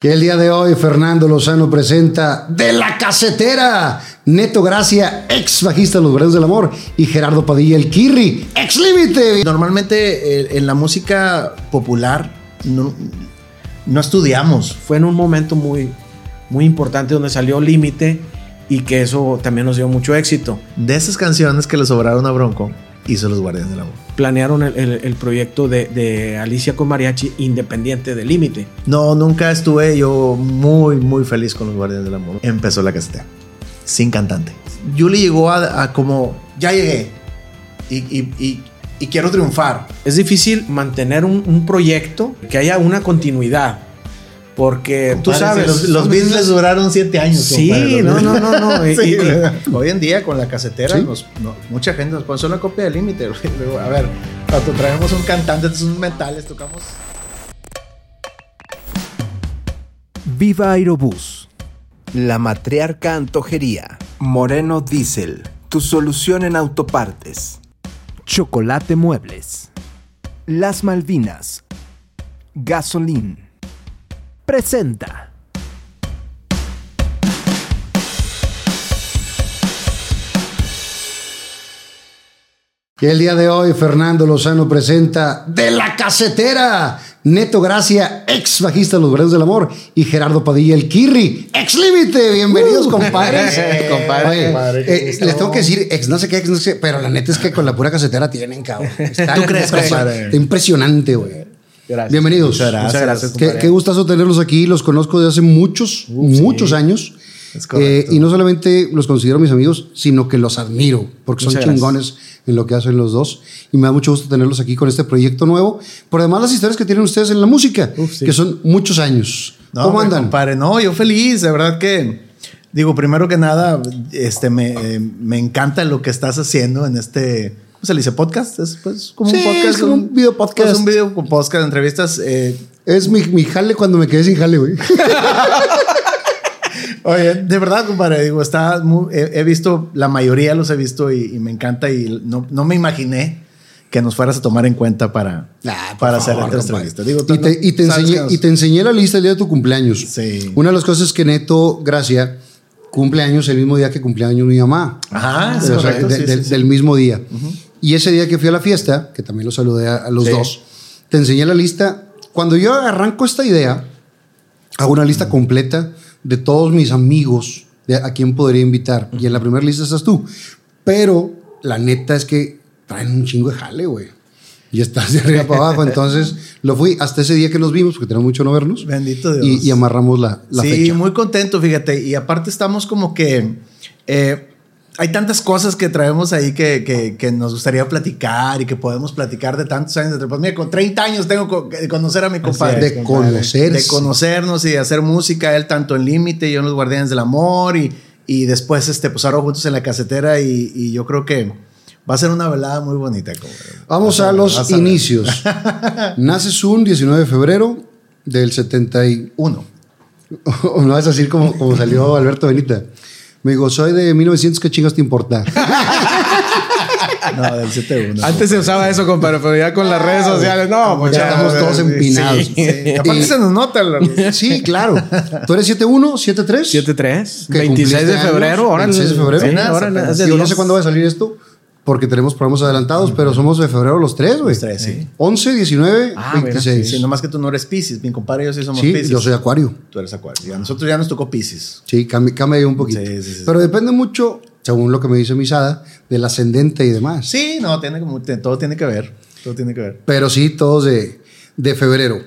Que el día de hoy Fernando Lozano presenta De la Casetera, Neto Gracia, ex bajista de Los Guardianes del Amor, y Gerardo Padilla, el Kirri, ex límite. Normalmente eh, en la música popular no, no estudiamos. Fue en un momento muy, muy importante donde salió Límite y que eso también nos dio mucho éxito. De esas canciones que le sobraron a Bronco, hizo Los Guardianes del Amor. Planearon el, el- el proyecto de, de Alicia con Mariachi independiente de Límite. No, nunca estuve yo muy, muy feliz con Los Guardianes del Amor. Empezó la casetera, sin cantante. Yuli llegó a, a como, ya llegué y, y- y- y quiero triunfar. Es difícil mantener un, un proyecto que haya una continuidad. Porque tú sabes. Los, los Beatles duraron siete años. Sí, compadre, no, no, no, no. Y- Sí, y- güey. Hoy en día con la casetera, Sí. nos- no- mucha gente nos pone "Son una copia de límite. güey". Luego, A ver, cuando traemos un cantante, estos son metales, tocamos. Viva Aerobús. La Matriarca Antojería. Moreno Diesel. Tu solución en autopartes. Chocolate Muebles. Las Malvinas. Gasolín. Presenta. El día de hoy Fernando Lozano presenta De la Casetera, Neto Gracia, ex bajista de Los Guardianes del Amor, y Gerardo Padilla, el Kirri, ex límite. Bienvenidos, compadres. Eh, compadre. Oye, Compadre, eh, les tengo que decir, ex no sé qué, ex no sé qué, pero la neta es que con la pura casetera tienen, cabrón. Está ¿Tú crees, impresionante, compadre? está impresionante, güey. Gracias. Bienvenidos. Muchas gracias. Muchas gracias, Qué, qué gustazo tenerlos aquí. Los conozco desde hace muchos, muchos años. Es correcto. Eh, y no solamente los considero mis amigos, sino que los admiro, porque son gracias. chingones en lo que hacen los dos. Y me da mucho gusto tenerlos aquí con este proyecto nuevo. Por además las historias que tienen ustedes en la música, Uf, sí. que son muchos años. No, ¿Cómo andan? Compadre, no, yo feliz, de verdad que. Digo, primero que nada, este, me, eh, me encanta lo que estás haciendo en este. ¿Cómo se le dice? ¿Podcast? Es pues, como Sí, un podcast. es como un video podcast. Es un video podcast, entrevistas. eh, Es mi, mi jale cuando me quedé sin jale, güey. Oye, de verdad, compadre, digo, está muy- he, he visto, la mayoría los he visto y, y me encanta y no, no me imaginé que nos fueras a tomar en cuenta para, Ah, para hacer esta entrevista. Digo, y, te, no- y te enseñé, nos- y te enseñé la lista el día de tu cumpleaños. Sí. Una de las cosas es que Neto Gracia cumple años el mismo día que cumpleaños mi mamá. Ajá, es O sea, correcto, de- sí, del- sí, sí. del mismo día. Y ese día que fui a la fiesta, que también los saludé a, los Sí. dos, te enseñé la lista. Cuando yo arranco esta idea, hago una lista completa de todos mis amigos de a quién podría invitar. Y en la primera lista estás tú. Pero la neta es que traen un chingo de jale, güey. Y estás de arriba para abajo. Entonces lo fui hasta ese día que nos vimos, porque tenemos mucho no vernos. Bendito Dios. Y, y amarramos la, la sí, fecha. muy contento, fíjate. Y aparte estamos como que eh, hay tantas cosas que traemos ahí que, que- que nos gustaría platicar y que podemos platicar de tantos años. de- Pues mira, con 30 años tengo que conocer a mi compadre. de conocerse. De conocernos y de hacer música, él tanto en Límite, yo en Los Guardianes del Amor y, y después, este, pues ahora juntos en la casetera y, y yo creo que va a ser una velada muy bonita. Vamos a los inicios. Naces un 19 de febrero del 71. Uno. O no vas a decir como, como salió Alberto Benita. Me digo, soy de 1900, ¿qué chingas te importa? No, del 7-1. Antes se usaba eso, compadre, pero ya con las redes sociales, no, pues ya estamos todos empinados. Sí. Sí, Aparte Y- se nos nota. la- Sí, claro. ¿Tú eres 71, 73? 7-3, Que 26 cumpliste de febrero. Ahora 26 de febrero. Sí, ahora Digo, no sé cuándo va a salir esto, porque tenemos programas adelantados, pero somos de febrero los tres, güey. Los tres, sí. 11, 19, Ah, mira, 26. Sí, nomás que tú no eres Pisces. Mi compadre y yo sí somos Sí, Pisces. yo soy Acuario. Tú eres Acuario. Y a nosotros ya nos tocó Pisces. Sí, cambia, ahí un poquito. Sí, sí, sí. Pero depende mucho, según lo que me dice Misada, del ascendente y demás. Sí, no, tiene todo tiene que ver. Todo tiene que ver. Pero sí, todos de, de febrero.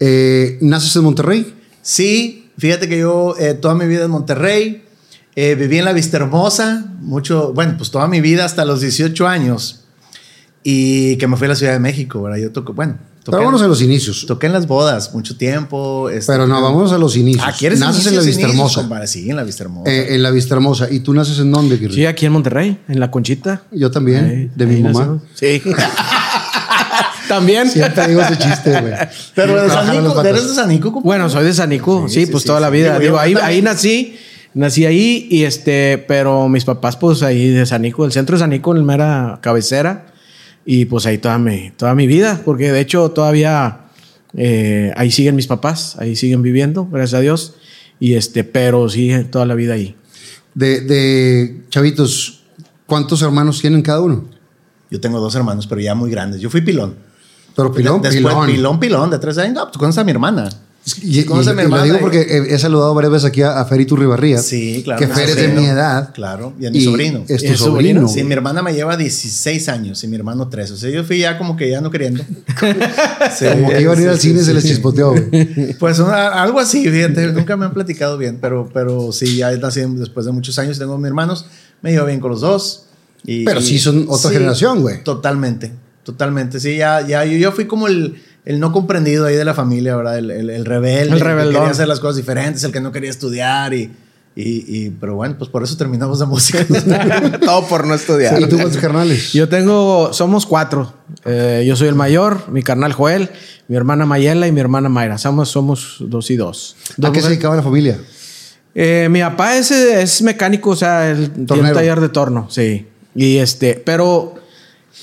Eh, ¿Naces en Monterrey? Sí, fíjate que yo eh, toda mi vida en Monterrey. Eh, viví en la Vista Hermosa. Mucho, bueno, pues toda mi vida hasta los 18 años. Y que me fui a la Ciudad de México, ¿verdad? Yo toco, bueno. Toqué, Pero vámonos a los inicios. toqué en las bodas mucho tiempo. este, Pero no, vámonos a los inicios. Ah, ¿quieres Naces en la Vista Hermosa. compadre? Sí, en la Vista Hermosa. Eh, en la Vista Hermosa. ¿Y tú naces en dónde, Kirri? Sí, aquí en Monterrey, en La Conchita. Yo también, Ahí- de mi mamá. Sí. También. Siempre digo ese chiste, güey. Pero de Sanico. ¿eres de Sanico? Bueno, soy de Sanico, sí, Sí, pues sí, toda sí, la vida. Digo, ahí, ahí nací, nací ahí y este, pero mis papás pues ahí de Sanico, del centro de Sanico, en mera cabecera y pues ahí toda mi, toda mi vida, porque de hecho todavía Eh, ahí siguen mis papás, ahí siguen viviendo, gracias a Dios. Y este, pero sigue toda la vida ahí. De, de chavitos, ¿cuántos hermanos tienen cada uno? Yo tengo dos hermanos, pero ya muy grandes. Yo fui pilón. Pero pilón, Después, pilón. pilón, pilón, de tres años. No, tú conoces a mi hermana. Y, y- ¿Conoces a y lo digo porque he, he saludado varias veces aquí a, a Ferito Ribarría. Sí, claro. Que Fer es de mi edad. Claro, y a mi sobrino. Es tu ¿Es sobrino? sobrino. Sí, mi hermana me lleva 16 años y mi hermano 3. O sea, yo fui ya como que ya no queriendo. Sí, Como que iban a ir al cine y sí, se les sí. chispoteó. Pues una- algo así, fíjate. Nunca me han platicado bien, pero, pero sí, ya nací después de muchos años. Tengo mis hermanos, me llevo bien con los dos. Y, Pero sí son otra generación, güey. Totalmente, totalmente. Sí, ya, ya yo, yo fui como el, el no comprendido ahí de la familia, ¿verdad? El, el, el rebelde. El que rebeldón. quería hacer las cosas diferentes, el que no quería estudiar y. Y, y- pero bueno, pues por eso terminamos de música. Todo por no estudiar. ¿Y tú cuántos carnales? Yo tengo, somos cuatro. Eh, yo soy el mayor, mi carnal Joel, mi hermana Mayela y mi hermana Mayra. Somos, somos dos y dos. ¿A qué se dedicaba la familia? Eh, mi papá es, es mecánico, o sea, él tiene un taller de torno, sí. Y este, pero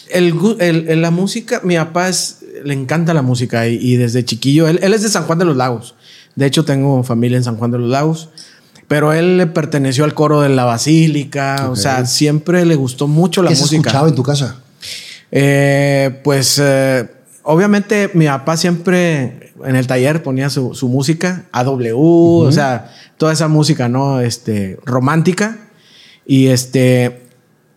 el, el- el- la música, mi papá es, le encanta la música y, y desde chiquillo, él, él es de San Juan de los Lagos. De hecho, tengo familia en San Juan de los Lagos. Pero él le perteneció al coro de la Basílica, o sea, siempre le gustó mucho la ¿Qué música. escuchaba en tu casa? Eh, pues eh, obviamente mi papá siempre en el taller ponía su, su música, AW, o sea, toda esa música, ¿no? Este, romántica. Y este,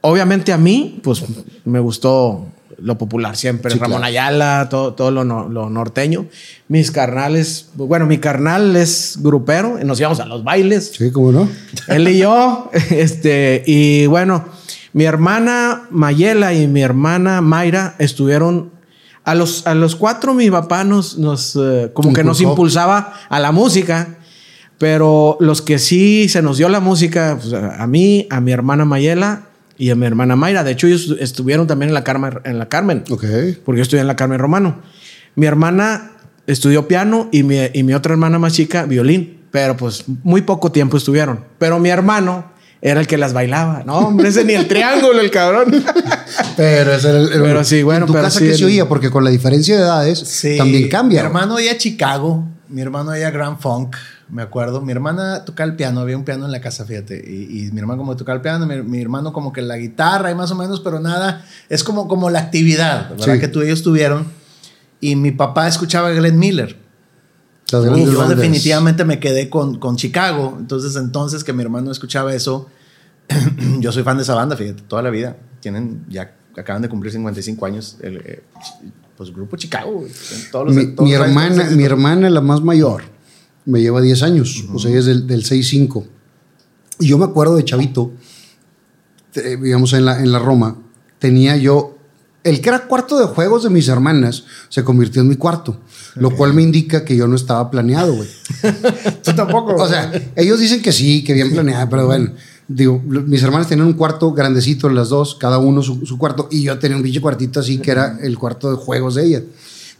obviamente a mí, pues me gustó lo popular siempre, Sí, Ramón claro. Ayala, todo, todo lo, no- lo norteño. Mis carnales, bueno, mi carnal es grupero, nos íbamos a los bailes. Sí, ¿cómo no? Él y yo, este, y bueno, mi hermana Mayela y mi hermana Mayra estuvieron a los, a los cuatro. Mi papá nos, nos eh, como que nos impulsaba a la música, pero los que sí se nos dio la música, pues, a mí, a mi hermana Mayela y a mi hermana Mayra. De hecho, ellos estuvieron también en la Carmen, en la Carmen Ok. porque yo estudié en la Carmen Romano. Mi hermana estudió piano y mi, y mi otra hermana más chica violín, pero pues muy poco tiempo estuvieron. Pero mi hermano era el que las bailaba. No, hombre, ese ni el triángulo, el cabrón. Pero, ese era el, el- Pero sí, bueno, ¿En tu pero casa sí que se el- oía? Porque con la diferencia de edades Sí. también cambia. Mi hermano oía Chicago, mi hermano oía Grand Funk, me acuerdo. Mi hermana tocaba el piano, había un piano en la casa, fíjate. Y, y mi hermano como tocaba el piano, mi, mi hermano como que la guitarra y más o menos, pero nada, es como, como la actividad, ¿verdad? Sí. Que tú ellos tuvieron. Y mi papá escuchaba a Glenn Miller. Las Y yo bandas. definitivamente me quedé con, con Chicago. Entonces, entonces que mi hermano escuchaba eso, yo soy fan de esa banda, fíjate, toda la vida. Tienen, ya acaban de cumplir 55 años. El, eh, pues grupo Chicago. Todos los- Mi, todos mi hermana, mi hermana, la más mayor, me lleva 10 años. O sea, ella es del, del 6-5. Y yo me acuerdo de Chavito, digamos, en la, en la Roma, tenía yo. El que era cuarto de juegos de mis hermanas se convirtió en mi cuarto, lo cual me indica que yo no estaba planeado, güey. Tú tampoco. O sea, ellos dicen que sí, que bien planeado, pero bueno, digo, mis hermanas tenían un cuarto grandecito, las dos, cada uno su, su cuarto, y yo tenía un pinche cuartito así que era el cuarto de juegos de ella.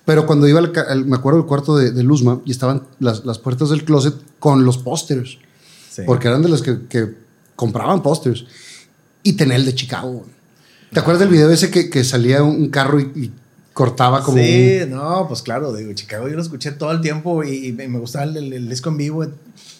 Pero cuando iba al, al- me acuerdo del cuarto de, de Luzma y estaban las, las puertas del closet con los pósters, Sí. porque eran de los que, que compraban pósters. Y tenía el de Chicago. ¿Te acuerdas del video ese que, que salía un, carro y, y cortaba como sí, un- no, pues claro, digo, Chicago yo lo escuché todo el tiempo y, y me gustaba el, el- el disco en vivo.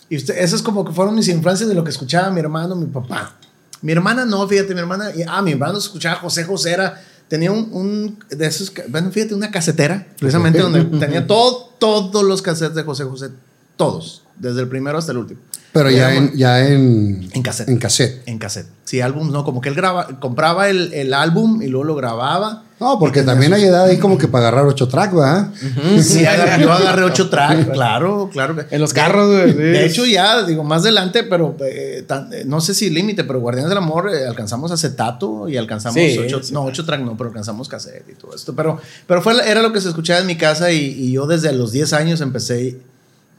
Y usted, eso es como que fueron mis influencias de lo que escuchaba mi hermano, mi papá. Mi hermana no, fíjate, mi hermana, y- ah, mi hermano escuchaba José José, era, tenía un, un de esos, bueno, fíjate, una casetera, precisamente donde tenía todo, todos los cassettes de José José, todos, desde el primero hasta el último. Pero ya Era- en, ya en, En cassette. En cassette. En cassette. Sí, álbums no, como que él graba, compraba el, el álbum y luego lo grababa. No, porque también hay edad ahí como que para agarrar ocho track, ¿verdad? Sí, agarré- yo agarré ocho tracks, claro, claro. En los carros. De hecho, ya, digo, más adelante, pero eh, tan- eh, no sé si límite, pero Guardianes del Amor eh, alcanzamos acetato y alcanzamos Sí, ocho, sí. no, ocho track no, pero alcanzamos cassette y todo esto. Pero, pero fue, era lo que se escuchaba en mi casa y, y yo desde los 10 años empecé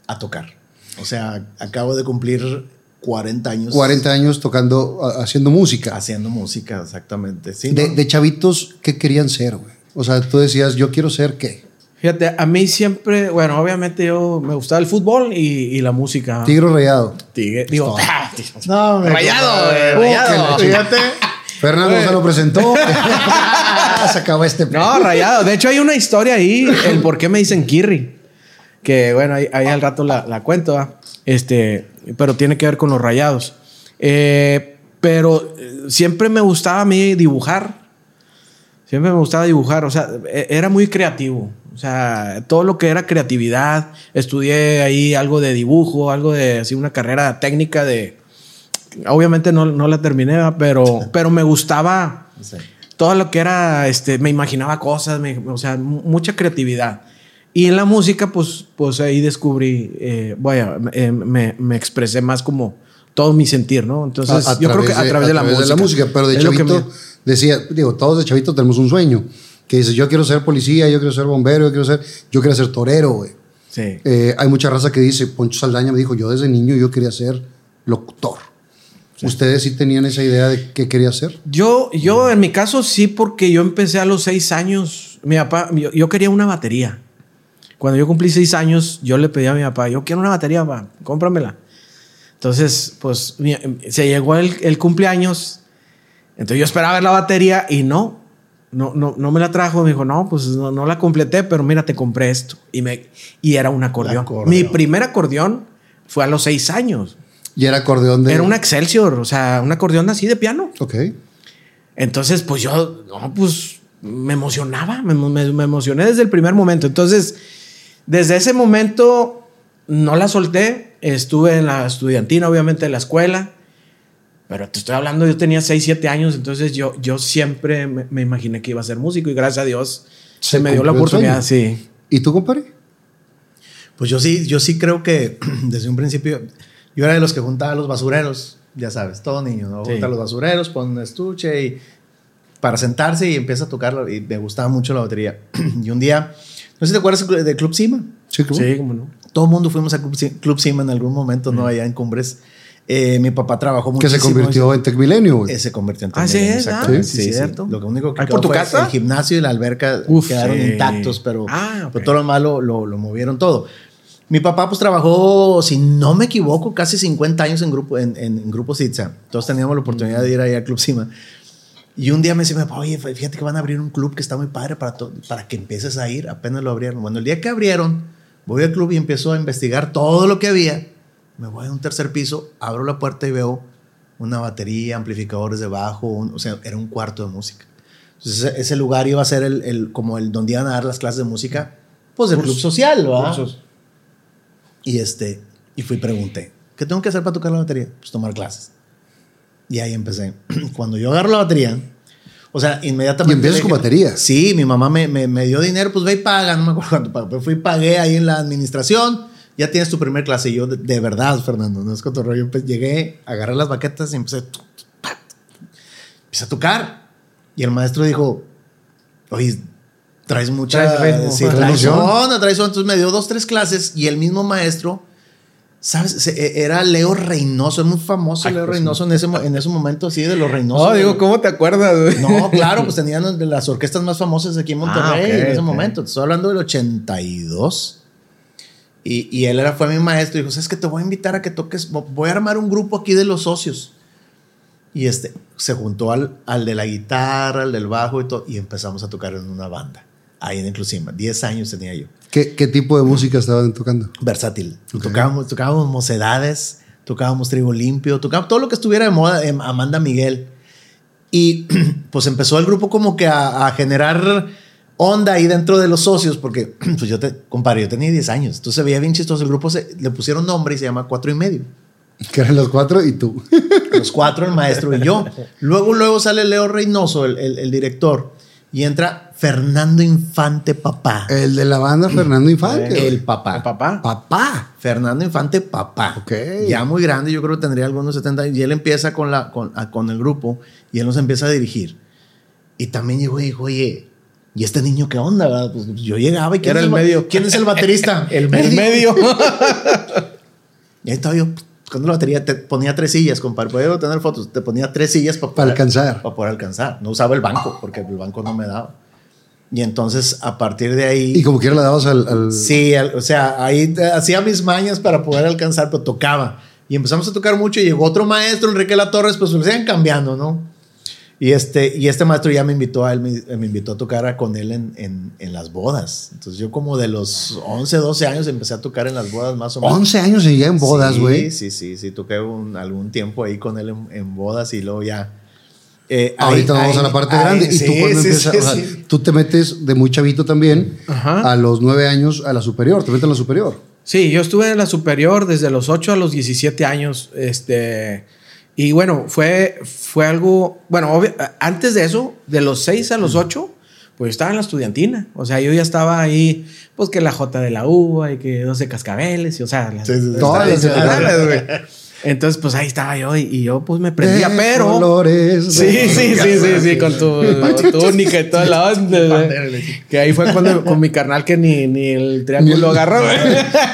a tocar. O sea, acabo de cumplir 40 años. 40 años tocando, haciendo música. Haciendo música, exactamente. Sí, De, ¿no? de chavitos, ¿qué querían ser, güey? O sea, tú decías, yo quiero ser qué? Fíjate, a mí siempre, bueno, obviamente yo me gustaba el fútbol y, y la música. Tigre rayado. Tigre- digo, ah, No, me- Rayado, güey, Uh, rayado. Fíjate. Fernando se lo presentó. Se acabó este. No, rayado. De hecho, hay una historia ahí, el por qué me dicen Kirri. Que bueno, ahí, ahí al rato la, la cuento, ¿va? este, pero tiene que ver con los rayados. Eh, pero eh, siempre me gustaba a mí dibujar. Siempre me gustaba dibujar, o sea, e- era muy creativo. O sea, todo lo que era creatividad, estudié ahí algo de dibujo, algo de así, una carrera técnica de. Obviamente no, no la terminé, ¿va? pero, pero me gustaba Sí. todo lo que era, este, me imaginaba cosas, me- o sea, mu- mucha creatividad. Y en la música, pues, pues ahí descubrí, eh, vaya, eh, me, me expresé más como todo mi sentir, ¿no? Entonces, A- a yo creo que a través, de, la música. Pero de Es lo que chavito me- decía, digo, todos de chavito tenemos un sueño. Que dices, yo quiero ser policía, yo quiero ser bombero, yo quiero ser, yo quiero ser torero, güey. Sí. Eh, hay mucha raza que dice, Poncho Saldaña me dijo, yo desde niño yo quería ser locutor. ¿Ustedes sí tenían esa idea de qué quería ser? Yo, yo en mi caso sí, porque yo empecé a los seis años. Mi papá, yo, yo quería una batería. Cuando yo cumplí seis años, yo le pedí a mi papá, yo quiero una batería, papá, cómpramela. Entonces, pues se llegó el, el cumpleaños, entonces yo esperaba ver la batería y no, no, no, no me la trajo. Me dijo, no, pues no, no la completé, pero mira, te compré esto. Y, me, y era un acordeón. acordeón. Mi primer acordeón fue a los seis años. Y era acordeón de... Era un Excelsior, o sea, un acordeón así de piano. Ok. Entonces, pues yo, no, pues me emocionaba, me, me- me emocioné desde el primer momento. Entonces, desde ese momento no la solté. Estuve en la estudiantina, obviamente, en la escuela. Pero te estoy hablando, yo tenía 6, 7 años, entonces yo, yo siempre me, me imaginé que iba a ser músico y gracias a Dios se, Se me dio la oportunidad, sí. ¿Y tú, compadre? Pues yo sí, yo sí creo que desde un principio, yo era de los que juntaba los basureros, ya sabes, todo niño, ¿no? Sí. Junta los basureros, pone un estuche y para sentarse y empieza a tocarlo y me gustaba mucho la batería. y un día, no sé si te acuerdas de Club Cima. Sí, ¿cómo? Sí, cómo no. Todo el mundo fuimos a Club Ci- Club Cima en algún momento, ¿no? Allá en Cumbres. Eh, mi papá trabajó Que muchísimo. se convirtió en Tech Milenio, güey. Eh, se convirtió en Ah, sí, Tecmilenio, es, exacto. ah, sí, cierto. Lo único que ¿Ahí quedó por tu fue casa? el gimnasio y la alberca Uf, quedaron sí. intactos, pero, Ah, ok. pero todo lo malo lo, lo movieron todo. Mi papá pues trabajó, si no me equivoco, casi 50 años en grupo en, en, en grupo Sitza. Todos teníamos la oportunidad de ir ahí al Club Cima. Y un día me decía, oye, fíjate que van a abrir un club que está muy padre para, para que empieces a ir. Apenas lo abrieron. Bueno, el día que abrieron, voy al club y empiezo a investigar todo lo que había. Me voy a un tercer piso, abro la puerta y veo una batería, amplificadores de bajo, un- o sea, era un cuarto de música. Entonces ese, ese lugar iba a ser el, el- como el donde iban a dar las clases de música, pues del club social, ¿verdad? Cursos. Y este, y fui y pregunté, ¿qué tengo que hacer para tocar la batería? Pues tomar clases. Y ahí empecé. Cuando yo agarro la batería, o sea, inmediatamente... Y empiezas con batería. Sí, mi mamá me, me, me dio dinero, pues ve y paga, no me acuerdo cuánto pago, pero fui y pagué ahí en la administración, ya tienes tu primer clase. Y yo, de, de verdad, Fernando, no es cotorreo, yo empe- llegué, agarré las baquetas y empecé, tu, tu, pa, empecé a tocar. Y el maestro dijo, oye, traes mucha... Traes ritmo, sí, traes onda, traes onda. Entonces me dio dos, tres clases y el mismo maestro... ¿Sabes? E, Era Leo Reynoso, es muy famoso Ay, Leo pues, Reynoso en ese, en ese momento, sí, de los Reynosos. No, digo, ¿cómo te acuerdas, güey? No, claro, pues tenían de las orquestas más famosas aquí en Monterrey Ah, ok, en ese momento. Te estoy hablando del 82. Y, y él era, fue mi maestro y dijo, ¿sabes que Te voy a invitar a que toques, vo- voy a armar un grupo aquí de los socios. Y este, se juntó al, al de la guitarra, al del bajo y todo, y empezamos a tocar en una banda. Ahí en Inclusima. 10 años tenía yo. ¿Qué, qué tipo de música estaban tocando? Versátil. Tocábamos, tocábamos mocedades, tocábamos trigo limpio, tocábamos todo lo que estuviera de moda, em, Amanda Miguel. Y pues empezó el grupo como que a, a generar onda ahí dentro de los socios, porque pues yo te, compadre, yo tenía 10 años, entonces se veía bien chistoso. El grupo se, le pusieron nombre y se llama Cuatro y Medio. Que eran los cuatro y tú. Los cuatro, el maestro y yo. Luego, luego sale Leo Reynoso, el, el- el director, y entra Fernando Infante Papá. El de la banda Fernando Infante. El papá. El papá. papá. Fernando Infante Papá. Ok. Ya muy grande, yo creo que tendría algunos 70 años. Y él empieza con, la, con, a- con el grupo y él nos empieza a dirigir. Y también llegó y dijo, oye, ¿y este niño qué onda? verdad? Pues yo llegaba y ¿quién Era es el medio. ¿Quién es el baterista? El medio. Y ahí estaba yo tocando la batería. Te ponía tres sillas, compadre. Podía tener fotos. Te ponía tres sillas para Para alcanzar. Para poder alcanzar. No usaba el banco porque el banco no me daba. Y entonces, a partir de ahí. Y como quiera le dabas al. al- Sí, al- o sea, ahí hacía mis mañas para poder alcanzar, pero tocaba. Y empezamos a tocar mucho y llegó otro maestro, Enrique La Torres, pues lo siguen cambiando, ¿no? Y este, y este maestro ya me invitó a él, me, me invitó a tocar con él en, en, en, las bodas. Entonces yo como de los 11, 12 años empecé a tocar en las bodas más o menos. 11 años y ya en bodas, güey. Sí, sí, sí, sí, toqué un, algún tiempo ahí con él en, en bodas y luego ya... Eh, Ahorita vamos a la parte grande. Y tú cuando sí, empiezas, sí, o sea, sí. tú te metes de muy chavito también Ajá. a los 9 años a la superior, te metes a la superior. Sí, yo estuve en la superior desde los 8 a los 17 años. Este, y bueno, fue, fue algo, bueno, obvio, antes de eso, de los 6 a los 8, pues estaba en la estudiantina. O sea, yo ya estaba ahí, pues que la J de la uva y que 12 cascabeles, y, o sea, las, todas las ciudadanas, güey. Entonces, pues ahí estaba yo y, yo pues me prendía, de pero... Colores, sí, sí, sí, sí, sí, con tu túnica y toda la onda. que ahí fue cuando con mi carnal que ni, ni el triángulo agarró.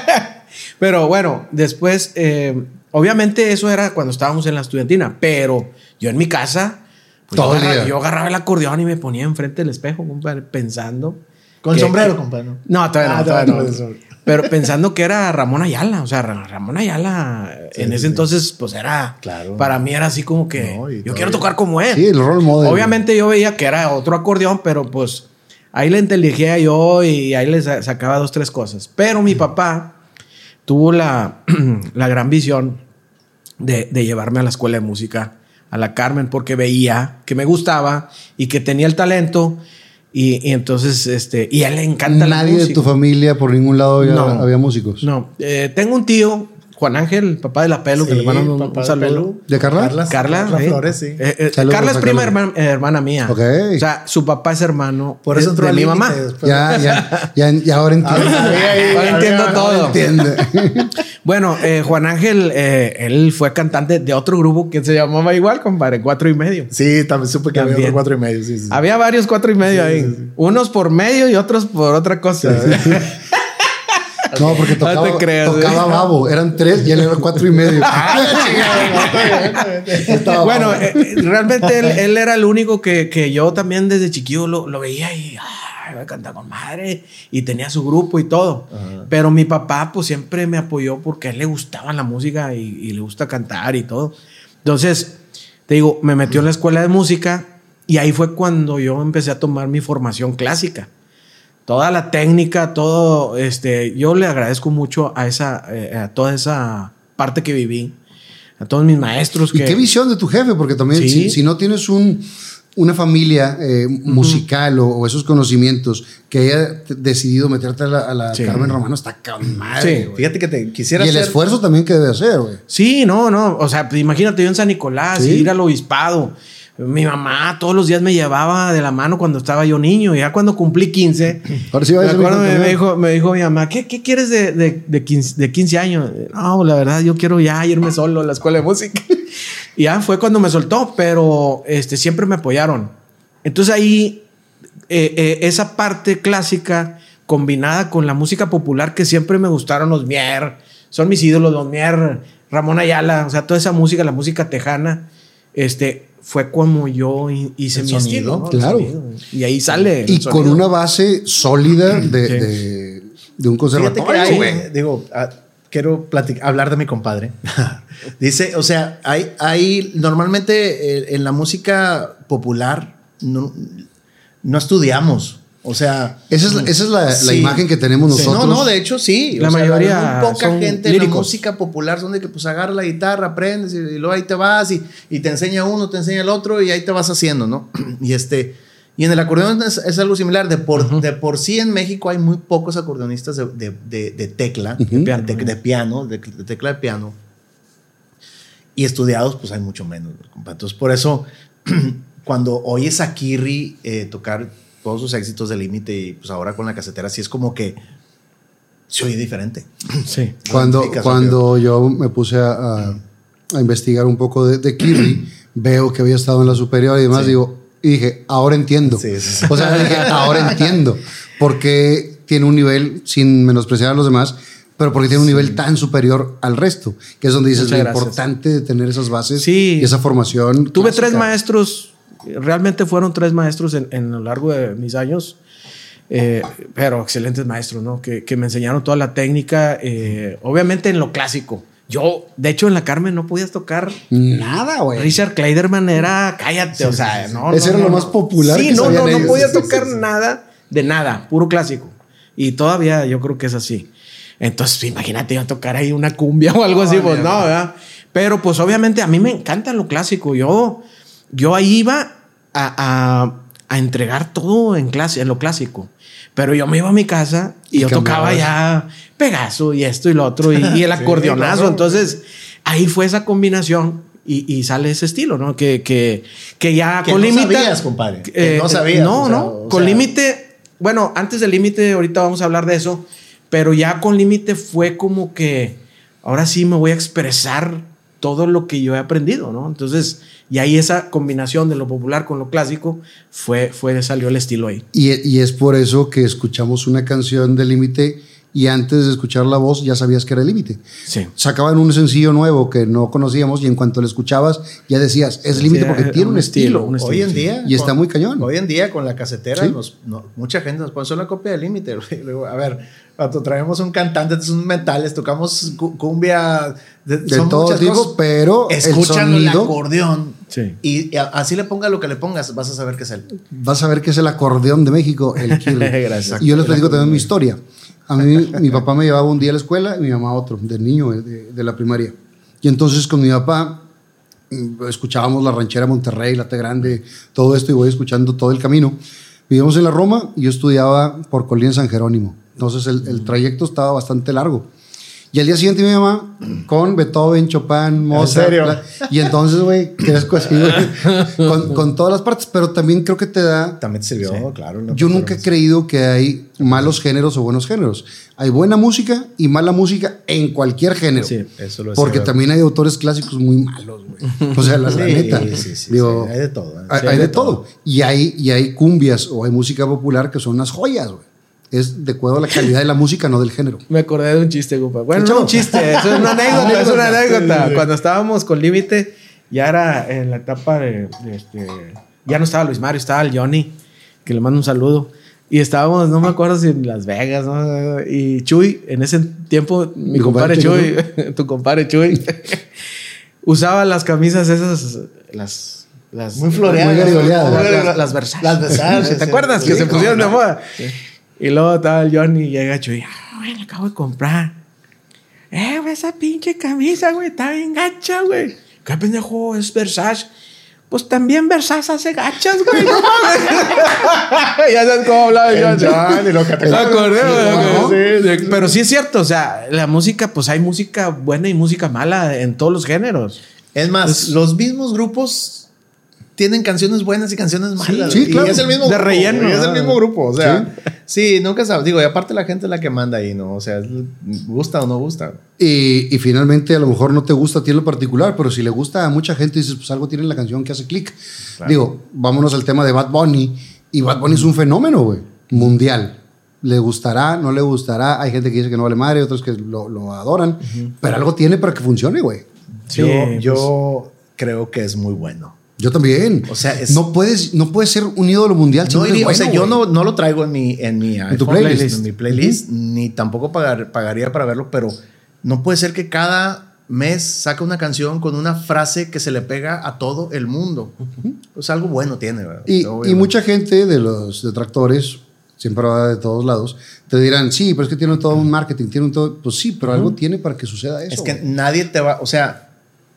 pero bueno, después, eh, obviamente eso era cuando estábamos en la estudiantina, pero yo en mi casa, pues yo, agarraba, yo, agarraba, el acordeón y me ponía enfrente del espejo, compadre, pensando. Con que, sombrero, compadre. No, todavía no, ah, todavía no. no. Pero pensando que era Ramón Ayala, o sea, Ramón Ayala sí, en ese sí. entonces, pues era, claro. para mí era así como que no, yo quiero tocar como él. Sí, el rol modelo. Obviamente yo veía que era otro acordeón, pero pues ahí le inteligía yo y ahí le sacaba dos, tres cosas. Pero mi papá tuvo la, la gran visión de, de llevarme a la escuela de música, a la Carmen, porque veía que me gustaba y que tenía el talento. Y, y, entonces, este, y a él le encanta Nadie la música. de tu familia, por ningún lado, había, No. había músicos. No, eh, tengo un tío, Juan Ángel, el papá de la Pelo, que le mando un, un saludo. Pelu. ¿De Carla? Carla, Carla, Carla ¿eh? Flores, sí. Eh, eh, Saludos Carla es prima Carla. hermana, hermana mía. Ok. O sea, su papá es hermano Por eso de, de mi mamá. después. Ya, ya, ya, ya ahora entiendo. Ahora entiendo todo. Entiende. Bueno, eh, Juan Ángel, eh, él fue cantante de otro grupo que se llamaba igual, compadre, cuatro y medio. Sí, también supe que había otro cuatro y medio. Sí, sí. Había varios cuatro y medio Sí, ahí. sí, sí. Unos por medio y otros por otra cosa. No, porque No tocaba, creas, tocaba babo. Eran tres y él era cuatro y medio. Estaba bueno, eh, eh, realmente él, él era el único que, que yo también desde chiquillo lo, lo veía y ay, a cantar con madre y tenía su grupo y todo. Pero mi papá pues siempre me apoyó porque a él le gustaba la música y, y le gusta cantar y todo. Entonces, te digo, me metió en la escuela de música y ahí fue cuando yo empecé a tomar mi formación clásica. Toda la técnica, todo, este, yo le agradezco mucho a esa, eh, a toda esa parte que viví, a todos mis maestros ¿Y qué visión de tu jefe? Porque también, Sí. si, si no tienes un, una familia eh, musical o, o esos conocimientos que haya decidido meterte a la, a la Sí. Carmen Romano, está con madre. Sí. Fíjate que te quisiera Y el hacer- esfuerzo también que debe hacer, güey. Sí, no, no. O sea, pues imagínate yo en San Nicolás, ir al obispado. Mi mamá todos los días me llevaba de la mano cuando estaba yo niño. Ya cuando cumplí 15, Ahora sí me, acuerdo, me, me dijo, me dijo mi mamá, ¿qué, qué quieres de, de, de, 15, de 15 años? No, la verdad, yo quiero ya irme solo a la escuela de música. y ya fue cuando me soltó, pero este, siempre me apoyaron. Entonces ahí, eh, eh, esa parte clásica combinada con la música popular que siempre me gustaron los Mier, son mis ídolos, los Mier, Ramón Ayala, o sea, toda esa música, la música tejana, este, fue como yo hi- hice El mi sonido, estilo. claro. sonido. Y ahí sale. el Y con una base sólida de, Sí. de, de un conservatorio. que hay, güey. digo, ah, quiero platicar, hablar de mi compadre. Dice, o sea, hay, hay normalmente eh, en la música popular no, no estudiamos. O sea, Esa es, la, esa es la, la Sí. imagen que tenemos Sí. nosotros. No, no, de hecho sí. La O sea, mayoría muy poca son gente en la líricos. música popular son de que pues agarra la guitarra, aprendes y, y luego ahí te vas y, y te enseña uno, te enseña el otro y ahí te vas haciendo, ¿no? Y este y en el acordeón es, es algo similar. De por, de por sí en México hay muy pocos acordeonistas de, de- de- de tecla, Ujú. de, de piano, de, de tecla de piano. Y estudiados, pues hay mucho menos. Entonces, por eso, cuando oyes a Kirri eh, tocar todos sus éxitos de límite y pues ahora con la casetera, sí es como que se oye diferente. Sí. Cuando, cuando yo me puse a, a- a investigar un poco de, de Kirby, veo que había estado en la superior y demás, Sí. digo, y dije, ahora entiendo. Sí, sí, sí. O sea, dije, ahora entiendo. Porque tiene un nivel, sin menospreciar a los demás, pero porque tiene un nivel tan superior al resto, que es donde dices Muchas lo gracias. importante de tener esas bases Sí. y esa formación. Tuve clásica. tres maestros, realmente fueron tres maestros en, en lo largo de mis años, eh, pero excelentes maestros, ¿no? Que, que me enseñaron toda la técnica, eh, obviamente en lo clásico, Yo, de hecho, en la Carmen no podías tocar. Nada, güey. Richard Kleiderman era, cállate, o sea, no. Ese no, era no, lo más popular Sí, que no, no, sabían no ellos. podía Sí, sí, tocar sí. nada de nada, puro clásico. Y todavía yo creo que es así. Entonces, imagínate yo tocar ahí una cumbia o algo así, pues no, ¿verdad? Pero pues obviamente a mí me encanta lo clásico. Yo, yo ahí iba a, a- a entregar todo en clase, en lo clásico. Pero yo me iba a mi casa y, Y yo tocaba ya Pegaso y esto y lo otro y, y el acordeonazo. claro. Entonces, ahí fue esa combinación y, y sale ese estilo, ¿no? Que, que, que ya Que con no límite. sabías, compadre. Que Eh, no sabías, No, o sea, no. o con límite. Bueno, antes del límite, ahorita vamos a hablar de eso. Pero ya con límite fue como que ahora sí me voy a expresar todo lo que yo he aprendido, ¿no? Entonces, y ahí esa combinación de lo popular con lo clásico fue, fue salió el estilo ahí. Y, y es por eso que escuchamos una canción de Límite y antes de escuchar la voz ya sabías que era Límite. Sí. Sacaban un sencillo nuevo que no conocíamos y en cuanto lo escucabas ya decías, es Límite Sí, porque tiene un, un estilo. estilo, un estilo. Hoy en día. Y está muy cañón. Hoy en día, con la casetera, Sí. nos- no- mucha gente nos pone solo la copia de límite. A ver, cuando traemos un cantante, es un metales, tocamos cu- cumbia de, De son todo tipo, cosas. pero el Escuchan el sonido- acordeón. Sí. Y, y a- así le ponga lo que le pongas, vas a saber que es él. Vas a ver que es el acordeón de México, el. Gracias. Y yo les platico también mi historia. A mí, mi papá me llevaba un día a la escuela y mi mamá otro, del niño, de, la primaria. Y entonces con mi papá mm, escuchábamos la ranchera Monterrey, la T Grande, todo esto y voy escuchando todo el camino. Vivíamos en la Roma y yo estudiaba por Colina San Jerónimo. Entonces el, el trayecto estaba bastante largo. Y al día siguiente mi mamá con Beethoven, Chopin, Mozart. serio? la- y entonces, güey, crezco así, güey, con, con todas las partes, pero también creo que te da También te sirvió, claro. ¿no? yo nunca he creído que hay malos géneros o buenos géneros. Hay buena música y mala música en cualquier género. Sí, eso lo Porque decía. también hay autores clásicos muy malos, güey. O sea, la, la Sí, neta. sí, sí, Digo, sí, hay de todo, ¿eh? Hay, Sí, hay de todo. Y hay, y hay cumbias o hay música popular que son unas joyas, güey. Es de acuerdo a la calidad de la música, no del género. Me acordé de un chiste, compa. Bueno, no un chiste, eso es una anécdota, es una anécdota. Cuando estábamos con Límite, ya era en la etapa de, de este, ya no estaba Luis Mario, estaba el Johnny, que le mando un saludo. Y estábamos, no me acuerdo si en Las Vegas, ¿no? Y Chuy, en ese tiempo, mi, Mi compadre, compadre Chuy, tu compadre Chuy, usaba las camisas esas, las... las Muy floreadas. Muy Las, garigoleadas. las Versace. Las Versace, ¿Te sí. acuerdas? Sí, que se pusieron de moda. Y luego estaba el Johnny y llega Chuy. Ah, güey, la acabo de comprar. Eh, güey, esa pinche camisa, güey, está bien gacha, güey. ¿Qué pendejo es Versace? Pues también Versace hace gachas, güey. No ya sabes cómo hablaba el Johnny. Johnny, lo que te acordé, güey. sí, sí. Pero sí es cierto, o sea, la música, pues hay música buena y música mala en todos los géneros. Es más, los mismos grupos tienen canciones buenas y canciones malas. sí, y claro. es el mismo De grupo, relleno, y es el ¿no? mismo grupo. O sea, sí, nunca sabes. Digo, y aparte la gente es la que manda ahí, ¿no? O sea, gusta o no gusta. Y, y finalmente a lo mejor no te gusta a ti en lo particular, pero si le gusta a mucha gente, dices, pues algo tiene en la canción que hace clic. Digo, vámonos al tema de Bad Bunny. Y Bad Bunny es un fenómeno, güey, mundial. Le gustará, no le gustará. Hay gente que dice que no vale madre, otros que lo, lo adoran. Pero algo tiene para que funcione, güey. Sí, yo pues- yo creo que es muy bueno. Yo también. O sea, es- no puedes, no puedes ser un ídolo mundial. No iría- o sea, bueno, yo no, no lo traigo en mi, en mi tu iPhone, playlist. en mi playlist, ni tampoco pagar- pagaría para verlo, pero no puede ser que cada mes saque una canción con una frase que se le pega a todo el mundo. Pues algo bueno tiene, ¿verdad? Y, y mucha gente de los detractores, siempre va de todos lados, te dirán, sí, pero es que tiene todo un marketing, tiene un todo. Pues sí, pero algo tiene para que suceda eso. Es que güey. nadie te va, o sea,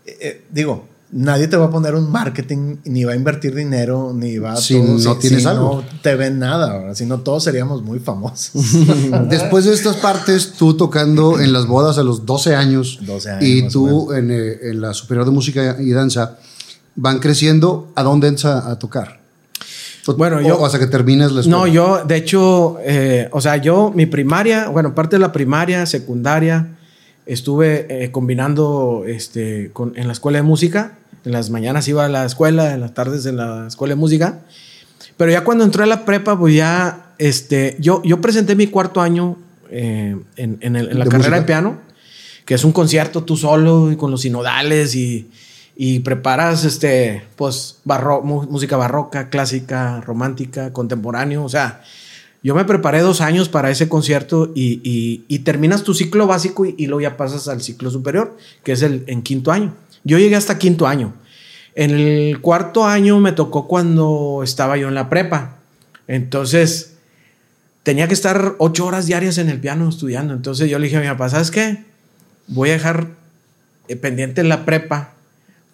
eh, eh, digo, nadie te va a poner un marketing, ni va a invertir dinero, ni va a... Si no tienes algo. no te ven nada, ¿verdad? si no todos seríamos muy famosos. Después de estas partes, tú tocando en las bodas a los 12 años, 12 años, y tú en, eh, en la Superior de Música y Danza, van creciendo, ¿a dónde entras a, tocar? O- Bueno, o- yo- hasta que terminas la escuela. No, yo, de hecho, eh, o sea, yo, mi primaria, bueno, parte de la primaria, secundaria, estuve eh, combinando este, con, en la escuela de música. En las mañanas iba a la escuela, en las tardes en la escuela de música. Pero ya cuando entré a la prepa, pues ya, este, yo, yo presenté mi cuarto año eh, en, en el- en la ¿De carrera música? de piano, que es un concierto tú solo y con los sinodales y, y preparas, este, pues, barro- música barroca, clásica, romántica, contemporáneo, o sea, Yo me preparé dos años para ese concierto y, y- y terminas tu ciclo básico y, y luego ya pasas al ciclo superior, que es el en quinto año. Yo llegué hasta quinto año. En el cuarto año me tocó cuando estaba yo en la prepa. Entonces, tenía que estar ocho horas diarias en el piano estudiando. Entonces yo le dije a mi papá, ¿sabes qué? Voy a dejar eh, pendiente la prepa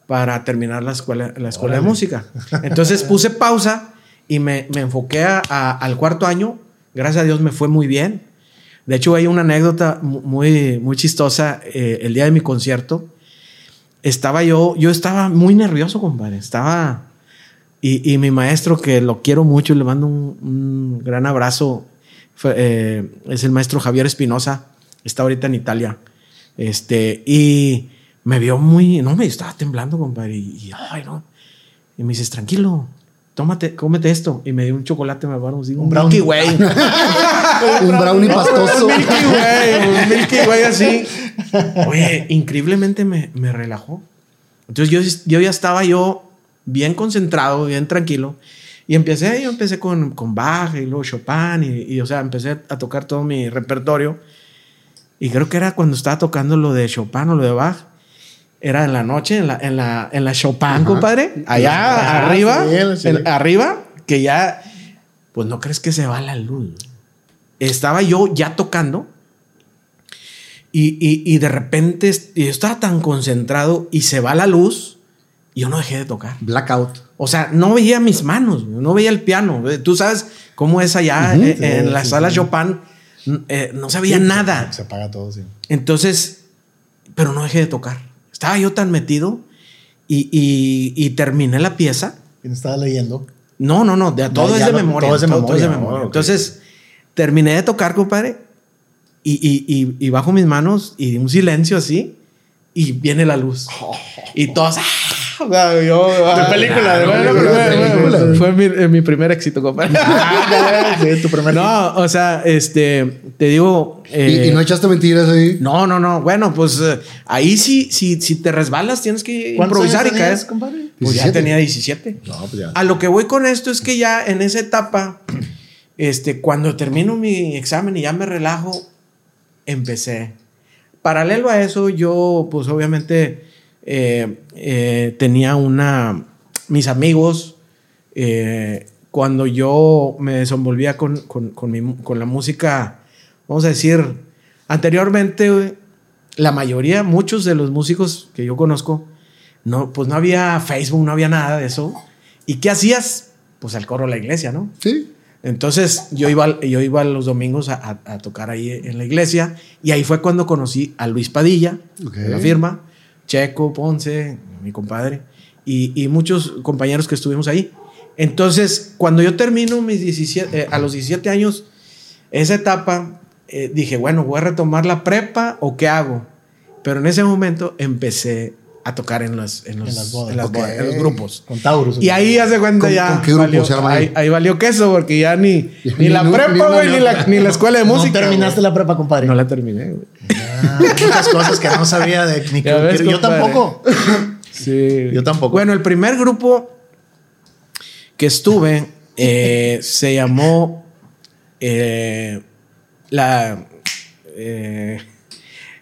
para terminar la escuela, la escuela de música. Entonces puse pausa y me, me enfoqué a- al cuarto año. Gracias a Dios me fue muy bien. De hecho, hay una anécdota mu- muy, muy chistosa. eh, el día de mi concierto, estaba yo, yo estaba muy nervioso, compadre. Estaba... Y, y mi maestro, que lo quiero mucho, le mando un, gran abrazo, eh, es el maestro Javier Espinosa, está ahorita en Italia. Este, y me vio muy, no, me estaba temblando, compadre, y, y, ay, no. Y me dices, tranquilo, tómate, cómete esto. Y me dio un chocolate, me acuerdo, digo, un, brownie. Milky Way. Un brownie pastoso. Un Milky Way, un Milky Way así. Oye, increíblemente me, me relajó. Entonces yo, yo ya estaba yo bien concentrado, bien tranquilo. Y empecé, yo empecé con, con Bach y luego Chopin y, y, o sea, empecé a tocar todo mi repertorio. Y creo que era cuando estaba tocando lo de Chopin o lo de Bach. Era en la noche, en la, en la, en la Chopin, compadre. Allá Ah, arriba, sí, sí. en- arriba, que ya, pues no crees que se va la luz. Estaba yo ya tocando y, y- y de repente yo estaba tan concentrado y se va la luz y yo no dejé de tocar. Blackout. O sea, no veía mis manos, no veía el piano. Eh, Tú sabes cómo es allá eh, sí, en la sí, sala sí. Chopin, eh, no se veía nada. Se apaga todo, sí. Entonces, pero no dejé de tocar. Estaba yo tan metido y, y- y terminé la pieza. ¿Quién estaba leyendo? No, no, no, de, todo, ya es de lo- memoria, todo es de todo- todo memoria, es de oh, memoria. ok. Entonces, terminé de tocar, compadre, y, y, y, y bajo mis manos y un silencio así, y viene la luz. Y todos... ¡ah! O sea, yo, ah, película, de película, fue- de fue- película. Fue mi, eh, mi primer éxito, compadre. Sí, tu primer no, o sea, este, te digo... Y, eh, y no echaste mentiras ahí. no, no, no. Bueno, pues eh, ahí sí, sí, si te resbalas, tienes que ¿Cuántos improvisar y tenías, compadre? Pues ya 17. tenía 17. No, pues ya. A lo que voy con esto es que ya en esa etapa, este, cuando termino mi examen y ya me relajo, empecé. Paralelo a eso, yo, pues obviamente, eh, eh, tenía una. Mis amigos, eh, cuando yo me desenvolvía con, con- con mi mu- con la música, vamos a decir, anteriormente, la mayoría, muchos de los músicos que yo conozco, no, pues no había Facebook, no había nada de eso. ¿Y qué hacías? Pues al coro de la iglesia, ¿no? Sí. Entonces yo iba, yo iba los domingos a, a- a tocar ahí en la iglesia y ahí fue cuando conocí a Luis Padilla, de la firma, Checo, Ponce, mi compadre, y, y muchos compañeros que estuvimos ahí. Entonces, cuando yo termino mis 17, eh, a los 17 años, esa etapa, eh, dije, bueno, voy a retomar la prepa o qué hago. Pero en ese momento empecé a tocar en, los, en, los, En las bodas. en las Ok. bodas, en los grupos. Con Taurus. Y ahí hace cuenta ¿Con- ya. con qué grupo valió, se ahí? ahí, ahí valió queso porque ya ni, ni Ni la prepa, güey, ni, ni la, otra. ni la escuela de música. No terminaste güey. la prepa, compadre. No la terminé, güey. Ah, muchas cosas que no sabía de ni que Ya ves, yo tampoco. Sí. Yo tampoco. Bueno, el primer grupo que estuve eh, se llamó eh, la eh,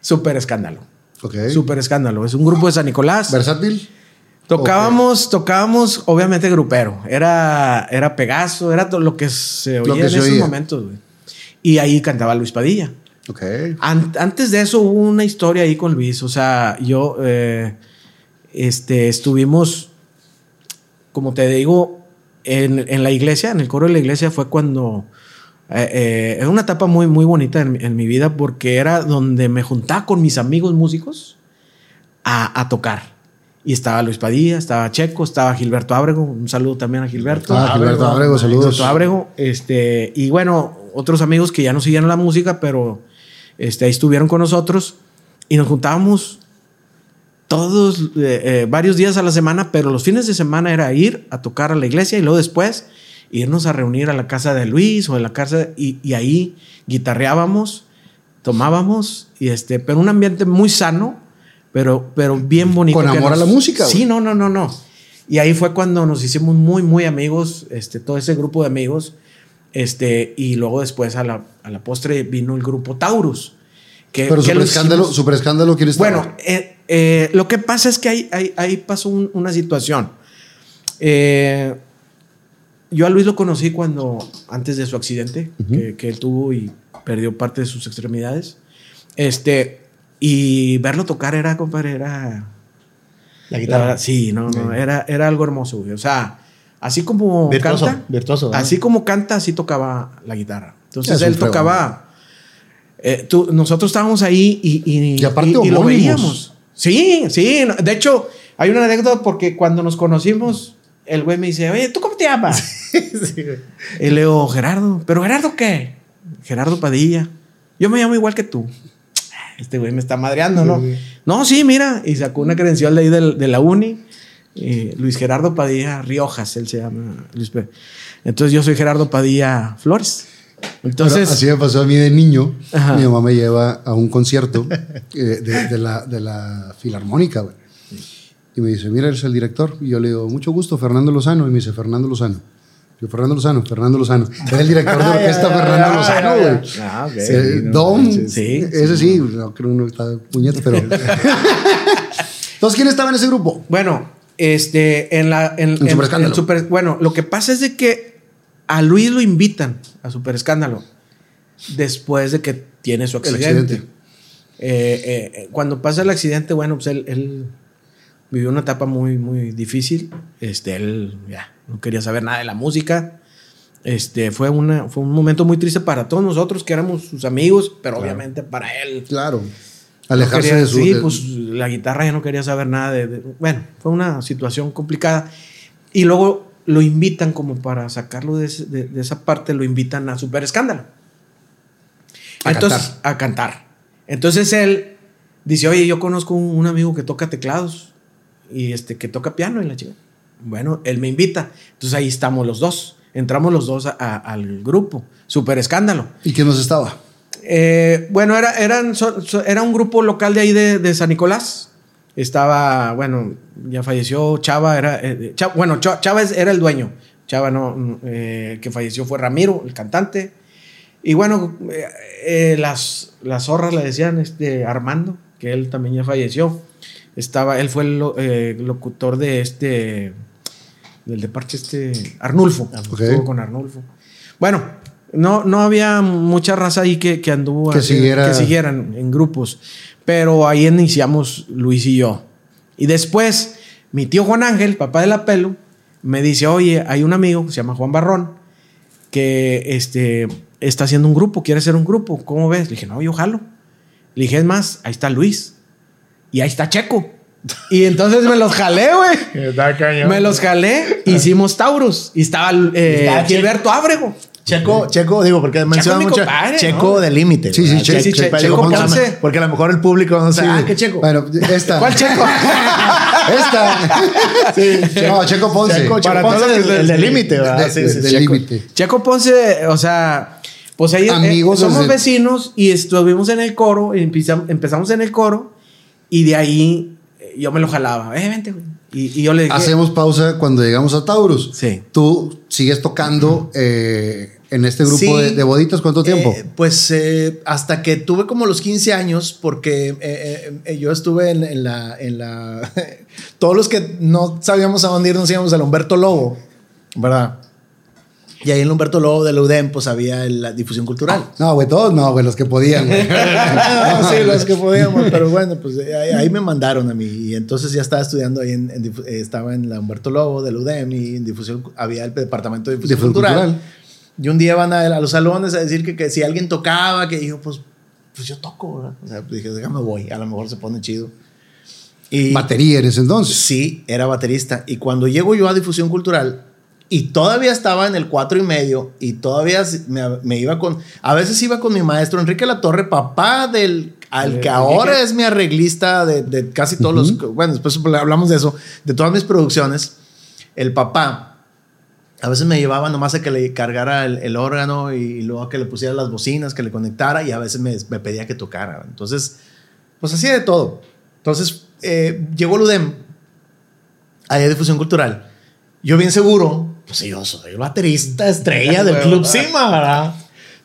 Super Escándalo. Ok. Super Escándalo. Es un grupo de San Nicolás. Versátil. Tocábamos, tocábamos, obviamente grupero. Era, era Pegaso, era todo lo que se oía que en se esos oía. momentos. Y ahí cantaba Luis Padilla. Ok. An- antes de eso hubo una historia ahí con Luis. O sea, yo eh, este, estuvimos, como te digo, en, en la iglesia, en el coro de la iglesia fue cuando. eh, eh, es una etapa muy, muy bonita en, mi- en mi vida porque era donde me juntaba con mis amigos músicos a, a tocar. Y estaba Luis Padilla, estaba Checo, estaba Gilberto Ábrego. Un saludo también a Gilberto. Ah, Gilberto. Ábrego, saludos. Gilberto Ábrego, este, y bueno, otros amigos que ya no siguieron la música, pero este, ahí estuvieron con nosotros y nos juntábamos todos, eh, eh, varios días a la semana, pero los fines de semana era ir a tocar a la iglesia y luego después irnos a reunir a la casa de Luis o en la casa y, y ahí guitarreábamos, tomábamos, y este, pero un ambiente muy sano, pero, pero bien bonito. Con amor a nos- la música, Sí, no, no, no, no. Y ahí fue cuando nos hicimos muy, muy amigos, este, todo ese grupo de amigos. Este, y luego después a la, a la postre vino el grupo Taurus. Que, Pero super lo escándalo, super escándalo, ¿quién estaba? bueno, eh, eh, lo que pasa es que ahí, ahí, ahí pasó un- una situación. Eh, yo a Luis lo conocí cuando, antes de su accidente, que, que él tuvo y perdió parte de sus extremidades. Este, y verlo tocar era, compadre, era... La guitarra. verdad, sí, no, no, era, era algo hermoso, güey. O sea, así como Virtuoso, canta, virtuoso, así como canta, así tocaba la guitarra. Entonces él tocaba... eh, tú- nosotros estábamos ahí y, y, Y aparte y- y lo veíamos. Sí, sí. De hecho, hay una anécdota porque cuando nos conocimos, el güey me dice, oye, ¿tú cómo te llamas? Sí. Y le digo, Gerardo. ¿Pero Gerardo qué? Gerardo Padilla. Yo me llamo igual que tú. Este güey me está madreando, ¿no? No, sí, mira. Y sacó una credencial de ahí del- de, la uni. Eh, Luis Gerardo Padilla Riojas, él se llama. Luis Pe- Entonces yo soy Gerardo Padilla Flores. Entonces, Pero así me pasó a mí de niño. Ajá. Mi mamá me lleva a un concierto eh, de, de la, de la Filarmónica, güey. Y me dice, mira, eres el director. Y yo le digo, mucho gusto, Fernando Lozano. Y me dice, Fernando Lozano. Yo, Fernando Lozano, Fernando Lozano. Era el director de orquesta Fernando Lozano, güey. Ah, ok. Eh, Sí, no Don, manches. Sí, ese sí, no creo uno está puñeta, pero. Entonces, ¿quién estaba en ese grupo? Bueno, este, en la. En, En Super bueno, lo que pasa es de que a Luis lo invitan a Super Escándalo después de que tiene su accidente. Eh, eh, eh, cuando pasa el accidente, bueno, pues él, él vivió una etapa muy, muy difícil. Este, él ya no quería saber nada de la música. Este, fue, una, fue un momento muy triste para todos nosotros que éramos sus amigos, pero obviamente para él Claro. No Alejarse quería- de su. Sí, de- pues la guitarra ya no quería saber nada de, de- Bueno, fue una situación complicada. Y luego lo invitan como para sacarlo de, ese- de- de esa parte, lo invitan a Super Escándalo. A Entonces, cantar. a cantar. Entonces él dice, oye, yo conozco un, un amigo que toca teclados y este que toca piano y la chica. Bueno, él me invita. Entonces ahí estamos los dos. Entramos los dos a- a- al grupo. Super Escándalo. ¿Y quién nos estaba? Eh, bueno, era, eran, so- so- era un grupo local de ahí de, de San Nicolás. Estaba, bueno, ya falleció Chava, era, eh, Cha- bueno, Cha- Chava era el dueño. Chava no, mm, eh, el que falleció fue Ramiro, el cantante. Y bueno, eh, eh, las, las zorras le decían este, Armando, que él también ya falleció. Estaba, él fue el lo- eh, locutor de este, del de parche este, Arnulfo. Estuvo con Arnulfo. Bueno, no, no había mucha raza ahí que, que anduvo Que así, siguiera- que siguieran en grupos. Pero ahí iniciamos Luis y yo. Y después, mi tío Juan Ángel, papá de la pelo, me dice, oye, hay un amigo que se llama Juan Barrón, que este, está haciendo un grupo, quiere hacer un grupo. ¿Cómo ves? Le dije, no, yo jalo. Le dije, es más, ahí está Luis. Y ahí está Checo. Y entonces me los jalé, güey. Está cañón. Me los jalé, hicimos Taurus. Y estaba eh, Gilberto Ábrego. Checo, Checo, digo, porque menciona mi mucho compadre, Checo ¿no? de límite. Sí, sí, ¿verdad? Che- sí, Che- Checo, Checo porque, a lo- Ponce. porque a lo mejor el público no sabe. Sí. Ah, qué Checo. Bueno, esta. ¿Cuál Checo? esta. No, Checo Ponce. Checo, Checo Para Ponce, todos el, los- el de límite, ¿verdad? de- Sí, sí, de Checo. límite. Checo Ponce, o sea, pues ahí eh, Amigos somos desde- vecinos y estuvimos en el coro, empezamos en el coro y de ahí eh, yo me lo jalaba, eh, vente, güey. Y, y yo le dije, Hacemos pausa cuando llegamos a Taurus. Sí. Tú sigues tocando eh, en este grupo Sí. de, de boditas. ¿Cuánto tiempo? Eh, pues eh, hasta que tuve como los 15 años, porque eh, eh, yo estuve en, en la, en la... Todos los que no sabíamos a dónde ir nos íbamos al Humberto Lobo, ¿verdad? Y ahí en Humberto Lobo de la UDEM, pues había la difusión cultural. No, güey, todos no, güey, los que podían. güey. sí, los que podíamos, pero bueno, pues eh, ahí, ahí me mandaron a mí. Y entonces ya estaba estudiando ahí, en, estaba en la Humberto Lobo de la UDEM y en difusión, había el departamento de difusión, Difusión cultural. cultural. Y un día van a, a los salones a decir que, que si alguien tocaba, que dijo, pues, pues yo toco, ¿verdad? O sea, pues dije, déjame voy, a lo mejor se pone chido. Y Batería eres entonces. sí, era baterista. Y cuando llego yo a difusión cultural, y todavía estaba en el cuatro y medio, y todavía me, me iba con, a veces iba con mi maestro Enrique Latorre, papá del, al que ahora es mi arreglista de, de casi todos los, bueno, después hablamos de eso, de todas mis producciones, el papá. A veces me llevaba nomás a que le cargara el, el órgano y, luego a que le pusiera las bocinas, que le conectara y a veces me, me pedía que tocara. Entonces, pues hacía de todo. Entonces, eh, llegó el UDEM, allá de difusión cultural. Yo bien seguro pues yo soy el baterista estrella del Club Cima, ¿verdad?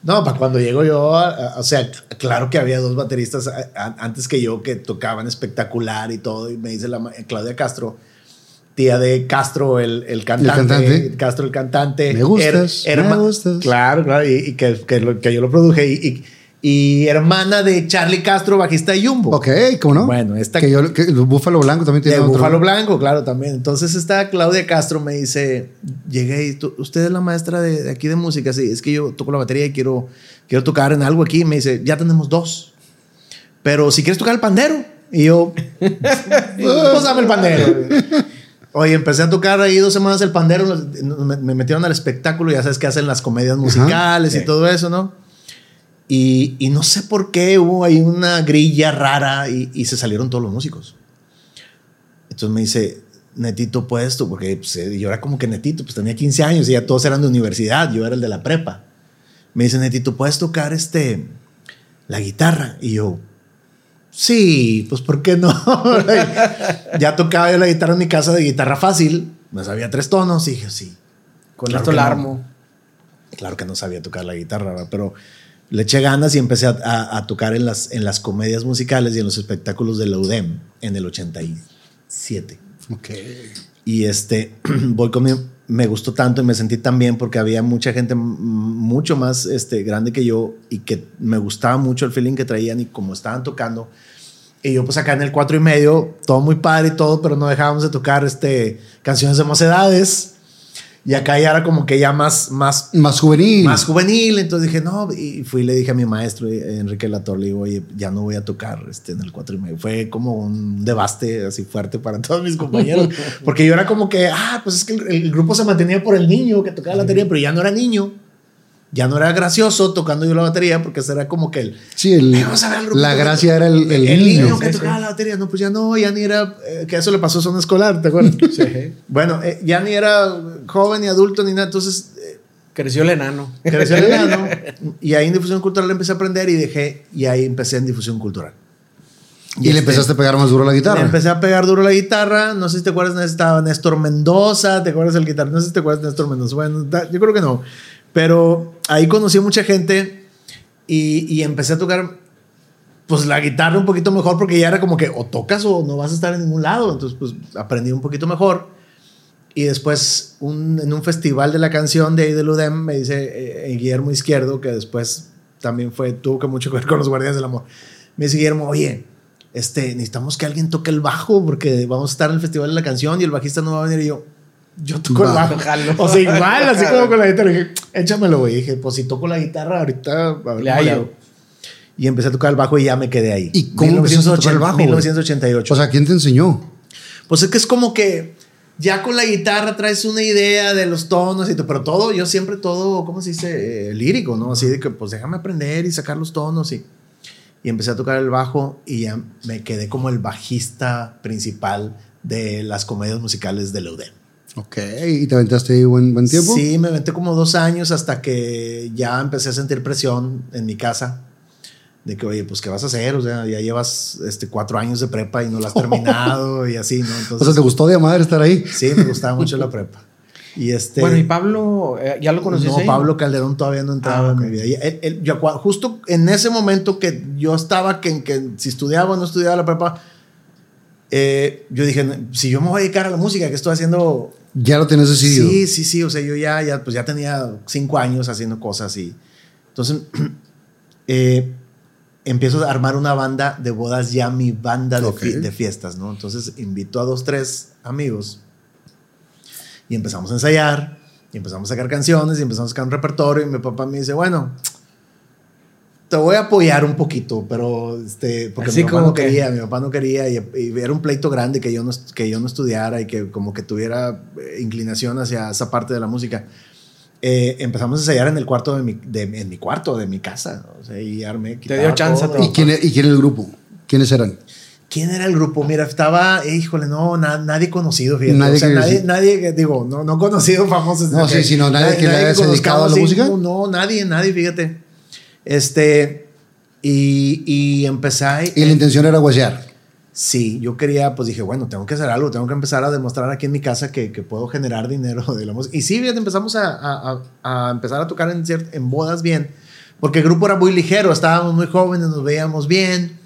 No, para cuando llego yo, a- a- o sea, claro que había dos bateristas a- a- antes que yo que tocaban espectacular y todo, y me dice la Claudia Castro, tía de Castro, el, el cantante, cantante. Castro el cantante. Me gustas, her- me herma- gustas. Claro, claro, y, y que, que, lo- que yo lo produje, y, y- hermana de Charlie Castro, bajista de Jumbo. Ok, ¿cómo no? Bueno, esta- Que yo, que el Búfalo Blanco también tiene De otro. Búfalo Blanco, claro, también. Entonces está Claudia Castro, me dice, llegué y tú- usted es la maestra de, de aquí de música, sí, es que yo toco la batería y quiero, quiero tocar en algo aquí. Me dice, ya tenemos dos, pero si quieres tocar el pandero. Y yo, pues dame el pandero. Oye, empecé a tocar ahí dos semanas el pandero, me, me metieron al espectáculo, ya sabes que hacen las comedias musicales y Sí. todo eso, ¿no? Y, y no sé por qué hubo ahí una grilla rara y, y se salieron todos los músicos. Entonces me dice, Netito, pues tú, porque pues, eh, yo era como que Netito, pues tenía 15 años y ya todos eran de universidad, yo era el de la prepa. Me dice, Netito, ¿puedes tocar este, la guitarra? Y yo, sí, pues ¿por qué no? ya tocaba yo la guitarra en mi casa de guitarra fácil, me sabía tres tonos y dije, sí. Con Claro esto la no. armo. Claro que no sabía tocar la guitarra, ¿verdad? pero le eché ganas y empecé a, a- a tocar en las, en las comedias musicales y en los espectáculos de la UDEM en el 87. Ok. Y este, voy con mi- me gustó tanto y me sentí tan bien porque había mucha gente mucho más este, grande que yo y que me gustaba mucho el feeling que traían y como estaban tocando. Y yo pues acá en el cuatro y medio, todo muy padre y todo, pero no dejábamos de tocar este, canciones de mocedades. Y acá ya era como que ya más, más Más juvenil. más juvenil. Entonces dije, no, y fui y le dije a mi maestro, eh, Enrique Lator, le digo, oye, ya no voy a tocar este, en el cuatro y medio. Fue como un debaste así fuerte para todos mis compañeros, porque yo era como que, ah, pues es que el, el grupo se mantenía por el niño que tocaba la batería, pero ya no era niño. Ya no era gracioso tocando yo la batería, porque ese era como que el, Sí, el- "Ay, vamos a ver al grupito la gracia era el, el el niño niño. que Sí, tocaba sí. la batería. No, pues ya no, ya ni era, eh, que eso le pasó a zona escolar, ¿te acuerdas? Sí. Bueno, eh, ya ni era joven ni adulto ni nada, entonces eh, Creció el enano. Creció el enano. Y ahí en difusión cultural empecé a aprender y dejé, y ahí empecé en difusión cultural. Y, le este, empezaste a pegar más duro la le guitarra. empecé a pegar duro la guitarra. No sé si te acuerdas, estaba Néstor Mendoza. ¿Te acuerdas del guitarra? No sé si te acuerdas de Néstor Mendoza. Bueno, da- yo creo que no. Pero ahí conocí a mucha gente y, y empecé a tocar pues la guitarra un poquito mejor porque ya era como que o tocas o no vas a estar en ningún lado. Entonces pues aprendí un poquito mejor. Y después en un festival de la canción de ahí del UDEM me dice eh, Guillermo Izquierdo, que después también fue, tuvo que mucho que con los Guardianes del Amor. Me dice Guillermo, oye, este, necesitamos que alguien toque el bajo porque vamos a estar en el festival de la canción y el bajista no va a venir. Y yo, yo toco el bajo. Jalo. O sea, igual, así como con la guitarra. Y dije, échamelo, güey. Dije, pues si toco la guitarra ahorita, a ver Le hallo. Y empecé a tocar el bajo y ya me quedé ahí. ¿Y cómo empezaste a tocar el bajo, güey? 1988. O sea, ¿quién te enseñó? Pues es que es como que ya con la guitarra traes una idea de los tonos y todo, pero todo, yo siempre todo, ¿cómo se dice? Eh, lírico, ¿no? Así de que pues déjame aprender y sacar los tonos y, y empecé a tocar el bajo y ya me quedé como el bajista principal de las comedias musicales de la UDEM. Ok. ¿Y te aventaste ahí buen, buen tiempo? Sí, me aventé como dos años hasta que ya empecé a sentir presión en mi casa. De que, oye, pues, ¿qué vas a hacer? O sea, ya llevas este, cuatro años de prepa y no lo has terminado y así, ¿no? Entonces, O sea, ¿te gustó de madre estar ahí? Sí, me gustaba mucho la prepa. Y este. Bueno, y Pablo, eh, ¿ya lo conociste? No, Pablo Calderón todavía no entraba Ah, en ok. mi vida. Y él- él- yo justo en ese momento que yo estaba, que, que si estudiaba o no estudiaba la prepa, eh, yo dije, si yo me voy a dedicar a la música, que estoy haciendo? Ya lo tienes decidido. Sí, sí, sí. O sea, yo ya, ya, pues ya tenía cinco años haciendo cosas y entonces eh, empiezo a armar una banda de bodas, ya mi banda de, Ok. fi- de fiestas, ¿no? Entonces invito a dos, tres amigos y empezamos a ensayar y empezamos a sacar canciones y empezamos a sacar un repertorio y mi papá me dice, bueno, te voy a apoyar un poquito, pero este, porque Así mi papá como no que- quería, mi papá no quería y, y era un pleito grande que yo no, que yo no estudiara y que como que tuviera eh, inclinación hacia esa parte de la música. Eh, empezamos a ensayar en el cuarto de mi, de, en mi cuarto, de mi casa. O sea, y armé, Te dio chance a todo. todo. ¿Y quién, e- ¿Y quién era el grupo? ¿Quiénes eran? ¿Quién era el grupo? Mira, estaba, eh, híjole, no, na- nadie conocido, fíjate. Nadie o sea, que- nadie, nadie digo, no, no conocido, famoso. No, sí, sí, no, nadie que le haya dedicado a la sí, música. No, no, nadie, nadie, fíjate. Este, y, y empecé a- Y la intención era guasear. Sí, yo quería, pues dije, bueno, tengo que hacer algo, tengo que empezar a demostrar aquí en mi casa que, que puedo generar dinero de la música. Y sí, fíjate, empezamos a, a- a- empezar a tocar en, en bodas bien, porque el grupo era muy ligero, estábamos muy jóvenes, nos veíamos bien.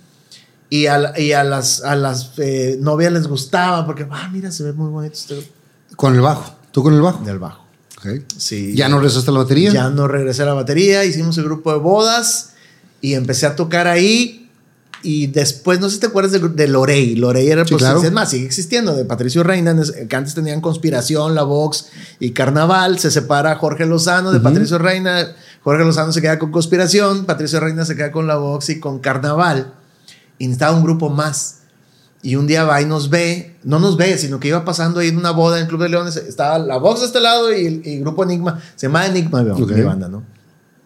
Y a, y a las, a las eh, novias les gustaba, porque, ah, mira, se ve muy bonito este Con el bajo. ¿Tú con el bajo? del bajo. Sí. ¿Ya no regresaste a la batería? Ya no regresé a la batería, hicimos el grupo de bodas y empecé a tocar ahí. Y después, no sé si te acuerdas de, de Lorey. Lorey era, Sí, pues, claro. es más, sigue existiendo, de Patricio Reina, es- que antes tenían Conspiración, La Vox y Carnaval. Se separa Jorge Lozano de Patricio Reina. Jorge Lozano se queda con Conspiración, Patricio Reina se queda con La Vox y con Carnaval. Y necesitaba un grupo más. Y un día va y nos ve, no nos ve, sino que iba pasando ahí en una boda en el Club de Leones. Estaba la Vox de este lado y el, y grupo Enigma. Se llama Enigma, mi Ok. mi banda, ¿no?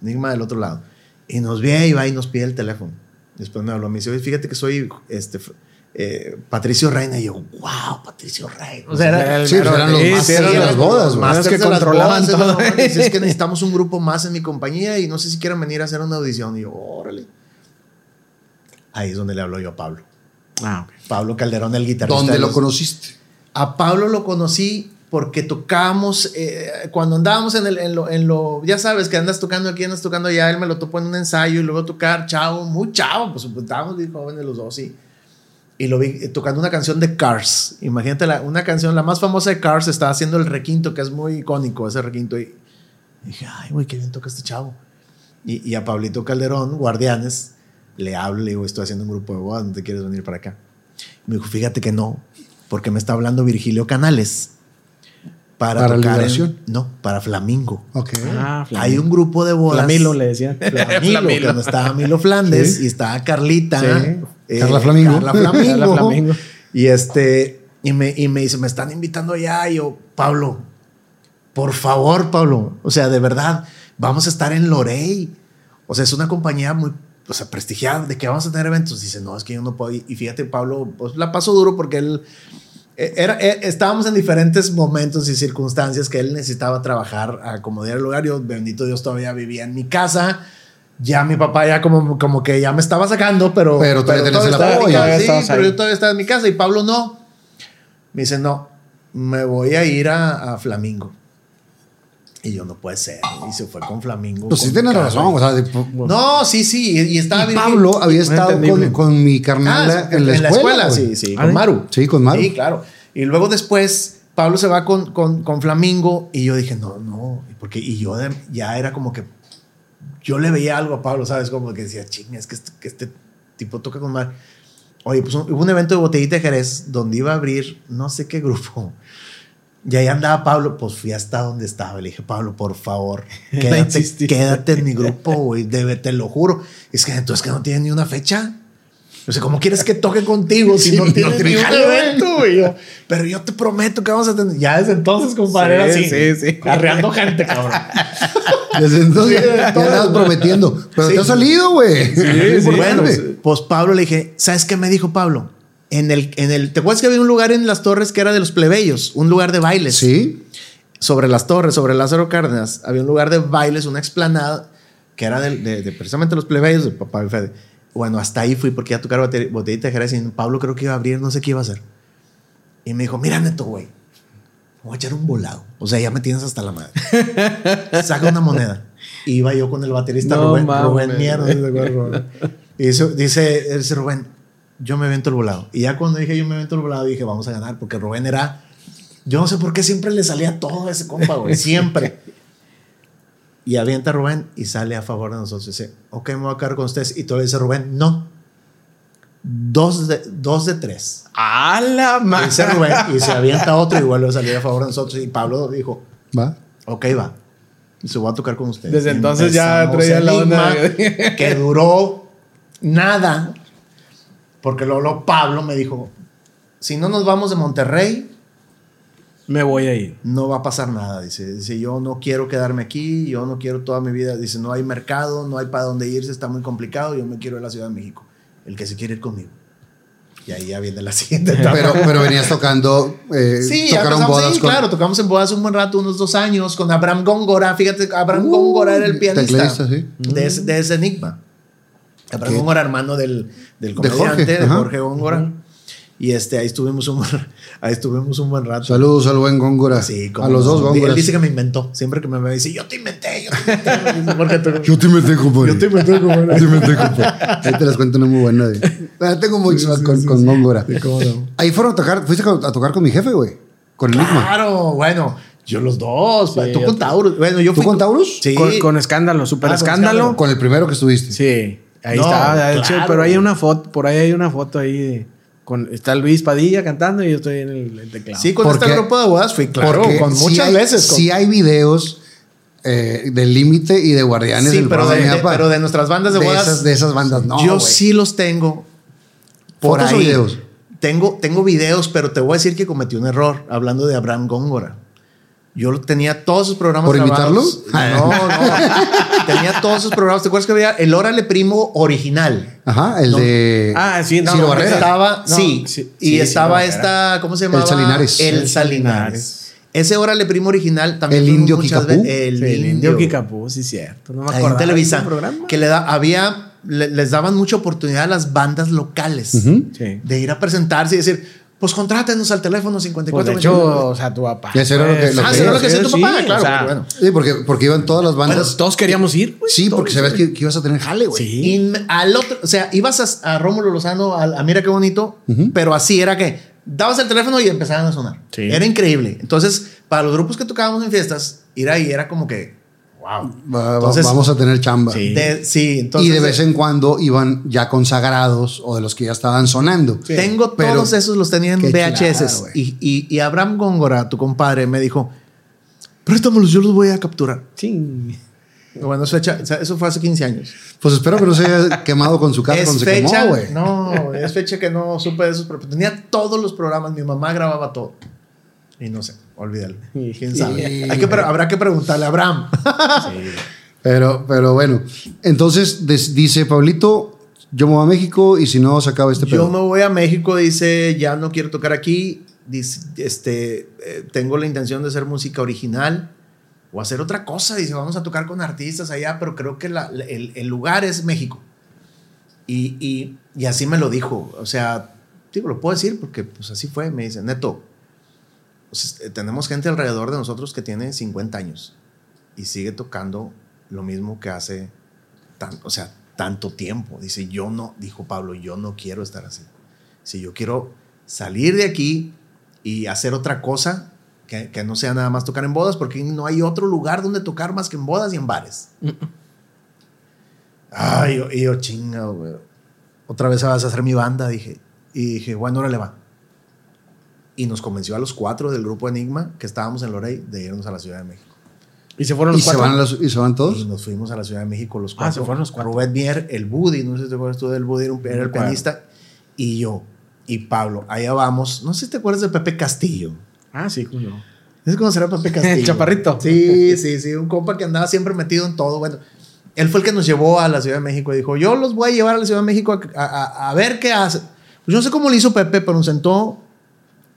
Enigma del otro lado. Y nos ve y va y nos pide el teléfono. Después me habló, me dice, "Oye, fíjate que soy este, eh, Patricio Reina. Y yo, wow, Patricio Reina. O sea, era, el Sí, pues eran los Sí, más sí, de eran las los bodas, más güey. masters que de controlaban bodas, todo. es que necesitamos un grupo más en mi compañía y no sé si quieren venir a hacer una audición. Y yo, órale. Ahí es donde le hablo yo a Pablo. Ah, ok. Pablo Calderón, el guitarrista. ¿Dónde de lo los- conociste? A Pablo lo conocí porque tocábamos, eh, cuando andábamos en, el, en, lo, en lo, ya sabes que andas tocando aquí, andas tocando allá, él me lo topó en un ensayo y luego tocar, chavo, muy chavo, pues estábamos bien jóvenes los dos y, y lo vi eh, tocando una canción de Cars. Imagínate, la- una canción, la más famosa de Cars, estaba haciendo el requinto, que es muy icónico ese requinto. Y dije, ay, güey, qué bien toca este chavo. Y, y a Pablito Calderón, Guardianes, le hablo, le digo, estoy haciendo un grupo de bodas, ¿no te quieres venir para acá? Me dijo, fíjate que no, porque me está hablando Virgilio Canales. Para, ¿Para tocar en- no, para Flamingo. Ok. Ah, Hay un grupo de bodas. Flamilo le decían. Flamilo, Flamilo. cuando estaba Milo Flandes Sí. y estaba Carlita. Sí. Carla Flamingo. Carla Flamingo. Carla Flamingo. Y este, y me, y me dice, me están invitando allá. Y yo, Pablo, por favor, Pablo. O sea, de verdad, vamos a estar en Lorey. O sea, es una compañía muy, o sea, prestigiada. ¿De que vamos a tener eventos? Dice, no, es que yo no puedo. Y fíjate, Pablo, pues la pasó duro porque él. eh, Era, eh, estábamos en diferentes momentos y circunstancias que él necesitaba trabajar a acomodar el lugar. Yo, bendito Dios, todavía vivía en mi casa. Ya mi papá ya como, como que ya me estaba sacando, pero... Pero todavía tenías el estaba en mi apoyo. casa, Todavía sí, pero yo todavía estaba en mi casa y Pablo no. Me dice, no, me voy a ir a, a Flamingo. Y yo, no puede ser. Y se fue con Flamingo. Pues sí tienes razón. O sea, de- No, sí, sí. Y, y estaba y Pablo había estado con, mi Ah, carnala en la escuela. sí, sí, con. Maru. Sí, con Maru. Sí, claro. Y luego después Pablo se va con, con, con Flamingo y yo dije, no, no, porque y yo de- ya era como que yo le veía algo a Pablo, ¿sabes? Como que decía, ching, es que este, que este tipo toca con Maru. Oye, pues un- hubo un evento de botellita de Jerez donde iba a abrir no sé qué grupo. Y ahí andaba Pablo, pues fui hasta donde estaba. Le dije, Pablo, por favor, quédate, quédate en mi grupo, güey, te lo juro. Es que entonces que no tiene ni una fecha. O sea, ¿cómo quieres que toque contigo si Sí, no no tienes tiene ni un evento, güey? Pero yo te prometo que vamos a tener. Ya desde entonces, compadre, Sí, así. sí, sí. Arreando gente, cabrón. Desde entonces Sí, ya, andabas prometiendo. Pero te ha salido, güey. Sí, bueno, pues Pablo le dije, ¿sabes qué me dijo Pablo? En el, en el, ¿te acuerdas que había un lugar en las torres que era de los plebeyos? Un lugar de bailes. Sí. Sobre las torres, sobre Lázaro Cárdenas, había un lugar de bailes, una explanada que era de, de- de precisamente los plebeyos de papá y Fede. Bueno, hasta ahí fui porque iba a tocar bote- botellita de Jerez y Pablo creo que iba a abrir, no sé qué iba a hacer. Y me dijo, mira, Neto, güey, voy a echar un volado. O sea, ya me tienes hasta la madre. Saca una moneda. Y iba yo con el baterista No Rubén. Rubén Mierda. dice, dice, dice Rubén, yo me avento el volado. Y ya cuando dije yo me avento el volado, dije, vamos a ganar, porque Rubén era, yo no sé por qué siempre le salía todo a ese compa, güey, siempre. Y avienta a Rubén y sale a favor de nosotros. Dice, ok, me voy a quedar con ustedes. Y todavía dice Rubén, no. Dos de, dos de tres. ¡A la Y dice madre! Rubén y se avienta otro y vuelve a salir a favor de nosotros. Y Pablo dijo, Va. ok, va. Y se va a tocar con ustedes. Desde entonces ya traía la onda. que duró nada. Porque luego, luego Pablo me dijo, si no nos vamos de Monterrey, Me voy a ir. no va a pasar nada. Dice, dice, yo no quiero quedarme aquí, yo no quiero toda mi vida. Dice, no hay mercado, no hay para dónde irse, está muy complicado, yo me quiero ir a la Ciudad de México. El que se quiere ir conmigo. Y ahí ya viene la siguiente etapa. Pero, pero venías tocando. Eh, Sí, tocaron bodas ahí, con. claro, tocamos en bodas un buen rato, unos dos años, con Abraham Góngora. Fíjate, Abraham Uh, Góngora era el pianista sí. de, ese, de ese enigma. Abraham ¿Qué? Góngora, hermano del, del De Jorge, comediante, de. Jorge Góngora. Y este, ahí estuvimos un, ahí estuvimos un buen rato. Saludos al buen Góngora. Sí, cómo a los dos Él Góngoras. dice que me inventó. Siempre que me ve, dice, yo te inventé, yo te inventé. Dice, "Porque tú- Yo te metí, compadre. Yo te inventé, compadre. Yo te metí, compadre. Ahí te las cuento una muy buena. Ah, Tengo muchísimas con, con Góngora. cómo no. Ahí fueron a tocar, fuiste a tocar con mi jefe, güey. Con Enigma. Claro, bueno, yo los dos. tú con Taurus. Bueno, yo ¿Tú fui con Taurus? Sí. Con, con escándalo, super Ah, con escándalo. Con el primero que estuviste. Sí, ahí No, está. claro. pero hay una foto, por ahí hay una foto ahí de- con está Luis Padilla cantando y yo estoy en el, el teclado. Sí, con Porque- este grupo de bodas fui, claro, Porque con muchas hay- veces. con- Sí hay videos eh, del límite y de guardianes Sí, del pero de, de- pero de nuestras bandas de, de bodas. esas, de esas bandas, no. yo sí los tengo. Por ¿Fotos o ahí. videos? Tengo, tengo videos, pero te voy a decir que cometí un error hablando de Abraham Góngora. Yo tenía todos sus programas ¿Por grabados. invitarlo? No, no. tenía todos sus programas. ¿Te acuerdas que había el Órale Primo original? Ajá, el No. de. Ah, sí, no, Ciro no, Barrera. Estaba, No, sí, sí, y sí, estaba Ciro esta, ¿cómo se llamaba? Salinares. El El Salinares. Ese Órale Primo original también. El Indio muchas Kikapú. veces- El, Sí, el Indio Kikapú, sí, cierto. No me acuerdo. en Televisa, que le da, había, le- les daban mucha oportunidad a las bandas locales de ir a presentarse y decir, pues contrátenos al teléfono Pues 54. de hecho, o sea, tu papá. Eso era lo que- lo Ah, que era lo que sí, hacía tu sí, papá, o claro. sea, pero bueno. Sí, porque, porque iban todas las bandas. Bueno, todos queríamos ir, güey. sí, porque sabes que, que ibas a tener jale, güey. Sí. Y al otro, o sea, ibas a, a Rómulo Lozano, a, a Mira qué bonito, pero así era que dabas el teléfono y empezaban a sonar. Sí. Era increíble. Entonces, para los grupos que tocábamos en fiestas, ir ahí era como que, wow. Va- Entonces, vamos a tener chamba. Sí. De- sí, entonces. y de vez en cuando iban ya consagrados o de los que ya estaban sonando. Tengo Pero- todos esos, los tenía en Qué VHS. y, y, y Abraham Góngora, tu compadre, me dijo: Préstamelos, yo los voy a capturar. Sí. Bueno, eso, fue hace 15 años. Pues espero que no se haya quemado con su casa es cuando se fecha, quemó, güey. no, es fecha que no supe de esos, pero tenía todos los programas. Mi mamá grababa todo. Y no sé, olvídalo. ¿Quién sabe? Hay que habrá que preguntarle a Abraham. Pero, pero bueno. Entonces des- dice Pablito, yo me voy a México y si no se acaba este Yo pedo. me voy a México, dice, ya no quiero tocar aquí. Dice, este, eh, tengo la intención de hacer música original o hacer otra cosa. Dice, vamos a tocar con artistas allá, pero creo que la- el, el lugar es México. Y, y- y así me lo dijo. O sea, digo, lo puedo decir porque pues así fue. Me dice, neto, pues, eh, tenemos gente alrededor de nosotros que tiene 50 años y sigue tocando lo mismo que hace, o sea, tanto tiempo. Dice, yo no, dijo Pablo, yo no quiero estar así. Si yo quiero salir de aquí y hacer otra cosa que, no sea nada más tocar en bodas, porque no hay otro lugar donde tocar más que en bodas y en bares. Ay, yo, yo. Otra vez vas a hacer mi banda, dije. Y dije, bueno, ahora le va. Y nos convenció a los cuatro del grupo Enigma, que estábamos en Lorey, de irnos a la Ciudad de México. Y se fueron ¿Y los se, cuatro. van a los- ¿Y se van Y todos? nos fuimos a la Ciudad de México los Ah, cuatro. se fueron los cuatro. Rubén Mier, el Buddy, no sé si te acuerdas tú del Buddy, era, un- era el pianista. Y yo, y Pablo, allá vamos. No sé si te acuerdas de Pepe Castillo. Ah, sí, cómo no. ¿Es cómo será Pepe Castillo? El chaparrito. Sí, sí, sí. Un compa que andaba siempre metido en todo. Bueno, él fue el que nos llevó a la Ciudad de México y dijo: Yo los voy a llevar a la Ciudad de México a, a- a ver qué hace. Pues yo no sé cómo le hizo Pepe, pero nos sentó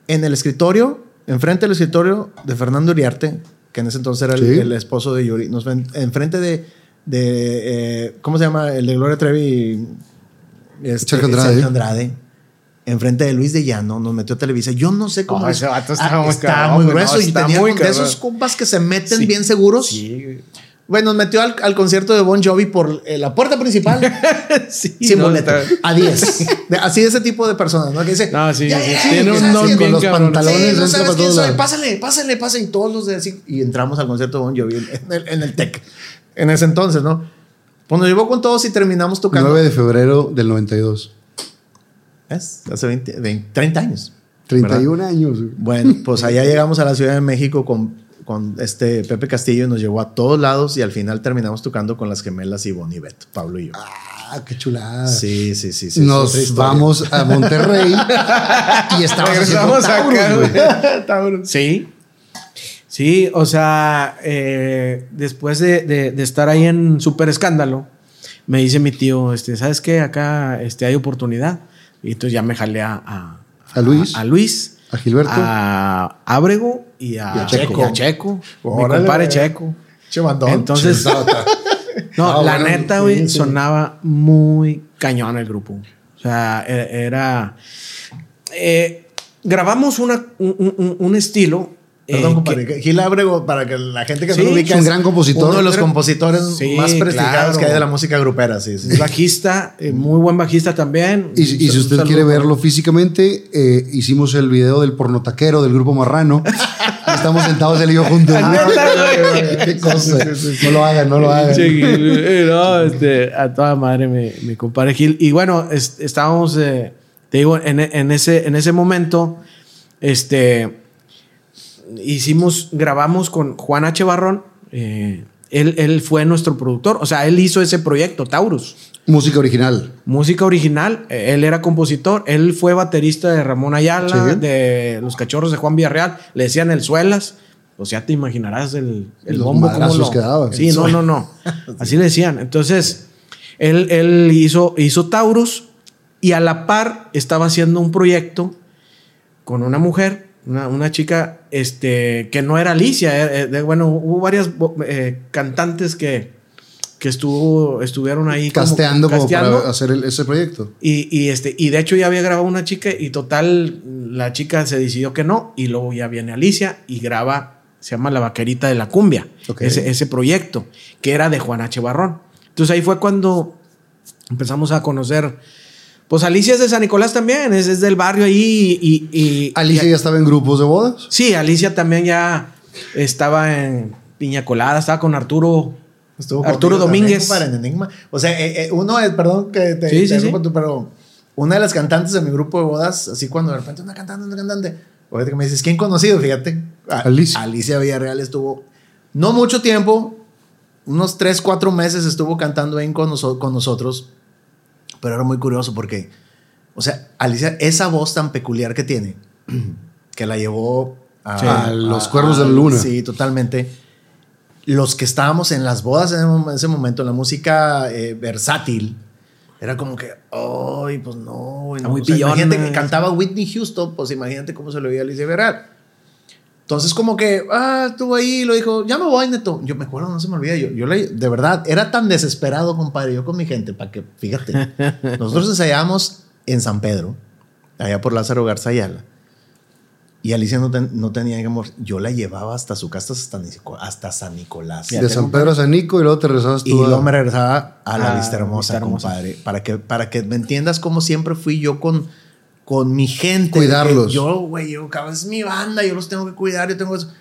en el escritorio, enfrente del escritorio de Fernando Uriarte, que en ese entonces era el, Sí. el esposo de Yuri. Nos ven enfrente de. de eh, ¿Cómo se llama? El de Gloria Trevi. Este, Sergio Andrade. Sergio Andrade. Enfrente de Luis de Llano, nos metió a Televisa. Yo no sé cómo. Oh, ese vato está Ah, muy cabrón, muy grueso no, y tenía de esos compas que se meten Sí. bien seguros. Sí, güey. Bueno, nos metió al, al concierto de Bon Jovi por eh, la puerta principal sí, sin no, boleto. está- A 10. De- Así ese tipo de personas, ¿no? Que dice. No, sí, "Ya, sí, ya, tiene un sí, con los cabrón. pantalones Sí, no sabes quién soy. Pásale, pásale, pásale. Y todos los de así. Y entramos al concierto de Bon Jovi en el, en el TEC. En ese entonces, ¿no? Pues nos llevó con todos y terminamos tocando. 9 de febrero del 92. ¿Ves? Hace 20, 20, 30 años. 31 años. güey. Bueno, pues allá llegamos a la Ciudad de México con, con este Pepe Castillo y nos llevó a todos lados y al final terminamos tocando con las gemelas Ivonne y Beto, Pablo y yo. Ah, qué chulada. Sí, sí, sí. sí Nos vamos a Monterrey y estamos Regresamos Taurus, acá. Sí. Sí, o sea, eh, después de, de- de estar ahí en Super Escándalo, me dice mi tío, este, ¿sabes qué? Acá este, hay oportunidad. Y entonces ya me jalé a, a, ¿A Luis? A, Luis. A Gilberto. A Ábrego y a, Y a Checo. y a Checo. mi Órale, compadre. Checo. Entonces, no, Ah, la bueno, neta, güey, sí. sonaba muy cañón el grupo. O sea, e- era. eh, grabamos una, un, un- un estilo. Eh, Perdón, que- compadre. Gil Ábrego, para que la gente que Sí, no lo ubica, es un gran compositor. Uno de los compositores Sí, más prestigiados claro. que hay de la música grupera. Sí, sí. es bajista, eh, muy buen bajista también. Y, y si usted quiere verlo físicamente, eh, hicimos el video del pornotaquero del grupo Marrano. Estamos sentados él y yo juntos. Güey. Qué cosa. No lo hagan, no lo hagan. Sí, eh, no, este, a toda madre mi, mi compadre Gil. Y bueno, es- estábamos, eh, te digo, en, en ese, en ese momento, este, hicimos, grabamos con Juan H. Barrón. eh, él, él fue nuestro productor, o sea, él hizo ese proyecto, Taurus. Música original. Música original, eh, él era compositor, él fue baterista de Ramón Ayala, Sí. de Los Cachorros de Juan Villarreal, le decían el Suelas, o sea, te imaginarás el, el Los bombo cómo lo-. Sí, no, no, no, así le decían. Entonces, él, él hizo, hizo Taurus y a la par estaba haciendo un proyecto con una mujer, una, una chica este, que no era Alicia. eh, eh, de- bueno, hubo varias eh, cantantes que, que estuvo, estuvieron ahí. como Casteando como, casteando. para hacer el- ese proyecto. Y, y, este, y de hecho ya había grabado una chica y total la chica se decidió que no y luego ya viene Alicia y graba, se llama La Vaquerita de la Cumbia, ese, ese proyecto que era de Juan H. Barrón. Entonces ahí fue cuando empezamos a conocer, pues Alicia es de San Nicolás también, es, es del barrio ahí y... y- Alicia y- ya estaba en grupos de bodas. Sí, Alicia también ya estaba en Piña Colada, estaba con Arturo. Estuvo Arturo Domínguez. compadre, en Enigma. O sea, eh, eh, uno es, perdón que te, Sí, te sí, interrumpa sí. tú, pero una de las cantantes de mi grupo de bodas, así cuando de repente una cantante, una cantante, ahorita que me dices, ¿quién conocido? Fíjate, a- Alicia. Alicia Villarreal estuvo no mucho tiempo, unos 3, 4 meses estuvo cantando ahí con, noso- con nosotros, pero era muy curioso porque, o sea, Alicia, esa voz tan peculiar que tiene, que la llevó a, Sí. A los cuernos de la luna. Sí, totalmente. Los que estábamos en las bodas en ese mom- en ese momento, la música eh, versátil, era como que, ay, pues no, Está no". muy O sea, Imagínate que cantaba Whitney Houston, pues imagínate cómo se lo oía a Alicia Villarreal. Entonces, como que, ah, estuvo ahí, lo dijo, ya me voy, neto. Yo me acuerdo, no se me olvida. Yo, yo le- de verdad, era tan desesperado, compadre, yo con mi gente, para que, fíjate, nosotros ensayábamos en San Pedro, allá por Lázaro Garza Ayala. Y Alicia no, ten- no tenía amor. Yo la llevaba hasta su casa, hasta, San Nicolás. de San Pedro a San Nico y luego te regresabas Y tú luego me regresaba a la A Vista Hermosa, Vista Hermosa. compadre. Para que, para que me entiendas cómo siempre fui yo con, con mi gente. Cuidarlos. Que Yo, güey, yo, cabrón, es mi banda, yo los tengo que cuidar, yo tengo eso.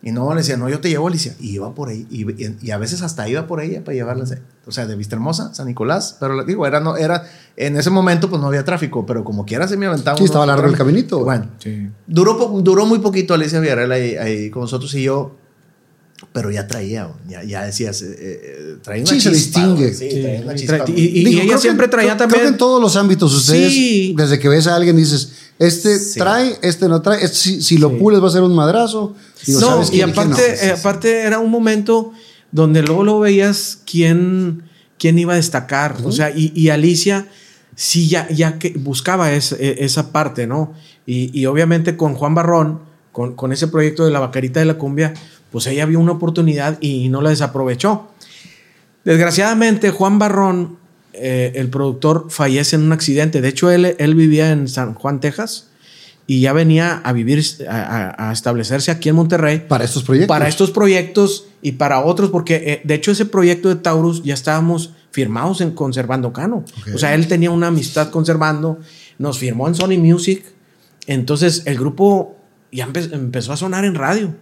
Y no, le decía, no, yo te llevo, Alicia. Y iba por ahí. Y, y- a veces hasta iba por ella para llevarlas. O sea, de Vista Hermosa, San Nicolás. Pero le digo, era, no, era, en ese momento pues no había tráfico, pero como quiera se me aventaba. Sí, estaba largo el caminito. Bueno, Sí. Duró, duró muy poquito Alicia Villarreal ahí, ahí con nosotros y yo, pero ya traía, ya, ya decías, eh, eh, traía una Sí, se chispa, distingue. güey, Sí, Sí, traía una y chispa. y- y- Digo, ella creo que- siempre traía creo- también- Creo que en todos los ámbitos ustedes, Sí. desde que ves a alguien dices, este Sí. trae, este no trae, este, si, si lo Sí. pules va a ser un madrazo. Digo, no, ¿sabes y aparte, no. eh, aparte era un momento donde luego lo veías quién, quién iba a destacar. O sea, y, y Alicia sí ya, ya que buscaba es- eh, esa parte, ¿no? Y, y obviamente con Juan Barrón, con, con ese proyecto de la vacarita de la cumbia, pues ella vio una oportunidad y no la desaprovechó. Desgraciadamente, Juan Barrón, eh, el productor, fallece en un accidente. De hecho, él, él vivía en San Juan, Texas, y ya venía a vivir, a, establecerse aquí en Monterrey para estos proyectos. para estos proyectos y para otros, porque eh, de hecho ese proyecto de Taurus ya estábamos firmados en Conservando Cano. Ok. O sea, él tenía una amistad conservando, nos firmó en Sony Music, entonces el grupo ya empe- empezó a sonar en radio.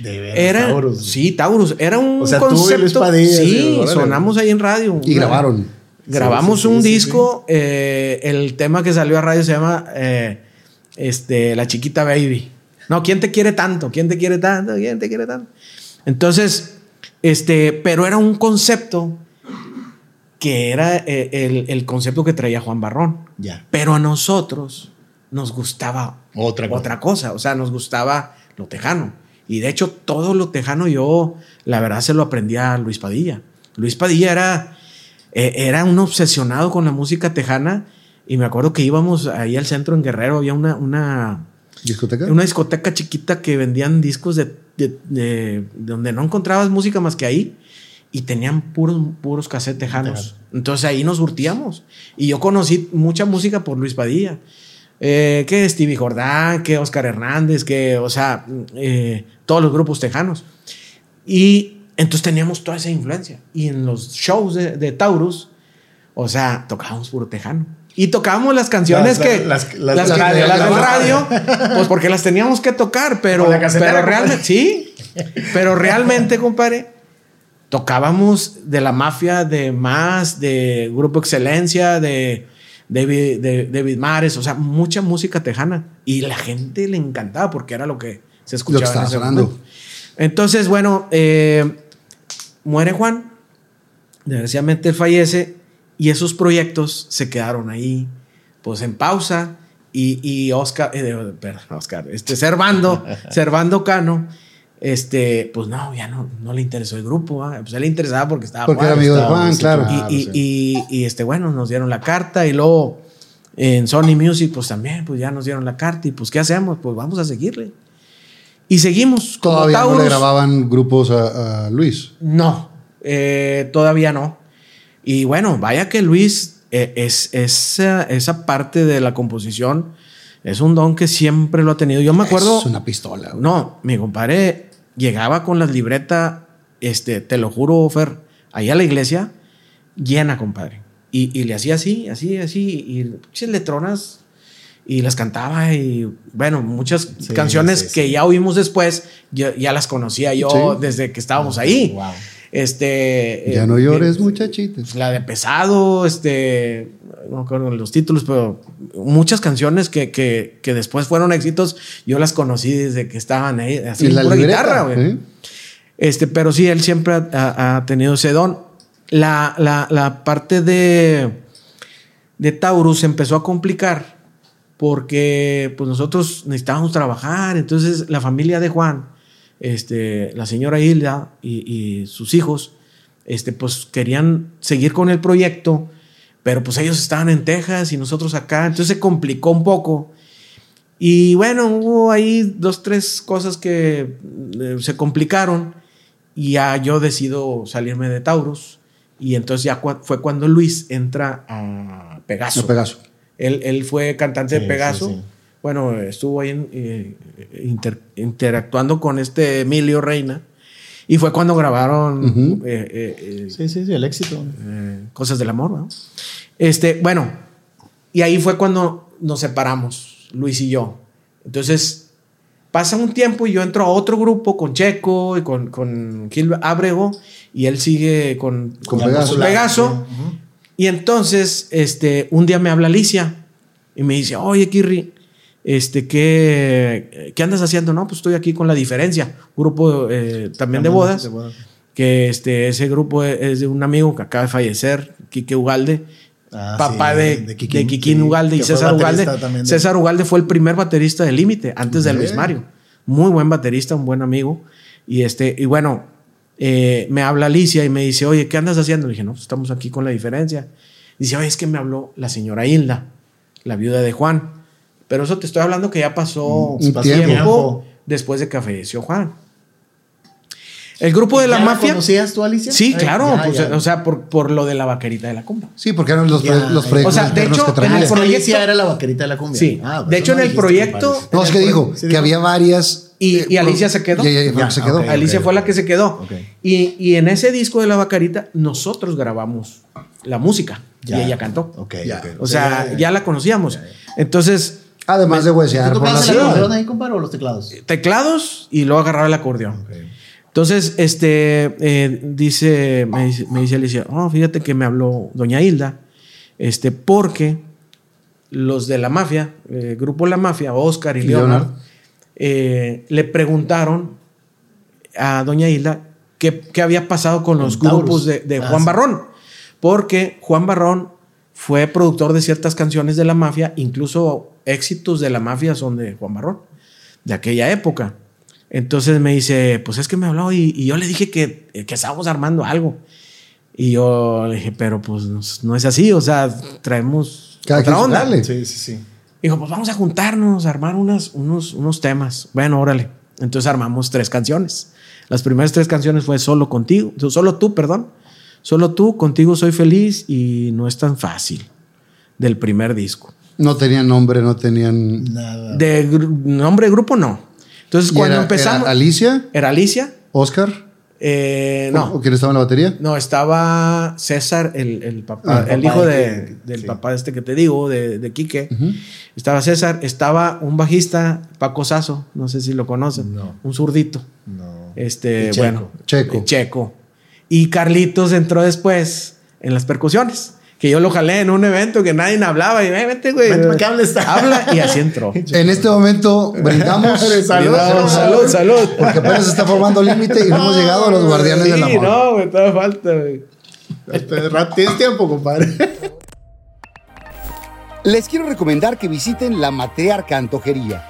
De veras, Era, Taurus. sí, Taurus, era un O sea, tú concepto. Luis Padilla, sí, órale. sonamos ahí en radio. Y grabaron. Grabamos Sí, sí, un sí, sí, disco, eh, el tema que salió a radio se llama eh, este, La Chiquita Baby. No, ¿quién te quiere tanto? ¿Quién te quiere tanto? ¿Quién te quiere tanto? Entonces, este, pero era un concepto que era eh, el, el concepto que traía Juan Barrón. Ya. Pero a nosotros nos gustaba Otra cosa. otra cosa. O sea, nos gustaba lo tejano. Y de hecho, todo lo tejano yo, la verdad, se lo aprendí a Luis Padilla. Luis Padilla era, eh, era un obsesionado con la música tejana. Y me acuerdo que íbamos ahí al centro en Guerrero, había una, una, ¿Discoteca? una discoteca chiquita que vendían discos de, de- de- donde no encontrabas música más que ahí y tenían puros, puros cassettes tejanos. Entonces ahí nos surtíamos. Y yo conocí mucha música por Luis Padilla. Eh, que Stevie Jordán, que Oscar Hernández, que, o sea, eh, todos los grupos tejanos. Y entonces teníamos toda esa influencia. Y en los shows de, de Taurus, o sea, tocábamos puro tejano. Y tocábamos las canciones Las- que. las- Las, las- del las- radio. Pues porque las teníamos que tocar, pero. Pero realmente. Sí. Pero realmente, compadre. Tocábamos de la mafia, de más, de Grupo Excelencia, de David, de, David Mares, o sea, mucha música tejana. Y la gente le encantaba porque era lo que se escuchaba. en estaba ese sonando. momento. Entonces, bueno, eh, muere Juan, desgraciadamente él fallece y esos proyectos se quedaron ahí, pues en pausa. Y, y Oscar, eh, perdón, Oscar, este Servando, Servando Cano, este, pues no, ya no, no le interesó el grupo, ¿ah? pues él le interesaba porque estaba Porque Juan, era amigo de estaba, Juan, sí, claro. claro. y, y, y- y, este, bueno, nos dieron la carta y luego en Sony Music, pues también, pues ya nos dieron la carta y pues, ¿qué hacemos? Pues vamos a seguirle. Y seguimos. como Todavía no le grababan grupos a, a Luis. No, eh, todavía no. Y bueno, vaya que Luis eh, es, esa, esa parte de la composición es un don que siempre lo ha tenido. Yo me acuerdo. Es una pistola. No, mi compadre llegaba con las libretas, este, te lo juro, Fer, ahí a la iglesia, llena, compadre. Y, y le hacía así, así, así, y letronas, y las cantaba, y bueno, muchas Sí, canciones sí, sí. que ya oímos después, yo- ya las conocía yo desde que estábamos ahí. Wow. Este. Ya eh, no llores, eh, muchachita. la de pesado, este, no me acuerdo los títulos, pero muchas canciones que, que, que después fueron éxitos, yo las conocí desde que estaban ahí, así en la pura libreta, guitarra. ¿eh? Este, pero sí, él siempre ha tenido ese don. La, la- la parte de, de Taurus se empezó a complicar porque pues nosotros necesitábamos trabajar, entonces la familia de Juan, este, la señora Hilda y, y sus hijos, este, pues querían seguir con el proyecto, pero pues ellos estaban en Texas y nosotros acá, entonces se complicó un poco. Y bueno, hubo ahí dos, tres cosas que eh, se complicaron y ya yo decido salirme de Taurus. Y entonces ya fue cuando Luis entra a Pegaso. Pegaso. Él, él fue cantante Sí, de Pegaso. sí, sí. Bueno, estuvo ahí en, eh, inter- interactuando con este Emilio Reina. Y fue cuando grabaron Ujú. eh, eh, eh, Sí, sí, sí, el éxito. eh, Cosas del Amor, ¿no? Este, bueno, y ahí fue cuando nos separamos, Luis y yo. Entonces, pasa un tiempo y yo entro a otro grupo con Checo y con, con Gil Abrego y él sigue con, Con Ya Pegaso. Pegaso. sí. Ujú. Y entonces, este, un día me habla Alicia y me dice, oye, Kirri, este, ¿qué, ¿qué andas haciendo? No, pues estoy aquí con La Diferencia, grupo eh, también de bodas, que este, ese grupo es, de un amigo que acaba de fallecer, Quique Ugalde, Ah, papá sí, de, de Kikín, Ugalde y César Ugalde. César Ugalde fue el primer baterista de Límite, antes de. Luis Mario. Muy buen baterista, un buen amigo. Y, este, y bueno, eh, me habla Alicia y me dice, oye, ¿qué andas haciendo? Le dije, no, pues estamos aquí con la diferencia. Dice, oye, es que me habló la señora Hilda, la viuda de Juan. Pero eso te estoy hablando que ya pasó Un tiempo. tiempo después de que falleció Juan. El grupo de la ¿Ya mafia. conocías tú, Alicia? Sí, Eh, claro. ya, pues, ya. O sea, por, por lo de la vaquerita de la cumbia. Sí, porque eran los, Ya, los proyectos O sea, de hecho, que en el Ah, que proyecto- Alicia era la vaquerita de la cumbia. Sí. Ah, pues De hecho, no en el proyecto- compadre. No, es que dijo Sí, que había varias. Y- eh, y Alicia se quedó. Y, y- y fue Ya, que se quedó. Alicia fue la que se quedó. Y, y en ese disco de la vacarita, nosotros grabamos la música Ya. y ella cantó. O sea, ya, la conocíamos. Entonces, Además de huesear ¿Tú tocabas el acordeón ahí, compadre, o los teclados? teclados y luego agarraba el acordeón. Entonces, este, eh, dice, me dice, me dice Alicia, oh, fíjate que me habló doña Hilda, este, porque los de la mafia, el grupo La Mafia, Oscar y Y Leonard, Leonard. eh, le preguntaron a doña Hilda qué, qué había pasado con los Taurus. grupos de, de Ah, Juan. Barrón, porque Juan Barrón fue productor de ciertas canciones de la mafia, incluso éxitos de la mafia son de Juan Barrón, de aquella época. Entonces me dice, pues es que me habló y, y yo le dije que, que estábamos armando algo. Y yo le dije, pero pues no, no es así, o sea, traemos Cada otra onda. jale. Sí, sí, sí. Dijo, pues vamos a juntarnos, a armar unas, unos, unos temas. Bueno, órale. Entonces armamos tres canciones. Las primeras tres canciones fue Solo contigo, solo tú, perdón. Solo tú, contigo soy feliz y no es tan fácil. Del primer disco. No tenían nombre, no tenían. Nada. De nombre de grupo, no. Entonces, ¿Y cuando era- empezamos. era Alicia, ¿Era Alicia? Oscar. Eh, ¿O no. quién estaba en la batería? No, estaba César, el, el papá, Ah, el papá hijo de del sí. papá este que te digo, de, de Quique. Estaba César, estaba un bajista, Paco Sazo, no sé si lo conocen. No. Un zurdito. No. Este, Checo. bueno. Checo. Checo. Y Carlitos entró después en las percusiones. Que yo lo jalé en un evento que nadie hablaba. Y "Eh, vente, güey. Vente, que hables. Habla y así entró. En este momento brindamos. Salud. Brindamos, salud, salud. Porque apenas se está formando límite y no hemos llegado a los guardianes Sí, del amor. no, güey, todavía falta, güey. Tienes tiempo, compadre. Les quiero recomendar que visiten la Matriarca Antojería.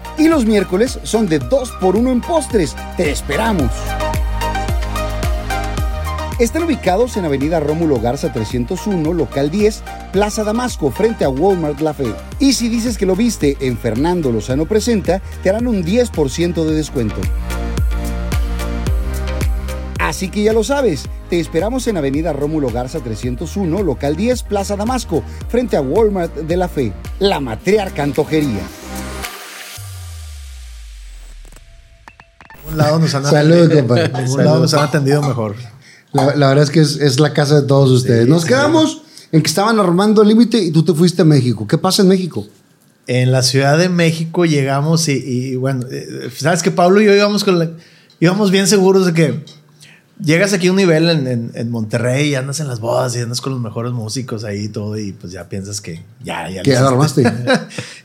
Y los miércoles son de 2 por 1 en postres. ¡Te esperamos! Están ubicados en Avenida Rómulo Garza 301, local 10, Plaza Damasco, frente a Walmart La Fe. Y si dices que lo viste en Fernando Lozano Presenta, te harán un 10% de descuento. Así que ya lo sabes, te esperamos en Avenida Rómulo Garza 301, local 10, Plaza Damasco, frente a Walmart de La Fe. La matriarca antojería. Lado nos han Salud, atendido. compadre. De lado nos han atendido mejor. La, la verdad es que es, es la casa de todos ustedes. Nos quedamos en que estaban armando el límite y tú te fuiste a México. ¿Qué pasa en México? En la Ciudad de México llegamos y, y, bueno, eh, sabes que Pablo y yo íbamos, con la- íbamos bien seguros de que llegas aquí a un nivel en, en- en Monterrey y andas en las bodas y andas con los mejores músicos ahí y todo y pues ya piensas que ya, ya. Que lo ya armaste.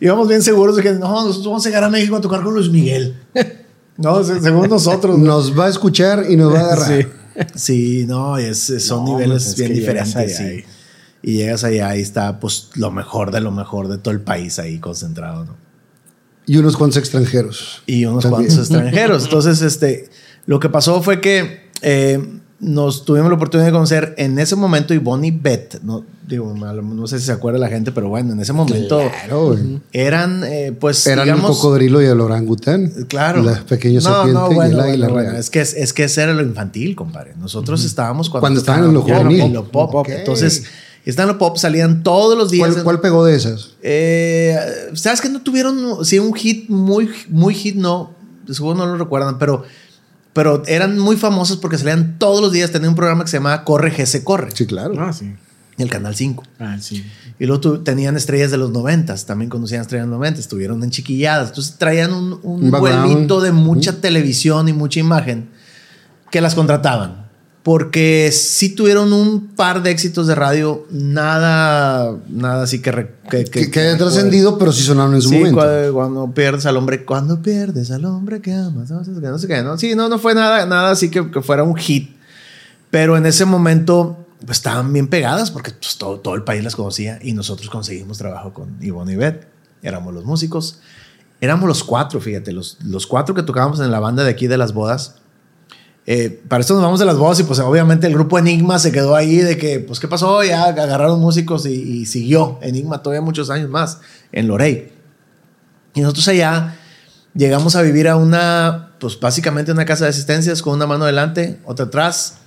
íbamos bien seguros de que no, nosotros vamos a llegar a México a tocar con Luis Miguel. No, se- según nosotros. ¿no? Nos va a escuchar y nos va a agarrar. Sí, no, es, es- son No, niveles pues es bien llegas diferentes. sí. y- Y llegas allá y está pues lo mejor de lo mejor de todo el país ahí concentrado, ¿no? Y unos cuantos extranjeros. y unos También. cuantos extranjeros. Entonces, este, lo que pasó fue que eh, nos tuvimos la oportunidad de conocer en ese momento Ivonne y Beth. No, digo, no, sé si se acuerda la gente, pero bueno, en ese momento Claro, eran, eh, pues, Eran digamos, el cocodrilo y el orangután. Claro. La pequeña No, serpiente no, y bueno, el águila bueno. Es que, es, que ese era lo infantil, compadre. Nosotros estábamos cuando, Cuando estaban en lo pop, juvenil. en lo pop. Ok. Entonces, están en lo pop, salían todos los días. ¿Cuál, cuál pegó de esas? Eh, ¿Sabes que no tuvieron, sí, un hit muy, muy hit, no, seguro no lo recuerdan, pero, pero eran muy famosos porque salían todos los días, tenían un programa que se llamaba Corre GC Corre, Sí, claro. Ah, sí. en el Canal 5. Ah, sí. Y luego tu- tenían estrellas de los noventas, también conocían estrellas de los noventas, estuvieron en chiquilladas, entonces traían un, un vuelito de mucha televisión y mucha imagen que las contrataban. Porque sí tuvieron un par de éxitos de radio, nada, nada así que... re- que, Que, que haya trascendido, pero sí sonaron en su Sí, momento. cua- cuando pierdes al hombre, cuando pierdes al hombre que amas, no sé qué, no sé qué, ¿no? Sí, no, no fue nada, nada así que, que fuera un hit. Pero en ese momento pues, estaban bien pegadas porque pues, todo, todo el país las conocía y nosotros conseguimos trabajo con Ivonne y Beth. Éramos los músicos. Éramos los cuatro, fíjate, los, los cuatro que tocábamos en la banda de aquí de las bodas. Eh, para esto nos vamos de las bodas y pues obviamente el grupo Enigma se quedó ahí de que, pues, ¿qué pasó? Ya agarraron músicos y, y siguió Enigma todavía muchos años más en Lorey. Y nosotros allá llegamos a vivir a una, pues básicamente una casa de asistencias con una mano adelante, otra atrás.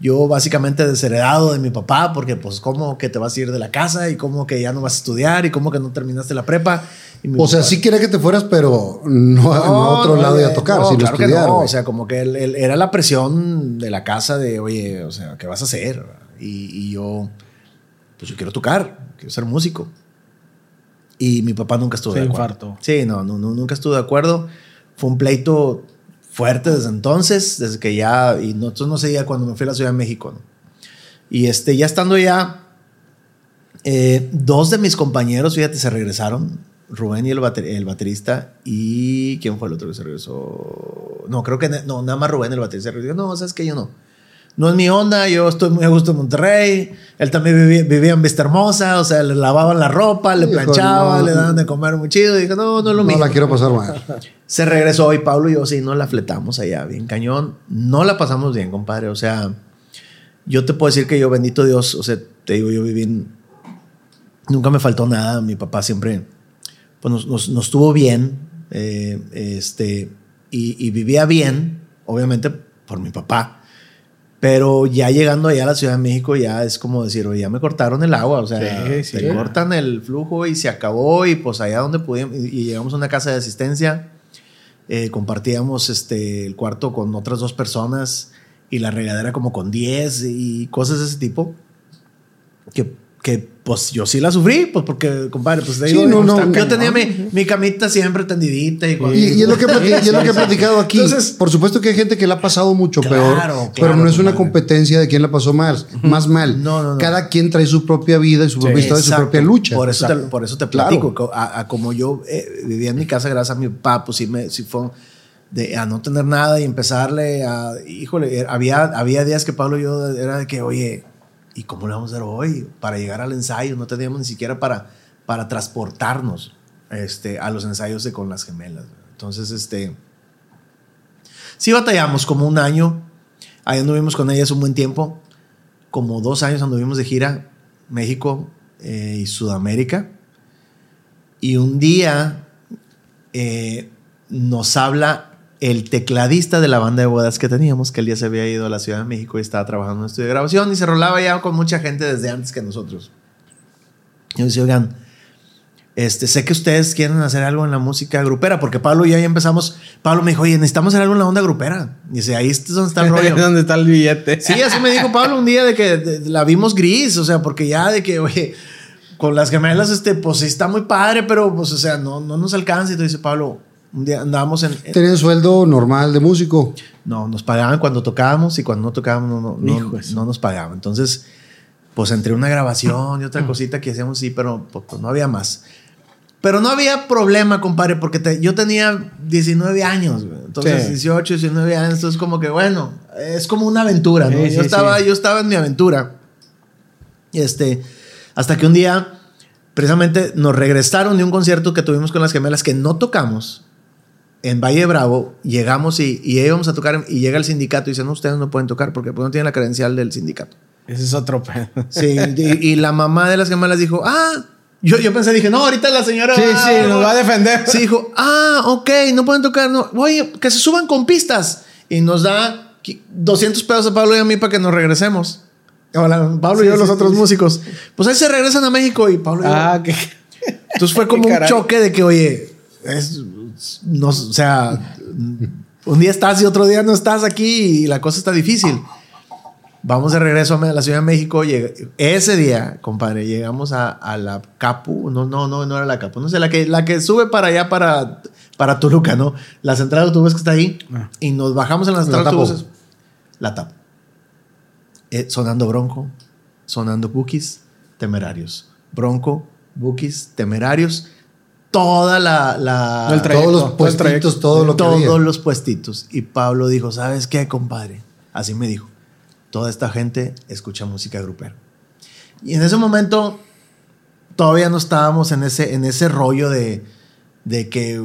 Yo básicamente desheredado de mi papá porque pues cómo que te vas a ir de la casa y cómo que ya no vas a estudiar y cómo que no terminaste la prepa. Y O sea, sí quería que te fueras, pero no, no a otro no, lado y a tocar, no, sino claro que estudiar. O sea, como que el- era la presión de la casa de, oye, o sea, ¿qué vas a hacer? Y, y yo, pues yo quiero tocar, quiero ser músico. Y mi papá nunca estuvo Se de acuerdo. infartó. Sí, no, nunca estuvo de acuerdo. Fue un pleito fuerte desde entonces, desde que ya, y no sé ya cuando me fui a la Ciudad de México. ¿no? Y este, ya estando ya, eh, dos de mis compañeros, fíjate, se regresaron. Rubén y el, bater- el baterista. ¿Y quién fue el otro que se regresó? No, creo que no, nada más Rubén, el baterista. No, sabes que yo no. No es mi onda, yo estoy muy a gusto en Monterrey. Él también vivía, vivía en Vista Hermosa, o sea, le lavaban la ropa, le Hijo, planchaba, no. le daban de comer muy chido. Y dijo, no, no es lo No mío. la quiero pasar mal. Se regresó y Pablo y yo sí, no la fletamos allá, bien cañón. No la pasamos bien, compadre. O sea, yo te puedo decir que yo, bendito Dios, o sea, te digo, yo viví en- Nunca me faltó nada. Mi papá siempre pues, nos, nos- nos tuvo bien. eh, este, y, y vivía bien, obviamente, por mi papá. Pero ya llegando allá a la Ciudad de México, ya es como decir, oye, ya me cortaron el agua. O sea, Sí, sí. te cortan el flujo y se acabó. Y pues allá donde pudimos, y, y llegamos a una casa de asistencia, eh, compartíamos este, el cuarto con otras dos personas y la regadera como con 10 y cosas de ese tipo. Que, que pues yo sí la sufrí, pues porque, compadre, pues te Sí, digo, no, no, yo cañón. tenía mi, mi camita siempre tendidita y, Y, y es lo que, y es lo que he platicado aquí. Entonces- Por supuesto que hay gente que la ha pasado mucho Claro, peor, claro, pero no es una competencia de quién la pasó mal, más mal. No, no, no. Cada quien trae su propia vida y su propia historia y su Exacto. propia lucha. Por eso, te, por eso te Claro. platico. co- A, a como yo eh, vivía en mi casa, gracias a mi papá, pues sí, me, sí fue de a no tener nada y empezarle a. Híjole, era- había, había días que Pablo y yo era de que, oye, ¿y cómo le vamos a hacer hoy? Para llegar al ensayo, no teníamos ni siquiera para, para transportarnos este, a los ensayos con las gemelas. Entonces, este. Sí batallamos como un año. Ahí anduvimos con ellas un buen tiempo. Como dos años anduvimos de gira México eh, y Sudamérica. Y un día eh, nos habla el tecladista de la banda de bodas que teníamos, que el día se había ido a la Ciudad de México y estaba trabajando en un estudio de grabación y se rolaba ya con mucha gente desde antes que nosotros. Yo decía, oigan, este, sé que ustedes quieren hacer algo en la música grupera, porque Pablo y yo ya empezamos. Pablo me dijo, oye, necesitamos hacer algo en la onda grupera. Y dice, ahí es donde está el rollo. ¿Dónde está el billete? Sí, así me dijo Pablo un día de que de- la vimos gris, o sea, porque ya de que, oye, con las gemelas, este, pues sí está muy padre, pero pues, o sea, no, no nos alcanza. Y te dice Pablo, un día andábamos en. en- Tenían sueldo normal de músico. no, nos pagaban cuando tocábamos y cuando no tocábamos no, no, no- no nos pagaban. Entonces, pues entre una grabación y otra cosita que hacíamos, sí, pero pues, pues, no había más. Pero no había problema, compadre, porque te- yo tenía 19 años, güey. entonces Sí. 18, 19 años, entonces como que bueno, es como una aventura, ¿no? Sí, yo, sí, estaba, yo estaba en mi aventura. Este, hasta que un día, precisamente, nos regresaron de un concierto que tuvimos con las gemelas que no tocamos en Valle Bravo, llegamos y, y íbamos a tocar y llega el sindicato y dice, no, ustedes no pueden tocar porque pues, no tienen la credencial del sindicato. Ese es otro pedo. Sí, y, y la mamá de las gemelas dijo, ah, yo, yo pensé, dije, no, ahorita la señora... Sí, sí, nos va a defender. Sí, dijo, ah, ok, no pueden tocar, no. Oye, que se suban con pistas. Y nos da qui- 200 pesos a Pablo y a mí para que nos regresemos. Hola, Pablo y yo, Sí, los sí, otros músicos. Pues ahí se regresan a México y Pablo y yo. Ah, que. Entonces fue como Qué un choque de que, oye, es, no, o sea, un día estás y otro día no estás aquí y la cosa está difícil. Vamos de regreso a la Ciudad de México. Ese día, compadre, llegamos a, a la Capu. No, no, no, no era la Capu. No sé, la que, la que sube para allá, para, para Toluca, ¿no? La central de autobuses que está ahí. Ah. Y nos bajamos en la central de autobuses. La Tapo. Eh, sonando Bronco, sonando Bookies, Temerarios. Bronco, Bookies, Temerarios. Toda la... la El trayecto, Todos los el puestitos, todo lo que todos había. los puestitos. Y Pablo dijo, ¿sabes qué, compadre? Así me dijo. Toda esta gente escucha música grupera. Y en ese momento todavía no estábamos en ese, en ese rollo de, de que,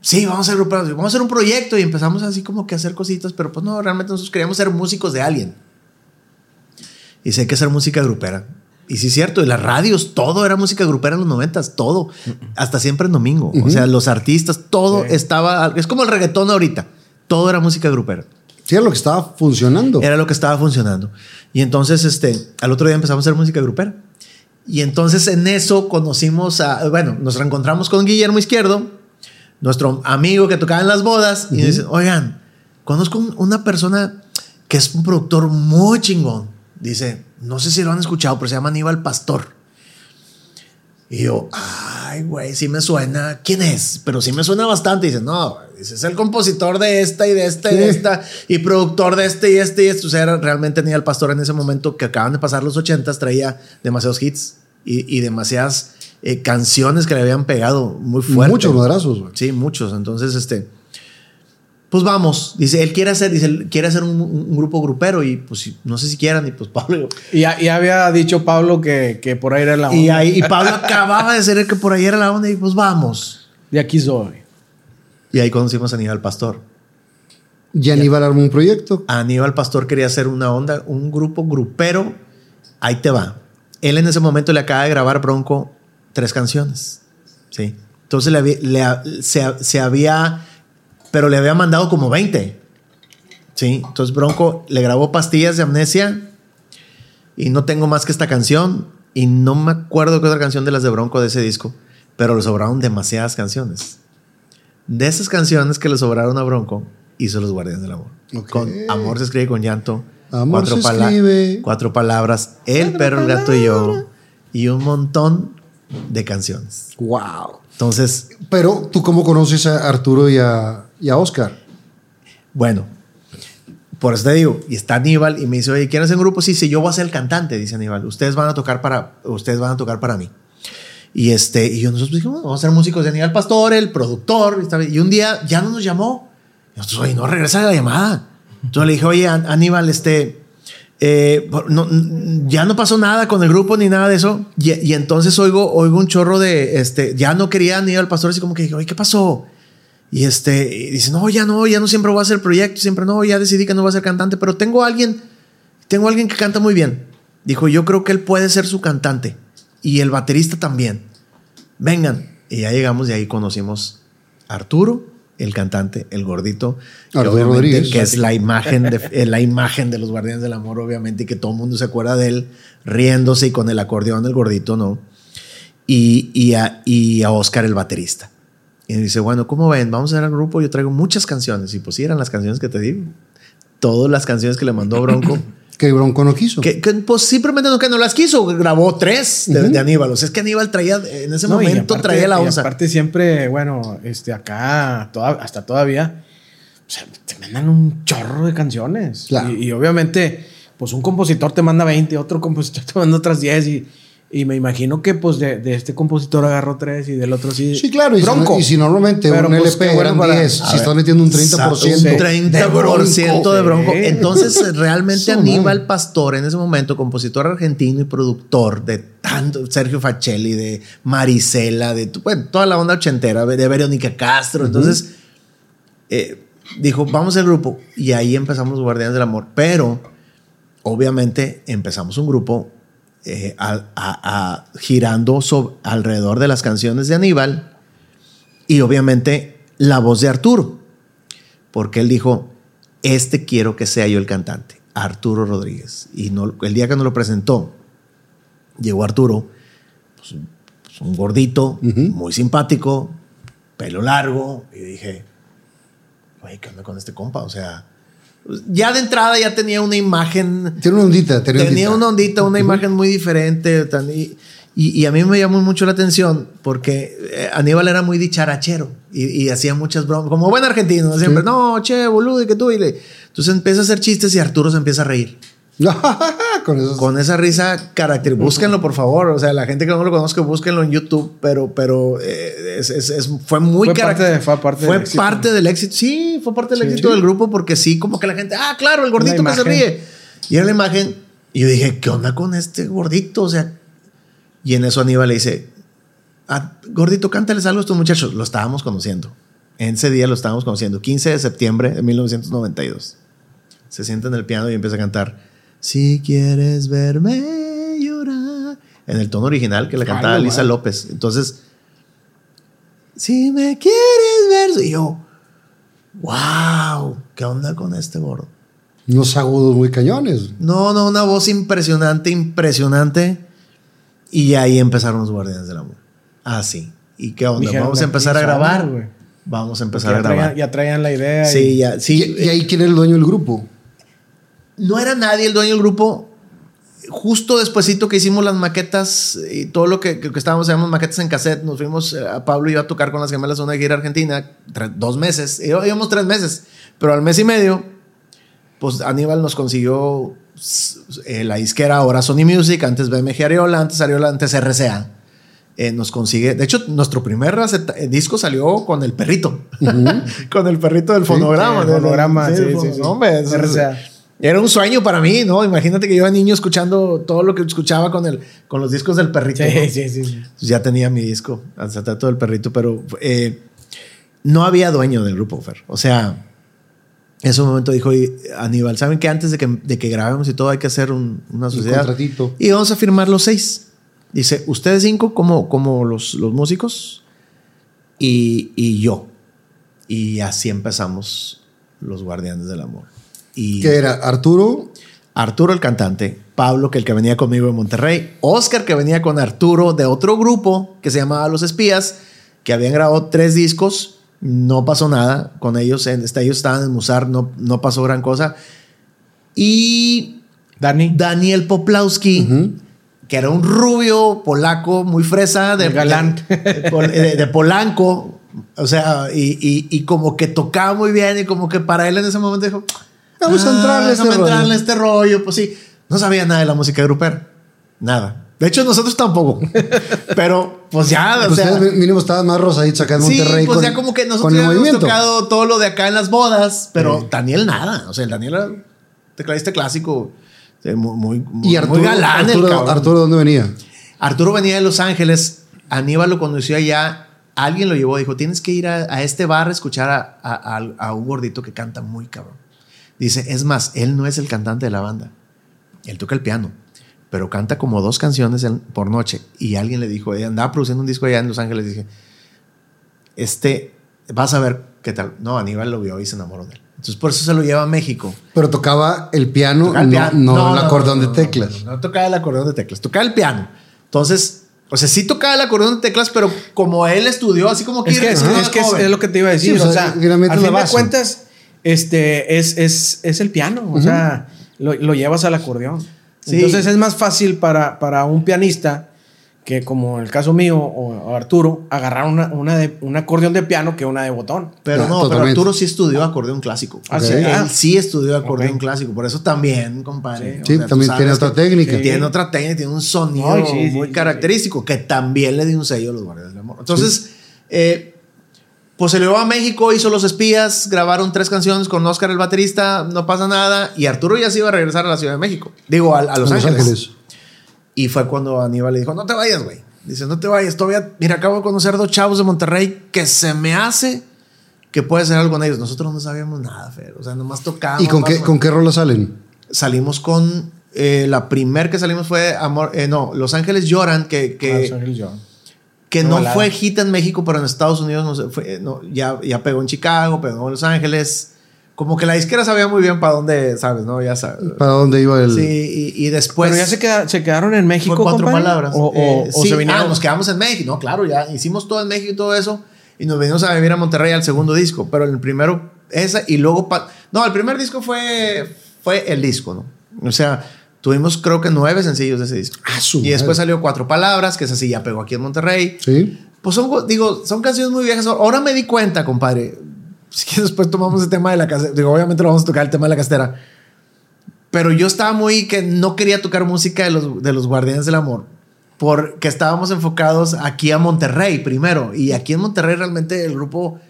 sí, vamos a ser gruperos, vamos a hacer un proyecto y empezamos así como que a hacer cositas, pero pues no, realmente nosotros queríamos ser músicos de alguien. Y sé que hacer música grupera. Y sí es cierto, y las radios, todo era música grupera en los noventas, todo. Hasta siempre en domingo. O sea, los artistas, todo Sí. estaba... Es como el reggaetón ahorita. Todo era música grupera. Sí, era lo que estaba funcionando. Era lo que estaba funcionando. Y entonces, este, al otro día empezamos a hacer música grupera. Y entonces en eso conocimos a, bueno, nos reencontramos con Guillermo Izquierdo, nuestro amigo que tocaba en las bodas, y dice, oigan, conozco un- una persona que es un productor muy chingón. Dice, no sé si lo han escuchado, pero se llama Aníbal Pastor. Y yo, ay, güey, sí me suena. ¿Quién es? Pero sí me suena bastante. Y dice, no, dice, es el compositor de esta y de esta y de esta, y productor de este y este y este. O sea, realmente el pastor en ese momento que acaban de pasar los ochentas, traía demasiados hits y, y demasiadas eh, canciones que le habían pegado muy fuerte. Muchos madrazos, güey. Sí, muchos. Entonces, este. Pues vamos. Dice, él quiere hacer, dice, él quiere hacer un, un grupo grupero y pues no sé si quieran. Y pues Pablo. Y había dicho Pablo que, que por ahí era la Y, onda. ahí, y Pablo acababa de ser el que por ahí era la onda y pues vamos. De aquí soy. Y ahí conocimos a Aníbal Pastor. Y Aníbal armó un proyecto. Aníbal Pastor quería hacer una onda, un grupo grupero. Ahí te va. Él en ese momento le acaba de grabar Bronco tres canciones. Sí. Entonces le- se, se había, pero le había mandado como 20. Sí. Entonces Bronco le grabó Pastillas de Amnesia y no tengo más que esta canción. Y no me acuerdo qué otra canción de las de Bronco de ese disco, pero le sobraron demasiadas canciones. De esas canciones que le sobraron a Bronco, hizo Los Guardianes del Amor. Ok. Con Amor se escribe con llanto. Amor cuatro, se pala- escribe. cuatro palabras. El perro, el gato y yo. Y un montón de canciones. Wow. Entonces, Pero tú cómo conoces a Arturo y a, y a Oscar? bueno, por eso te digo, y está Aníbal y me dice, oye, ¿quieres hacer un grupo? Sí, sí, yo voy a ser el cantante, dice Aníbal. Ustedes van a tocar para, ustedes van a tocar para mí. Y este, y yo nosotros dijimos, vamos a ser músicos de Aníbal Pastor, el productor. y un día ya no nos llamó. Y nosotros, oye, no regresa la llamada. Entonces le dije, oye, An- Aníbal, este, eh, no- ya no pasó nada con el grupo ni nada de eso. Y, y entonces oigo, oigo un chorro de, este, ya no quería Aníbal Pastor, así como que dije, oye, ¿qué pasó? Y este, y dice, no, ya no, ya no siempre voy a hacer proyecto, siempre no, ya decidí que no voy a ser cantante, pero tengo a alguien, tengo a alguien que canta muy bien. Dijo, yo creo que él puede ser su cantante y el baterista también. Vengan. Y ya llegamos y ahí conocimos a Arturo, el cantante, el gordito, que, que es la imagen, de, eh, la imagen de los Guardianes del Amor, obviamente, y que todo el mundo se acuerda de él riéndose y con el acordeón del gordito, ¿no? Y, y, a, y a Oscar, el baterista. Y dice, bueno, ¿cómo ven? Vamos a hacer el grupo. Yo traigo muchas canciones. Y pues sí, eran las canciones que te digo. Todas las canciones que le mandó Bronco. Que Bronco no quiso. que, que, pues simplemente no, que no las quiso. Grabó tres de, de Aníbal. O sea, es que Aníbal traía, en ese No, momento aparte- traía la onza. aparte siempre, bueno, este acá, toda- hasta todavía, o sea, te mandan un chorro de canciones. Claro. Y, y obviamente, pues un compositor te manda 20, otro compositor te manda otras 10 y, y me imagino que pues de, de este compositor agarró 3 y del otro sí. Sí, claro. Y, si, Bronco. y si normalmente Pero, un pues, LP bueno eran para- 10, a si ver. estás metiendo un 30%. Un 30% de bronco. Entonces, realmente Eso, Aníbal. Pastor, en ese momento, compositor argentino y productor de tanto Sergio Facelli, de Marisela, de bueno, toda la onda ochentera, de Verónica Castro. Entonces, eh, dijo, vamos al grupo. Y ahí empezamos Guardianes del Amor. Pero, obviamente, empezamos un grupo eh, a- a- a- girando alrededor de las canciones de Aníbal y obviamente la voz de Arturo, porque él dijo, este quiero que sea yo el cantante, Arturo Rodríguez. Y no, el día que nos lo presentó, llegó Arturo, pues, un- pues, un gordito, muy simpático, pelo largo, y dije, güey, ¿qué onda con este compa? O sea, ya de entrada ya tenía una imagen Tiene una ondita. Tenía ondita. una ondita, una imagen muy diferente. y, y- y a mí me llamó mucho la atención porque eh, Aníbal era muy dicharachero y, y hacía muchas bromas, como buen argentino, ¿no? siempre, Sí. no, che, boludo, y que tú. Y le- entonces empieza a hacer chistes y Arturo se empieza a reír. Con esa risa característica. Búsquenlo, por favor. O sea, la gente que no lo conozca, búsquenlo en YouTube. Pero, pero eh, es- es- es- fue muy Fue parte de- fue parte fue del éxito. parte del éxito. Sí, fue parte del Sí. éxito del grupo porque sí, como que la gente, ah, claro, el gordito que se ríe. Y era la imagen. Y yo dije, ¿qué onda con este gordito? O sea, y en eso Aníbal le dice, "Ah, gordito, cántales algo a estos muchachos. Lo estábamos conociendo. En ese día lo estábamos conociendo. 15 de septiembre de 1992 se sienta en el piano y empieza a cantar Si quieres verme llorar en el tono original que le cantaba Ay, Lisa. López. Entonces, si me quieres ver, y yo, wow, ¿qué onda con este gordo? Unos agudos muy cañones. No, no, una voz impresionante, impresionante. Y ahí empezaron los Guardianes del Amor. Así. ¿Y qué onda? Dijeron, Vamos a "Aquí empezar a grabar. güey". Vamos a empezar ya, a grabar. traían, ya traían la idea. Sí, y- ya, sí. y, y ahí quién es el dueño del grupo. No era nadie el dueño del grupo. Justo despuesito que hicimos las maquetas y todo lo que, que, que estábamos haciendo maquetas en cassette, nos fuimos eh, a Pablo y yo a tocar con las gemelas una gira Argentina, dos meses, y íbamos tres meses, pero al mes y medio, pues Aníbal nos consiguió eh, la disquera ahora Sony Music, antes BMG Ariola, antes Ariola, antes RCA. eh, nos consigue. De hecho, nuestro primer disco salió con el perrito. con el perrito del fonograma. el fonograma, sí, sí, sí. no, hombre, es- RCA. Era un sueño para mí, ¿no? Imagínate que yo era niño escuchando todo lo que escuchaba con, el, con los discos del perrito. ¿no? Sí, sí, sí. Pues ya tenía mi disco, acetato del perrito, pero eh, no había dueño del grupo, Fer. O sea, en ese momento dijo "Oye, Aníbal, ¿saben que antes de que, de que grabemos y todo hay que hacer un- una sociedad? contratito. Y vamos a firmar los seis. Dice, ustedes cinco como, como los, los músicos y, y yo. Y así empezamos los Guardianes del Amor. Y Que era Arturo, Arturo el cantante, Pablo que el que venía conmigo de Monterrey, Oscar que venía con Arturo de otro grupo que se llamaba Los Espías, que habían grabado tres discos, no pasó nada con ellos, en- este, ellos estaban en Musar, no, no pasó gran cosa. Y Dani. Daniel Poplawski, que era un rubio polaco muy fresa de, de, de- de Polanco, o sea, y, y- y como que tocaba muy bien y como que para él en ese momento dijo, Vamos a entrarle a este entrarle rollo". este rollo, pues sí, no sabía nada de la música grupera, nada. De hecho, nosotros tampoco. Pero, pues ya, o pues sea, ustedes mínimo estaban más rosaditos acá en Sí, Monterrey. pues con- ya como que nosotros el ya habíamos tocado todo lo de acá en las bodas, pero Daniel nada. O sea, el Daniel era tecladista clásico, muy, muy, Y Arturo, muy galán el Arturo, cabrón. Arturo, ¿dónde venía? Arturo venía de Los Ángeles, Aníbal lo conoció allá, alguien lo llevó, dijo, tienes que ir a, a este bar a escuchar a, a- a- a un gordito que canta muy cabrón. Dice, es más, él no es el cantante de la banda, él toca el piano, pero canta como dos canciones por noche. Y alguien le dijo, ella andaba produciendo un disco allá en Los Ángeles, dije, este, vas a ver qué tal. No, Aníbal lo vio y se enamoró de él. Entonces por eso se lo lleva a México. Pero tocaba el piano, Tocaba el no, piano. no No, el acordeón no, de teclas. No, no, no tocaba el acordeón de teclas, tocaba el piano. Entonces, o sea, sí tocaba el acordeón de teclas, pero como él estudió, así como que Es que, es, es que es, es lo que te iba a decir. Sí, o o sea, al fin de cuentas, este, es, es, es el piano. O sea, lo, lo llevas al acordeón. Sí. Entonces es más fácil para, para un pianista que, como el caso mío o, Arturo, agarrar una, una de, un acordeón de piano que una de botón. Pero Ah, no, pero totalmente. Arturo sí estudió acordeón clásico. Ah, sí. Él Ah. sí estudió acordeón Ok. clásico. Por eso también, compadre. Sí, tú también tiene otra técnica. Tiene otra técnica, tiene un sonido Ay, sí, sí, muy sí, característico que también le dio un sello a los Guardianes del Amor. Entonces, eh, pues se le va a México, hizo Los Espías, grabaron tres canciones con Oscar el baterista, no pasa nada. Y Arturo ya se iba a regresar a la Ciudad de México. Digo, a, a Los, Ángeles. Y fue cuando Aníbal le dijo, no te vayas, güey. Dice, no te vayas, todavía, mira, acabo de conocer dos chavos de Monterrey que se me hace que puede ser algo con ellos. Nosotros no sabíamos nada, Fer. O sea, nomás tocábamos. ¿Y con qué, con qué rola salen? Salimos con, eh, la primer que salimos fue Amor, eh, no, Los Ángeles Lloran, que, que, Ah, Los Ángeles Lloran. Que no balada. fue hit en México, pero en Estados Unidos no sé, fue, eh, no, ya, ya pegó en Chicago, pegó en Los Ángeles. Como que la disquera sabía muy bien para dónde, ¿sabes? ¿No? Ya sabes. ¿Para dónde iba el...? Sí, y, y después... Pero ya se, queda- se quedaron en México. Fue cuatro compadre? palabras. O, o- Eh, o sí, se vinieron. ah, nos quedamos en México. No, claro, ya hicimos todo en México y todo eso. Y nos venimos a vivir a Monterrey al segundo disco. Pero el primero, esa, y luego. pa- no, el primer disco fue, fue el disco, ¿no? O sea, tuvimos creo que nueve sencillos de ese disco. Ah, y después salió Cuatro Palabras, que esa sí ya pegó aquí en Monterrey. Sí. Pues son, digo, son canciones muy viejas. Ahora me di cuenta, compadre. Si que después tomamos el tema de la casera. Digo, obviamente lo vamos a tocar el tema de la castera. Pero yo estaba muy que no quería tocar música de los, de los Guardianes del Amor. Porque estábamos enfocados aquí a Monterrey primero. Y aquí en Monterrey realmente el grupo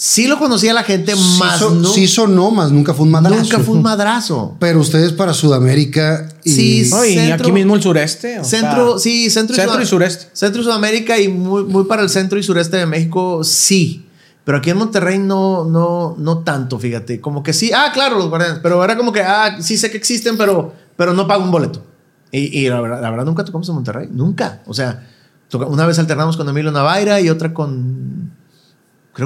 sí lo conocía la gente, más sí, so- no, sí sonó, más nunca fue un madrazo. nunca fue un madrazo. Pero ustedes para Sudamérica y... Sí, No, y Centro- aquí mismo el sureste. o Centro, sea, sí, centro, centro Sud- y sureste. Centro y Sudamérica y muy, muy para el centro y sureste de México, sí. Pero aquí en Monterrey no, no, no tanto, fíjate. Como que sí, ah, claro, los guardianes. Pero era como que, ah, sí sé que existen, pero, pero no pago un boleto. Y, y la, verdad, la verdad nunca tocamos en Monterrey, nunca. O sea, toca- una vez alternamos con Emilio Navaira y otra con,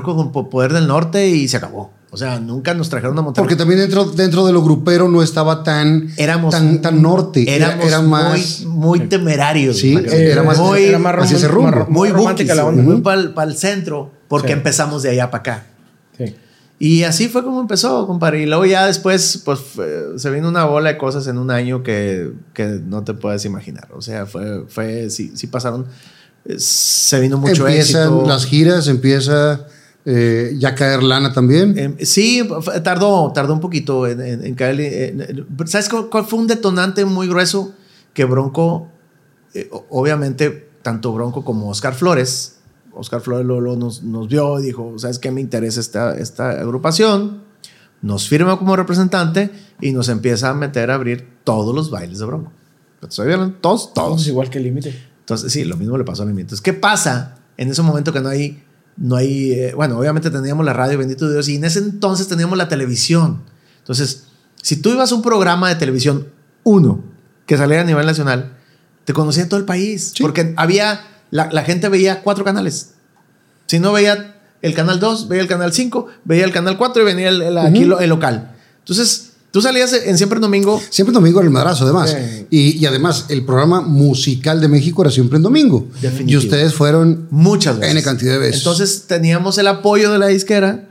creo que con Po- Poder del Norte y se acabó. O sea, nunca nos trajeron a Monterrey. Porque también dentro, dentro de lo grupero no estaba tan, éramos tan, tan norte. Era- Éramos era, más... muy, muy temerarios. Sí, Mario. era más- muy, era más hacia ese rumbo. rom- muy romántica la onda. muy para el centro, porque Sí. empezamos de allá para acá. Sí. Y así fue como empezó, compadre. Y luego ya después, pues fue- se vino una bola de cosas en un año que, que no te puedes imaginar. O sea, fue, fue sí, sí pasaron, eh, se vino mucho Empiezan éxito. las giras, empieza eh, ya caer lana también. Eh, sí, tardó, tardó un poquito en, en- en caer. ¿Sabes cuál, cuál fue un detonante muy grueso? Que Bronco, eh, obviamente, tanto Bronco como Oscar Flores. Oscar Flores lo, lo nos, nos, vio y dijo, ¿sabes qué? Me interesa esta, esta agrupación. Nos firma como representante y nos empieza a meter a abrir todos los bailes de Bronco. Viendo todos, todos. igual que el límite. Entonces, sí, lo mismo le pasó a Límite. Entonces, ¿qué pasa en ese momento que no hay, no hay, eh, bueno, obviamente teníamos la radio, bendito Dios, y en ese entonces teníamos la televisión. Entonces, si tú ibas a un programa de televisión, uno, que saliera a nivel nacional, te conocía todo el país, Sí. porque había, la, la gente veía cuatro canales. Si no veía el canal 2, veía el canal 5, veía el canal 4 y venía el, el- aquí lo- el local. Entonces, tú salías en Siempre en Domingo Siempre en domingo era el madrazo, además. Sí. Y, y además, el programa musical de México era siempre en domingo. Definitivo. Y ustedes fueron Muchas veces. N cantidad de veces. Entonces teníamos el apoyo de la disquera,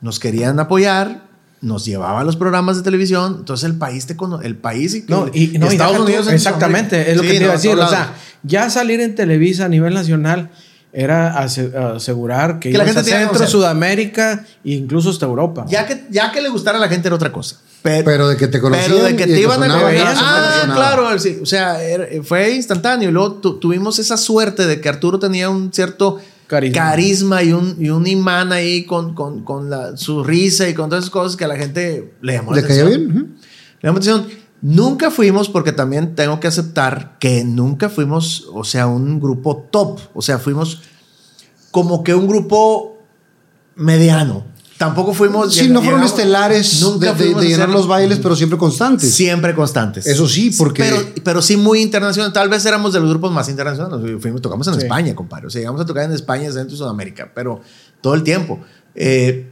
nos querían apoyar, nos llevaba a los programas de televisión, entonces el país te cono el país y, No, y, no, Estados Unidos en exactamente, es lo Sí, que te iba no, a decir. O sea, ya salir en Televisa a nivel nacional era ase- asegurar que, Que la gente a te iba a Centro. Sudamérica e incluso hasta Europa. ya que ya que le gustara a la gente era otra cosa. Pero, Pero de que te conocían pero de que te iban a conocer. Ah, claro, sí, o sea, fue instantáneo y luego tu- tuvimos esa suerte de que Arturo tenía un cierto Carisma. carisma, y, un, y un imán ahí con, con, con la, su risa y con todas esas cosas que a la gente le llamó la ¿Le caía atención. bien? Le llamó la atención. Nunca fuimos, porque también tengo que aceptar que nunca fuimos, o sea, un grupo top. O sea, fuimos como que un grupo mediano. Tampoco fuimos. Sí, no fueron estelares nunca de, de- llenar los bailes, pero siempre constantes. Siempre constantes. Eso sí, porque- Pero, pero sí muy internacional. Tal vez éramos de los grupos más internacionales. Fuimos, tocamos en Sí. España, compadre. O sea, llegamos a tocar en España, Centro y Sudamérica, pero todo el tiempo. Eh,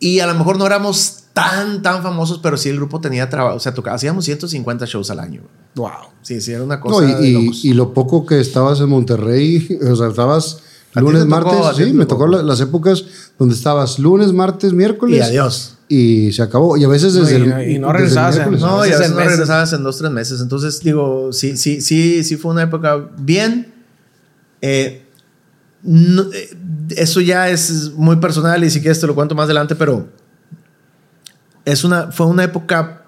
y a lo mejor no éramos tan, tan famosos, pero sí el grupo tenía trabajo. O sea, tocaba, hacíamos 150 shows al año. Wow. Sí, sí, era una No, cosa. y, de y- locos. y lo poco que estabas en Monterrey, o sea, estabas ¿A ti lunes, tocó? martes, ¿A ti sí, me tocó? tocó la- las épocas donde estabas lunes, martes, miércoles. Y adiós. Y se acabó. Y a veces No, desde y- el. y no regresabas en-. No, y a veces no regresabas en dos, tres meses. Entonces, digo, sí, sí, sí, sí fue una época bien. Eh, no- eh, eso ya es muy personal y si quieres te lo cuento más adelante, pero es una, fue una época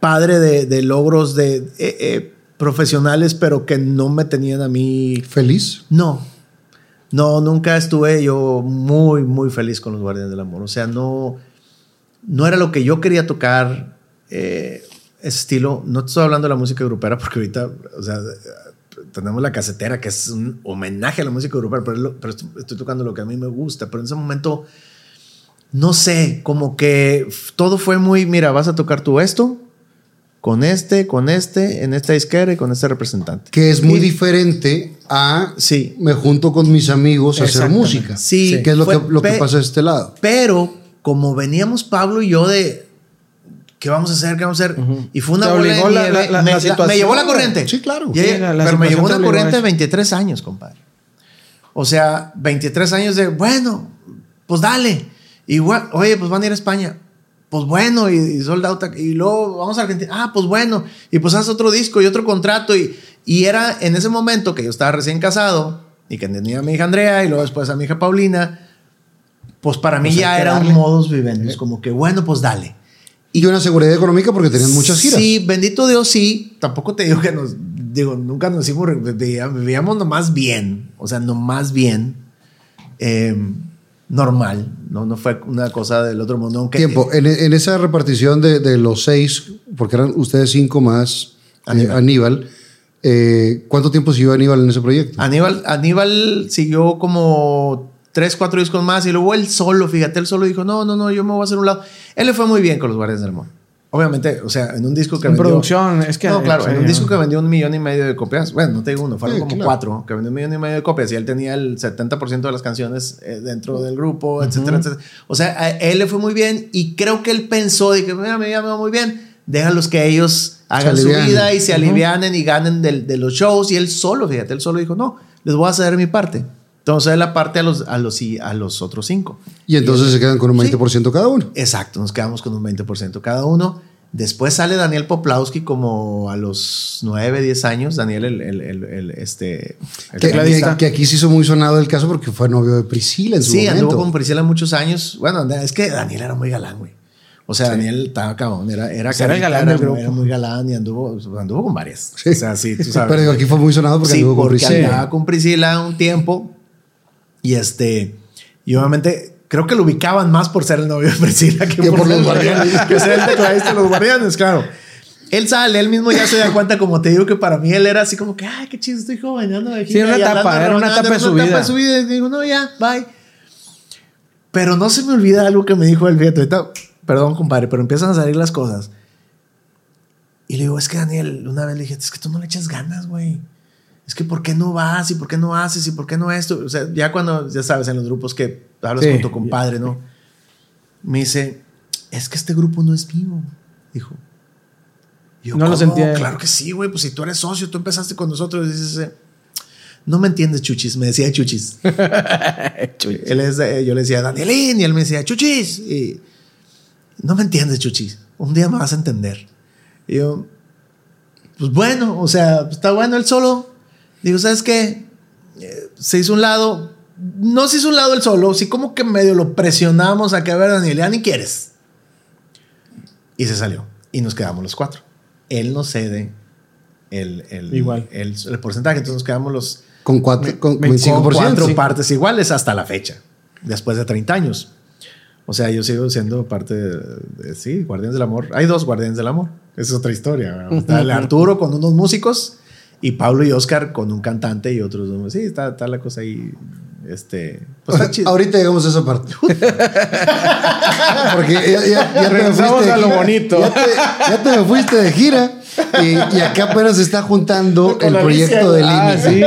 padre de, de logros de, eh, eh, profesionales, pero que no me tenían a mí. Feliz. No. No, nunca estuve yo muy, muy feliz con los Guardianes del Amor. O sea, no, no era lo que yo quería tocar. eh, ese estilo. No te estoy hablando de la música grupera porque ahorita, o sea, tenemos la casetera que es un homenaje a la música grupera, pero, pero estoy tocando lo que a mí me gusta. Pero en ese momento, no sé, como que todo fue muy, mira, vas a tocar tú esto con este, con este, en esta disquera y con este representante. Que es muy Y- diferente a. Sí. Me junto con mis amigos a hacer música. Sí, Que es lo, fue- que, lo que pasa de este lado. Pero como veníamos Pablo y yo de ¿qué vamos a hacer? ¿Qué vamos a hacer? Y fue una bola de nieve. la- la- me, la llevó la corriente. Sí, claro. Y- Sí, la- la pero me llevó una corriente de eso. 23 años, compadre. O sea, 23 años de, bueno, pues dale. Igual, oye, pues van a ir a España. Pues bueno, y, y sold out. Y luego vamos a Argentina. Ah, pues bueno. Y pues haz otro disco y otro contrato. Y, y era en ese momento que yo estaba recién casado y que tenía a mi hija Andrea y luego después a mi hija Paulina. Pues para mí Pues ya era darle. un modus vivendi. Como que bueno, pues dale. Y una seguridad económica porque tenían muchas giras. Sí, bendito Dios, sí. Tampoco te digo que nos, digo, nunca nos hicimos, vivíamos nomás bien, o sea, nomás bien, eh, normal, no, no fue una cosa del otro mundo. Aunque, Tiempo. En, en esa repartición de, de los seis, porque eran ustedes cinco más eh, Aníbal. Eh, ¿cuánto tiempo siguió Aníbal en ese proyecto? Aníbal, Aníbal siguió como tres, cuatro discos más y luego él solo, fíjate, él solo dijo, no, no, no, yo me voy a hacer un lado. Él le fue muy bien con los Guardianes del Amor. Obviamente, o sea, en un disco que En vendió- producción, es que- No, claro, en un disco que vendió un millón y medio de copias. Bueno, no te digo uno, fueron Sí, como claro. cuatro, que vendió un millón y medio de copias y él tenía el 70% de las canciones eh, dentro del grupo, etcétera, etcétera. O sea, a él le fue muy bien y creo que él pensó de que, mira, me va muy bien, déjalos que ellos hagan su vida y se alivianen y ganen del- de, los shows. Y él solo, fíjate, él solo dijo, no, les voy a ceder mi parte. Entonces la parte a los, a los, a los otros cinco. Y entonces se quedan con un Sí. 20% cada uno. Exacto, nos quedamos con un 20% cada uno. Después sale Daniel Poplawski como a los 9, 10 años. Daniel, el, el, el, el, este, el Que, que- que aquí se hizo muy sonado el caso porque fue novio de Priscila en su Sí, momento. anduvo con Priscila muchos años. Bueno, es que Daniel era muy galán, güey. O sea, Daniel estaba cabrón, era, era, Pues era galán era- era muy galán y anduvo, anduvo con varias. O sea, sí, tú sabes. Pero aquí fue muy sonado porque sí, anduvo con porque Priscila. andaba con Priscila un tiempo y este, y obviamente creo que lo ubicaban más por ser el novio de Priscila que, Que por los guardianes. que ser el tecladista de los guardianes, claro. Él sale, él mismo ya se da cuenta, como te digo, que para mí él era así como que, ay, qué chido, estoy joven, ando de Sí, era una gira etapa, hablando, era una etapa de su vida. de su vida. Y digo, no, ya, bye. Pero no se me olvida algo que me dijo el fíjate, ahorita, perdón, compadre, pero empiezan a salir las cosas. Y le digo, es que Daniel, una vez le dije, es que tú no le echas ganas, güey. Es que ¿por qué no vas? ¿Y por qué no haces? ¿Y por qué no esto? O sea, ya cuando, ya sabes, en los grupos que hablas Sí. con tu compadre, ¿no? Me dice, es que este grupo no es mío, dijo. Yo, No lo "¿Cómo? sentía. Claro que sí, güey. Pues si tú eres socio, tú empezaste con nosotros. Y dices, no me entiendes, Chuchis. Me decía Chuchis. Él es de- yo le decía Danielín y él me decía Chuchis. Y no me entiendes, Chuchis. Un día me vas a entender. Y yo, pues bueno, o sea, está bueno él solo. Digo, ¿sabes qué? Eh, se hizo un lado. No se hizo un lado él solo, sí como que medio lo presionamos a que a ver, Daniel, ya ni quieres. Y se salió. Y nos quedamos los cuatro. Él nos cede el, el, Igual. el, el porcentaje. Entonces nos quedamos los Con, cuatro, con con 25%. cuatro sí. partes iguales hasta la fecha, después de 30 años. O sea, yo sigo siendo parte de, de- sí, Guardianes del Amor. Hay dos Guardianes del Amor. Esa es otra historia. Está el Arturo con unos músicos y Pablo y Oscar con un cantante y otros dos. Sí, está, está la cosa ahí. Este, pues está chido. Ahorita llegamos a esa parte. Porque ya, ya- te fuiste a lo gira. bonito. Ya te, ya te me fuiste de gira y, y acá apenas se está juntando Con el proyecto de Ah, sí.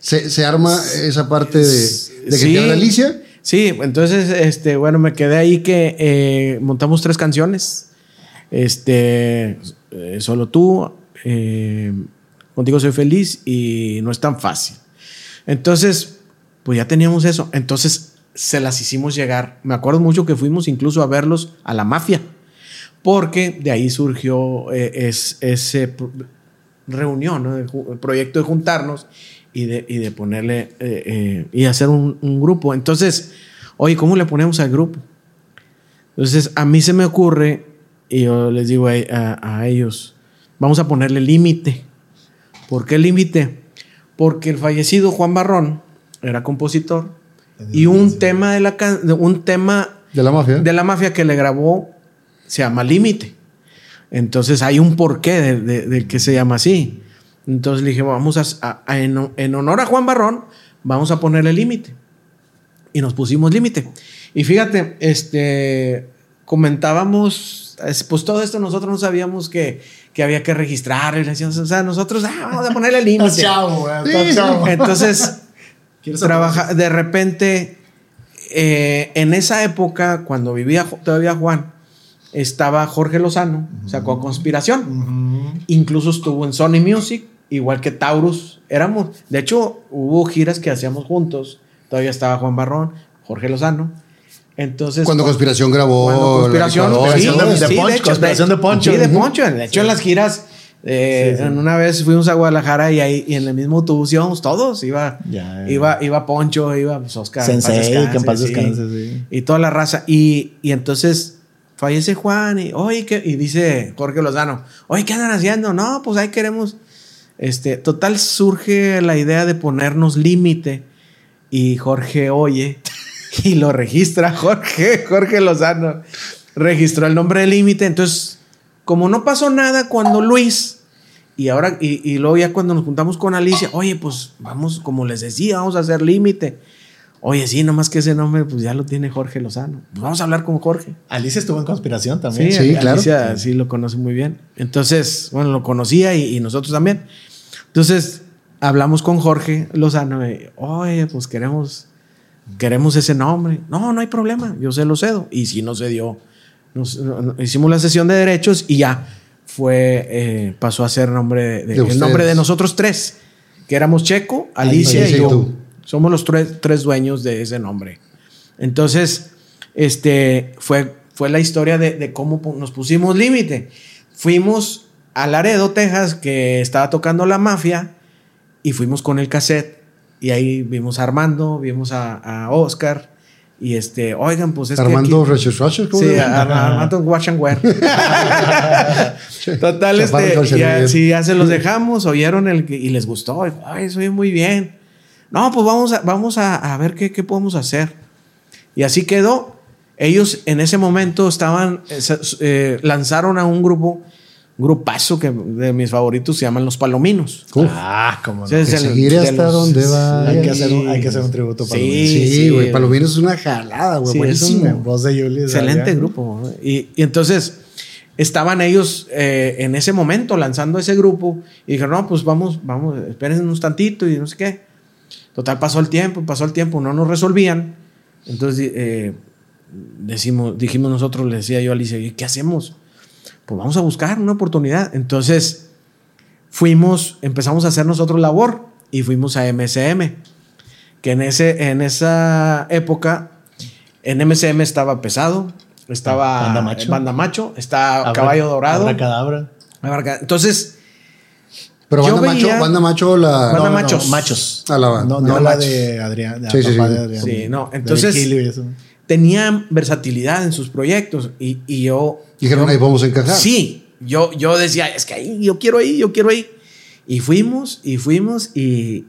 Se, se arma esa parte de, de que Sí. te habla Alicia. Sí, entonces, este, bueno, me quedé ahí que eh, montamos tres canciones. Este, eh, solo tú, eh, contigo soy feliz y no es tan fácil. Entonces, pues ya teníamos eso. Entonces se las hicimos llegar. Me acuerdo mucho que fuimos incluso a verlos a la mafia, porque de ahí surgió eh, es- ese reunión, el, proyecto de juntarnos y de, y de ponerle eh, eh, y hacer un, grupo. Entonces, oye, ¿cómo le ponemos al grupo? Entonces, a mí se me ocurre, y yo les digo a ellos, vamos a ponerle límite. ¿Por qué límite? Porque el fallecido Juan Barrón era compositor y un tema de la can- un tema De la mafia. de la mafia que le grabó se llama Límite. Entonces hay un porqué de- de- del que se llama así. Entonces le dije, vamos a, a- a- en, en honor a Juan Barrón, vamos a ponerle límite. Y nos pusimos límite. Y fíjate, este, comentábamos, es- pues todo esto nosotros no sabíamos que, que había que registrar. y le decíamos, O sea, nosotros, ah, vamos a ponerle límite. chavo, Sí, chavo. Entonces, ¿Quieres trabaja, de repente, eh, en esa época, cuando vivía todavía Juan, estaba Jorge Lozano, sacó Conspiración. Incluso estuvo en Sony Music, igual que Taurus. Éramos, de hecho, hubo giras que hacíamos juntos. Todavía estaba Juan Barrón, Jorge Lozano. Entonces, Cuando Conspiración grabó. cuando Conspiración, sí, de- todo de. Poncho, Conspiración de Poncho. Sí, de. Poncho. De hecho, en las giras, eh, Sí, sí. en una vez fuimos a Guadalajara y ahí y en el mismo autobús íbamos todos. Iba, Ya. iba, iba Poncho, iba pues, Oscar. en paz Sensei, descanse, que en paz sí. descanse, sí. Y toda la raza. Y, y entonces fallece Juan y, oye, ¿qué? y dice Jorge Lozano, oye, ¿qué andan haciendo? No, pues ahí queremos. Este, total, surge la idea de ponernos límite. Y Jorge oye y lo registra. Jorge, Jorge Lozano registró el nombre de límite. Entonces, como no pasó nada cuando Luis, y ahora, y, y luego ya cuando nos juntamos con Alicia, oye, pues vamos, como les decía, vamos a hacer límite. Oye, sí, nomás que ese nombre, pues ya lo tiene Jorge Lozano. Pues vamos a hablar con Jorge. Alicia estuvo en Conspiración también. Sí, Sí, Ali- claro. Alicia sí lo conoce muy bien. Entonces, bueno, lo conocía y, y nosotros también. Entonces, hablamos con Jorge Lozano y, oye, pues queremos, queremos ese nombre. No, no hay problema, yo se lo cedo. Y si no se dio, nos- hicimos la sesión de derechos y ya fue, eh, pasó a ser nombre de, de- De el nombre de nosotros tres, que éramos Checo, Alicia, Alicia y yo. tú. Somos los tres, tres dueños de ese nombre. Entonces, este, fue, fue la historia de, de cómo nos pusimos límite. Fuimos a Laredo, Texas, que estaba tocando la mafia, y fuimos con el cassette. Y ahí vimos a Armando, vimos a, a Oscar Y este, oigan, pues es Armando que. aquí- ¿cómo Sí, Armando Wash and Wear. Total, este, ya, sí, ya se los dejamos, oyeron el que- y les gustó. Ay, soy muy bien. No, pues vamos a, vamos a, a ver qué, qué podemos hacer. Y así quedó. Ellos en ese momento estaban, eh, eh, lanzaron a un grupo, un grupazo que de mis favoritos se llaman Los Palominos. Uf, Ah, cómo no. Que de hasta los- donde va. Hay que, hacer un, hay que hacer un tributo Sí, Luis. Sí, sí, güey. güey. Palomino es una jalada, güey. Sí, es buenísimo. un- Voz de Julius. Excelente grupo. Y, y entonces estaban ellos eh, en ese momento lanzando ese grupo y dijeron, no, pues vamos, vamos, espérense unos tantito y no sé qué. Total, pasó el tiempo, pasó el tiempo, no nos resolvían. Entonces eh, decimos, dijimos nosotros, le decía yo a Alicia, "¿Y ¿qué hacemos? Pues vamos a buscar una oportunidad. Entonces fuimos, empezamos a hacer nosotros labor y fuimos a MSM, que en, ese, en esa época en MSM estaba pesado, estaba Banda Macho. Banda Macho, está Abra- Caballo Dorado. Abracadabra. Abarca- Entonces, Pero banda macho, banda macho, la. Banda No, no, machos. machos. A la banda. No, la machos. de Adrián. de Sí, sí, sí. de Adrián. Sí, no, entonces- tenían versatilidad en sus proyectos y, y yo... Dijeron, yo- ahí vamos a encajar. Sí, yo, yo decía, es que ahí, yo quiero ir, yo quiero ir. Y fuimos, y fuimos, y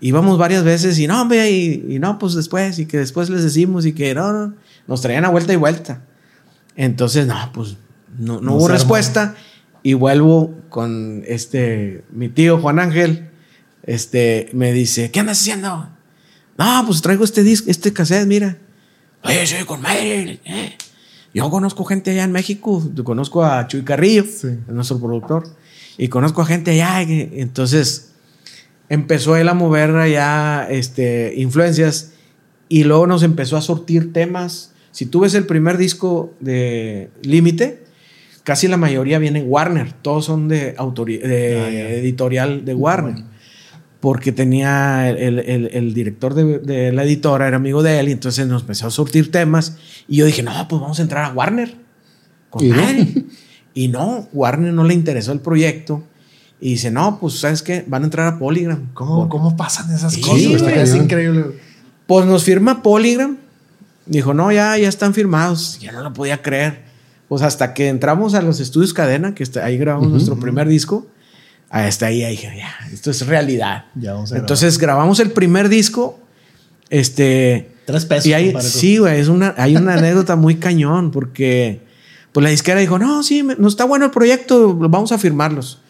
íbamos varias veces, y no, hombre, y, y no, pues después, y que después les decimos, y que no, no, nos traían a vuelta y vuelta. Entonces, no, pues no, no hubo respuesta, y vuelvo con este, mi tío Juan Ángel, este, me dice, ¿qué andas haciendo? No, pues traigo este disco, este cassette, mira. Oye, soy con madre. eh. Yo conozco gente allá en México, conozco a Chuy Carrillo, Sí. nuestro productor, y conozco a gente allá. entonces empezó él a mover allá este, influencias y luego nos empezó a sortir temas. Si tú ves el primer disco de Límite, casi la mayoría viene Warner, todos son de, Ah, editorial de Warner. Porque tenía el, el- el director de, de la editora, era amigo de él, y entonces nos empezó a surtir temas. Y yo dije, no, pues vamos a entrar a Warner. Con ¿Y no? Y no, Warner no le interesó el proyecto. Y dice, no, pues, ¿sabes qué? Van a entrar a Polygram. ¿Cómo, ¿Cómo pasan esas Sí, cosas? güey. Es increíble. Pues nos firma Polygram. Dijo, no, ya, ya están firmados. Ya no lo podía creer. Pues hasta que entramos a los estudios Cadena, que está- ahí grabamos nuestro primer disco, hasta ahí, ahí dije, ya, esto es realidad. Ya vamos a Entonces grabamos el primer disco. Este. Tres pesos. Y hay, sí, güey, es una, hay una anécdota muy cañón porque pues la disquera dijo, no, sí, no está bueno el proyecto, vamos a firmarlos.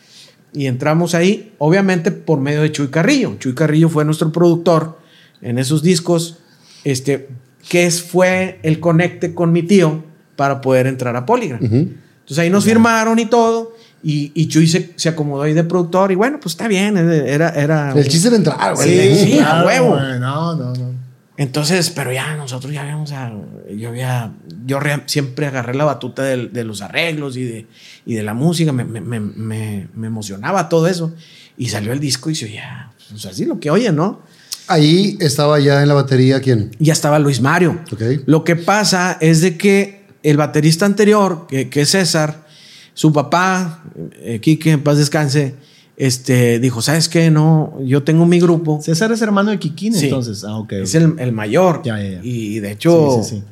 Y entramos ahí, obviamente por medio de Chuy Carrillo. Chuy Carrillo fue nuestro productor en esos discos, este, que fue el conecte con mi tío para poder entrar a Polygram. Entonces ahí nos firmaron y todo, y, y Chuy se, se acomodó ahí de productor, y bueno, pues está bien, era... era El chiste era entrar, güey. Sí, sí, a huevo. güey. No, no, no. entonces, pero ya nosotros ya habíamos, a- yo había, yo re- siempre agarré la batuta del- de, los arreglos y de, y de la música, me, me, me, me- emocionaba todo eso. Y salió el disco y se ya, pues así lo que oye, ¿no? Ahí estaba ya en la batería, ¿quién? Ya estaba Luis Mario. Ok. Lo que pasa es de que el baterista anterior, que, que es César, su papá, eh, Quique, en paz descanse, este, dijo, ¿sabes qué? No, yo tengo mi grupo. César es hermano de Sí. entonces. Ah, ok. Es el, el mayor. Ya, ya, ya. Y de hecho, Sí, sí, sí.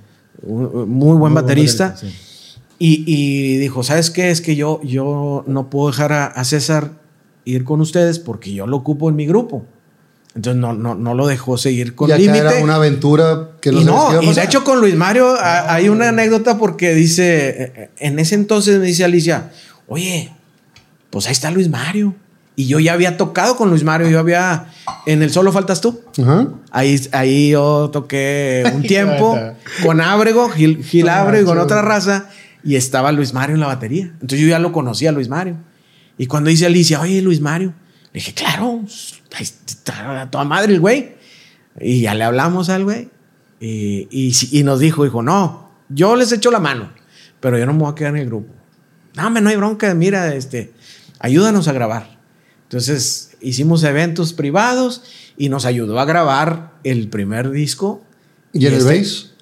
un- un muy buen Muy baterista. baterista, sí. y, y dijo, ¿sabes qué? Es que yo, yo no puedo dejar a, a César ir con ustedes porque yo lo ocupo en mi grupo. Entonces no, no, no lo dejó seguir con y acá límite. era una aventura que no y no, y de hecho con Luis Mario a- hay una anécdota porque dice, eh, en ese entonces me dice Alicia, oye, pues ahí está Luis Mario. Y yo ya había tocado con Luis Mario, yo había, en el solo faltas tú. Ajá. Ahí, ahí yo toqué un tiempo con Ábrego, Gil, Gil Ábrego y con otra raza, y estaba Luis Mario en la batería. Entonces yo ya lo conocía Luis Mario. Y cuando dice Alicia, oye, Luis Mario, le dije, claro, está a toda madre el güey. Y ya le hablamos al güey. Y, y, y nos dijo, dijo, no, yo les echo la mano, pero yo no me voy a quedar en el grupo. No, no hay bronca, mira, este, ayúdanos a grabar. Entonces hicimos eventos privados y nos ayudó a grabar el primer disco. ¿Y en el este- bass?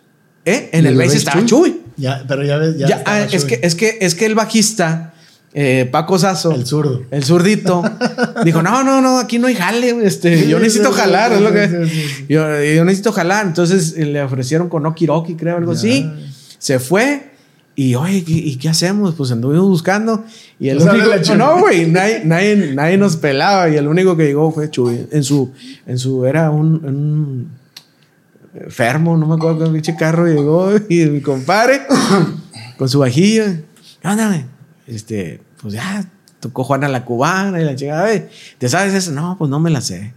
¿Eh? En ¿Y el el bass bass estaba Chuy? Chuy. Ya, pero ya ves, ya. Ya, ah, es, que, es, que, es que el bajista eh, Paco Sazo. El zurdo. El zurdito. dijo, no, no, no, aquí no hay jale. Este, yo necesito jalar. es lo que-. Yo, yo necesito jalar. Entonces eh, le ofrecieron con Okiroki, creo, algo Ya. así. Se fue. Y, oye, ¿qué- ¿y qué hacemos? Pues anduvimos buscando. Y el Pues único... No, güey. Nadie, nadie, nadie nos pelaba. Y el único que llegó fue Chuy. En su... En su... Era un... un enfermo, no me acuerdo con pinche carro llegó y mi compadre con su vajilla. ¿Qué güey? Este, pues ya tocó Juana la cubana y la chica, "Güey, ¿te sabes eso? No, pues no me la sé.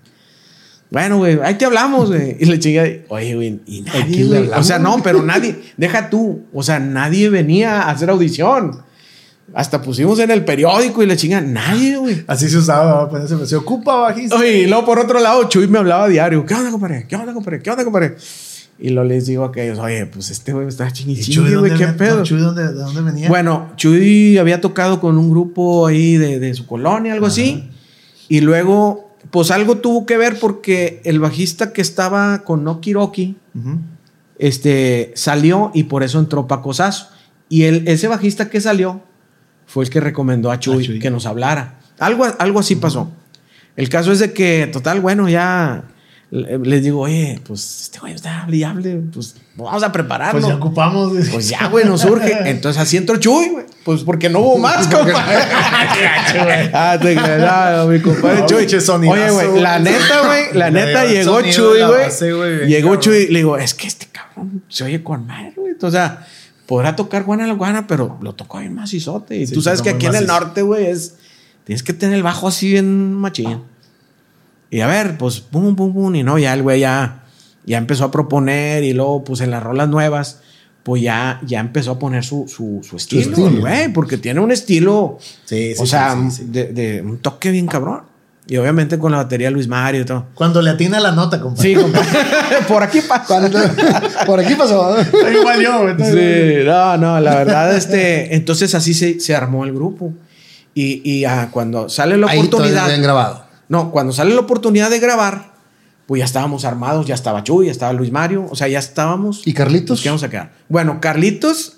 Bueno, güey, ahí te hablamos, güey. Y la chica, oye, güey, y nadie, güey. O sea, no, pero nadie, deja tú. O sea, nadie venía a hacer audición. Hasta pusimos en el periódico y la chinga, nadie, güey. Así se usaba, pues se, se ocupa bajista. Oye, y luego por otro lado, Chuy me hablaba diario. ¿Qué onda, compadre? ¿Qué onda, compadre? ¿Qué onda, compadre? Y lo les digo a aquellos, oye, pues este güey está chingui ¿Y Chuy chingue, güey, qué ven- pedo. no, Chuy, ¿dónde, ¿de dónde venía? Bueno, Chuy había tocado con un grupo ahí de, de su colonia, algo así. Y luego, pues algo tuvo que ver porque el bajista que estaba con Noki Rocky, Ujú. este, salió y por eso entró Paco Sazo. Y el, ese bajista que salió fue el que recomendó a Chuy, A Chuy. que nos hablara. Algo, algo así pasó. El caso es de que, total, bueno, ya les digo, oye, pues este güey está hable y hable, pues vamos a prepararlo. Pues ya ocupamos. Pues ya, güey, nos surge. Entonces así entró Chuy, güey. Pues porque no hubo más, compadre. ah, te creas, mi compadre No, Chuy. sonidazo, Oye, güey, la neta, güey, la neta llegó Chuy, güey. Llegó cabrón. Chuy, le digo, es que este cabrón se oye con madre, güey. O sea, podrá tocar Juana la Guana, pero lo tocó bien macizote. Y Sí, tú sabes que aquí en el norte, güey, es. Tienes que tener el bajo así bien machín. Y a ver, pues, pum, pum, pum. Y no, ya el güey ya, ya empezó a proponer. Y luego, pues, en las rolas nuevas, pues ya, ya empezó a poner su, su, su estilo, estilo. güey. Porque tiene un estilo, Sí, sí, o sea, sí. De, de un toque bien cabrón. Y obviamente con la batería Luis Mario y todo. Cuando le atina la nota, compadre. Sí, compadre. Por aquí pasa. Cuando- por aquí pasó. Está igual yo. Sí, no, no, la verdad, este, entonces así se, se armó el grupo. Y, y ah, cuando sale la Ahí todavía oportunidad. habían grabado. No, cuando sale la oportunidad de grabar, pues ya estábamos armados, ya estaba Chuy, ya estaba Luis Mario, o sea, ya estábamos. ¿Y Carlitos? Nos quedamos a quedar. Bueno, Carlitos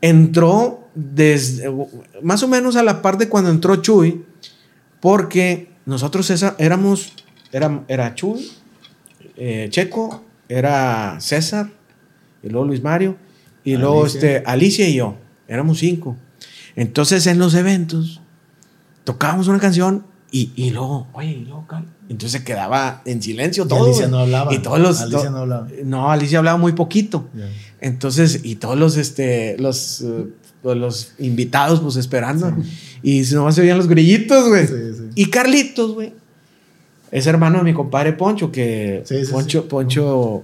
entró desde más o menos a la par de cuando entró Chuy, porque nosotros esa, éramos, era, era Chuy, eh, Checo, era César, y luego Luis Mario, y luego Alicia. este, Alicia y yo, éramos cinco. Entonces en los eventos tocábamos una canción y, y luego, oye, y luego, entonces se quedaba en silencio Y todo. Alicia güey. no hablaba. Y todos los. Alicia no hablaba. No, Alicia hablaba muy poquito. Entonces, y todos los, este, los, eh, los invitados, pues esperando. Y si nomás se veían los grillitos, güey. Sí, sí. Y Carlitos, güey. Es hermano de mi compadre Poncho, que Sí, sí, Poncho, sí. Poncho,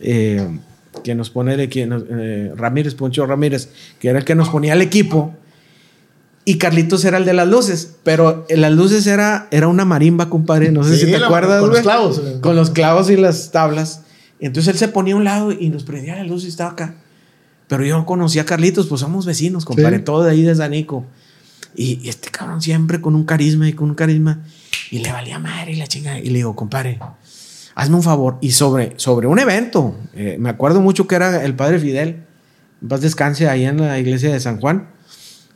eh, que nos pone, el equi- nos- eh, Ramírez, Poncho Ramírez, que era el que nos ponía el equipo. Y Carlitos era el de las luces, pero en las luces era, era una marimba, compadre. No sé Sí, si te la- acuerdas, con los clavos. Con los clavos y las tablas. Entonces él se ponía a un lado y nos prendía la luz y estaba acá. Pero yo no conocía a Carlitos, pues somos vecinos, compadre, Sí. todo de ahí de Zanico. Y, y este cabrón siempre con un carisma y con un carisma. Y le valía madre y la chinga. Y le digo, compadre, hazme un favor. Y sobre, sobre un evento, eh, me acuerdo mucho que era el padre Fidel, en paz descanse, ahí en la iglesia de San Juan.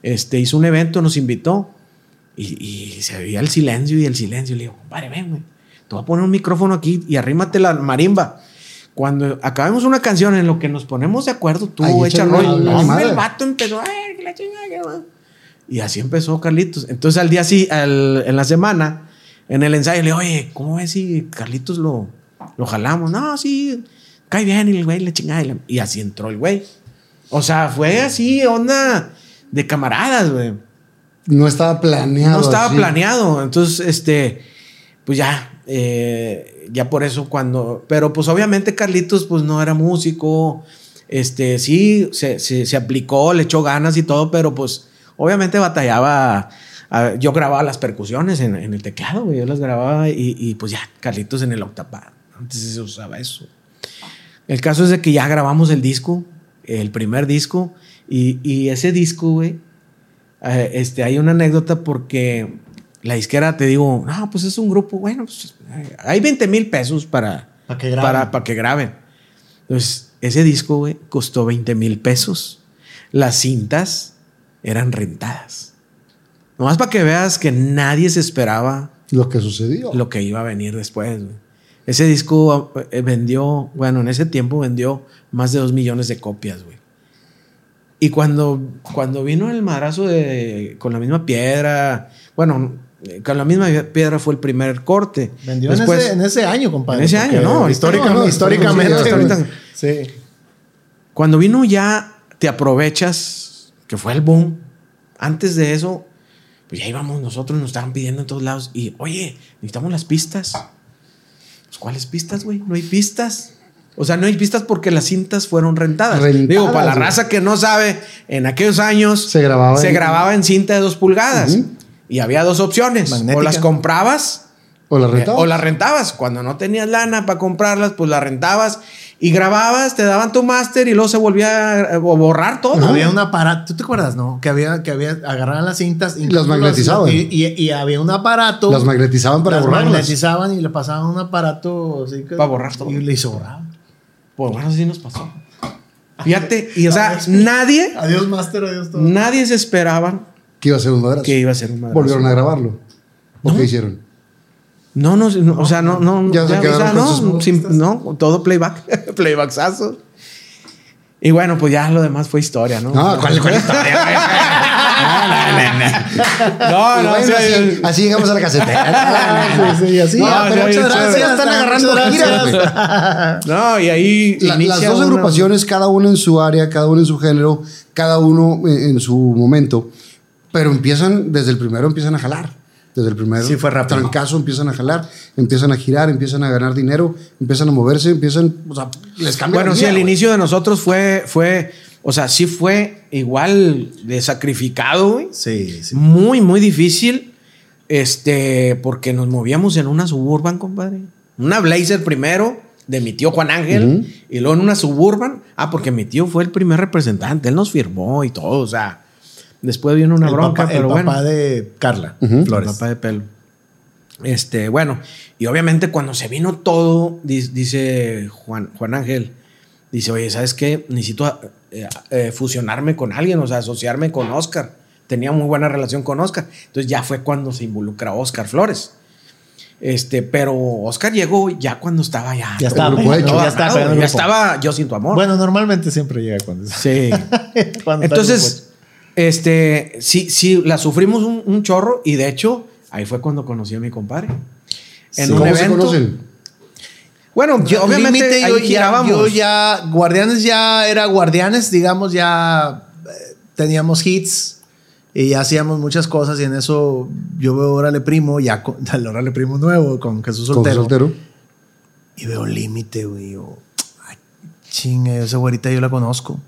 Este, hizo un evento, nos invitó. Y, y se veía el silencio y el silencio. Le digo, compadre, ven, güey. Te voy a poner un micrófono aquí y arrímate la marimba. Cuando acabemos una canción en lo que nos ponemos de acuerdo, tú Ahí echa rollo. la- la No, hombre, el vato empezó, "Ay, que la chingada, que va". Y así empezó Carlitos. Entonces al día sí, al- en la semana, en el ensayo, le digo, oye, ¿cómo ves si Carlitos lo, lo jalamos? No, sí, cae bien. Y el güey le chingada. Y, la- y así entró el güey. O sea, fue así, onda de camaradas, güey. No estaba planeado. No estaba así. planeado. Entonces, este, pues ya, eh, ya por eso cuando, pero pues obviamente Carlitos pues no era músico, este, sí, se, se- se aplicó, le echó ganas y todo, pero pues obviamente batallaba. a- yo grababa las percusiones en, en el teclado, güey, yo las grababa y, y, pues ya, Carlitos en el octapad. Antes se usaba eso. El caso es de que ya grabamos el disco, el primer disco, y, y ese disco, güey, eh, este, hay una anécdota porque la disquera te digo, no, pues es un grupo, bueno, pues eh, hay 20 mil pesos para, Pa' que graben. para, para que graben. Entonces, ese disco, güey, costó 20 mil pesos. Las cintas eran rentadas. Nomás para que veas que nadie se esperaba Lo que sucedió. lo que iba a venir después. güey. Ese disco eh, vendió, bueno, en ese tiempo vendió más de dos millones de copias, güey. Y cuando, cuando vino el madrazo de con la misma piedra, bueno, con la misma piedra fue el primer corte. Vendió Después- en, ese, en ese año, compadre. En ese año, no, Históricamente. no, históricamente. Sí. Cuando vino ya te aprovechas, que fue el boom. Antes de eso, pues ya íbamos nosotros, nos estaban pidiendo en todos lados. Y, oye, necesitamos las pistas. Pues, ¿Cuáles pistas, güey? No hay pistas. O sea, no hay pistas porque las cintas fueron rentadas. Rentadas, Digo, para la güey. raza que no sabe, en aquellos años Se grababa se en- grababa en cinta de dos pulgadas. Y había dos opciones. Magnética. O las comprabas O renta. o las rentabas. Cuando no tenías lana para comprarlas, pues las rentabas y grababas, te daban tu máster y luego se volvía a borrar todo. Había un aparato, ¿tú te acuerdas, no? Que había, que había, agarraban las cintas y Las magnetizaban. Y, y- y había un aparato. Las magnetizaban para las borrarlas. magnetizaban y le pasaban un aparato así que- Para borrar todo. Y le hizo borrar. Pues bueno, así nos pasó. Fíjate, y o sea, nadie, Adiós, Master, adiós todo. nadie se esperaba Que iba a ser un madrazo. que iba a ser un madrazo. Volvieron a grabarlo. ¿O qué hicieron? No, no, no, o sea, no, no, Ya se o quedaron sea, con no, sus sin- no, todo playback, playbacksazo. Y bueno, pues ya lo demás fue historia, ¿no? No, ¿cuál, cuál No, no, Bueno, sí, así, sí. así llegamos a la casetera. Sí, sí, así. No, Ah, pero muchas sí, gracias. sí, están agarrando giras. No, y ahí La- las dos una- agrupaciones, cada uno en su área, cada uno en su género, cada uno en, en su momento, pero empiezan, desde el primero empiezan a jalar. Desde el primer Sí, fue rápido. trancazo empiezan a jalar, empiezan a girar, empiezan a ganar dinero, empiezan a moverse, empiezan, o sea, les cambia Bueno, la sí, vida, el güey. inicio de nosotros fue, fue, o sea, sí fue igual de sacrificado, güey. Sí, sí. Muy, muy difícil. Este, porque nos movíamos en una suburban, compadre. Una Blazer primero, de mi tío Juan Ángel, y luego en una suburban. Ah, porque mi tío fue el primer representante, él nos firmó y todo, o sea. Después vino una el bronca, papá, pero el bueno. papá de Carla El Flores. papá de pelo. Este, bueno, y obviamente cuando se vino todo, di- dice Juan, Juan Ángel, dice, oye, ¿sabes qué? Necesito eh, eh, fusionarme con alguien, o sea, asociarme con Oscar. Tenía muy buena relación con Oscar. Entonces ya fue cuando se involucra Oscar Flores. Este, pero Oscar llegó ya cuando estaba ya. Ya estaba ya estaba ya estaba yo sin tu amor. Bueno, normalmente siempre llega cuando. sí. cuando Entonces, este, sí, sí, la sufrimos un, un chorro y de hecho, ahí fue cuando conocí a mi compadre. En Sí. un ¿Cómo se evento. conocen? Bueno, Yo, obviamente Límite, ahí yo, ya, yo ya, Guardianes ya era Guardianes, digamos, ya eh, teníamos hits y ya hacíamos muchas cosas y en eso yo veo Órale Primo, ya con Órale Primo nuevo con Jesús Con Soltero. soltero. Y veo Límite, güey. y Digo, ay, chingue, esa güerita yo la conozco.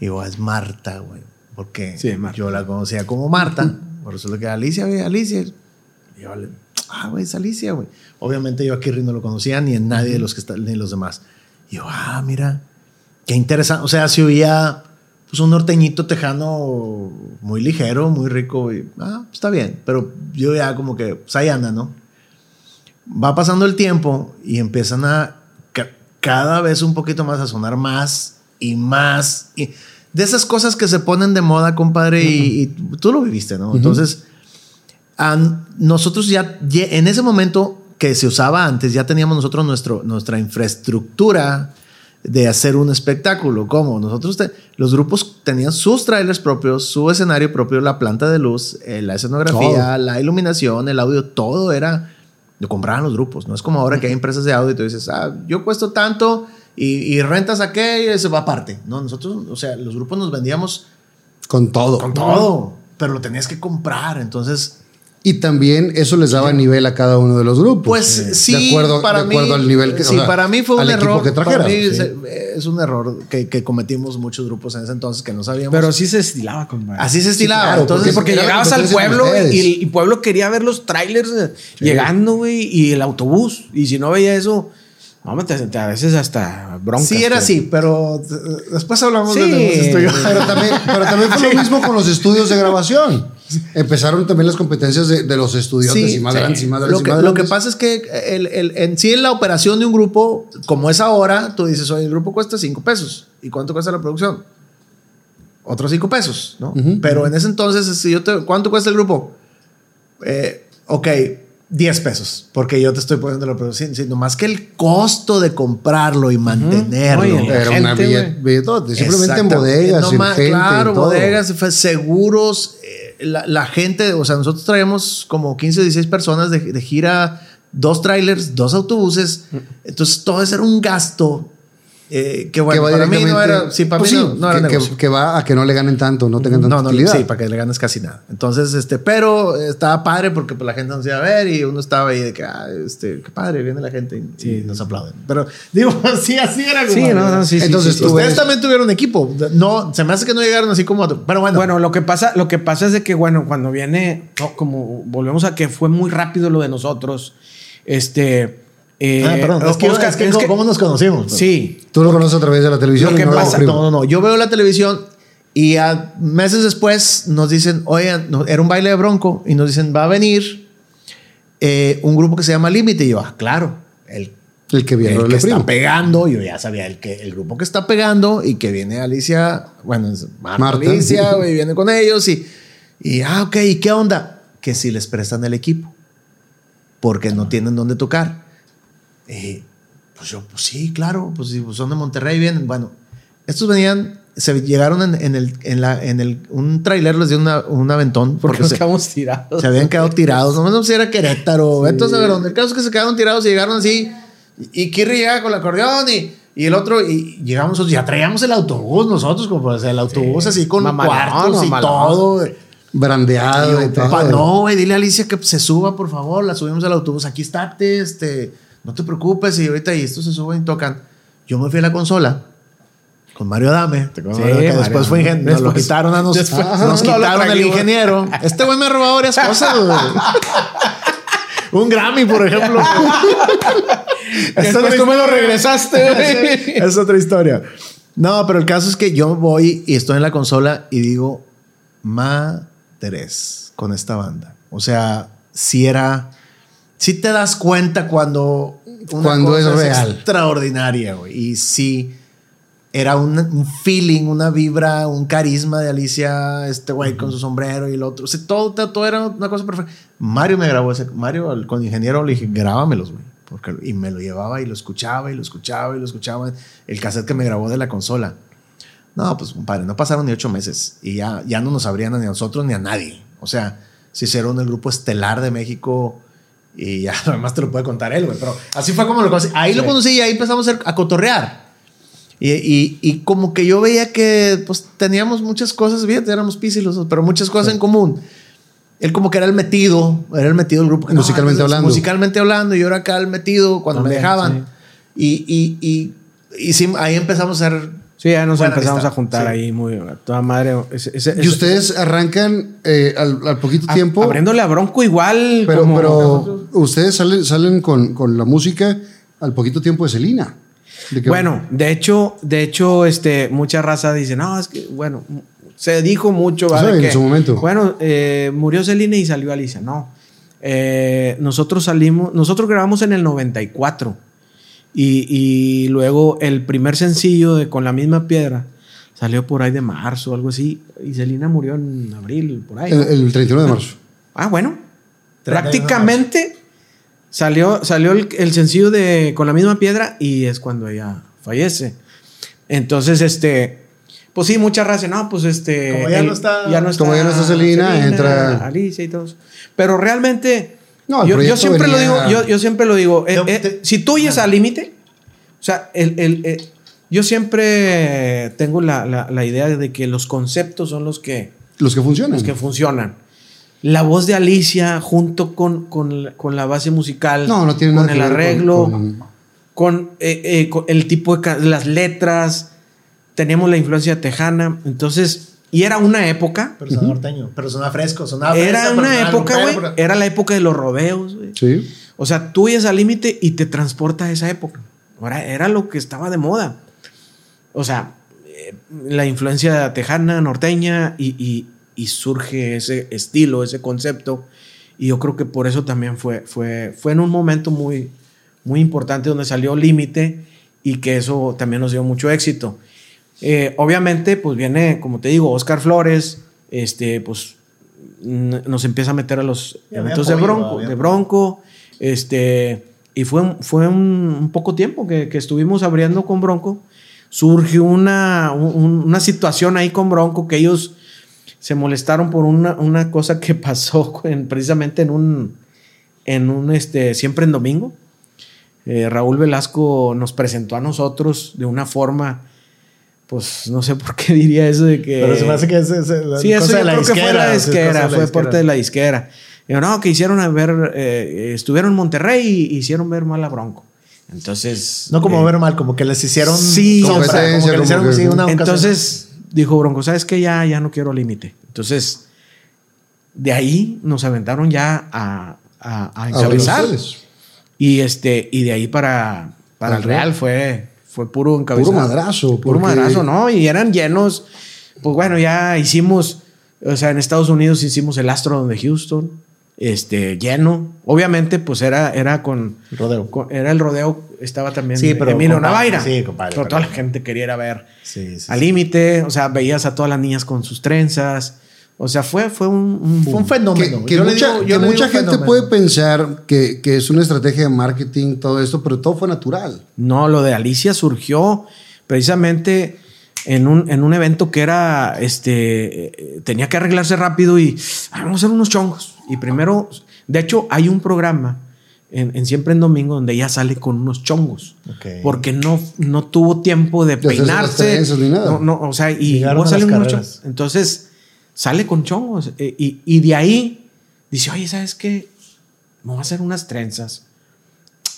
Y digo, es Marta, güey. Porque Sí, Marta. yo la conocía como Marta. Por eso lo que era Alicia, güey, Alicia. Y yo, le- ah, güey, es Alicia, güey. Obviamente yo a Kirri no lo conocía, ni en nadie de los que están, ni los demás. Y yo, ah, mira, qué interesante. O sea, se oía pues un norteñito tejano muy ligero, muy rico. Y, ah, está bien. Pero yo ya como que, pues ahí anda, ¿no? va pasando el tiempo y empiezan a ca- cada vez un poquito más a sonar más y más. Y de esas cosas que se ponen de moda, compadre, y, y tú lo viviste, ¿no? Entonces, nosotros ya, en ese momento que se usaba antes, ya teníamos nosotros nuestro, nuestra infraestructura de hacer un espectáculo. ¿Cómo? Nosotros, te- los grupos tenían sus trailers propios, su escenario propio, la planta de luz, eh, la escenografía, Todo. la iluminación, el audio, todo era lo compraban los grupos. No es como ahora que hay empresas de audio y tú dices, ah, yo cuesto tanto y, y rentas aquello y se va aparte. No, nosotros, o sea, los grupos nos vendíamos Con todo. con todo, pero lo tenías que comprar. Entonces, Y también eso les daba nivel a cada uno de los grupos. pues sí, de acuerdo, para de mí, acuerdo al nivel que o sí, sea, para mí fue un error. que para mí sí. es, un error que, que cometimos muchos grupos en ese entonces que no sabíamos. Pero sí se estilaba, compadre. así se estilaba. claro, entonces, Sí, porque llegabas al con pueblo y el y pueblo quería ver los trailers eh, llegando, güey, y el autobús. Y si no veía eso, no, te, te- a veces hasta bronca. sí era así, pero eh, después hablamos Sí, de los estudios. Pero también, pero también fue lo mismo con los estudios de grabación. Empezaron también las competencias de, de los estudiantes Sí, y más sí. grandes y más Lo grandes y que, más lo que pasa es que el, el- en sí en la operación de un grupo, como es ahora, tú dices, oye, el grupo cuesta 5 pesos. ¿Y cuánto cuesta la producción? otros cinco pesos, ¿no? Pero en ese entonces, si yo te, ¿cuánto cuesta el grupo? Eh, ok, 10 pesos, porque yo te estoy poniendo la producción, sino más que el costo de comprarlo y mantenerlo. Oye, Era una billet- simplemente en bodegas, No en más- gente, claro, en bodegas, seguros. eh, la, la gente, o sea, nosotros traemos como 15 o 16 personas de, de gira, dos trailers, dos autobuses. Entonces, todo eso era un gasto eh, que, bueno, va para mí no era, sí, para pues mí sí, no, no era que, que- negocio. que va a que no le ganen tanto, no tengan tanta No, no, utilidad. sí, para que le ganes casi nada. Entonces, este, pero eh, estaba padre porque pues, la gente nos iba a ver y uno estaba ahí de que, ah, este, qué padre, viene la gente y, y nos aplauden. Pero digo, sí, así era. Sí, compadre. no, no, sí, sí, Entonces, sí, tú sí. Ustedes ves- también tuvieron equipo. No, se me hace que no llegaron así como. Pero bueno. Bueno, lo que pasa, lo que pasa es de que, bueno, cuando viene, no, como volvemos a que fue muy rápido lo de nosotros, este... eh, Ah, perdón, es que, es que, es que- ¿cómo nos conocimos? Sí, Tú lo conoces a través de la televisión. Lo y que no pasa-. No, no, no. Yo veo la televisión y a meses después nos dicen, oigan, era un baile de bronco y nos dicen, va a venir eh, un grupo que se llama Límite. Y yo, ah, claro, el, El que viene el que está pegando. Yo ya sabía el, que, el grupo que está pegando y que viene Alicia, bueno, Marta, Marta. Alicia, güey, viene con ellos y, y, ah, ok, ¿y qué onda? Que si les prestan el equipo porque no tienen dónde tocar. Eh, pues yo, pues sí, claro, pues si son de Monterrey, vienen. Bueno, estos venían, se llegaron en, en el, en la, en el, un trailer les dio una, un aventón porque porque nos se, quedamos tirados. se habían quedado tirados. No sé si era Querétaro, entonces a ver. El caso es que se quedaron tirados y llegaron así. Y, y Kirri llega con el acordeón y, y el otro, y llegamos nosotros, ya traíamos el autobús nosotros, como pues, el autobús así con Mamalón, cuartos y mamalón. todo. Brandeado y Y yo, todo. no, güey, dile a Alicia que se suba, por favor. La subimos al autobús. Aquí está, este, no te preocupes. Y ahorita y estos se suben y tocan. Yo me fui a la consola con Mario Adame. Sí, que Mario después fue Adame. ingeniero. Nos lo Después- quitaron a nos, después nos quitaron el ingeniero. Este güey me ha robado varias cosas, güey. Un Grammy, por ejemplo. Después tú me lo regresaste, güey. es otra historia. No, pero el caso es que yo voy y estoy en la consola y digo, madres con esta banda. O sea, si era, si te das cuenta cuando una Cuando cosa es real. extraordinaria, güey. Y sí, era un, un feeling, una vibra, un carisma de Alicia, este güey con su sombrero y el otro. O sea, todo, todo, era una cosa perfecta. Mario me grabó ese, Mario al- con ingeniero le dije, grábamelos, güey. Porque, y me lo llevaba y lo escuchaba y lo escuchaba y lo escuchaba. El cassette que me grabó de la consola. No, pues compadre, no pasaron ni ocho meses y ya, ya no nos abrían ni a nosotros ni a nadie. O sea, se hicieron el grupo estelar de México y ya además te lo puede contar él, güey. Pero así fue como lo conocí. Ahí lo conocí y ahí empezamos a, cotorrear. Y, y- y como que yo veía que pues teníamos muchas cosas, bien, éramos písilos, pero muchas cosas en común. Él como que era el metido, era el metido del grupo. que, Musicalmente entonces, hablando. Musicalmente hablando, yo era acá el metido cuando También, me dejaban. Y, y, y, y sí, ahí empezamos a hacer Sí, ya nos Buena empezamos amistad, a juntar sí. ahí muy toda madre. Ese- ese- Y ese- ustedes arrancan eh, al, al poquito a- tiempo. abriéndole a Bronco igual. Pero, como- pero ustedes salen, salen con, con la música al poquito tiempo de Celina. De Bueno, de hecho, de hecho, este, mucha raza dice, no, es que, bueno, se dijo mucho, ¿vale? en que, su momento. Bueno, eh, murió Celina y salió Alicia. No. Eh, nosotros salimos, nosotros grabamos en el 94. Y, y luego el primer sencillo de Con la misma piedra salió por ahí de marzo o algo así. Y Celina murió en abril, por ahí. el, ¿no? el 31 de marzo. Ah, bueno. 31 de Prácticamente salió, salió el, el sencillo de Con la misma piedra y es cuando ella fallece. Entonces, este, pues sí, mucha raza, no, pues este. Como ya no está- como ya no está Celina, entra- Alicia y todos. Pero realmente, No, yo, siempre lo venía- digo, yo, yo siempre lo digo, eh, eh, te- si tú oyes al límite, o sea, el, el, eh, yo siempre tengo la, la- la idea de que los conceptos son los que, Los que funcionan. los que funcionan. La voz de Alicia junto con, con, la- con la base musical, no, no tiene con nada el que ver con- arreglo, con, con- eh, eh, con el tipo de las letras, tenemos la influencia tejana, entonces, y era una época, Pero sonaba norteño, pero sonaba fresco, sonaba era una época, güey, pero- era la época de los rodeos, güey. Sí. O sea, tú ibas al límite y te transporta a esa época. Ahora era lo que estaba de moda. O sea, eh, la influencia tejana, norteña y, y- y surge ese estilo, ese concepto. Y yo creo que por eso también fue, fue, fue en un momento muy, muy importante donde salió Límite y que eso también nos dio mucho éxito. Eh, obviamente, pues viene, como te digo, Oscar Flores, este, pues nos empieza a meter a los Ya, eventos de Bronco, de. Bronco, este, y fue, un- fue un, un poco tiempo que, que estuvimos abriendo con Bronco. Surgió una, un- una situación ahí con Bronco que ellos se molestaron por una, una cosa que pasó en- precisamente en un, en un, este, siempre en domingo. Eh, Raúl Velasco nos presentó a nosotros de una forma, pues no sé por qué diría eso de que... Pero se me hace que es, es la Sí, eso cosa yo de la creo que fue disquera, la disquera, la fue disquera. parte de la disquera. Digo, no, que hicieron a ver, eh, estuvieron en Monterrey y hicieron ver mal a Bronco. Entonces... No como eh, ver mal, como que les hicieron Sí, sombra, como que les hicieron que- sí, una entonces dijo Bronco, ¿sabes qué? Ya, ya no quiero límite. Entonces, de ahí nos aventaron ya a, a, a encabezar. Y, este, y de ahí para, para el Real fue, fue puro encabezado. Puro madrazo, Puro porque- madrazo, ¿no? Y eran llenos. Pues bueno, ya hicimos, o sea, en Estados Unidos hicimos el Astro de Houston, este, lleno. Obviamente, pues era, era con, Rodeo. con- Era el rodeo, estaba también Sí, pero Emilio compadre, Navaira. sí, compadre, Pero toda la gente quería ir a ver Sí, sí, al límite, o sea, veías a todas las niñas con sus trenzas. O sea, fue, fue un, un Fue un fenómeno. Que, que Yo le mucha, digo- yo que le mucha gente fenómeno. puede pensar que, que es una estrategia de marketing, todo esto, pero todo fue natural. No, lo de Alicia surgió precisamente en un, en un evento que era, este, eh, tenía que arreglarse rápido y "Ah, vamos a hacer unos chongos. Y primero, de hecho, hay un programa en, en Siempre en Domingo donde ella sale con unos chongos. Ok. Porque no, no tuvo tiempo de peinarse. trenzas ni nada. No, no, o sea, y luego a salen unos chongos. Entonces, sale con chongos. eh, y, y de ahí dice, oye, ¿sabes qué? Me voy a hacer unas trenzas.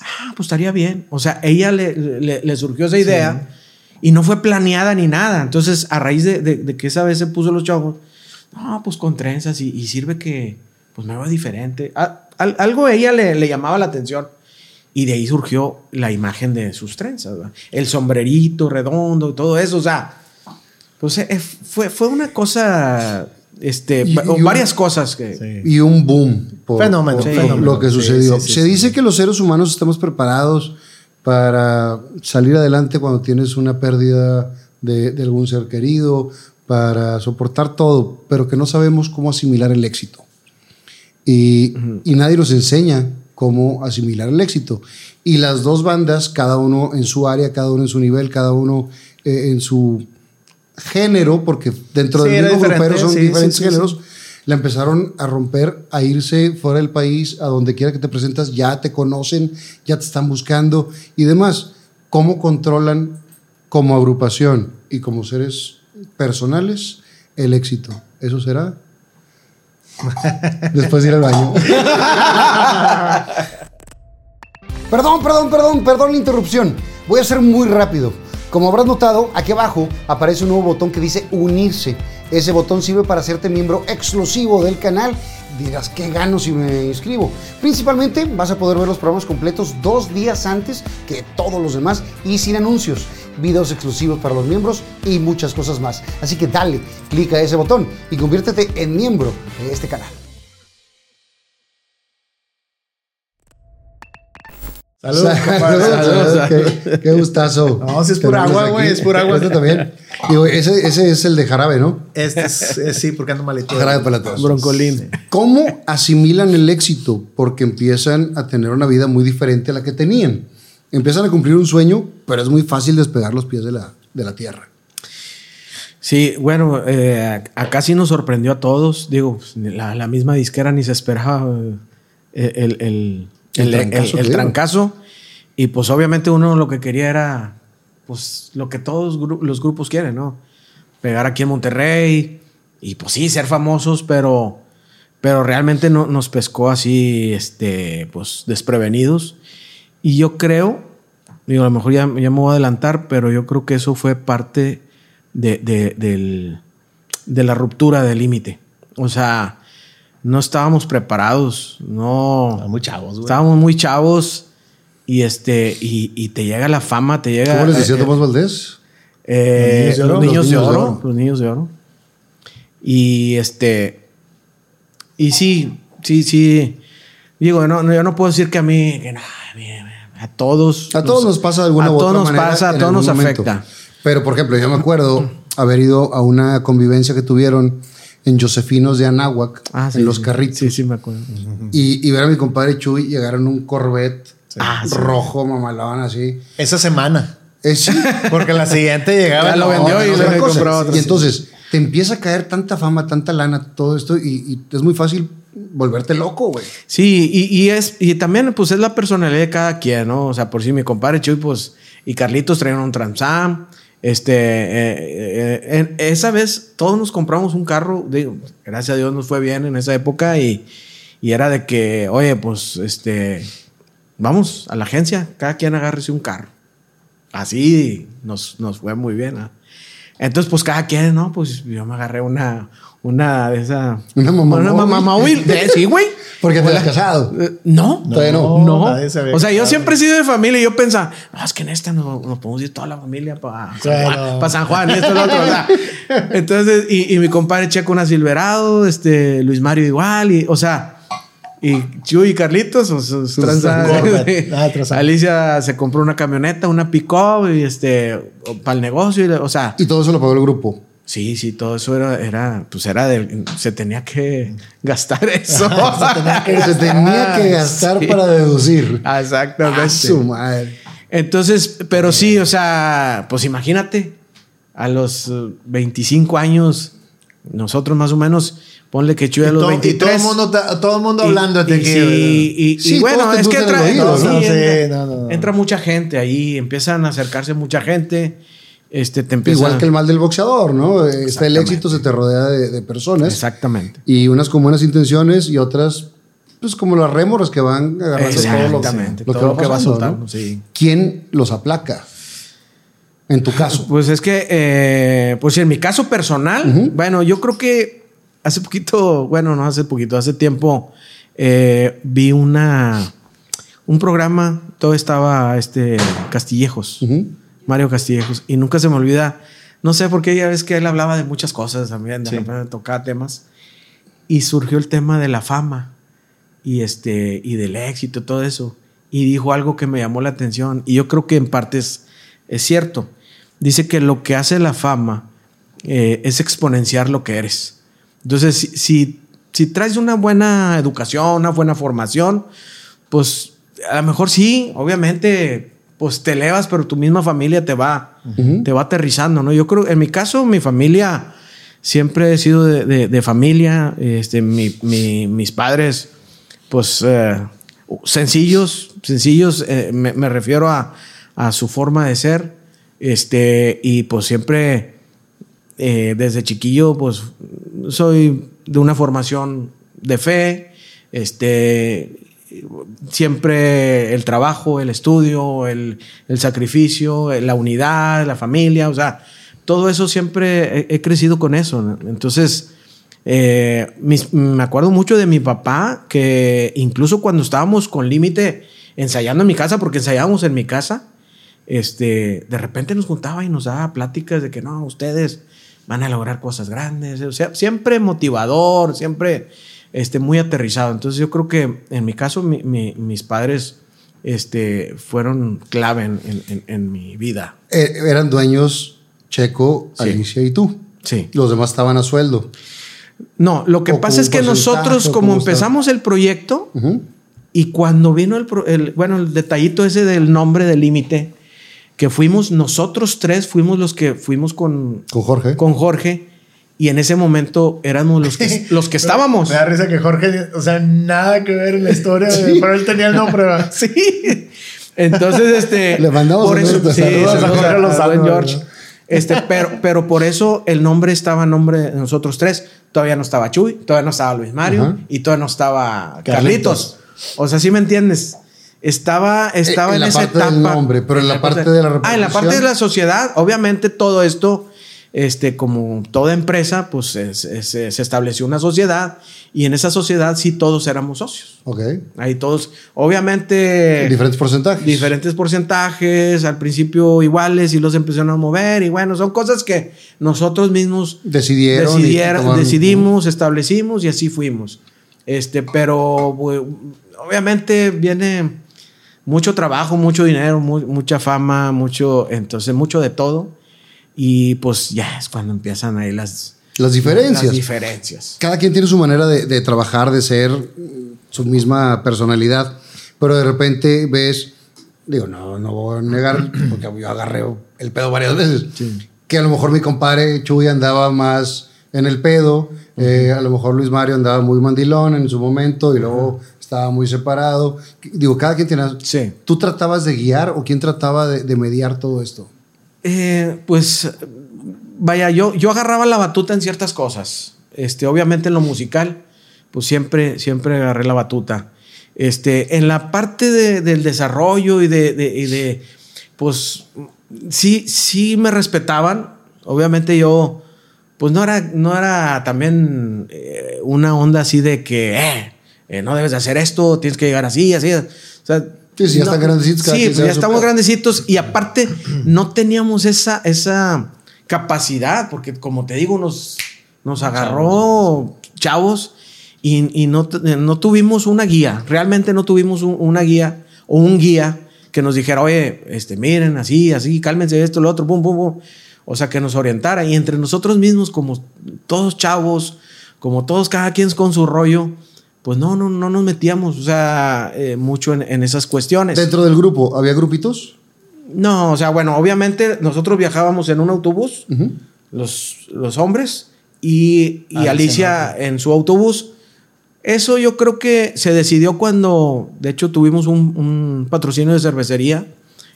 Ah, pues estaría bien. O sea, ella le, le- le surgió esa idea y no fue planeada ni nada. Entonces, a raíz de, de- de que esa vez se puso los chongos, no, pues con trenzas y, y sirve que pues me veo diferente. A- algo a ella le, le llamaba la atención. Y de ahí surgió la imagen de sus trenzas, ¿verdad? El sombrerito redondo y todo eso. O sea, eh, fue, fue una cosa, este, Y- va- y un- varias cosas que... Sí. Y un boom por, Fenómeno, por fenómeno. lo que sucedió. sí, sí, Se sí, dice sí. que los seres humanos estamos preparados para salir adelante cuando tienes una pérdida de, de algún ser querido, para soportar todo, pero que no sabemos cómo asimilar el éxito. Y, y nadie nos enseña cómo asimilar el éxito. Y las dos bandas, cada uno en su área, cada uno en su nivel, cada uno eh, en su género, porque dentro Sí, del mismo grupero son sí, diferentes sí, géneros, la empezaron a romper, a irse fuera del país, a donde quiera que te presentas, ya te conocen, ya te están buscando y demás. ¿Cómo controlan como agrupación y como seres personales el éxito? ¿Eso será? Después de ir al baño. Perdón, perdón, perdón, perdón la interrupción. Voy a ser muy rápido. Como habrás notado, aquí abajo aparece un nuevo botón que dice unirse. Ese botón sirve para hacerte miembro exclusivo del canal. Dirás, ¿qué gano si me inscribo? Principalmente vas a poder ver los programas completos dos días antes que todos los demás y sin anuncios, videos exclusivos para los miembros y muchas cosas más. Así que dale, clica ese botón y conviértete en miembro de este canal. Salud, compadre. Salud, Qué, qué gustazo. No, si es pura Tenerlos agua, güey, es pura agua. Este también. Digo, ese, ese es el de jarabe, ¿no? Este es, es- sí, porque ando malito. Jarabe para todos. Broncolín. ¿Cómo asimilan el éxito? Porque empiezan a tener una vida muy diferente a la que tenían. Empiezan a cumplir un sueño, pero es muy fácil despegar los pies de la, de la tierra. Sí, bueno, eh, acá sí nos sorprendió a todos. Digo, pues, la, la misma disquera ni se esperaba eh, el, el, El el- trancazo el- trancazo. Y pues obviamente uno lo que quería era, pues lo que todos gru- los grupos quieren, ¿no? Pegar aquí en Monterrey y pues sí, ser famosos, pero, pero realmente no, nos pescó así, este, pues desprevenidos. Y yo creo, digo, a lo mejor ya, ya me voy a adelantar, pero yo creo que eso fue parte de, de- del- de la ruptura del límite. O sea, no estábamos preparados, no. Están muy chavos, güey. Estábamos muy chavos y este y, y te llega la fama, te llega. ¿Cómo les decía eh, Tomás Valdés? eh, Los niños de oro. los niños de oro. Y este y sí, sí, sí. Digo, no, no, yo no puedo decir que a mí, que no, a, mí, a todos. A todos nos pasa de alguna a u todos otra nos manera pasa, a todos nos momento. afecta. Pero, por ejemplo, yo me acuerdo haber ido a una convivencia que tuvieron en Josefinos de Anáhuac, Ah, sí, en los sí. carritos. Sí, sí, me acuerdo. Y, y ver a mi compadre Chuy llegar en un Corvette Ah, sí. rojo, mamalón, así. Esa semana. Es, sí, Porque la siguiente llegaba. Ya lo vendió no, y no, le otra compró otro. y entonces te empieza a caer tanta fama, tanta lana, todo esto, y, y es muy fácil volverte loco, güey. Sí, y, y es, y también, pues, es la personalidad de cada quien, ¿no? O sea, por si mi compadre Chuy, pues, y Carlitos traían un Transam. Este, eh, eh, en- esa vez todos nos compramos un carro, digo, gracias a Dios nos fue bien en esa época y, y era de que, oye, pues, este, vamos a la agencia, cada quien agárrese un carro. Así nos, nos fue muy bien. ¿ah? Entonces, pues cada quien, ¿no? Pues yo me agarré una, una de esa. Una mamá Una móvil. mamá móvil. De- Sí, güey. Porque te has casado. Eh, No, Todavía no. no. nadie se había O sea, yo siempre he sido de familia y yo pensaba, no, es que en esta nos, nos podemos ir toda la familia para San, Claro. Juan, pa' San Juan y esto lo otro. o sea. entonces, y, y mi compadre Checo una Silverado, este, Luis Mario igual, y, o sea, y Chuy y Carlitos, sus, sus tranzas. Corvette. Ah. Alicia se compró una camioneta, una pick-up, y este, para el negocio, y, o sea, Y todo eso lo pagó el grupo. Sí, sí, todo eso era, era pues era de, se tenía que gastar eso. Se tenía que gastar Sí. para deducir. Exactamente. A su madre. Entonces, pero sí, o sea, pues imagínate, a los eh, 25 años, nosotros más o menos, ponle que a los todo, y 23. todo el mundo, todo el mundo Y- hablando de y, aquí. sí, y, y Sí, bueno, todos te es que entra, entra, entra mucha gente ahí, empiezan a acercarse mucha gente, este, te empieza Igual que el mal del boxeador, ¿no? Eh, Está el éxito, se te rodea de, de personas. Exactamente. Y unas con buenas intenciones y otras, pues como las rémoras que van agarrando todo lo, Exactamente. lo todo que va soltando, ¿no? sí. ¿Quién los aplaca? En tu caso. Pues es que, eh, pues en mi caso personal, bueno, yo creo que hace poquito, bueno, no hace poquito, hace tiempo eh, vi una un programa, todo estaba este Castillejos, Ujú. Mario Castillejos, y nunca se me olvida, no sé por qué ya ves que él hablaba de muchas cosas también, de repente tocaba temas, y surgió el tema de la fama y este y del éxito, todo eso, y dijo algo que me llamó la atención, y yo creo que en parte es, es cierto. Dice que lo que hace la fama eh, es exponenciar lo que eres. Entonces, si, si, si traes una buena educación, una buena formación, pues a lo mejor sí, obviamente, pues te elevas, pero tu misma familia te va, te va aterrizando, ¿no? Yo creo, en mi caso, mi familia siempre he sido de, de- de familia, este, mi- mi- mis padres, pues eh, sencillos, sencillos, eh, me, me refiero a, a su forma de ser, este, y pues siempre eh, desde chiquillo, pues soy de una formación de fe, este, siempre el trabajo, el estudio, el, el sacrificio, la unidad, la familia, o sea, todo eso siempre he, crecido con eso. Entonces, eh, me acuerdo mucho de mi papá, que incluso cuando estábamos con límite ensayando en mi casa, porque ensayábamos en mi casa, este, de repente nos juntaba y nos daba pláticas de que no, ustedes van a lograr cosas grandes, o sea, siempre motivador, siempre este, muy aterrizado. Entonces yo creo que en mi caso mi- mi- mis padres este, fueron clave en, en- mi vida. Eh, eran dueños Checo, Sí. Alicia y tú. Sí. Los demás estaban a sueldo. No, lo que O pasa es que nosotros como empezamos el proyecto y cuando vino el, el- bueno, el detallito ese del nombre del límite, que fuimos nosotros tres, fuimos los que fuimos con, Con Jorge. con Jorge y en ese momento éramos los que, los que estábamos. Me da risa que Jorge, o sea, nada que ver en la historia, pero él tenía el nombre. ¿verdad? Sí. Entonces, este. Le mandamos por eso, sí, saludos a saludos a- a Lozano, buen George. ¿verdad? Este, pero, pero por eso el nombre estaba a nombre de nosotros tres. Todavía no estaba Chuy, todavía no estaba Luis Mario Ajá. y todavía no estaba Carlitos. Carlitos. O sea, ¿sí me entiendes? Estaba, estaba Eh, en en, la esa parte etapa. del nombre, pero en la parte de la Ah, en la parte de la sociedad, obviamente todo esto, este, como toda empresa, pues es- es- se estableció una sociedad y en esa sociedad sí todos éramos socios. Ok. Ahí todos, obviamente, Diferentes porcentajes. diferentes porcentajes, al principio iguales y los empezaron a mover y bueno, son cosas que nosotros mismos Decidieron. tomaron- decidimos, establecimos y así fuimos. Este, pero obviamente viene mucho trabajo, mucho dinero, mu- mucha fama, mucho, entonces mucho de todo. Y pues ya es cuando empiezan ahí las, Las diferencias. las diferencias. Cada quien tiene su manera de, de trabajar, de ser, su misma personalidad, pero de repente ves, digo, no, no voy a negar, porque yo agarré el pedo varias veces, que a lo mejor mi compadre Chuy andaba más en el pedo, eh, a lo mejor Luis Mario andaba muy mandilón en su momento y luego estaba muy separado. Digo, cada quien tiene... Sí. ¿Tú tratabas de guiar o quién trataba de, de mediar todo esto? Eh, pues vaya, yo, yo agarraba la batuta en ciertas cosas. Este, obviamente en lo musical, pues siempre, siempre agarré la batuta. Este, en la parte de- del desarrollo y de, pues sí, sí me respetaban. Obviamente yo, pues no era, no era también eh, una onda así de que, eh, eh, no debes de hacer esto, tienes que llegar así, así. O sea, Sí, sí, ya están grandecitos, cada Sí, pues ya estamos grandecitos y aparte no teníamos esa, esa capacidad, porque como te digo, nos, nos agarró chavos y, y no, no tuvimos una guía, realmente no tuvimos un- una guía o un guía que nos dijera, oye, este, miren, así, así, cálmense esto, lo otro, pum, pum, pum. O sea, que nos orientara. Y entre nosotros mismos, como todos chavos, como todos, cada quien con su rollo, pues no, no, no nos metíamos, o sea, eh, mucho en, en esas cuestiones. Dentro del grupo, ¿había grupitos? No, o sea, bueno, obviamente nosotros viajábamos en un autobús, los, los hombres, y, y Alicia Alicia en su autobús. Eso yo creo que se decidió cuando, de hecho, tuvimos un, un patrocinio de cervecería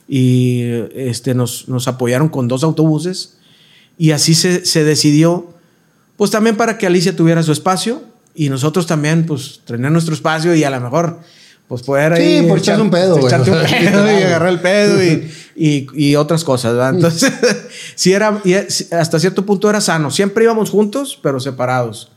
y este, nos, nos apoyaron con dos autobuses y así se, se decidió, pues también para que Alicia tuviera su espacio y nosotros también, pues, tener nuestro espacio y a lo mejor, pues, poder Sí, ahí... por echarse un pedo, güey. echarte un pedo y agarrar el pedo y, y, y otras cosas, ¿verdad? Entonces, sí era, y hasta cierto punto era sano. Siempre íbamos juntos, pero separados.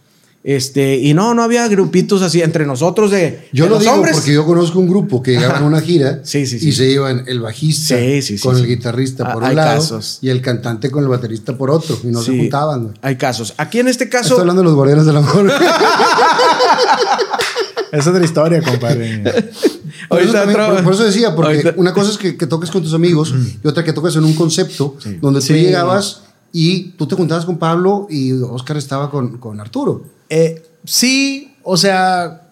Este, y no, no había grupitos así entre nosotros de, Yo de lo los digo hombres. porque yo conozco un grupo que llegaban a una gira Sí, sí, sí. y se iban el bajista con el guitarrista Ah, por un hay lado casos. y el cantante con el baterista por otro y no se juntaban. Hay casos. Aquí en este caso, Estoy hablando de los guardianes del amor. Es otra historia, compadre. Por eso, Ahorita también- otro- por- por eso decía, porque ahorita- una cosa es que, que toques con tus amigos y otra que toques en un concepto donde tú llegabas y tú te juntabas con Pablo y Oscar estaba con, con Arturo. Eh, sí, o sea,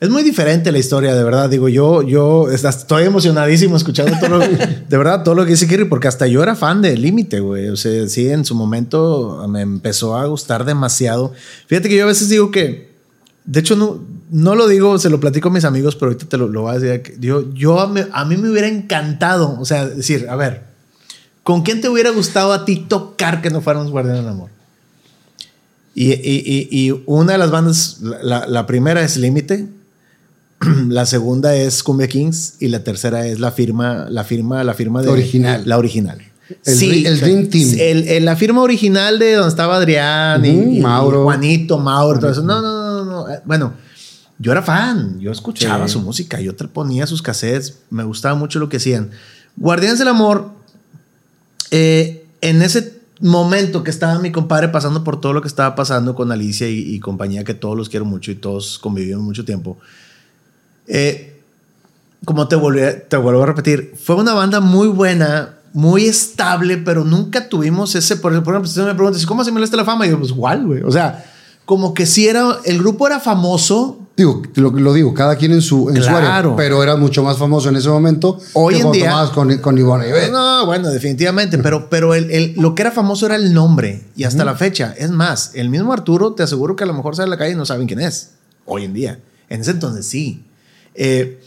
es muy diferente la historia, de verdad. Digo, yo, yo estoy emocionadísimo escuchando todo lo, de verdad, todo lo que dice Kiri, porque hasta yo era fan de Límite, güey. O sea, sí, en su momento me empezó a gustar demasiado. Fíjate que yo a veces digo que, de hecho, no, no lo digo, se lo platico a mis amigos, pero ahorita te lo, lo voy a decir. Yo, yo a, mí, a mí me hubiera encantado, o sea, decir, a ver, ¿con quién te hubiera gustado a ti tocar que no fuéramos Guardianes del Amor? Y, y- y- una de las bandas, la, la- primera es Límite, la segunda es Cumbia Kings y la tercera es la firma, la firma, la firma de original. La original. El dre- el Dream Team. el- el- la firma original de donde estaba Adrián y- Ujú, y, Mauro. Juanito, Mauro, todo eso. No, no, no, no. eh, Bueno, yo era fan, yo escuchaba Sí. su música, yo ponía sus cassettes, me gustaba mucho lo que hacían. Guardianes del Amor, eh, en ese momento que estaba mi compadre pasando por todo lo que estaba pasando con Alicia y, compañía, que todos los quiero mucho y todos convivimos mucho tiempo, eh, como te, volví- te vuelvo a repetir, fue una banda muy buena, muy estable, pero nunca tuvimos ese, por, ejemplo, si me preguntas, ¿cómo se me la fama? Y yo, pues igual, güey. O sea, como que si era, el grupo era famoso, Digo, lo, lo digo, cada quien en su, en su área, Claro. pero era mucho más famoso en ese momento Hoy que en día- con, con Ivonne. No, bueno, definitivamente, pero, pero el, el- lo que era famoso era el nombre y hasta la fecha. Es más, el mismo Arturo, te aseguro que a lo mejor sale a la calle y no saben quién es. Hoy en día. En ese entonces sí. Eh,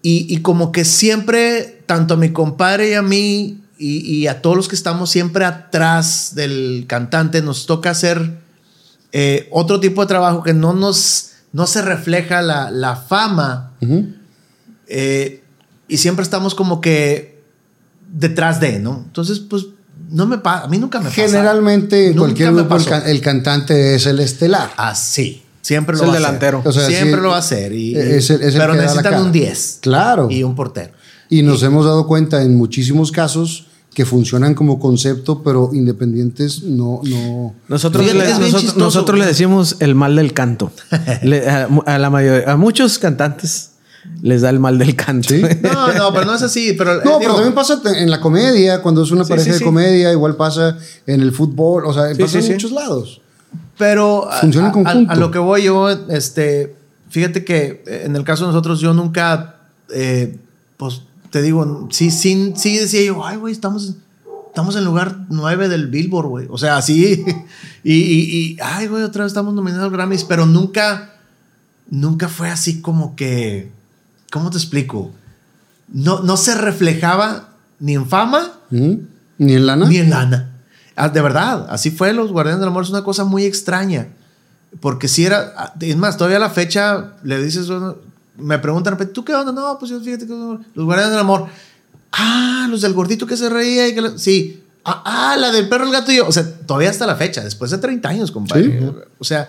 y, y como que siempre, tanto a mi compadre y a mí y, y a todos los que estamos siempre atrás del cantante, nos toca hacer eh, otro tipo de trabajo que no nos no se refleja la, la fama. Eh, y siempre estamos como que detrás de, ¿no? Entonces, pues, no me pasa. A mí nunca me pasa. Generalmente en Nunca cualquier grupo el, can- el cantante es el estelar. Así. Siempre Es lo el va a hacer. delantero. O sea, Siempre sí, lo va a hacer. Y, es el- es el pero necesitan un 10. Claro. Y un portero. Y nos hemos dado cuenta en muchísimos casos que funcionan como concepto, pero independientes no, no. Nosotros, le, nosotros, le decimos el mal del canto. Le- a, a la mayoría, a muchos cantantes les da el mal del canto. Sí. No, no, pero no es así. Pero, No, eh, pero también pasa en la comedia, cuando es una Sí, pareja sí, de sí. comedia, igual pasa en el fútbol, o sea, Sí, pasa sí, en sí. muchos lados. Pero a, Funciona en a- a- conjunto. a lo que voy yo, este, fíjate que eh, en el caso de nosotros, yo nunca, eh, pues te digo, sí, sí, sí decía yo, ay, güey, estamos, estamos en lugar 9 del Billboard, güey. O sea, así, y, y, y, ay, güey, otra vez estamos nominados al Grammys, pero nunca, nunca fue así como que, ¿cómo te explico? No, no se reflejaba ni en fama. Ni en lana. ni en lana. Ah, De verdad, así fue Los Guardianes del Amor. Es una cosa muy extraña. Porque si era. ah, Es más, todavía a la fecha le dices. Me preguntan, ¿tú qué onda? No, pues yo fíjate que Los Guardianes del Amor. Ah, los del gordito que se reía. Y que sí. Ah, ah, la del perro, el gato y yo. O sea, todavía hasta la fecha, después de 30 años, compadre. Sí. O sea.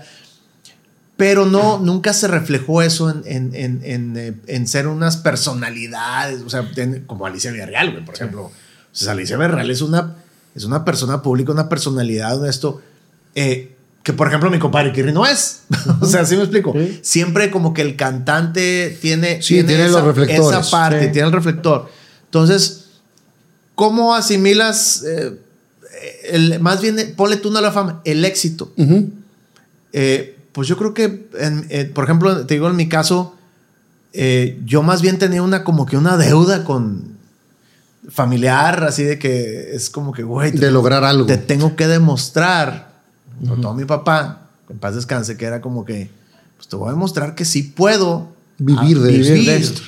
Pero no, nunca se reflejó eso en, en, en, en, eh, en ser unas personalidades, o sea, como Alicia Villarreal, güey, por ejemplo. O sea, Alicia Villarreal es una, es una persona pública, una personalidad, un esto, eh, que por ejemplo mi compadre Kirri no es. o sea, ¿sí me explico? Sí. Siempre como que el cantante tiene, Sí, tiene los reflectores. esa parte, Sí. tiene el reflector. Entonces, ¿cómo asimilas, eh, el, más bien, ponle tú no la fama, el éxito? Eh, pues yo creo que, en- eh, por ejemplo, te digo en mi caso, yo más bien tenía una como que una deuda con familiar, así de que es como que, güey, te, De lograr algo. te tengo que demostrar, sobre todo mi papá, en paz descanse, que era como que, pues te voy a demostrar que sí puedo Vivir de vivir de esto,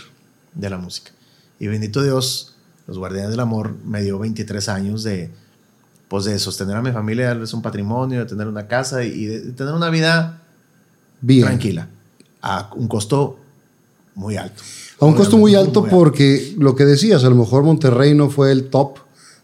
de la música. Y bendito Dios, los Guardianes del Amor me dio 23 años de, pues de sostener a mi familia, darles un patrimonio, de tener una casa y, de, de tener una vida Bien. tranquila, a un costo muy alto. A un costo muy alto porque lo que decías, a lo mejor Monterrey no fue el top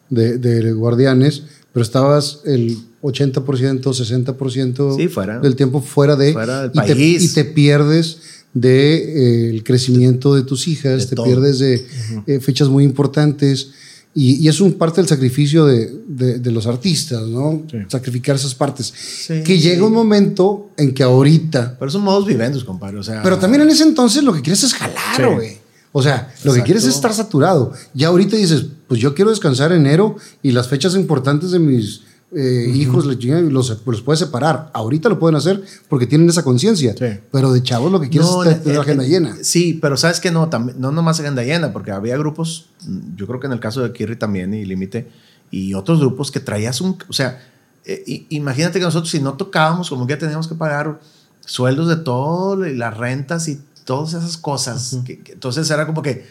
de, de Guardianes, pero estabas el 80%, 60% Sí, fuera. del tiempo fuera de... Fuera del y, te, país. y te pierdes de, eh, el crecimiento de tus hijas, De te todo. pierdes de eh, fechas muy importantes. Y, y es un parte del sacrificio de, de- de los artistas, ¿no? Sí. Sacrificar esas partes. Sí. Que llega un momento en que ahorita Pero son modos vivendos, compadre. O sea, pero también en ese entonces lo que quieres es jalar, güey. O sea, lo que quieres es estar saturado. Ya ahorita dices, pues yo quiero descansar enero y las fechas importantes de mis eh, hijos la chingada, los, los puedes separar. Ahorita lo pueden hacer porque tienen esa conciencia. Sí. Pero de chavos lo que quieres No, es tener en- la agenda en- llena. Sí, pero sabes que no, no nomás agenda llena, porque había grupos, yo creo que en el caso de Kirri también y Límite, y otros grupos que traías un, o sea, eh, imagínate que nosotros si no tocábamos, como que ya teníamos que pagar sueldos de todo, y las rentas y todas esas cosas. que- que- entonces era como que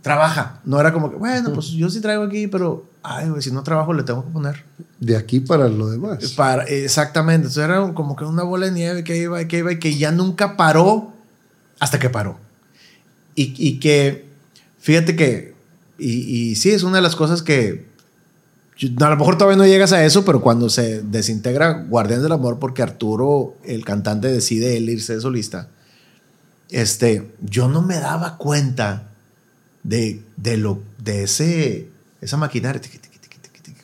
trabaja, no era como que, bueno, pues yo sí traigo aquí, pero, ay, güey, si no trabajo le tengo que poner. De aquí para lo demás. Para, exactamente. Entonces era como que una bola de nieve que iba y que iba y que ya nunca paró hasta que paró. Y, y que, fíjate que, y, y sí, es una de las cosas que a lo mejor todavía no llegas a eso, pero cuando se desintegra Guardián del Amor, porque Arturo, el cantante, decide él irse de solista, este, yo no me daba cuenta de, de lo, de ese, esa maquinaria,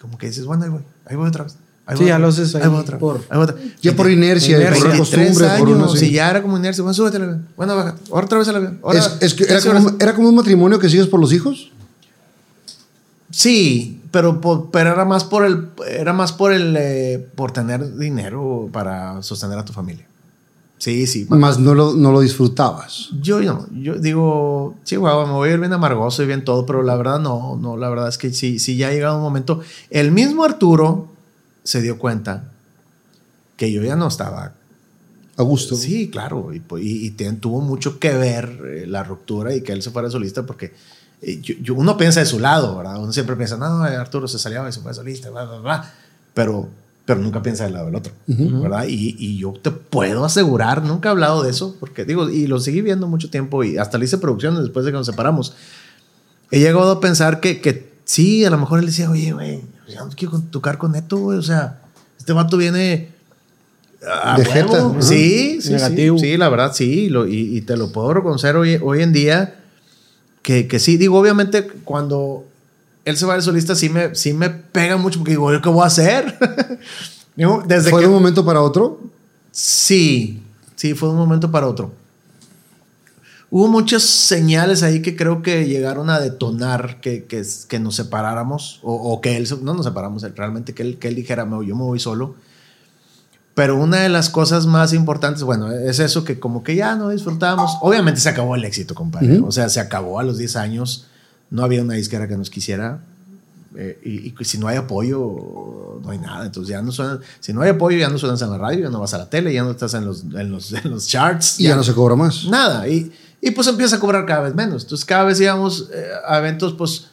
como que dices, bueno, ahí voy, ahí voy otra vez. ahí Sí, voy ya lo haces ahí ahí voy otra vez, por- ahí voy otra vez. Ya por inercia, Inercia. por 23 costumbre, por años, una si ya era como inercia, bueno, súbete al avión, bueno, bájate, otra vez al avión. Es, es que era como, era como un matrimonio que sigues por los hijos. Sí, pero, pero era más por el, era más por el, eh, por tener dinero para sostener a tu familia. Sí, sí. Más no lo, no lo disfrutabas. Yo no, yo digo, Chihuahua, me voy a ir bien amargoso y bien todo, pero la verdad no, no, la verdad es que sí, sí ya ha llegado un momento. El mismo Arturo se dio cuenta que yo ya no estaba. A gusto. Sí, claro, y, pues, y- y tuvo mucho que ver eh, la ruptura y que él se fuera solista porque eh, yo- yo- uno piensa de su lado, ¿verdad? Uno siempre piensa, no, Arturo se salió y se fue solista, bla, bla, bla, pero, pero nunca piensa del lado del otro, ¿verdad? Y, y yo te puedo asegurar, nunca he hablado de eso, porque digo, y lo seguí viendo mucho tiempo y hasta le hice producciones después de que nos separamos. He llegado a pensar que, que sí, a lo mejor él decía, oye, güey, ya no quiero tocar con Neto, güey, o sea, este vato viene a De huevo. jeta, ajá. Sí, sí, Negativo. sí, sí, la verdad, sí, lo- y, y te lo puedo reconocer hoy, hoy en día que, que sí, digo, obviamente cuando él se va de solista sí me, sí me pega mucho porque digo, ¿yo qué voy a hacer? Desde ¿Fue que, de un momento para otro? Sí, sí, fue de un momento para otro. hubo muchas señales ahí que creo que llegaron a detonar que, que, que nos separáramos o, o, que él, no nos separamos, realmente que él, que él dijera, yo me voy solo. Pero una de las cosas más importantes, bueno, es eso que como que ya no disfrutamos. Obviamente se acabó el éxito, compadre. Uh -huh. O sea, se acabó a los 10 años. No había una disquera que nos quisiera. Eh, y, y, si no hay apoyo, no hay nada. Entonces ya no suena, si no hay apoyo, ya no suenas en la radio, ya no vas a la tele, ya no estás en los, en los, en los charts. Y ya, ya, no se cobra más. Nada. Y, y pues empieza a cobrar cada vez menos. Entonces cada vez íbamos eh, a eventos, pues,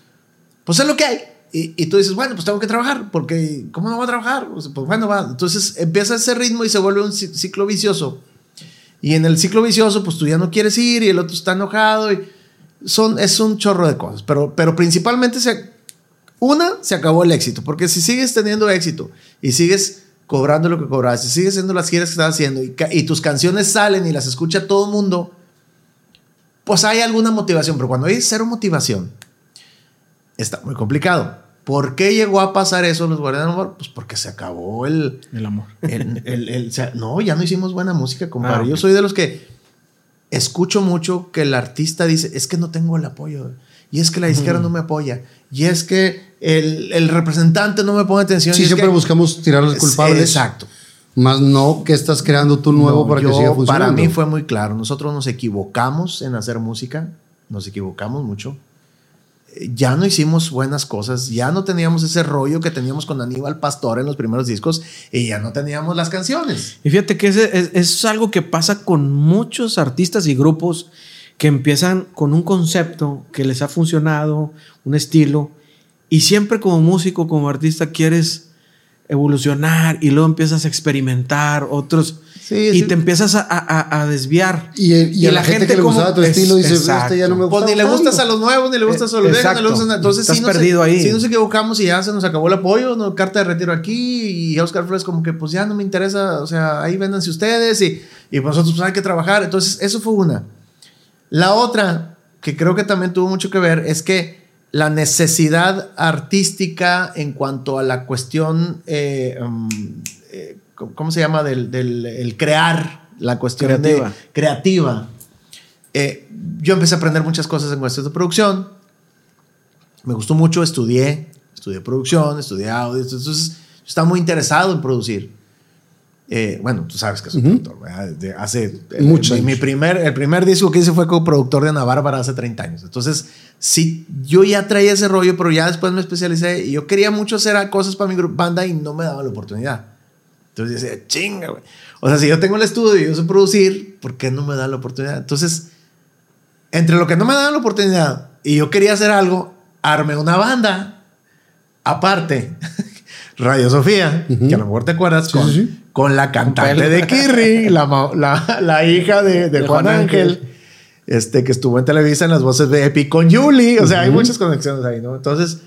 pues es lo que hay. Y, y, tú dices, bueno, pues tengo que trabajar, porque ¿cómo no voy a trabajar? Pues, pues bueno, va. Entonces empieza ese ritmo y se vuelve un ciclo vicioso. Y en el ciclo vicioso, pues tú ya no quieres ir y el otro está enojado. Y son, es un chorro de cosas. Pero, pero principalmente, se, una, se acabó el éxito. Porque si sigues teniendo éxito y sigues cobrando lo que cobras, y sigues haciendo las giras que estás haciendo y, y tus canciones salen y las escucha todo el mundo, pues hay alguna motivación. Pero cuando hay cero motivación, está muy complicado. ¿Por qué llegó a pasar eso los Guardianes del Amor? Pues porque se acabó el... El amor. El, el, no, ya no hicimos buena música, compadre. Ah, okay. Yo soy de los que escucho mucho que el artista dice, es que no tengo el apoyo. Y es que la disquera mm. no me apoya. Y es que el, el, representante no me pone atención. Sí, y siempre que, buscamos tirar los culpables. Exacto. Más no que estás creando tú nuevo no, para yo, que siga funcionando. Para mí fue muy claro. Nosotros nos equivocamos en hacer música. Nos equivocamos mucho ya no hicimos buenas cosas, ya no teníamos ese rollo que teníamos con Aníbal Pastor en los primeros discos y ya no teníamos las canciones. Y fíjate que es, es, es algo que pasa con muchos artistas y grupos que empiezan con un concepto que les ha funcionado, un estilo, y siempre como músico, como artista, quieres evolucionar y luego empiezas a experimentar otros Sí, y sí. te empiezas a, a, a desviar. Y, y, y a la, la gente, gente, que le gustaba tu estilo dice, este ya no me gusta. Pues ni le gustas a los nuevos, ni le gustas a los viejos, ni le gustas a... Entonces Estás sí perdido nos, ahí. Sí nos equivocamos y ya se nos acabó el apoyo, ¿no? carta de retiro aquí y Oscar Flores como que pues ya no me interesa, o sea, ahí véndanse ustedes y, y nosotros pues hay que trabajar. Entonces eso fue una. La otra, que creo que también tuvo mucho que ver, es que la necesidad artística en cuanto a la cuestión... Eh, um, eh, ¿cómo se llama? Del, del el crear, la cuestión creativa. De, creativa. Eh, yo empecé a aprender muchas cosas en cuestiones de producción. Me gustó mucho, estudié, estudié producción, estudié audio. Entonces, estaba muy interesado en producir. Eh, bueno, tú sabes que soy uh -huh. productor. De hace Mucho. Mi, mi, primer, el primer disco que hice fue como productor de Ana Bárbara hace 30 años. Entonces, sí, yo ya traía ese rollo, pero ya después me especialicé y yo quería mucho hacer cosas para mi banda y no me daba la oportunidad. Entonces decía, chinga, güey. O sea, si yo tengo el estudio y yo sé producir, ¿por qué no me da la oportunidad? Entonces, entre lo que no me da la oportunidad y yo quería hacer algo, armé una banda aparte. Radio Sofía, uh -huh. que a lo mejor te acuerdas, sí, con, sí. con, la cantante de Kirri, la, la, la, hija de, de, de Juan, Juan Ángel, Ángel, este, que estuvo en Televisa en las voces de Epi con Julie. O sea, uh -huh. hay muchas conexiones ahí, ¿no? Entonces,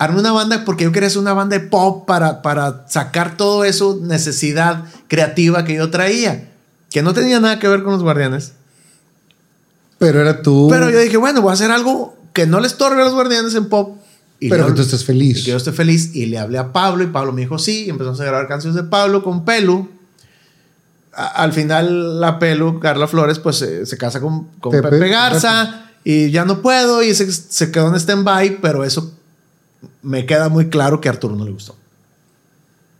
armé una banda porque yo quería hacer una banda de pop para, para sacar todo eso, necesidad creativa que yo traía, que no tenía nada que ver con los guardianes. Pero era tú. Pero yo dije, bueno, voy a hacer algo que no le estorbe a los guardianes en pop. Y pero yo, que tú estés feliz. Y que yo esté feliz. Y le hablé a Pablo y Pablo me dijo sí. Y empezamos a grabar canciones de Pablo con Pelu. A, al final, la Pelu, Carla Flores, pues se, se casa con, con Pepe, Pepe, Garza. Pepe. Y ya no puedo. Y se, se quedó en stand-by. Pero eso me queda muy claro que a Arturo no le gustó.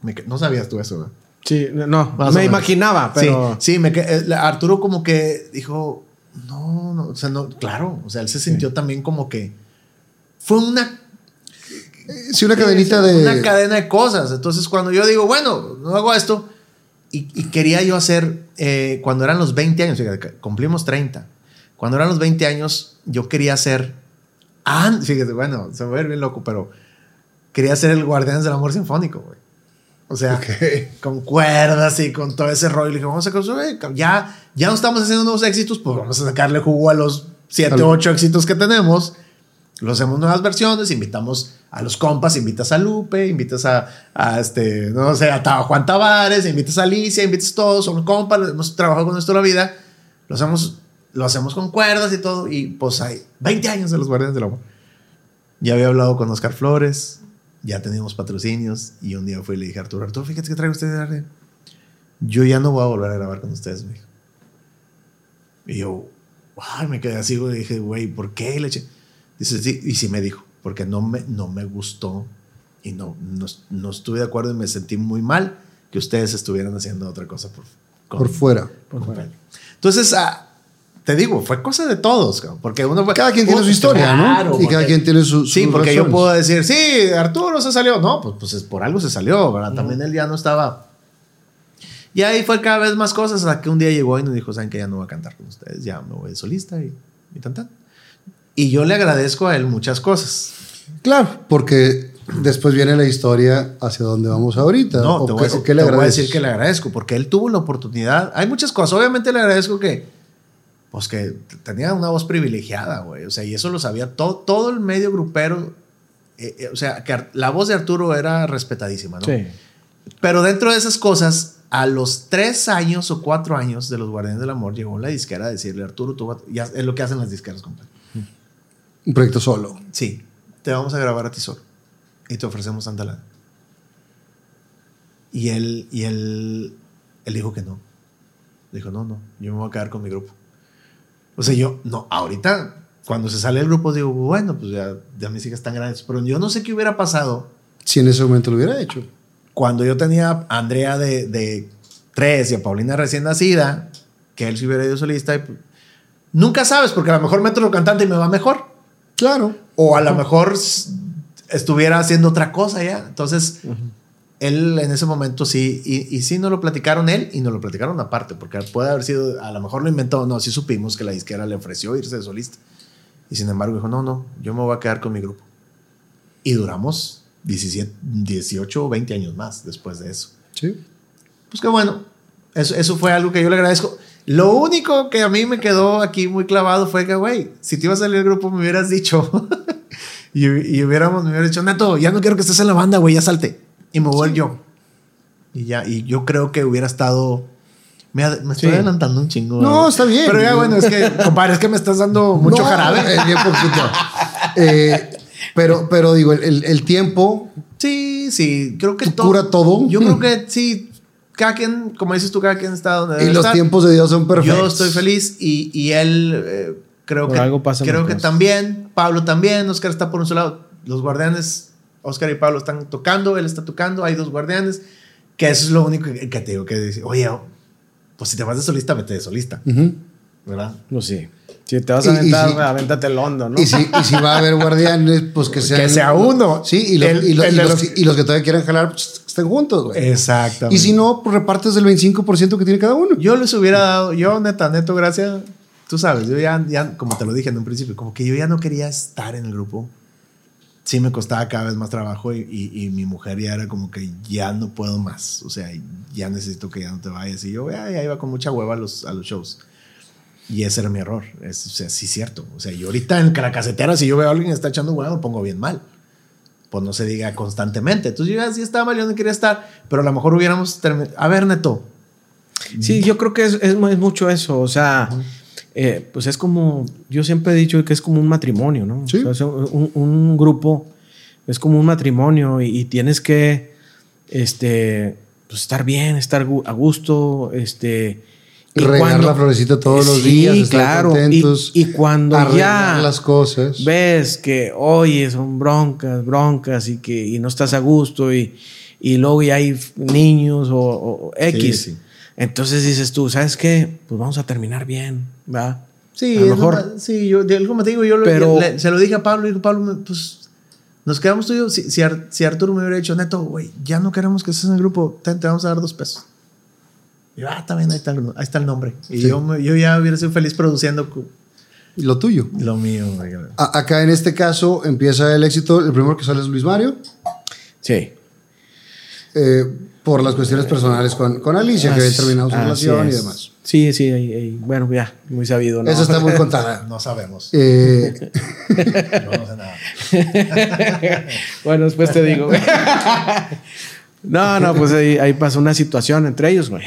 Me, no sabías tú eso, ¿no? Sí, no, Más me imaginaba, pero... Sí, sí me, Arturo como que dijo, no, no, o sea, no, claro, o sea, él se sintió sí. también como que fue una... Sí, una cadenita de... Una cadena de cosas. Entonces, cuando yo digo, bueno, no hago esto, y, y quería yo hacer, eh, cuando eran los 20 años, cumplimos 30, cuando eran los 20 años, yo quería hacer Ah, fíjate, bueno, se me ve bien loco, pero quería ser el Guardianes del Amor Sinfónico, güey. O sea, okay. con cuerdas y con todo ese rollo. Le dije, vamos a sacar, ya, ya no estamos haciendo nuevos éxitos, pues vamos a sacarle jugo a los 7, 8 éxitos que tenemos. Lo hacemos nuevas versiones, invitamos a los compas, invitas a Lupe, invitas a, a este, no sé, a Juan Tavares, invitas a Alicia, invitas a todos, son compas, hemos trabajado con esto la vida, lo hacemos lo hacemos con cuerdas y todo. Y pues hay 20 años de los Guardianes del Amor. Ya había hablado con Oscar Flores, ya teníamos patrocinios. Y un día fui y le dije a Arturo, Arturo, fíjate que traigo usted de arte. Yo ya no voy a volver a grabar con ustedes, me dijo. Y yo, Ay, me quedé así, güey. Dije, güey, ¿por qué le eché? Dice, sí, y sí me dijo, porque no me, no me gustó y no, no, no estuve de acuerdo y me sentí muy mal que ustedes estuvieran haciendo otra cosa por, con- Por fuera. con Feli. Entonces, ah, te digo, fue cosa de todos, porque uno fue- Cada quien tiene su historia, ¿no? Claro, Y cada quien tiene su- Sí, porque yo razones. puedo decir, sí, Arturo se salió. No, pues, pues es por algo se salió, ¿verdad? También él ya no estaba. Y ahí fue cada vez más cosas hasta que un día llegó y nos dijo, ¿saben que Ya no voy a cantar con ustedes, ya me voy de solista y, y tan, tan. Y yo le agradezco a él muchas cosas. Claro, porque después viene la historia hacia dónde vamos ahorita. No, ¿O te, qué- voy a, decir, qué le te voy a decir que le agradezco porque él tuvo la oportunidad. Hay muchas cosas. Obviamente le agradezco que, pues que tenía una voz privilegiada, güey. O sea, y eso lo sabía todo, todo el medio grupero. eh, eh, o sea, que la voz de Arturo era respetadísima, ¿no? Sí. Pero dentro de esas cosas, a los tres años o cuatro años de los Guardianes del Amor, llegó la disquera a decirle, Arturo, tú vas- ya es lo que hacen las disqueras, compadre. Un proyecto solo. Sí, te vamos a grabar a ti solo. Y te ofrecemos tanta lana. Y él, y él, él dijo que no. Dijo, no, no, yo me voy a quedar con mi grupo. O sea, yo, no, ahorita, cuando se sale el grupo, digo, bueno, pues ya, ya mis hijas están grandes. Pero yo no sé qué hubiera pasado Si en ese momento lo hubiera hecho. cuando yo tenía a Andrea de, de tres y a Paulina recién nacida, que él se hubiera ido solista. y, pues, nunca sabes, porque a lo mejor meto otro cantante y me va mejor. Claro. O a lo mejor estuviera haciendo otra cosa ya. Entonces, él en ese momento sí, y, y sí nos lo platicaron él y nos lo platicaron aparte, porque puede haber sido, a lo mejor lo inventó, no, sí supimos que la disquera le ofreció irse de solista. Y sin embargo dijo, no, no, yo me voy a quedar con mi grupo. Y duramos 17, 18 o 20 años más después de eso. Sí. Pues qué bueno, eso, eso fue algo que yo le agradezco. Lo único que a mí me quedó aquí muy clavado fue que, güey, si te iba a salir el grupo me hubieras dicho y, y hubiéramos, me hubieras dicho, Neto, ya no quiero que estés en la banda, güey, ya salte. Y me voy yo. Y ya, y yo creo que hubiera estado... Me, estoy Sí. adelantando un chingo. No, está bien. Pero ya, bueno, es que, compadre, es que me estás dando mucho No, jarabe. Bien poquito. Eh, pero, pero digo, el, el- tiempo Sí, sí, creo que ¿Tú cura todo? Yo creo que sí, cada quien, como dices tú, cada quien está donde y debe los estar. tiempos de Dios son perfectos. Yo estoy feliz y, y él eh, creo Por que algo pasan creo que cosas. también, Pablo también, Oscar está por un solo lado. Los guardianes, Oscar y Pablo están tocando, él está tocando, hay dos guardianes, que eso es lo único que, que te digo, que dice, oye, pues si te vas de solista, vete de solista, Ujú. ¿verdad? Pues sí. Si te vas a aventar, si- avéntate el hondo, ¿no? Y, si, y si va a haber guardianes, pues que sean. Que sea uno. Sí, y, los- El- y los, el y los- los- y los que todavía quieran jalar, pues estén juntos, güey. Exactamente. Y si no, pues repartes el 25% que tiene cada uno. Yo les hubiera dado, yo neta, neto, gracias. Tú sabes, yo ya, ya, como te lo dije en un principio, como que yo ya no quería estar en el grupo. Sí me costaba cada vez más trabajo y, y- y mi mujer ya era como que ya no puedo más. O sea, ya necesito que ya no te vayas. Y yo ya, ya iba con mucha hueva a los, a los shows. Y ese era mi error. Es, o sea, sí cierto. O sea, yo ahorita en la casetera, si yo veo a alguien que está echando hueva, me pongo bien mal. Pues no se diga constantemente. Entonces yo ya sí estaba mal, yo no quería estar. Pero a lo mejor hubiéramos terminado. A ver, Neto, Sí, yo creo que es, es, es mucho eso. O sea, eh, pues es como, yo siempre he dicho que es como un matrimonio, ¿no? Sí. O sea, es un, un grupo es como un matrimonio y, y tienes que, este, pues estar bien, estar a gusto, este. Regar la florecita todos los días, estar claro. Y, contentos, y cuando ya las cosas. ves que, oye, son broncas, broncas y que y no estás a gusto y, y luego ya hay niños o, o X. Sí, sí. Entonces dices tú, ¿sabes qué? Pues vamos a terminar bien, ¿va? Sí, a lo es mejor. sí, yo, de- como te digo, yo lo- Pero- le- se lo dije a Pablo y Pablo, pues nos quedamos tú y yo. Si, si, Ar- si Arturo me hubiera dicho, Neto, güey, ya no queremos que estés en el grupo, te, te vamos a dar dos pesos. Y yo, ah, también ahí está, el- ahí está el nombre. Y Sí. yo, me- yo ya hubiera sido feliz produciendo Y lo tuyo. lo mío. güey. A- acá en este caso empieza el éxito. El primero que sale es Luis Mario. Sí. eh, por las cuestiones personales con, con Alicia, que había terminado su relación y demás. Sí, sí, bueno, ya, muy sabido, ¿no? Eso está muy contada. No sabemos. Eh, Yo no sé nada. bueno, después te digo. no, no, pues ahí, ahí pasó una situación entre ellos, güey.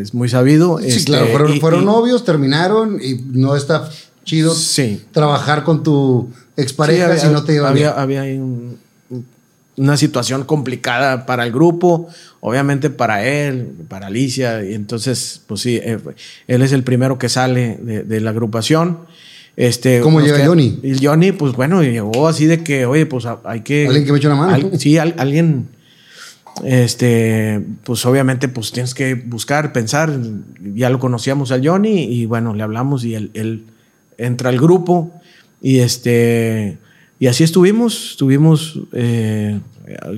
Es muy sabido. sí, este, claro, fueron, y- fueron y- novios, terminaron y no está chido Sí. trabajar con tu Sí, expareja había, si no te lleva había, bien. había ahí un una situación complicada para el grupo, obviamente para él, para Alicia, y entonces, pues sí, eh, él es el primero que sale de, de la agrupación. Este, ¿Cómo llega queda- Johnny? Y Johnny, pues bueno, llegó así de que, oye, pues hay que... Alguien que me eche una mano. Al- sí, al- alguien, este, pues obviamente, pues tienes que buscar, pensar. Ya lo conocíamos al Johnny y bueno, le hablamos y él, él entra al grupo y este, y así estuvimos, estuvimos, eh,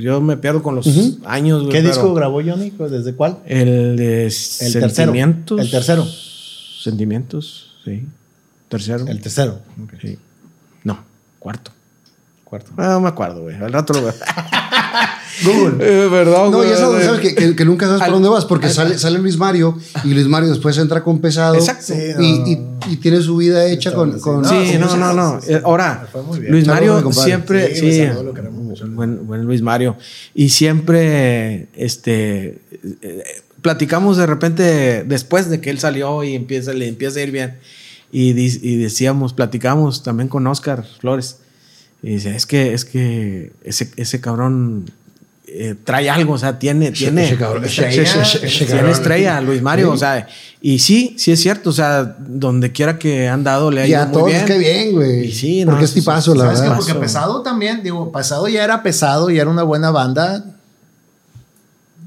yo me pierdo con los años. güey, ¿Qué pero disco grabó Johnny? ¿Desde cuál? El de El tercero. Sentimientos. El tercero. Sentimientos, sí. Tercero. El tercero. Sí. No, cuarto. Cuarto. Ah, No me acuerdo, güey. Al rato lo veo. Google. Eh, perdón, No, y eso sabes que, que- que nunca sabes por Al- dónde vas, porque al- sale, sale Luis Mario y Luis Mario después entra con pesado. Exacto. Y, no. y- y tiene su vida hecha con. con- Sí, no, no, no. Eh, Ahora. Luis Mario siempre, Sí, sí, lo mucho. buen, buen Luis Mario. Y siempre, este, eh, platicamos de repente después de que él salió y empieza, le empieza a ir bien. Y, y decíamos, platicamos también con Oscar Flores. Y dice, es que, es que ese, ese cabrón eh, trae algo, o sea, tiene, tiene, ese ese- ese- estrella, Luis Mario, Sí. o sea, y sí, sí es cierto, o sea, donde quiera que han dado le ha Y ido a muy todos bien. cae bien, güey. Y sí, no, Porque es sí, tipazo, la ¿Sabes qué? verdad. Porque pesado también, digo, pesado ya era pesado y era una buena banda.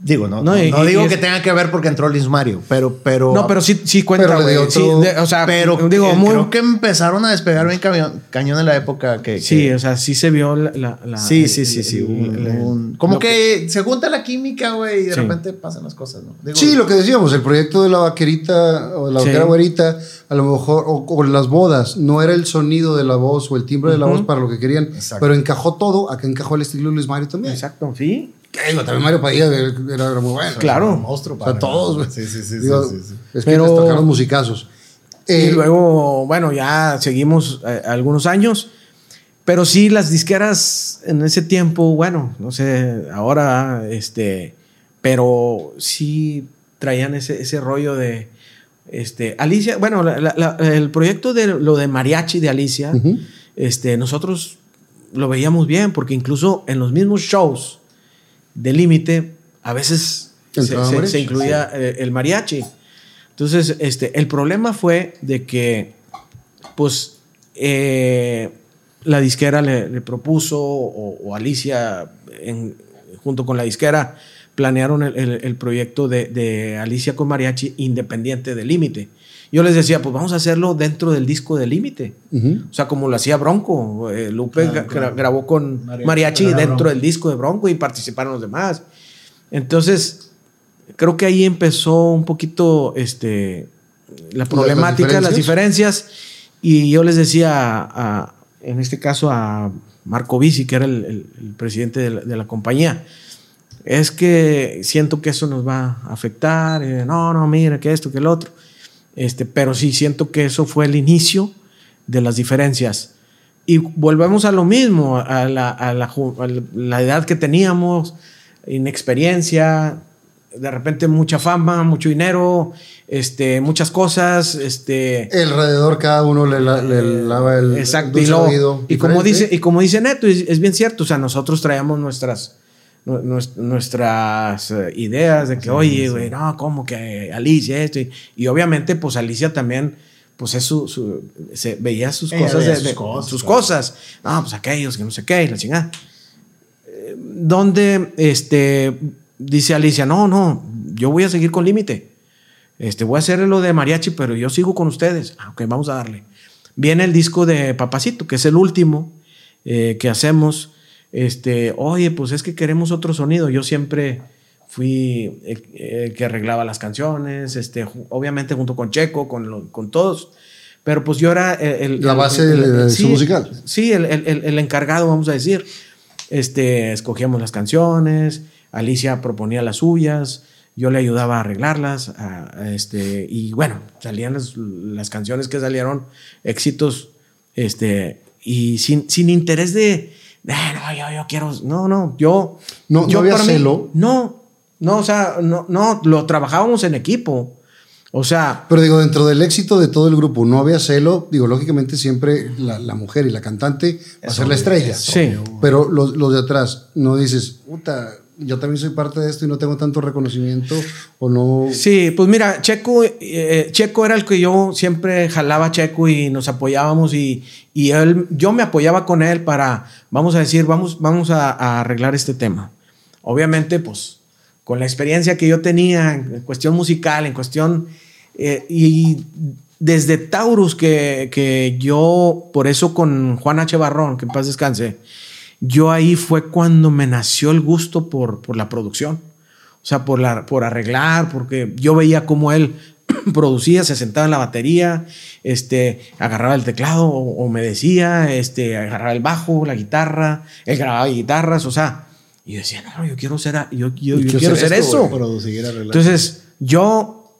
Digo, no, No, no, y- no y digo es- que tenga que ver porque entró Luis Mario, pero, pero. No, pero sí, sí cuenta, Pero Sí, de- o sea, pero digo, muy. creo que empezaron a despegar bien cañón, cañón en la época que. Sí, que- o sea, sí se vio la. la- la- sí, el- sí, sí, sí. un- un- como que, se junta la química, güey, y de Sí. repente pasan las cosas, ¿no? Digo, Sí, lo que decíamos, el proyecto de la vaquerita o la Sí. vaquera güerita, a lo mejor, o, o las bodas, no era el sonido de la voz o el timbre de la voz para lo que querían, Exacto. pero encajó todo, acá encajó el estilo de Luis Mario también. Exacto, sí. Que digo, también Mario Padilla era, muy bueno. Claro. un monstruo O sea, para todos, güey. Sí, sí, sí. Digo, sí, sí, sí. Es que Pero- tocaron musicazos. Eh, y luego, bueno, ya seguimos eh, algunos años. Pero sí, las disqueras en ese tiempo, bueno, no sé, ahora, este, pero sí traían ese, ese rollo de, este, Alicia, bueno, la- la- la- el proyecto de lo de mariachi de Alicia, este, nosotros lo veíamos bien, porque incluso en los mismos shows de límite, a veces se, incluía eh, el mariachi. Entonces, este, el problema fue de que, pues, eh, la disquera le, le propuso, o, o Alicia, en- junto con la disquera, planearon el, el- el proyecto de, de Alicia con mariachi independiente de Límite. Yo les decía, pues vamos a hacerlo dentro del disco de Límite. O sea, como lo hacía Bronco. eh, Lupe gra- gra- grabó con Mariachi, dentro Bronco. del disco de Bronco y participaron los demás. Entonces, creo que ahí empezó un poquito este, la problemática, las diferencias. Y yo les decía, a- en este caso a Marco Bici, que era el, el- el presidente de la, de la compañía, es que siento que eso nos va a afectar. no, no, mira, que esto, que el otro. Este, pero sí siento que eso fue el inicio de las diferencias. Y volvemos a lo mismo, a la, a la a la edad que teníamos, inexperiencia, de repente mucha fama, mucho dinero, este, muchas cosas, este, Alrededor cada uno le, la- le lava el Exacto, y, y como dice, y como dice Neto, es, es bien cierto, o sea, nosotros traíamos nuestras, nu- nues- nuestras eh, ideas de que, oye, güey, no, como que Alicia esto, y, y obviamente, pues Alicia también, pues es su, su- se veía sus Ella cosas, veía sus de- cosas, sus claro. cosas, no, pues aquellos que no sé qué, y la chingada. Eh, Donde, este, dice Alicia, no, no, yo voy a seguir con límite. Este, voy a hacer lo de mariachi, pero yo sigo con ustedes. Ah, ok, vamos a darle. Viene el disco de Papacito, que es el último eh, que hacemos. Este, oye, pues es que queremos otro sonido. Yo siempre fui el, el que arreglaba las canciones, este, obviamente junto con Checo, con, lo- con todos. Pero pues yo era el... La base de- sí, su musical. Sí, el, el- el- el encargado, vamos a decir. Este, escogíamos las canciones, Alicia proponía las suyas, yo le ayudaba a arreglarlas, a- a este, y bueno, salían las, las canciones que salieron, éxitos, este, y sin, sin interés de, "Ah, no, yo, yo quiero, no, no, yo... No- no yo había para mí- celo. no, no, o sea, no, no, lo trabajábamos en equipo. O sea, Pero digo, dentro del éxito de todo el grupo, no había celo. Digo, lógicamente siempre la, la mujer y la cantante va a ser la estrella. Sí. Pero los, los de atrás, no dices, puta, yo también soy parte de esto y no tengo tanto reconocimiento o no. Sí, pues mira, Checo, eh, Checo era el que yo siempre jalaba a Checo y nos apoyábamos y, y él, yo me apoyaba con él para, vamos a decir, vamos, vamos a, a arreglar este tema. Obviamente, pues, con la experiencia que yo tenía en cuestión musical, en cuestión, eh, y desde Taurus, que, que yo, por eso con Juan H. Barrón, que en paz descanse, yo ahí fue cuando me nació el gusto por, por la producción. O sea, por, la, por arreglar, porque yo veía cómo él producía, se sentaba en la batería, este, agarraba el teclado o, o me decía, este, agarraba el bajo, la guitarra, él grababa guitarras, o sea, y yo decía, no, yo quiero ser, yo, yo, yo quiero ser eso. Producir. Entonces, yo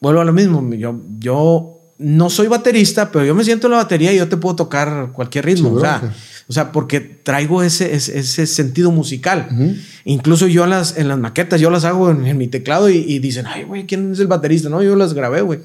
vuelvo a lo mismo. Yo, yo no soy baterista, pero yo me siento en la batería y yo te puedo tocar cualquier ritmo. Sí, o, sea. O sea, porque traigo ese, ese, ese sentido musical. Incluso yo en las, en las maquetas, yo las hago en, en mi teclado y, y dicen, ay, güey, ¿quién es el baterista? No, yo las grabé, güey.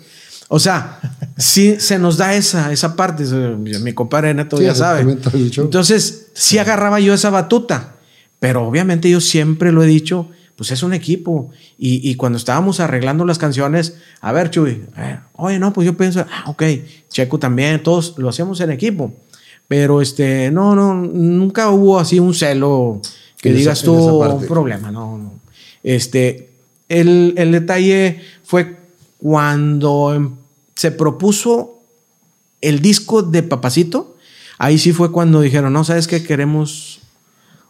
O sea, sí se nos da esa, esa parte. Mi compadre Neto Sí, ya sabe. Entonces, sí agarraba yo esa batuta, pero obviamente yo siempre lo he dicho, pues es un equipo. Y, y cuando estábamos arreglando las canciones, a ver, Chuy, eh, oye, no, pues yo pienso, ah, ok, Checo también, todos lo hacemos en equipo. Pero este, no, no, nunca hubo así un celo que En digas esa tú un problema, no, no. Este, el, el detalle fue cuando em- se propuso el disco de Papacito, ahí sí fue cuando dijeron, no, ¿sabes qué? Queremos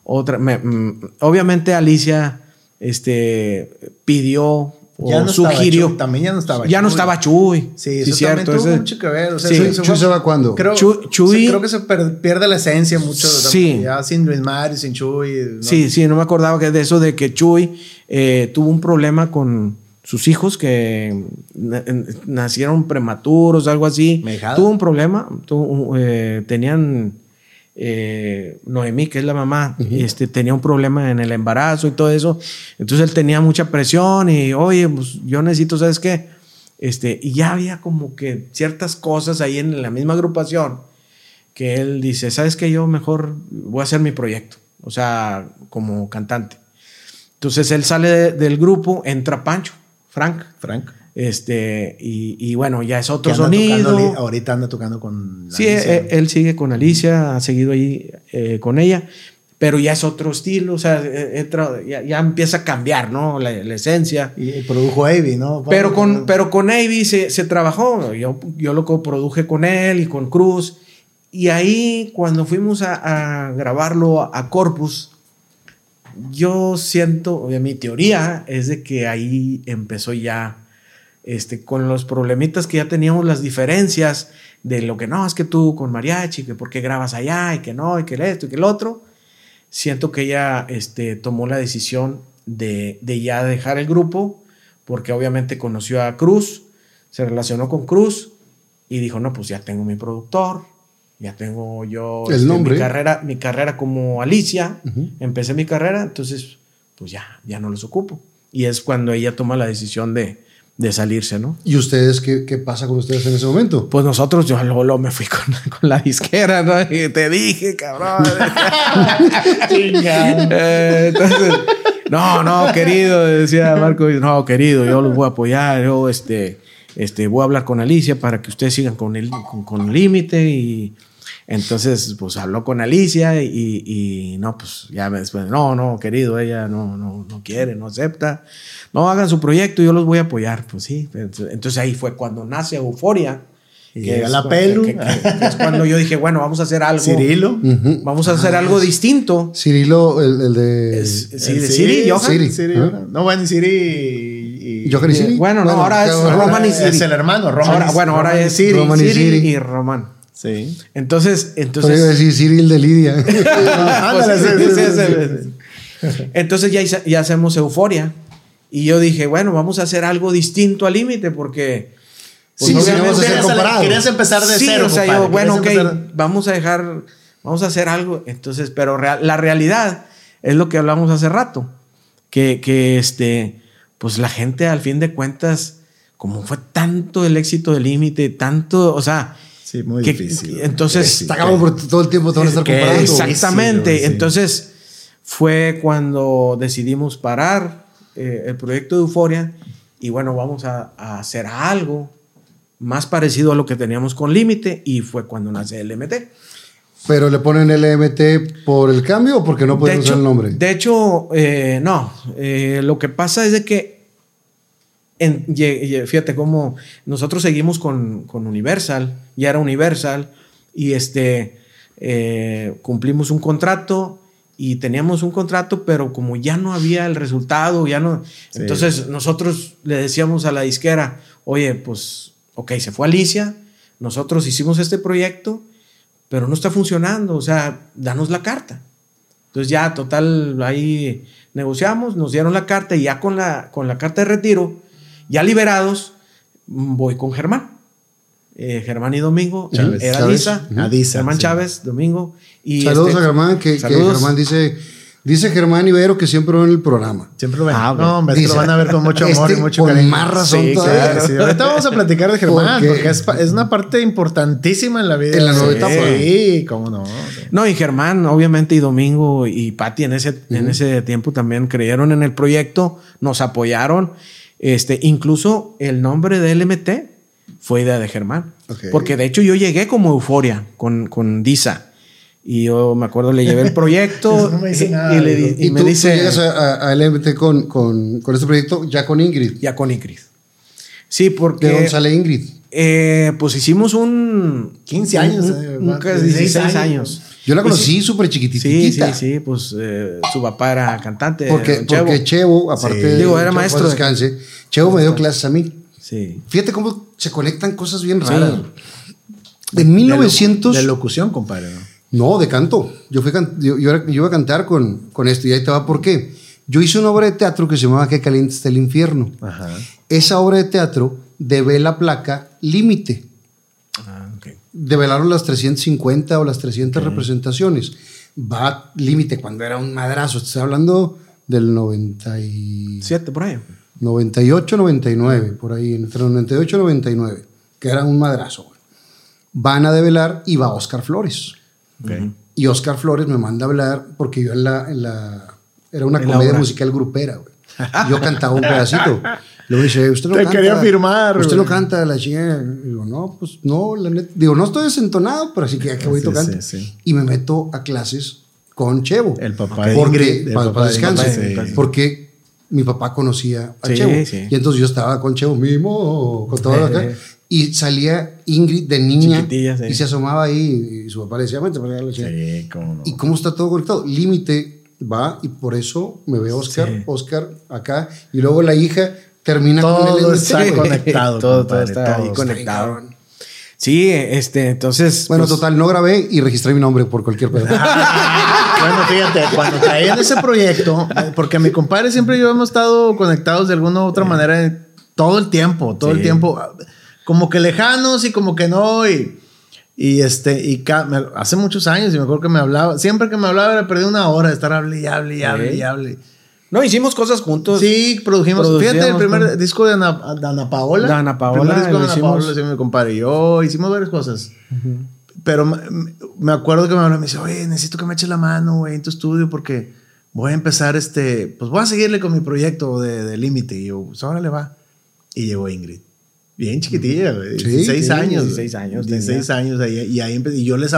otra. me- mm, obviamente Alicia este, pidió Ya no estaba sugirió. Chuy, también ya no estaba Ya no Chuy. estaba Chuy. Sí, eso también tuvo ese- mucho que ver. O sea, Sí. Chuy fue- se va cuando. Creo, Chuy- Chuy- creo que se per- pierde la esencia mucho. Sí. Ya sin Luis Mari, sin Chuy. ¿no? Sí, sí, no me acordaba que de eso de que Chuy eh, tuvo un problema con sus hijos que nacieron prematuros, algo así. Mejada. Tuvo un problema, tuvo, eh, tenían eh, Noemí, que es la mamá, este, tenía un problema en el embarazo y todo eso. Entonces él tenía mucha presión y, oye, pues yo necesito, ¿sabes qué? Este, y ya había como que ciertas cosas ahí en la misma agrupación que él dice, ¿sabes qué? Yo mejor voy a hacer mi proyecto, o sea, como cantante. Entonces él sale de- del grupo, entra Pancho, Frank, Frank. Este, y, y bueno, ya es otro tocando sonido. ali- ahorita anda tocando con. Sí, Alicia. eh, él sigue con Alicia, ha seguido ahí eh, con ella, pero ya es otro estilo, o sea, eh, entra- ya, ya empieza a cambiar, ¿no? La, la esencia. Y, y produjo Avi, ¿no? Pero con, pero con Avi se, se trabajó. Yo, yo lo coproduje con él y con Cruz. Y ahí, cuando fuimos a, a grabarlo a, a Corpus, yo siento, mi teoría es de que ahí empezó ya, este, con los problemitas que ya teníamos, las diferencias de lo que no, es que tú con mariachi, que por qué grabas allá, y que no, y que esto, y que el otro. Siento que ella este, tomó la decisión de, de ya dejar el grupo, porque obviamente conoció a Cruz, se relacionó con Cruz y dijo, no, pues ya tengo mi productor, ya tengo yo El este, nombre. mi carrera, mi carrera como Alicia, empecé mi carrera, entonces pues ya, ya no los ocupo. Y es cuando ella toma la decisión de, de salirse, ¿no? ¿Y ustedes qué, qué pasa con ustedes en ese momento? Pues nosotros, yo luego me fui con, con la disquera, ¿no? Y te dije, cabrón. Eh, entonces, no, no, querido, decía Marco, no, querido, yo los voy a apoyar, yo este, este, voy a hablar con Alicia para que ustedes sigan con el con, con límite y entonces, pues habló con Alicia y, y no, pues ya me después, no, no, querido, ella no, no, no quiere, no acepta, no hagan su proyecto, yo los voy a apoyar, pues sí, entonces ahí fue cuando nace Euforia. Y que llega es la pelu. que- que- que es cuando yo dije, bueno, vamos a hacer algo. Cirilo. Vamos a hacer algo distinto. Cirilo, el, el de. Es- sí, El de Siri, Johan. Siri. Siri, ¿Ah? No, bueno, y Siri y. Johan y Siri. Bueno, no, ahora es Roman y Es Siri. el hermano, Roman Ahora, bueno, ahora Roman es Siri. Roman y Siri Siri. y Román. Sí. Entonces, Pero iba a entonces. decir Cyril de Lidia. Entonces ya, ya hacemos euforia. Y yo dije, bueno, vamos a hacer algo distinto al límite porque. Sí, pues, sí, vamos a hacer Querías-. Querías empezar de sí, cero. o sea, compadre, yo, bueno, ok, empezar- vamos a dejar, vamos a hacer algo. Entonces, pero real- la realidad es lo que hablamos hace rato, que, que este, pues la gente al fin de cuentas, como fue tanto el éxito del límite, tanto, o sea, Sí, muy que- difícil. entonces, Está porque todo el tiempo te van a estar. Exacto. Exactamente. Sí, sí. Entonces fue cuando decidimos parar eh, el proyecto de Euforia y bueno, vamos a, a hacer algo más parecido a lo que teníamos con Límite y fue cuando nace el MT. Pero le ponen LMT por el cambio o porque no pueden de usar el nombre. De hecho, eh, no. Eh, lo que pasa es de que, en- fíjate cómo nosotros seguimos con, con Universal, ya era Universal, y este, eh, cumplimos un contrato y teníamos un contrato, pero como ya no había el resultado, ya no... Sí. Entonces nosotros le decíamos a la disquera, oye, pues, ok, se fue Alicia, nosotros hicimos este proyecto, pero no está funcionando, o sea, danos la carta. Entonces ya, total, ahí negociamos, nos dieron la carta y ya con la, con la carta de retiro, ya liberados, voy con Germán. Eh, Germán y Domingo, Chávez. era Chávez. Disa, Ujú. Adisa, Germán sí. Chávez, Domingo. Y Saludos este, a Germán, que, que. Germán dice, dice Germán Ibero que siempre ven el programa. Siempre lo ven. Ah, no, hombre, Dice, lo van a ver con mucho amor este y mucho con cariño. más razón sí, todavía. claro, sí. Ahorita vamos a platicar de Germán, Porque- porque, es, es una parte importantísima en la vida. En la nueva Sí, etapa. Sí, cómo no. No, y Germán, obviamente, y Domingo y Patti en ese, en ese tiempo también creyeron en el proyecto, nos apoyaron. Este, incluso el nombre de LMT fue idea de Germán. Ok. Porque de hecho yo llegué como euforia con, con Disa. Y yo me acuerdo, le llevé el proyecto no me dice y, nada, y le y Y, me tú, tú dice llegas a, a- LMT con, con, con este proyecto ya con Ingrid. ya con Ingrid. Sí, porque ¿De dónde sale Ingrid? eh, pues hicimos un 15 años, un- eh, un- más, 16, 16 años. Yo la Pues conocí súper Sí, sí, chiquititita. sí, pues eh, su papá era cantante. Porque, Chevo. porque Chevo, aparte Sí. de Digo, era maestro de- descanse, Chevo me dio clases a mí. Sí. Fíjate cómo se conectan cosas bien Sí. raras. De De lo- 1900... De locución, compadre. ¿no? No, de canto. Yo, fui can- yo, yo era- yo iba a cantar con, con esto y ahí te va por qué. Yo hice una obra de teatro que se llamaba Qué caliente está el infierno. Ajá. Esa obra de teatro debe la placa límite. Develaron las 350 o las 300 representaciones. Va límite cuando era un madrazo. Estoy hablando del 90 y... Siete por ahí. 98, 99, por ahí, entre 98 y 99, que era un madrazo. güey. Van a develar y va Oscar Flores. Y Oscar Flores me manda a hablar porque yo en la. En la era una comedia musical grupera, güey. Yo cantaba un pedacito. Luego dice, usted no Te canta. quería firmar, Usted güey. no canta la chingada. Digo, no, pues no, la neta. Digo, no estoy desentonado, pero así que ya que voy Sí, tocando. sí, sí. Y me meto a clases con Chevo. El papá de porque, el para, papá de descanse. Porque mi papá conocía a Sí, Chevo. sí. Y entonces yo estaba con Chevo mismo, con todo acá. Y salía Ingrid de niña y se asomaba ahí y su papá le decía, vente para allá, la chingada". Sí, cómo no. ¿Y cómo está todo conectado? Límite va y por eso me ve Oscar, Sí. Oscar acá y luego la hija termina con Todo el LMT, está conectado. Todo- está ahí conectado. Sí, este, entonces. Bueno, pues, total, no grabé y registré mi nombre por cualquier pedo. Bueno, fíjate, cuando traían ese proyecto, eh, porque mi compadre siempre y yo hemos estado conectados de alguna u otra manera en- todo el tiempo, todo el tiempo, como que lejanos y como que no, y, y este, y hace muchos años, y me acuerdo que me hablaba, siempre que me hablaba era perder una hora de estar hable y hable y hable y hable. No, hicimos cosas juntos. Sí, produjimos. Fíjate, el primer con- disco de Ana, de Ana Paola. De Ana Paola, El primer disco de Ana hicimos. Paola mi compadre y yo. Hicimos varias cosas. Pero me, acuerdo que me habló y me dice, oye, necesito que me eches la mano, güey, en tu estudio porque voy a empezar este, pues voy a seguirle con mi proyecto de, de límite. Y yo, pues ahora le va. Y llegó Ingrid. Bien chiquitilla, güey. Sí, 16 sí, años. 16 años 16 años. ahí, y ahí empe- y yo les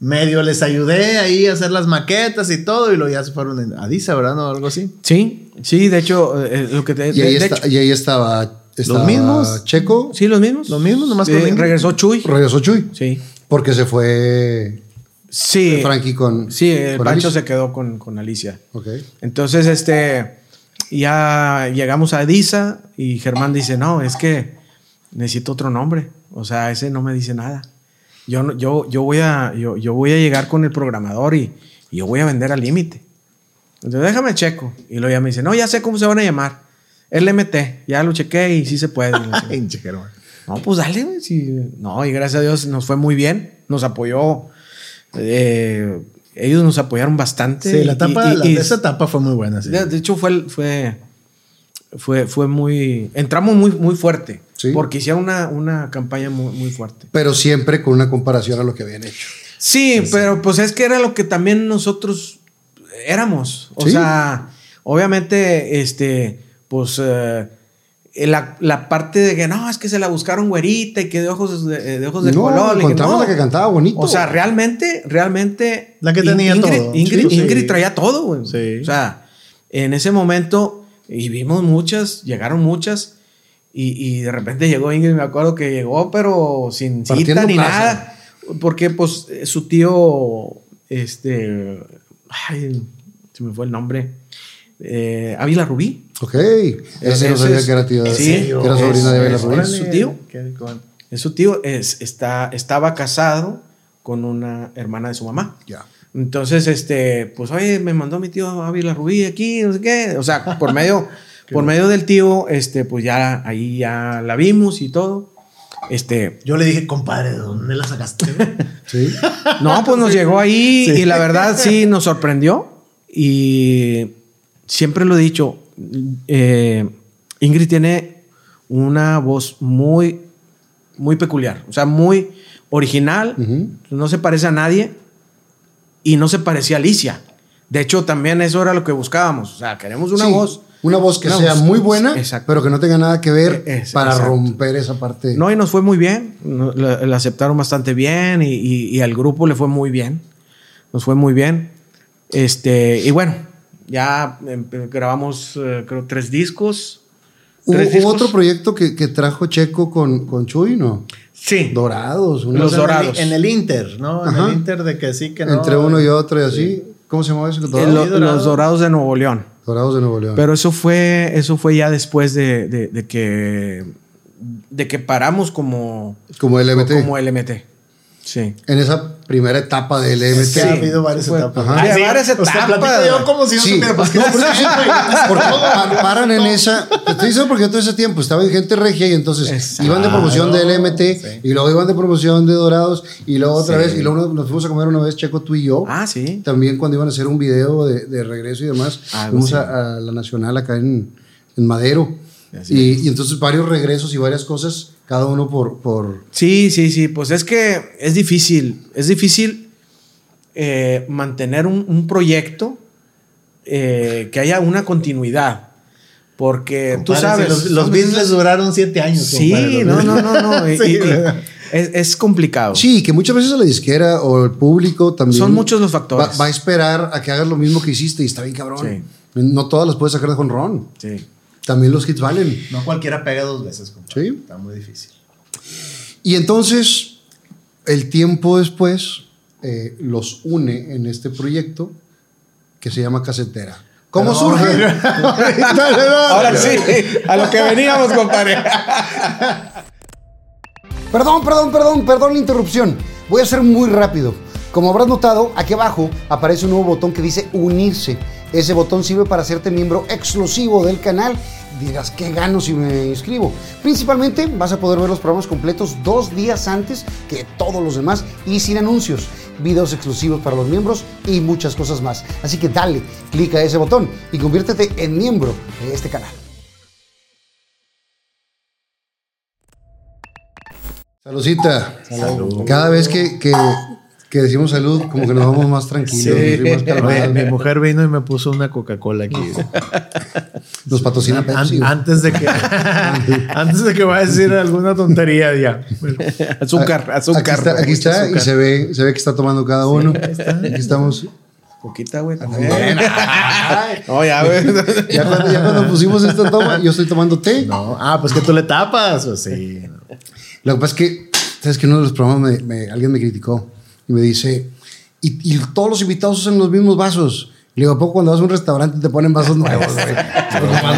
medio les ayudé ahí a hacer las maquetas y todo. Y luego ya se fueron a Disa, ¿verdad? ¿No? Algo así. Sí, sí, de hecho, eh, lo que te. y, ahí de- de está- hecho- y ahí estaba, estaba mismos? Checo, sí, los mismos. Los mismos, nomás Sí, con Ingrid. Regresó Chuy. regresó Chuy, Sí. porque se fue Sí. Frankie con Sí, el con Pancho Alicia. se quedó con, con Alicia. Ok. Entonces, este, ya llegamos a Disa y Germán dice, no, es que necesito otro nombre. O sea, ese no me dice nada. Yo, yo, yo, voy, a, yo, yo voy a llegar con el programador y, y yo voy a vender al límite. Entonces, déjame checo. Y luego ya me dice, no, ya sé cómo se van a llamar. LMT. Ya lo chequé y sí se puede. No, pues dale, güey. sí. No, y gracias a Dios nos fue muy bien. Nos apoyó. eh, ellos nos apoyaron bastante. Sí, la etapa, Y- y- la- y- esa etapa fue muy buena. sí. de, de hecho, fue, fue, fue, fue muy. Entramos muy, muy fuerte. Sí. porque hicieron una, una campaña muy, muy fuerte. Pero siempre con una comparación a lo que habían hecho. Sí, pero pues es que era lo que también nosotros éramos. O Sí. sea, obviamente, este, pues eh, la, la parte de que no, es que se la buscaron güerita y que de ojos de, de ojos de No, color. encontramos no. la que cantaba bonito. O sea, realmente, realmente. La que In- tenía Ingrid, todo. Ingrid, Sí, sí. Ingrid traía todo, güey. Sí. O sea, en ese momento, y vimos muchas, llegaron muchas. Y, y de repente llegó Ingrid, me acuerdo que llegó, pero sin cita Partiendo ni plaza. nada. Porque, pues, eh, su tío, este. Ay, se me fue el nombre. Eh, Ávila Rubí. Ok. Sí no Ese sabía es- que era tío. Sí, que era sobrina de es- es- Rubí. órale. su tío. Es su tío, es, está, estaba casado con una hermana de su mamá. Ya. Entonces, este, pues, oye, me mandó mi tío Ávila Rubí aquí, no sé qué. O sea, por medio, por medio del tío, este, pues ya ahí ya la vimos y todo. Este, Yo le dije, compadre, ¿de dónde la sacaste? Sí. no, pues nos llegó ahí Sí. y la verdad sí nos sorprendió. Y siempre lo he dicho, eh, Ingrid tiene una voz muy, muy peculiar, o sea, muy original, no se parece a nadie y no se parecía a Alicia. De hecho, también eso era lo que buscábamos, o sea, queremos una Sí, voz. Una voz que una sea voz- muy buena, Exacto. pero que no tenga nada que ver Eh, es- para exacto. romper esa parte. No, y nos fue muy bien. La, la aceptaron bastante bien y, y- y al grupo le fue muy bien. Nos fue muy bien. Este, y bueno, ya em, grabamos, eh, creo, tres discos. Hubo, ¿Tres hubo discos? otro proyecto que, que trajo Checo con, con Chuy, ¿no? Sí. Dorados. Los en el- dorados. En el Inter, ¿no? En Ajá. el Inter de que sí, que no. Entre uno y otro y así. ¿Cómo se llamaba eso? Eh, Dorados, lo- Dorado. los Dorados de Nuevo León. Dorados de Nuevo León. Pero eso fue, eso fue ya después de, de- de que, de que paramos como, como LMT. como LMT. Sí. En esa primera etapa del LMT. Es que ha habido varias etapas. Ajá. Hay sí, varias o sea, etapas. platico yo como si yo Sí. supiera, pues, ¿qué No, es pero eso? Porque pa- paran en esa. Te estoy diciendo porque yo todo ese tiempo estaba en gente regia y entonces Exacto. iban de promoción de LMT Sí. y luego iban de promoción de Dorados y luego otra Sí. vez y luego nos- fuimos a comer una vez Checo tú y yo. Ah, sí. También cuando iban a hacer un video de, de regreso y demás, Algo fuimos a, a la Nacional acá en, en Madero. Y, y entonces varios regresos y varias cosas, cada uno por... por Sí, sí, sí. Pues es que es difícil. Es difícil eh, mantener un, un proyecto eh, que haya una continuidad. Porque tú sabes. Los, los Beatles duraron siete años. Sí, no, no, no, no. y- Sí, es, es complicado. Sí, que muchas veces la disquera o el público también... Son muchos los factores. Va, va a esperar a que hagas lo mismo que hiciste y está bien cabrón. Sí. No todas las puedes sacar de jonrón. Sí. También los hits valen. No cualquiera pega dos veces, compadre. Sí. Está muy difícil. Y entonces, el tiempo después eh, los une en este proyecto que se llama Casetera. ¿Cómo Pero- surge? Ahora sí, a lo que veníamos, compadre. Perdón, perdón, perdón, perdón la interrupción. Voy a ser muy rápido. Como habrás notado, aquí abajo aparece un nuevo botón que dice unirse. Ese botón sirve para hacerte miembro exclusivo del canal. Dirás, ¿qué gano si me inscribo? Principalmente vas a poder ver los programas completos dos días antes que todos los demás y sin anuncios, videos exclusivos para los miembros y muchas cosas más. Así que dale, clica a ese botón y conviértete en miembro de este canal. Saludcita. Cada vez que, que, que decimos salud, como que nos vamos más tranquilos, Sí. más calmados. Mi mujer vino y me puso una Coca-Cola aquí. Nos patrocina An- Pepsi. antes de que antes de que vaya a decir alguna tontería ya. Azúcar, azúcar. Aquí está, aquí está y se ve, se ve que está tomando cada uno. Aquí estamos. Poquita, güey. también. No, ya, güey. Ya cuando, ya cuando pusimos esta toma, yo estoy tomando té. No, ah, pues que tú le tapas, o sí. Lo que pasa es que, sabes que uno de los programas me- me- alguien me criticó y me dice, y, y todos los invitados usan los mismos vasos. Le digo, ¿a poco cuando vas a un restaurante te ponen vasos nuevos? güey?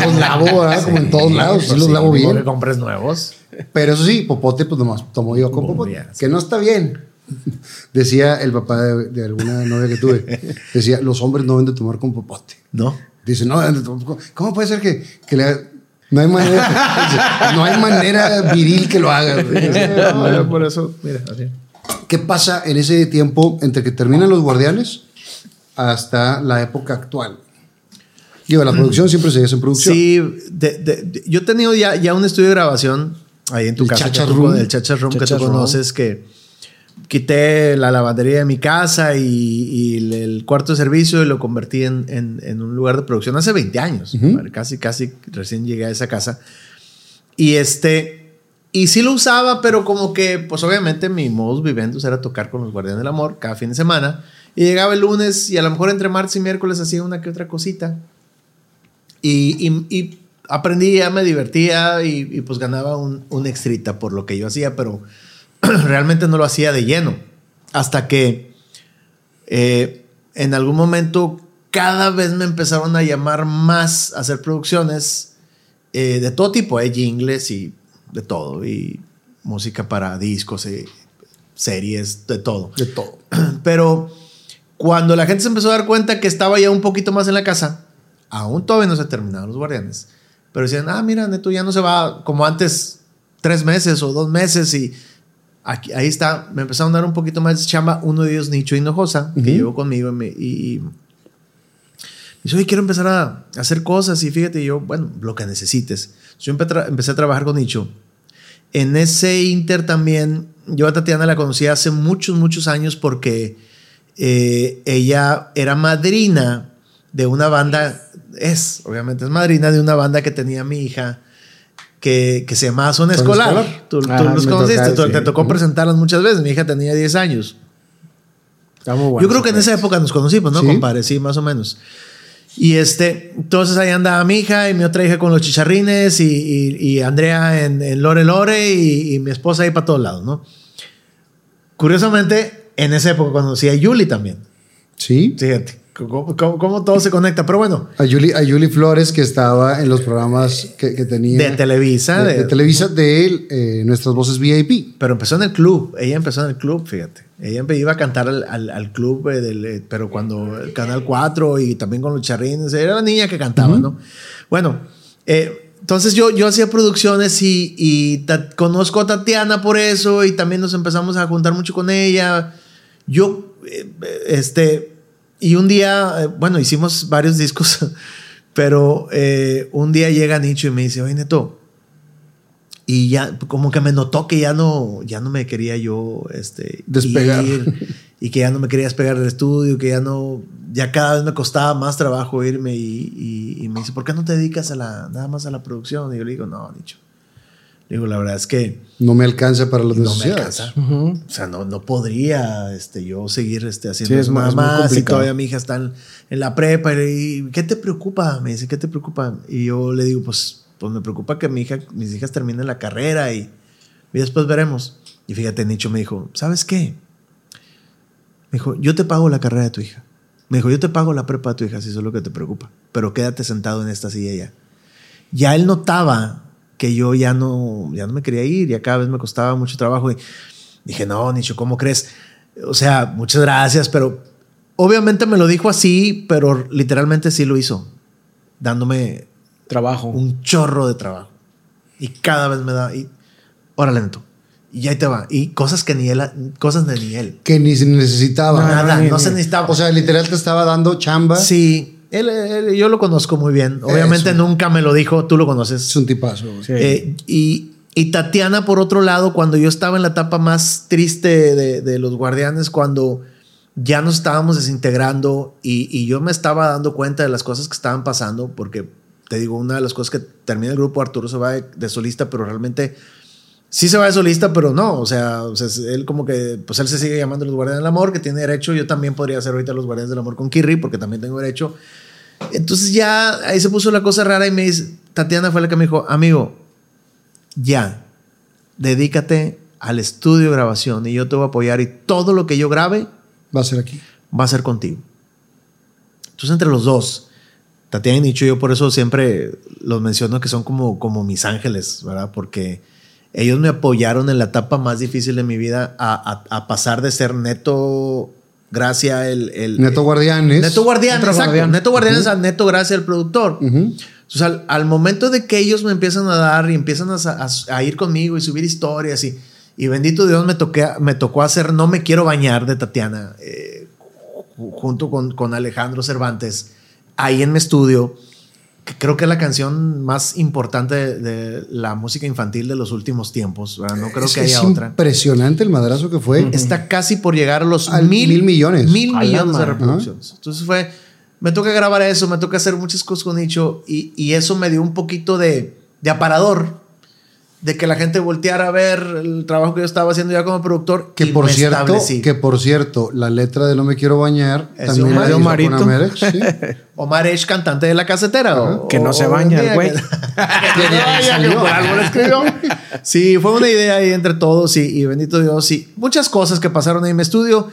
Los lavo, ¿verdad? Como en todos lados, sí Pues los sí, lavo bien. compres nuevos. Pero eso sí, popote, pues nomás tomo yo con popote. Que no está bien. Decía el papá de, de alguna novia que tuve, decía, los hombres no deben de tomar con popote. ¿No? Dice, no, deben de tomar con- ¿cómo puede ser que, que le haga- No hay manera, no hay manera viril que lo güey. No, yo por eso, mira, así. ¿Qué pasa en ese tiempo entre que terminan los guardianes hasta la época actual? Digo, la producción siempre se hace en producción. Sí, de- de- de- yo he tenido ya, ya un estudio de grabación ahí en tu El casa, que Chacha tú- Room. el Chacha Room que Chacha tú Room. conoces, que quité la lavandería de mi casa y, y el, el cuarto de servicio y lo convertí en, en- en un lugar de producción hace 20 años. Casi, casi recién llegué a esa casa. Y este, y sí lo usaba, pero como que, pues obviamente mi modus vivendus era tocar con los Guardianes del Amor cada fin de semana. Y llegaba el lunes y a lo mejor entre martes y miércoles hacía una que otra cosita. Y, y, y aprendía, me divertía y, y, pues ganaba un, un extrita por lo que yo hacía, pero realmente no lo hacía de lleno. Hasta que eh, en algún momento cada vez me empezaron a llamar más a hacer producciones eh, de todo tipo, eh, jingles y de todo, y música para discos, eh, series, de todo. De todo. Pero cuando la gente se empezó a dar cuenta que estaba ya un poquito más en la casa, aún todavía no se terminaron los guardianes, pero decían, ah, mira, Neto ya no se va como antes, tres meses o dos meses y aquí, ahí está, me empezaron a dar un poquito más de chamba, uno de ellos, Nicho Hinojosa, que llevó conmigo y, me- y- y dice, oye, quiero empezar a hacer cosas y fíjate, yo, bueno, lo que necesites. Yo empe- tra- empecé a trabajar con Nicho. En ese inter también, yo a Tatiana la conocí hace muchos, muchos años porque eh, ella era madrina de una banda, es, obviamente es madrina de una banda que tenía mi hija, que, que se llamaba Zona Escolar. Escolar. Tú, tú los conociste, sí. te tocó presentarlas muchas veces. Mi hija tenía 10 años. Bueno Yo creo que en esa época nos conocimos, ¿no, Sí. compadre? Sí, más o menos. Y este, entonces ahí andaba mi hija y mi otra hija con los chicharrines y, y- y Andrea en, en Lore Lore y, y mi esposa ahí para todos lados, ¿no? Curiosamente, en esa época conocí a Yuli también. Sí. Fíjate, cómo, cómo- cómo todo se conecta. Pero bueno, A Yuli, a Yuli Flores, que estaba en los programas que, que tenía. de Televisa. de, de- de Televisa de él, eh, Nuestras Voces VIP. Pero empezó en el club. Ella empezó en el club, fíjate. Ella iba a cantar al, al- al club, eh, del, eh, pero cuando el Canal 4 y también con los charrines, era la niña que cantaba, ¿no? Bueno, eh, entonces yo, yo hacía producciones y, y ta- conozco a Tatiana por eso y también nos empezamos a juntar mucho con ella. Yo, eh, este, y un día, eh, bueno, hicimos varios discos, pero eh, un día llega Nicho y me dice, oye, Neto, y ya como que me notó que ya no ya no me quería yo este Despegar. ir, y que ya no me quería despegar del estudio que ya no ya cada vez me costaba más trabajo irme y, y- y me dice ¿por qué no te dedicas a la nada más a la producción? y yo le digo no Nicho digo la verdad es que No me alcanza para las no me necesidades. alcanza o sea no, no podría este yo seguir este haciendo Sí, es más y complicado. todavía mi hija está en, en la prepa y ¿qué te preocupa? me dice ¿qué te preocupa? y yo le digo pues pues me preocupa que mi hija, mis hijas terminen la carrera y, y después veremos. Y fíjate, Nicho me dijo, ¿sabes qué? Me dijo, yo te pago la carrera de tu hija. Me dijo, yo te pago la prepa de tu hija si eso es lo que te preocupa. Pero quédate sentado en esta silla ya. Ya él notaba que yo ya no, ya no me quería ir, ya cada vez me costaba mucho trabajo. Y dije, no, Nicho, ¿cómo crees? O sea, muchas gracias, pero obviamente me lo dijo así, pero literalmente sí lo hizo, dándome Trabajo. un chorro de trabajo. Y cada vez me da, y órale, neto. Y ahí te va. Y cosas que ni él, cosas de ni él. Que ni se necesitaba. No, Nada, ni- no se ni- necesitaba. O sea, literal te estaba dando chamba. sí, él, él- yo lo conozco muy bien. Obviamente Eso. nunca me lo dijo, tú lo conoces. Es un tipazo. Sí. Eh, y, y Tatiana, por otro lado, cuando yo estaba en la etapa más triste de, de los guardianes, cuando ya nos estábamos desintegrando y, y yo me estaba dando cuenta de las cosas que estaban pasando, porque te digo, una de las cosas que termina el grupo, Arturo se va de, de solista, pero realmente sí se va de solista, pero no, o sea, o sea, él como que, pues él se sigue llamando los Guardianes del Amor, que tiene derecho, yo también podría hacer ahorita los Guardianes del Amor con Kirri, porque también tengo derecho. Entonces ya ahí se puso la cosa rara y me dice, Tatiana fue la que me dijo, amigo, ya, dedícate al estudio de grabación y yo te voy a apoyar y todo lo que yo grabe Va a ser aquí. va a ser contigo. Entonces entre los dos, Tatiana y Nicho, yo por eso siempre los menciono que son como, como mis ángeles, ¿verdad? Porque ellos me apoyaron en la etapa más difícil de mi vida a, a- a pasar de ser neto gracia el... el Neto Guardianes. Neto exacto. Guardián. Neto Guardianes a Neto Gracia el productor. Ujú. Entonces, al, al momento de que ellos me empiezan a dar y empiezan a, a- a ir conmigo y subir historias y, y bendito Dios me, toqué, me tocó hacer No me quiero bañar de Tatiana eh, ju- junto con, con Alejandro Cervantes ahí en mi estudio. Que creo que es la canción más importante de, de la música infantil de los últimos tiempos. ¿verdad? No creo Es que haya es otra. impresionante el madrazo que fue. Está casi por llegar a los Al mil, mil millones. Mil millones de reproducciones. Entonces fue, me toca grabar eso, me toca hacer muchas cosas con Nicho y, y eso me dio un poquito de, de aparador. De que la gente volteara a ver el trabajo que yo estaba haciendo ya como productor. Que y por me cierto, establecí. que por cierto, la letra de No me quiero bañar Es también de la hizo Omar- con. Amerex, sí. Omar Esch, cantante de la casetera. o- Que no se baña el güey. que- que no por algo lo escribió. Sí, fue una idea ahí entre todos y, y bendito Dios. Y muchas cosas que pasaron ahí en mi estudio.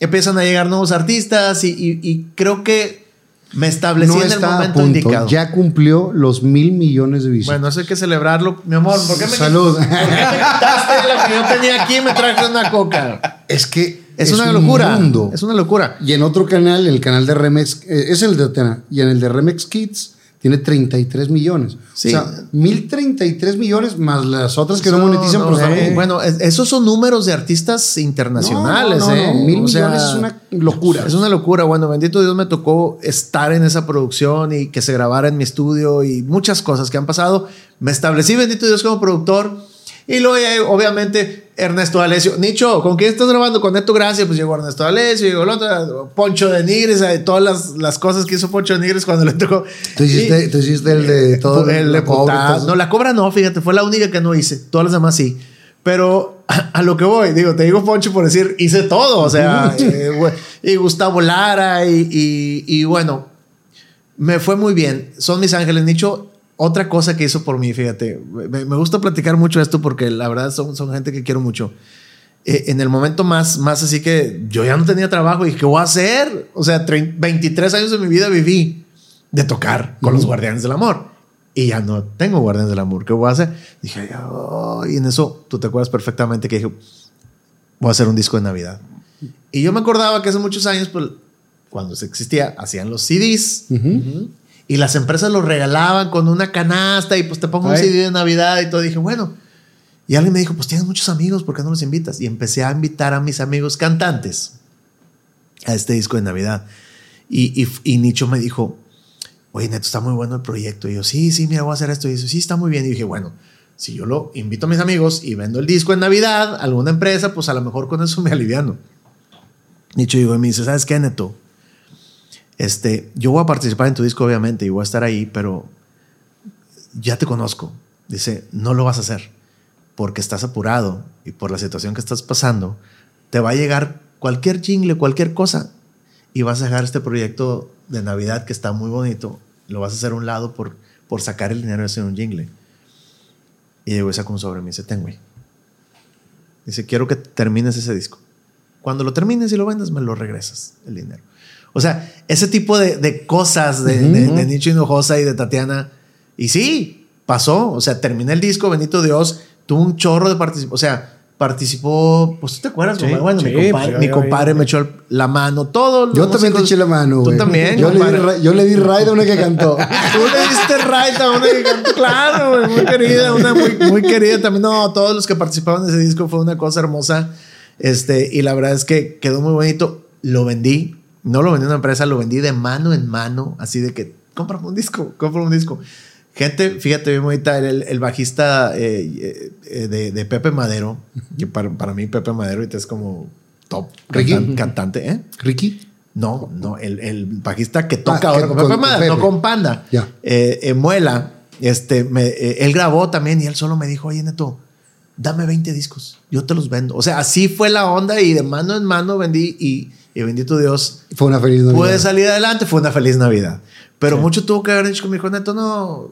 Empiezan a llegar nuevos artistas y, y- y creo que me establecí No en el momento punto. indicado. Ya cumplió los mil millones de visitas. Bueno, eso hay que celebrarlo. Mi amor, ¿por qué me, Salud. ¿por qué me quitaste la que yo tenía aquí y me traje una coca? es que Es, una un locura. mundo. Es una locura. Y en otro canal, el canal de Remex, eh, es el de Atena, y en el de Remex Kids tiene 33 millones. Sí. O sea, 1033 millones más las otras que no, No, monetizan, no, pero sí. también. Bueno, es- esos son números de artistas internacionales. No, ¿eh? Mil O sea, millones es una locura. Es una locura. Bueno, bendito Dios me tocó estar en esa producción y que se grabara en mi estudio y muchas cosas que han pasado. Me establecí, bendito Dios, como productor. Y luego, ya, obviamente, Ernesto Alessio. Nicho, ¿con quién estás grabando? Con Neto Gracia. Pues llegó Ernesto Alessio, llegó el otro, Poncho de Nigres, eh, todas las, las cosas que hizo Poncho de Nigres cuando le tocó. Tú hiciste, Y- tú hiciste el de todo. el de. No, la cobra no, fíjate, fue la única que no hice. Todas las demás sí. Pero a lo que voy, digo, te digo Poncho por decir, hice todo. O sea, eh, y Gustavo Lara y, y- y bueno, me fue muy bien. Son mis ángeles. Nicho, otra cosa que hizo por mí, fíjate, me, me gusta platicar mucho esto porque la verdad son, son gente que quiero mucho. Eh, en el momento más, más así que yo ya no tenía trabajo y ¿qué voy a hacer? O sea, trein- 23 años de mi vida viví de tocar con los guardianes del amor. Y ya no tengo guardianes del amor. ¿Qué voy a hacer? Dije, "Oh", y en eso tú te acuerdas perfectamente que dije, voy a hacer un disco de Navidad. Y yo me acordaba que hace muchos años, pues, cuando se existía, hacían los CDs. Y las empresas los regalaban con una canasta y pues te pongo un. CD de Navidad y todo. Dije, bueno. Y alguien me dijo, pues tienes muchos amigos, ¿por qué no los invitas? Y empecé a invitar a mis amigos cantantes a este disco de Navidad. Y, y, y Nicho me dijo, oye, Neto, está muy bueno el proyecto. Y yo, sí, sí, mira, voy a hacer esto. Y dice, sí, está muy bien. Y dije, bueno, si yo lo invito a mis amigos y vendo el disco en Navidad a alguna empresa, pues a lo mejor con eso me aliviano. Nicho llegó y me dice, ¿sabes qué, Neto? Este, yo voy a participar en tu disco, obviamente, y voy a estar ahí, pero ya te conozco. Dice, no lo vas a hacer porque estás apurado y por la situación que estás pasando, te va a llegar cualquier jingle, cualquier cosa, y vas a dejar este proyecto de Navidad que está muy bonito, lo vas a hacer a un lado por, por sacar el dinero de hacer un jingle. Y llegó y sacó un sobre me dice, ten, güey. Dice, quiero que termines ese disco. Cuando lo termines y lo vendas, me lo regresas, el dinero. O sea, ese tipo de, de cosas de, de, de Nicho Hinojosa y de Tatiana. Y sí, pasó. O sea, terminé el disco, bendito Dios. Tuvo un chorro de participación. O sea, participó. Pues tú te acuerdas, Sí, compadre? Bueno, mi sí, compadre, pues, mi yo- compadre me echó la mano. Todo. Yo también te músicos- eché la mano, Tú también. Yo le, di, compadre. yo le di raid a una que cantó. Tú le diste right a una que cantó, claro, güey, muy querida, una muy, muy querida también. No, todos los que participaban en ese disco fue una cosa hermosa. Este, y la verdad es que quedó muy bonito. Lo vendí, no lo vendí a una empresa, lo vendí de mano en mano, así de que compra un disco, compra un disco. Gente, fíjate bien bonita, el, el bajista eh, eh, de, de Pepe Madero, que para, para mí Pepe Madero ahorita es como top Ricky. cantan- cantante, ¿eh? Ricky. No, no, el, el bajista que toca Ah, ahora que con, con- Pepe Madero, Pepe. no con Panda. Ya. Eh, eh, Muela, este, me- él grabó también y él solo me dijo, oye, Neto, dame 20 discos, yo te los vendo. O sea, así fue la onda y de mano en mano vendí y, y bendito Dios, Fue una feliz Navidad. pude salir adelante, fue una feliz Navidad. Pero mucho tuvo que ver con mi hijo, Neto, no,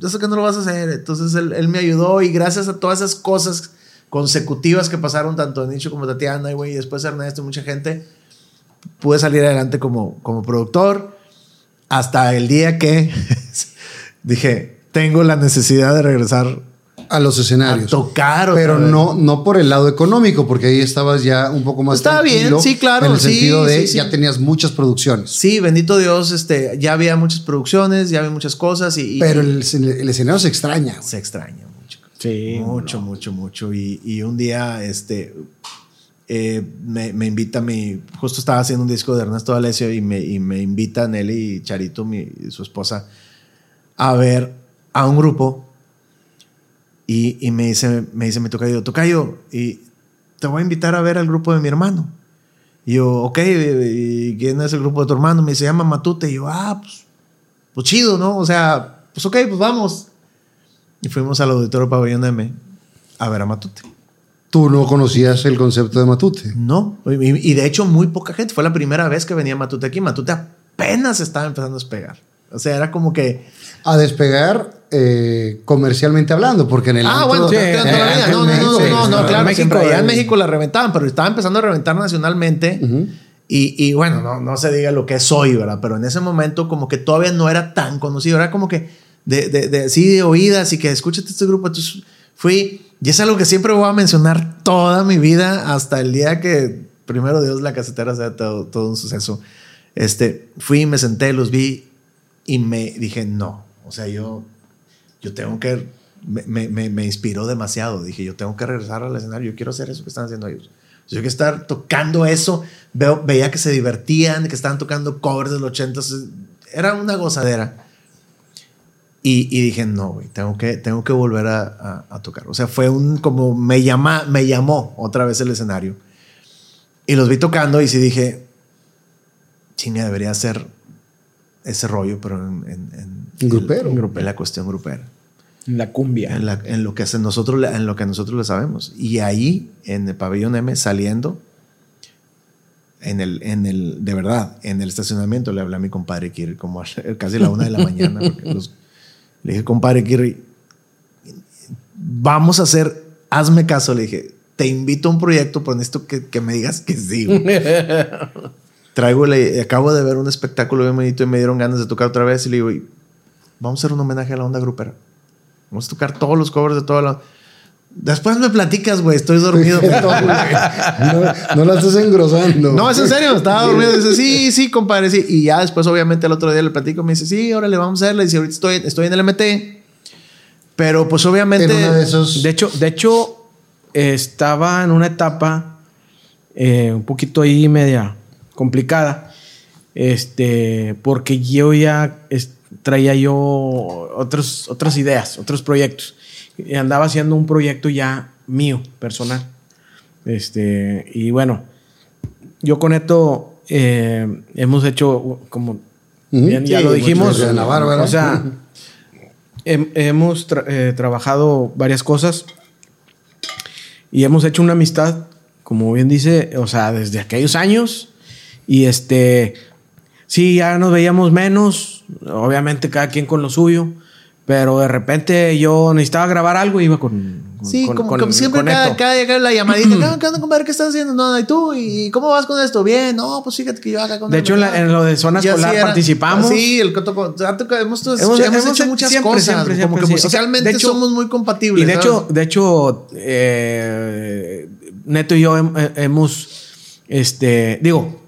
yo sé que no lo vas a hacer. Entonces él, él me ayudó y gracias a todas esas cosas consecutivas que pasaron tanto Nicho como Tatiana y güey, y después Ernesto y mucha gente, pude salir adelante como, como productor hasta el día que dije, tengo la necesidad de regresar A los a escenarios. tocar. otra Pero vez. no, no por el lado económico, porque ahí estabas ya un poco más Estaba bien, tranquilo, sí, claro, En el sí, sentido de sí, sí. ya tenías muchas producciones. Sí, bendito Dios, este, ya había muchas producciones, ya había muchas cosas y, y- Pero el, el escenario se extraña. se extraña mucho. Sí. mucho, mucho, mucho. Y, y un día, este, eh, me, me invita mi, justo estaba haciendo un disco de Ernesto D'Alessio y me, y me invita Nelly y Charito, mi, su esposa, a ver a un grupo y, y me dice, me dice, me toca yo, tocayo, y te voy a invitar a ver al grupo de mi hermano. Y yo, ok, ¿y quién es el grupo de tu hermano? Me dice, se llama Matute. Y yo, ah, pues, pues chido, ¿no? O sea, pues ok, pues vamos. Y fuimos al auditorio Pabellón M a ver a Matute. Tú no conocías el concepto de Matute. No, y, y de hecho muy poca gente. Fue la primera vez que venía Matute aquí. Matute apenas estaba empezando a despegar. O sea, era como que... A despegar eh, comercialmente hablando, porque en el... Ah, bueno, sí, eh, todavía. No, no, no, no, no, no, claro, México, allá en. México la reventaban, pero estaba empezando a reventar nacionalmente. y, y bueno, no, no se diga lo que es hoy, ¿verdad? Pero en ese momento como que todavía no era tan conocido. Era como que de, de, de sí, de oídas y que escúchate este grupo. Entonces fui, y es algo que siempre voy a mencionar toda mi vida hasta el día que primero Dios la casetera sea todo, todo un suceso. Este, fui, me senté, los vi y me dije, no, o sea, yo, yo tengo que, me, me- me, inspiró demasiado. Dije, yo tengo que regresar al escenario, yo quiero hacer eso que están haciendo ellos. Yo quiero estar tocando eso. Veo, veía que se divertían, que estaban tocando covers del 80. Era una gozadera. Y, y dije, no, güey, tengo que, tengo que volver a, a- a tocar. O sea, fue un como me, llama, me llamó otra vez el escenario. Y los vi tocando y sí dije, chinga, debería hacer ese rollo, pero en, en, en- Grupero. en la cuestión grupera. La cumbia. En, la- en lo que nosotros, en lo que nosotros le sabemos. Y ahí, en el pabellón M, saliendo, en el, en el, de verdad, en el estacionamiento, le hablé a mi compadre Kiri, como a casi la una de la mañana. los- le dije, compadre Kiri, vamos a hacer, hazme caso, le dije, te invito a un proyecto, pero necesito que, que me digas que sí. güey". Traigo, le, acabo de ver un espectáculo bien bonito y me dieron ganas de tocar otra vez y le digo, "Y vamos a hacer un homenaje a la onda grupera. Vamos a tocar todos los covers de toda la... Después me platicas, güey, estoy dormido. no, no la estás engrosando. no, es en serio, estaba dormido. Dice, sí, sí, compadre, sí. Y ya después, obviamente, el otro día le platico, me dice, sí, ahora le vamos a hacer. Le dice, ahorita estoy, estoy en el MT. Pero pues obviamente... En una de esos. De hecho, de hecho, estaba en una etapa eh, un poquito ahí media complicada. Este, porque yo ya traía yo otros, otras ideas, otros proyectos. Y andaba haciendo un proyecto ya mío, personal. Este, y bueno, yo con esto eh, hemos hecho como bien, ya Sí, lo dijimos. de Bárbara. O sea, hem- hemos tra- eh, trabajado varias cosas y hemos hecho una amistad, como bien dice, o sea, desde aquellos años. Y este, sí, ya nos veíamos menos, obviamente cada quien con lo suyo, pero de repente yo necesitaba grabar algo y iba con... con- Sí, con- como, con- como siempre, cada, cada, cada la llamadita. ¿Qué, ¿Qué onda, compadre? ¿Qué estás haciendo? No, ¿y tú? ¿Y cómo vas con esto? Bien, no, pues fíjate que yo acá con De hecho, en, la- en lo de zona escolar era. participamos. Sí, el hemos, hemos, Hemos- hemos hecho muchas siempre, cosas. siempre, como siempre, que sí. O sea, musicalmente de hecho- somos muy compatibles. Y de ¿sabes? hecho, de hecho, eh, Neto y yo eh, hemos, este, digo,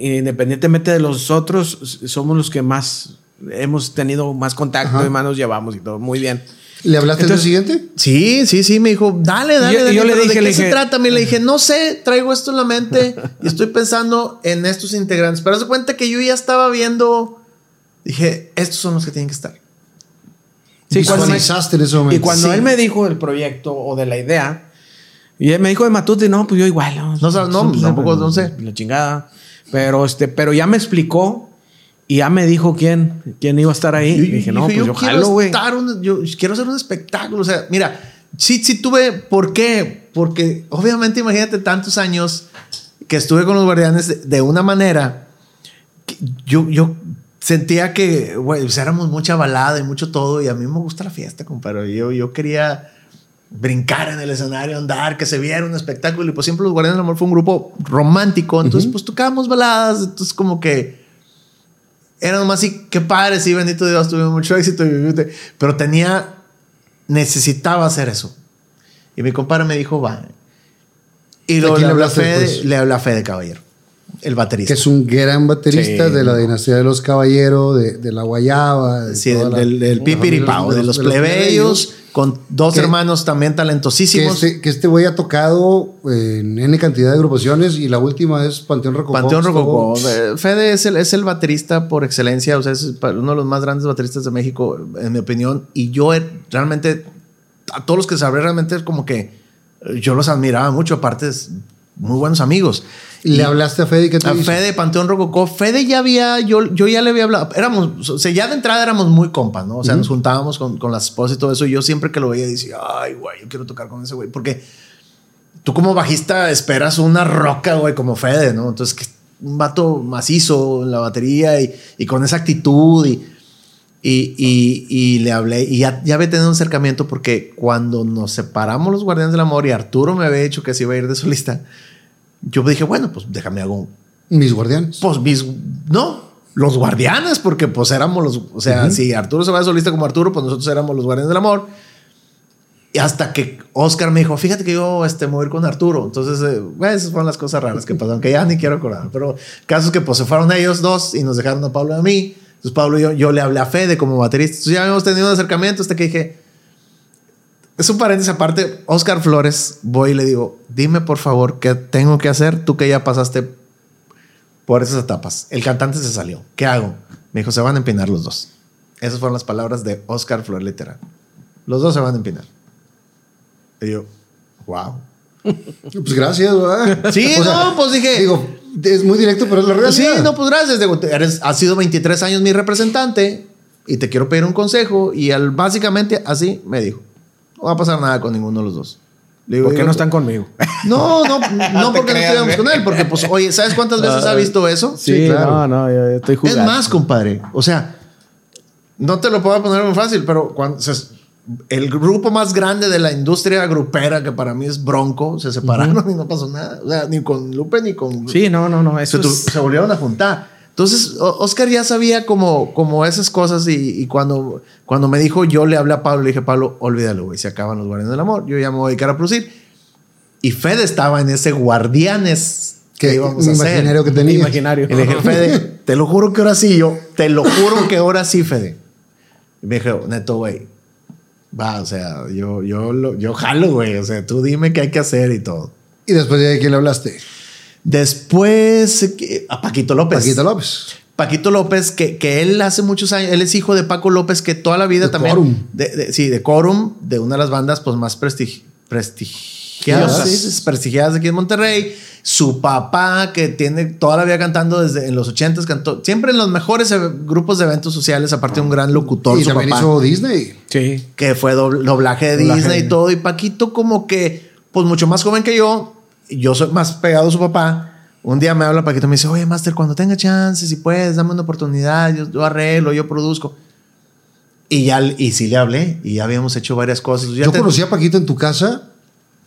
independientemente de los otros, somos los que más hemos tenido más contacto Ajá. y más nos llevamos y todo muy bien. ¿Le hablaste Entonces- del siguiente? Sí, sí, sí, me dijo, dale, dale, yo- dale. yo le pero dije, ¿De le qué se dije- trata? Me le dije, no sé, traigo esto en la mente y estoy pensando en estos integrantes. Pero haz de cuenta que yo ya estaba viendo, dije, estos son los que tienen que estar. Sí, cuando me- en ese momento. y cuando Sí. él me dijo del proyecto o de la idea, y él me dijo de Matute, no, pues yo igual. No, No sabes, no, pues, tampoco, no sé. La chingada. Pero, este, pero ya me explicó y ya me dijo quién, quién iba a estar ahí. Yo- Y dije, no, pues yo quiero jalo, güey. yo quiero hacer un espectáculo. O sea, mira, sí, sí tuve. ¿Por qué? Porque obviamente, imagínate tantos años que estuve con los guardianes de, de una manera. que yo, yo sentía que, güey, pues éramos mucha balada y mucho todo. Y a mí me gusta la fiesta, compadre. Yo, yo quería brincar en el escenario, andar, que se viera un espectáculo. Y pues siempre los Guardianes del Amor fue un grupo romántico. Entonces, pues tocábamos baladas. Entonces, como que era nomás así, qué padre, sí, bendito Dios, tuvimos mucho éxito. y- Pero tenía, necesitaba hacer eso. Y mi compadre me dijo, va. Y ¿A luego le le hablé a Fede, le hablé a Fede Caballero. El baterista. Que es un gran baterista Sí, de la dinastía de los caballeros, de, de la Guayaba. de Sí, del, la- del, del la pipiripao, de los plebeyos, con dos Que- hermanos también Que talentosísimos. este, que este güey ha tocado en N cantidad de agrupaciones y la última es Panteón Rococó. Panteón Rococó. Eh, Fede es el, es el baterista por excelencia, o sea, es uno de los más grandes bateristas de México, en mi opinión. Y yo eh, realmente, a todos los que sabré, realmente es como que eh, yo los admiraba mucho, aparte, es muy buenos amigos. Y le hablaste a Fede qué te A? Fede, Panteón Rococó. Fede ya había, yo, yo ya le había hablado. Éramos, o sea, ya de entrada éramos muy compas, ¿no? O sea, nos juntábamos con, con las esposas y todo eso. Y yo siempre que lo veía decía, ay, güey, yo quiero tocar con ese güey. Porque tú como bajista esperas una roca, güey, como Fede, ¿no? Entonces, que un vato macizo en la batería y, y con esa actitud y, y, y- y le hablé y ya, ya había tenido un acercamiento porque cuando nos separamos los Guardianes del Amor y Arturo me había dicho que se iba a ir de solista, yo dije, bueno, pues déjame hago Mis guardianes. pues mis, no, los guardianes, porque pues éramos los, o sea, si Arturo se va de solista como Arturo, pues nosotros éramos los guardianes del amor. Y hasta que Oscar me dijo, fíjate que yo este, me voy a ir con Arturo. Entonces, eh, esas fueron las cosas raras que pasaron, que ya ni quiero acordar. Pero casos que pues se fueron ellos dos y nos dejaron a Pablo y a mí. Entonces Pablo y yo, yo le hablé a Fede como baterista. Entonces ya habíamos tenido un acercamiento hasta que dije, es un paréntesis aparte, Oscar Flores, voy y le digo, dime por favor qué tengo que hacer, tú que ya pasaste por esas etapas. El cantante se salió. ¿Qué hago? Me dijo, se van a empinar los dos. Esas fueron las palabras de Oscar Flores, literal. Los dos se van a empinar. Y yo, wow. Pues gracias, ¿verdad? Sí, no, pues dije- Digo, es muy directo, pero es la realidad. Sí, no, pues gracias. Digo, eres, has sido 23 años mi representante y te quiero pedir un consejo. Y al, básicamente así me dijo, no va a pasar nada con ninguno de los dos. Digo, ¿Por qué digo, no están conmigo? No, no, no te porque no creas, estuviéramos güey. con él, porque pues, oye, ¿sabes cuántas veces ha visto eso? Sí, claro. no, no, yo estoy jugando. Es más, compadre. O sea, no te lo puedo poner muy fácil, pero cuando se- el grupo más grande de la industria grupera, que para mí es Bronco, se separaron y no pasó nada. O sea, ni con Lupe ni con. Sí, no, no, no. se, Eso tu- es- se volvieron a juntar. Entonces, Oscar ya sabía como, como esas cosas y, y cuando, cuando me dijo, yo le hablé a Pablo, le dije, Pablo, olvídalo, güey, se acaban los Guardianes del Amor, yo ya me voy a dedicar a producir. Y Fede estaba en ese Guardianes que Que íbamos a hacer. imaginario que tenía. imaginario. Y le dije, Fede, te lo juro que ahora sí, yo, te lo juro que ahora sí, Fede. Y me dijo, neto, güey, va, o sea, yo, yo, lo- yo jalo, güey, o sea, tú dime qué hay que hacer y todo. Y después de quién le hablaste. Después, a Paquito López. Paquito López. Paquito López, que, que él hace muchos años, él es hijo de Paco López, que toda la vida De también. De- de- sí, de Corum, de una de las bandas pues, más prestigi- prestigiadas, sí, prestigiadas de aquí en Monterrey. Su papá, que tiene toda la vida cantando desde en los 80 cantó siempre en los mejores grupos de eventos sociales, aparte de un gran locutor. Y su también papá hizo Disney. Sí. que fue dobl- doblaje de Doblaje. Disney y todo. Y Paquito, como que, pues mucho más joven que yo, yo soy más pegado a su papá. Un día me habla Paquito y me dice, oye, Master, cuando tenga chance, si puedes, dame una oportunidad, yo, yo arreglo, yo produzco. Y ya, y sí le hablé, y ya habíamos hecho varias cosas. Ya Yo te- conocí a Paquito en tu casa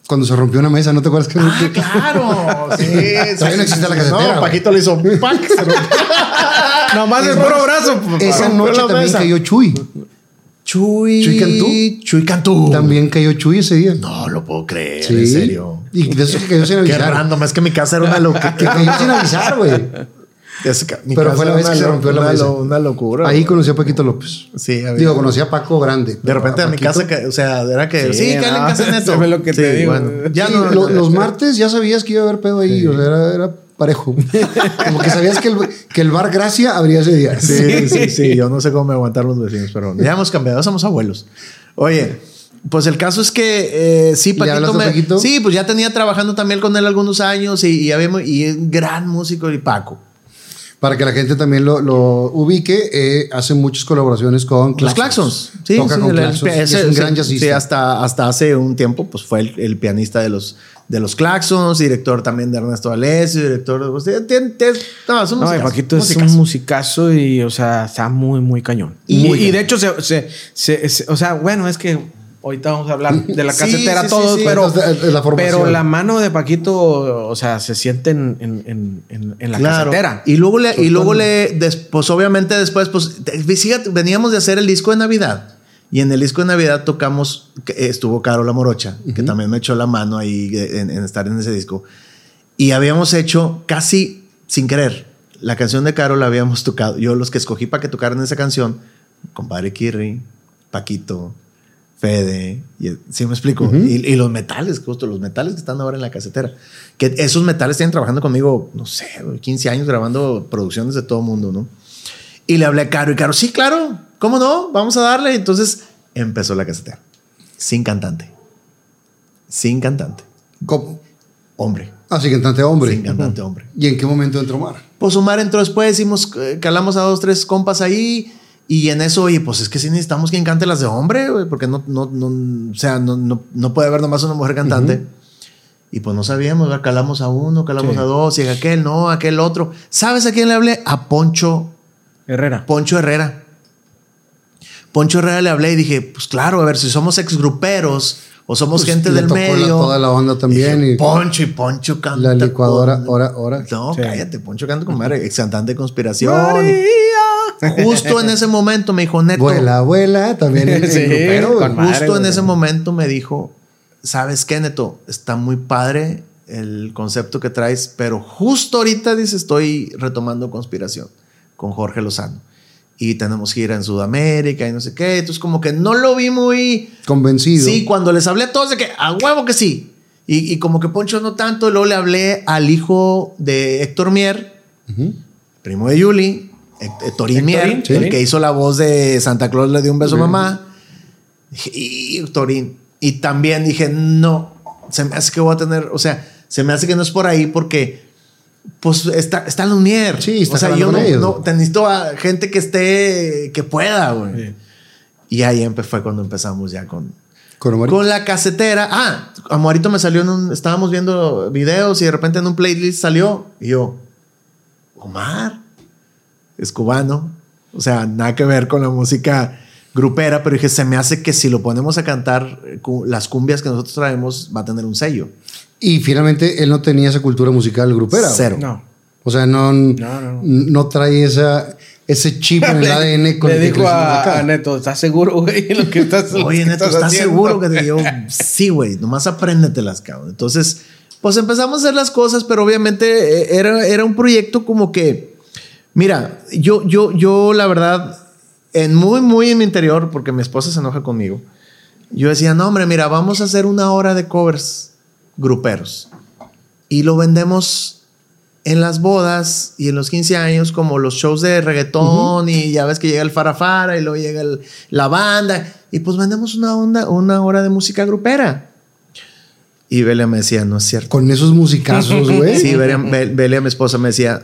cuando se rompió una mesa, ¿no te acuerdas que Ah, claro, sí. Todavía no existe la casetera, No. Paquito le hizo ¡pac! se rompió. Nomás el puro brazo. Esa noche también mesa. cayó Chuy. Chuy. Chuy Cantú. Chuy Cantú. También cayó Chuy ese día. No lo puedo creer, Sí. en serio. Y de eso que cayó sin Qué avisar. random, es que mi casa era una locura. Que cayó sin avisar, güey. Es que mi Pero casa fue la vez que se rompió la una mesa. lo- Una locura. Ahí conocí a Paquito López. Sí, había- Digo, conocí a Paco Grande. De repente a mi casa, o sea, era que. Sí, Sí, que en no, casa neto. eso es lo que te digo. ya Sí, no. lo- los martes ya sabías que iba a haber pedo ahí. O sea, era, era parejo. Como que sabías que el, que el bar Gracia abría ese día. Sí, sí, sí. Yo no sé cómo me aguantaron los vecinos, pero ya hemos cambiado, somos abuelos. Oye, pues el caso es que eh, sí, ¿Ya Paquito, me- Paquito? Sí, pues ya tenía trabajando también con él algunos años y, y, habíamos- y es un gran músico y Paco. Para que la gente también lo, lo ubique, eh, hace muchas colaboraciones con Los Claxons. Sí, Toca sí, con Claxons. ese- es un gran jazzista. sí, hasta, hasta hace un tiempo, pues fue el, el pianista de los, de los Claxons, director también de Ernesto Alessio, director de. pues, no, es un No, Paquito es musicazo. un musicazo y, o sea, está muy, muy cañón. Y- Y, Muy y de hecho, se, se- se- se- o sea, bueno, es que ahorita vamos a hablar de la casetera sí, sí, todos, sí. pero, la pero la mano de Paquito, o sea, se siente en, en- en- en- la Claro. casetera. Y luego le, y luego le, des- pues obviamente después, pues, te- fíjate, veníamos de hacer el disco de Navidad. Y en el disco de Navidad tocamos, estuvo Caro La Morocha, que también me echó la mano ahí en, en estar en ese disco. Y habíamos hecho casi sin querer, la canción de Caro la habíamos tocado. Yo los que escogí para que tocaran esa canción, compadre Kirri, Paquito, Fede, y, ¿sí me explico? y, y los metales, justo los metales que están ahora en la casetera. Que esos metales tienen trabajando conmigo, no sé, güey, 15 años grabando producciones de todo mundo, ¿no? Y le hablé a Caro y Caro, sí, claro, ¿cómo no? Vamos a darle. Entonces empezó la casetera. Sin cantante. Sin cantante. ¿Cómo? Hombre. Ah, sí, cantante hombre. Sin cantante hombre. ¿Y en qué momento entró Omar? Pues Omar entró después, hicimos, eh, calamos a dos, tres compas ahí. Y en eso, oye, pues es que sí necesitamos quien cante las de hombre, güey, porque no, no, no, o sea, no, no, no puede haber nomás una mujer cantante. Y pues no sabíamos, ¿verdad? calamos a uno, calamos Sí. a dos, y aquel no, aquel otro. ¿Sabes a quién le hablé? A Poncho Herrera. Poncho Herrera. Poncho Herrera le hablé y dije, pues claro, a ver, si somos exgruperos o somos Pues, gente del tocó la- medio. toda la banda también y- Poncho y Poncho canta. La licuadora, con- hora, hora. No, Sí. cállate, Poncho canta con madre, ex cantante de conspiración. Justo en ese momento me dijo, Neto. Vuela, vuela, también el, el Sí, grupero, güey. con madre, Justo en ese momento me dijo, ¿sabes qué, Neto? Está muy padre el concepto que traes, pero justo ahorita, dice, estoy retomando conspiración con Jorge Lozano. Y tenemos gira en Sudamérica y no sé qué. Entonces, como que no lo vi muy... Convencido. Sí, cuando les hablé a todos de que a huevo que sí. Y, y como que Poncho no tanto. Luego le hablé al hijo de Héctor Mier, primo de Yuli, eh, Torín Mier, el que hizo la voz de Santa Claus le dio un beso a mamá. Dije, Y Torín. Y también dije, no, se me hace que voy a tener, o sea, se me hace que no es por ahí porque, pues, está, está Lumier. Sí, está O sea, yo no, con ellos. no, te necesito a gente que esté, que pueda, güey. Sí. Y ahí fue cuando empezamos ya con, Con la casetera. Ah, Amorito me salió en un. Estábamos viendo videos y de repente en un playlist salió. Y yo, Omar, es cubano. O sea, nada que ver con la música grupera, pero dije, se me hace que si lo ponemos a cantar eh, las cumbias que nosotros traemos, va a tener un sello. Y finalmente él no tenía esa cultura musical grupera. Cero. No. O sea, no, no, no, no. trae esa, ese chip en el ADN con Le el que dijo a, acá. a Neto, ¿estás seguro, güey? Lo que estás, lo Oye, que Neto, ¿estás haciendo?" seguro que te yo? Sí, güey, nomás apréndetelas, cabrón. Entonces, pues empezamos a hacer las cosas, pero obviamente eh, era, era un proyecto como que, mira, yo, yo, yo, la verdad, en muy, muy en mi interior, porque mi esposa se enoja conmigo, yo decía, no, hombre, mira, vamos a hacer una hora de covers gruperos y lo vendemos en las bodas y en los 15 años como los shows de reggaetón y ya ves que llega el farafara y luego llega el- la banda y pues vendemos una onda, una hora de música grupera. Y Belia me decía, no es cierto. Con esos musicazos, güey. Sí, Belia, Be- Belia, mi esposa, me decía,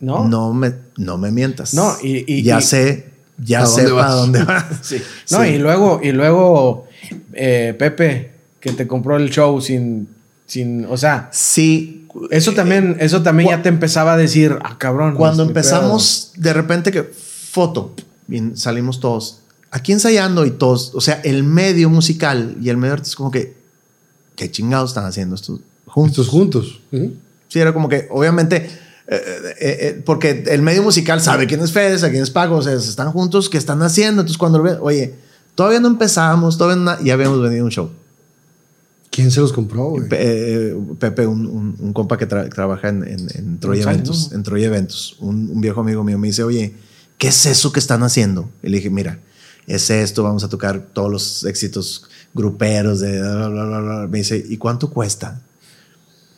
No. no, me, no me mientas. No, y- y- ya y- sé, ya ¿A sé para dónde vas. Sí. No, y luego, y luego eh, Pepe, que te compró el show sin, sin, o sea, Sí. eso también, eso también ya te empezaba a decir, ah, cabrón. Cuando empezamos, de repente que foto, y salimos todos aquí ensayando y todos, o sea, el medio musical y el medio artístico, como que, ¿qué chingados están haciendo estos juntos? Estos juntos. Sí, era como que, obviamente, eh, eh, eh, porque el medio musical sabe quién es Fede, a quién es Paco, o sea, están juntos, ¿qué están haciendo? Entonces, cuando lo ven, oye, todavía no empezamos, todavía no, ya habíamos venido un show. ¿Quién se los compró, güey? Pe- eh, Pepe, un, un- un compa que tra- trabaja en, en, en Troy Eventos, ¿no? en Troy Eventos, un, un viejo amigo mío me dice, oye, ¿qué es eso que están haciendo? Y le dije, mira, es esto, vamos a tocar todos los éxitos gruperos de bla, bla, bla, bla". Me dice, ¿y cuánto cuesta?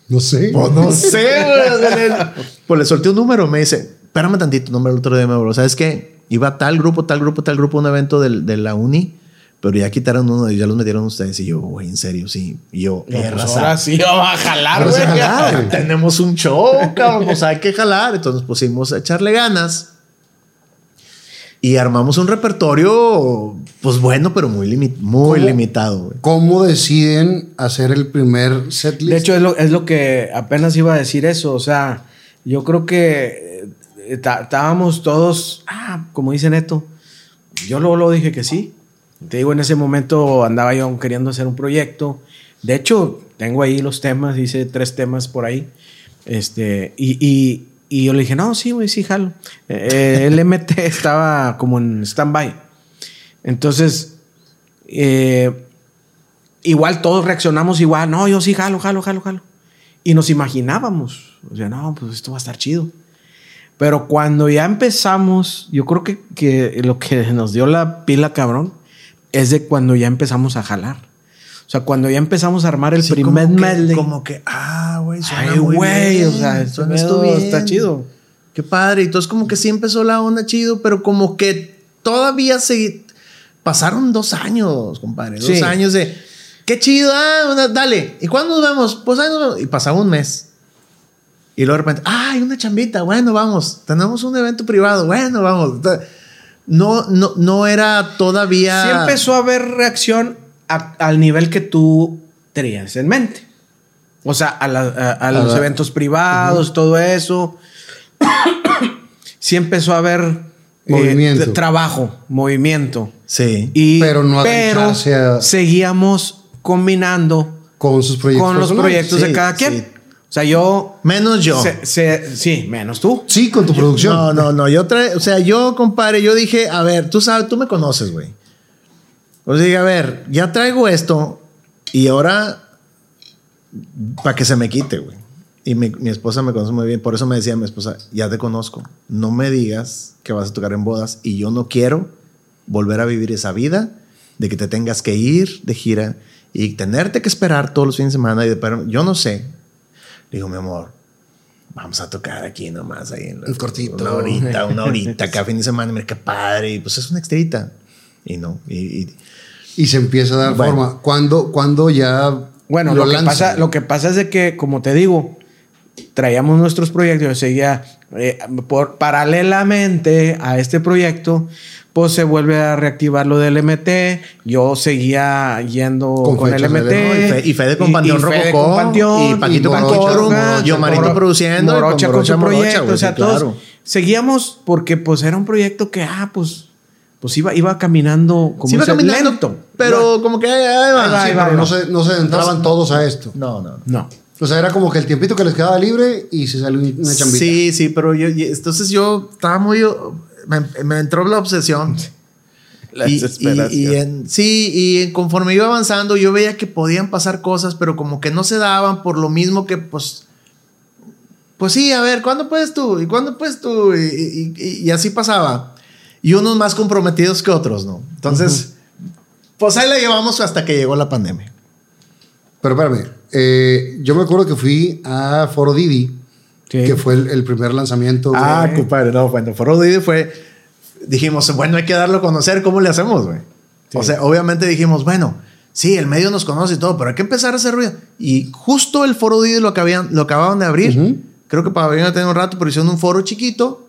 No sé. Pues no sé, güey. Pues le solté un número, me dice, espérame tantito, nombre el otro día me habló, ¿sabes qué? Iba tal grupo, tal grupo, tal grupo, a un evento del- de la uni, pero ya quitaron uno y ya los metieron ustedes. Y yo, güey, en serio, sí. Y yo, No, eh, pues raza, ahora sí vamos a jalar, güey. jalar, tenemos un show, cabrón, pues hay que jalar. Entonces nos pusimos a echarle ganas y armamos un repertorio, pues bueno, pero muy, limi- muy ¿Cómo? limitado. ¿Cómo deciden hacer el primer setlist? De hecho, es lo, es lo que apenas iba a decir eso. O sea, yo creo que eh, estábamos todos, ah, como dice Neto. Yo luego lo dije que sí. Te digo, en ese momento andaba yo queriendo hacer un proyecto. De hecho, tengo ahí los temas, hice tres temas por ahí. Este, y, y, y yo le dije, no, sí, güey, sí, jalo. Eh, el MT estaba como en stand-by. Entonces, eh, igual todos reaccionamos igual. No, yo sí jalo, jalo, jalo, jalo. Y nos imaginábamos. O sea, no, pues esto va a estar chido. Pero cuando ya empezamos, yo creo que, que lo que nos dio la pila, cabrón, es de cuando ya empezamos a jalar. O sea, cuando ya empezamos a armar el Sí, primer como que- medley. Como que, ah, güey, suena Ay, muy güey, o sea, suena esto bien. está chido. Qué padre. Y entonces como que sí empezó la onda chido, pero como que todavía se... Pasaron dos años, compadre. Dos Sí. años de... Qué chido, ah, dale. ¿Y cuándo nos vemos? Pues ahí nos vemos. Y pasaba un mes. Y luego de repente, ah, hay una chambita. Bueno, vamos. Tenemos un evento privado. Bueno, vamos. No, no, no era todavía... Sí empezó a haber reacción a- al nivel que tú tenías en mente. O sea, a, la- a- a los eventos privados, todo eso. sí empezó a haber eh, Movimiento. trabajo, movimiento. Sí. Y, Pero no pero seguíamos combinando Con sus proyectos. con los personales. proyectos Sí, de cada quien. sí. O sea, yo... Menos yo. se- se- sí, menos tú. Sí, con tu producción. No, no, no. Yo trae, o sea, yo, compadre, yo dije, a ver, tú sabes, tú me conoces, güey. O sea, dije, a ver, ya traigo esto y ahora para que se me quite, güey. Y mi, mi esposa me conoce muy bien, por eso me decía mi esposa, ya te conozco, no me digas que vas a tocar en bodas y yo no quiero volver a vivir esa vida de que te tengas que ir de gira y tenerte que esperar todos los fines de semana y de yo no sé. Le digo, mi amor, vamos a tocar aquí nomás ahí en la- cortito. Una horita, una horita, cada fin de semana, mira qué padre, y pues es una extrita. Y no, y, y- Y se empieza a dar Bueno. forma. Cuando, cuando ya. Bueno, lo, que lanzan? pasa, lo que pasa es de que, como te digo, traíamos nuestros proyectos, yo seguía eh, por, paralelamente a este proyecto, pues se vuelve a reactivar lo del MT, yo seguía yendo Con con, el MT. de- no, y Fe- y Fede con Panteón Fede Rococó, con Panteón, y Paquito con Morocha, yo Marito Moro- produciendo, y con Morocha con Morocha su Morocha, proyecto, o sea, todos seguíamos porque pues era un proyecto que, ah, pues, pues iba, iba caminando como Sí iba caminando, lento. pero como que ahí, ahí va. Ahí va, Sí, ahí va, pero no no. se, no se entraban todos a esto. No, no. no. No. O sea, era como que el tiempito que les quedaba libre y se salió una chambita. Sí, sí, pero yo, y- entonces yo estaba muy, me, me entró la obsesión. La y, desesperación. y- y en- sí, y conforme iba avanzando, yo veía que podían pasar cosas, pero como que no se daban por lo mismo que, pues, pues sí, a ver, ¿cuándo puedes tú? ¿Y cuándo puedes tú? Y, y- y- y así pasaba. Y unos más comprometidos que otros, ¿no? Entonces, pues ahí la llevamos hasta que llegó la pandemia. Pero espérame, eh, yo me acuerdo que fui a Foro Didi, Sí. que fue el, el primer lanzamiento. Ah, de- compadre, no, bueno, Foro Didi fue. Dijimos, bueno, hay que darlo a conocer, ¿cómo le hacemos, güey? O sea, obviamente dijimos, bueno, sí, el medio nos conoce y todo, pero hay que empezar a hacer ruido. Y justo el Foro Didi lo, acabían, lo acababan de abrir. Ujú. Creo que para venir a tener un rato, pero hicieron un foro chiquito.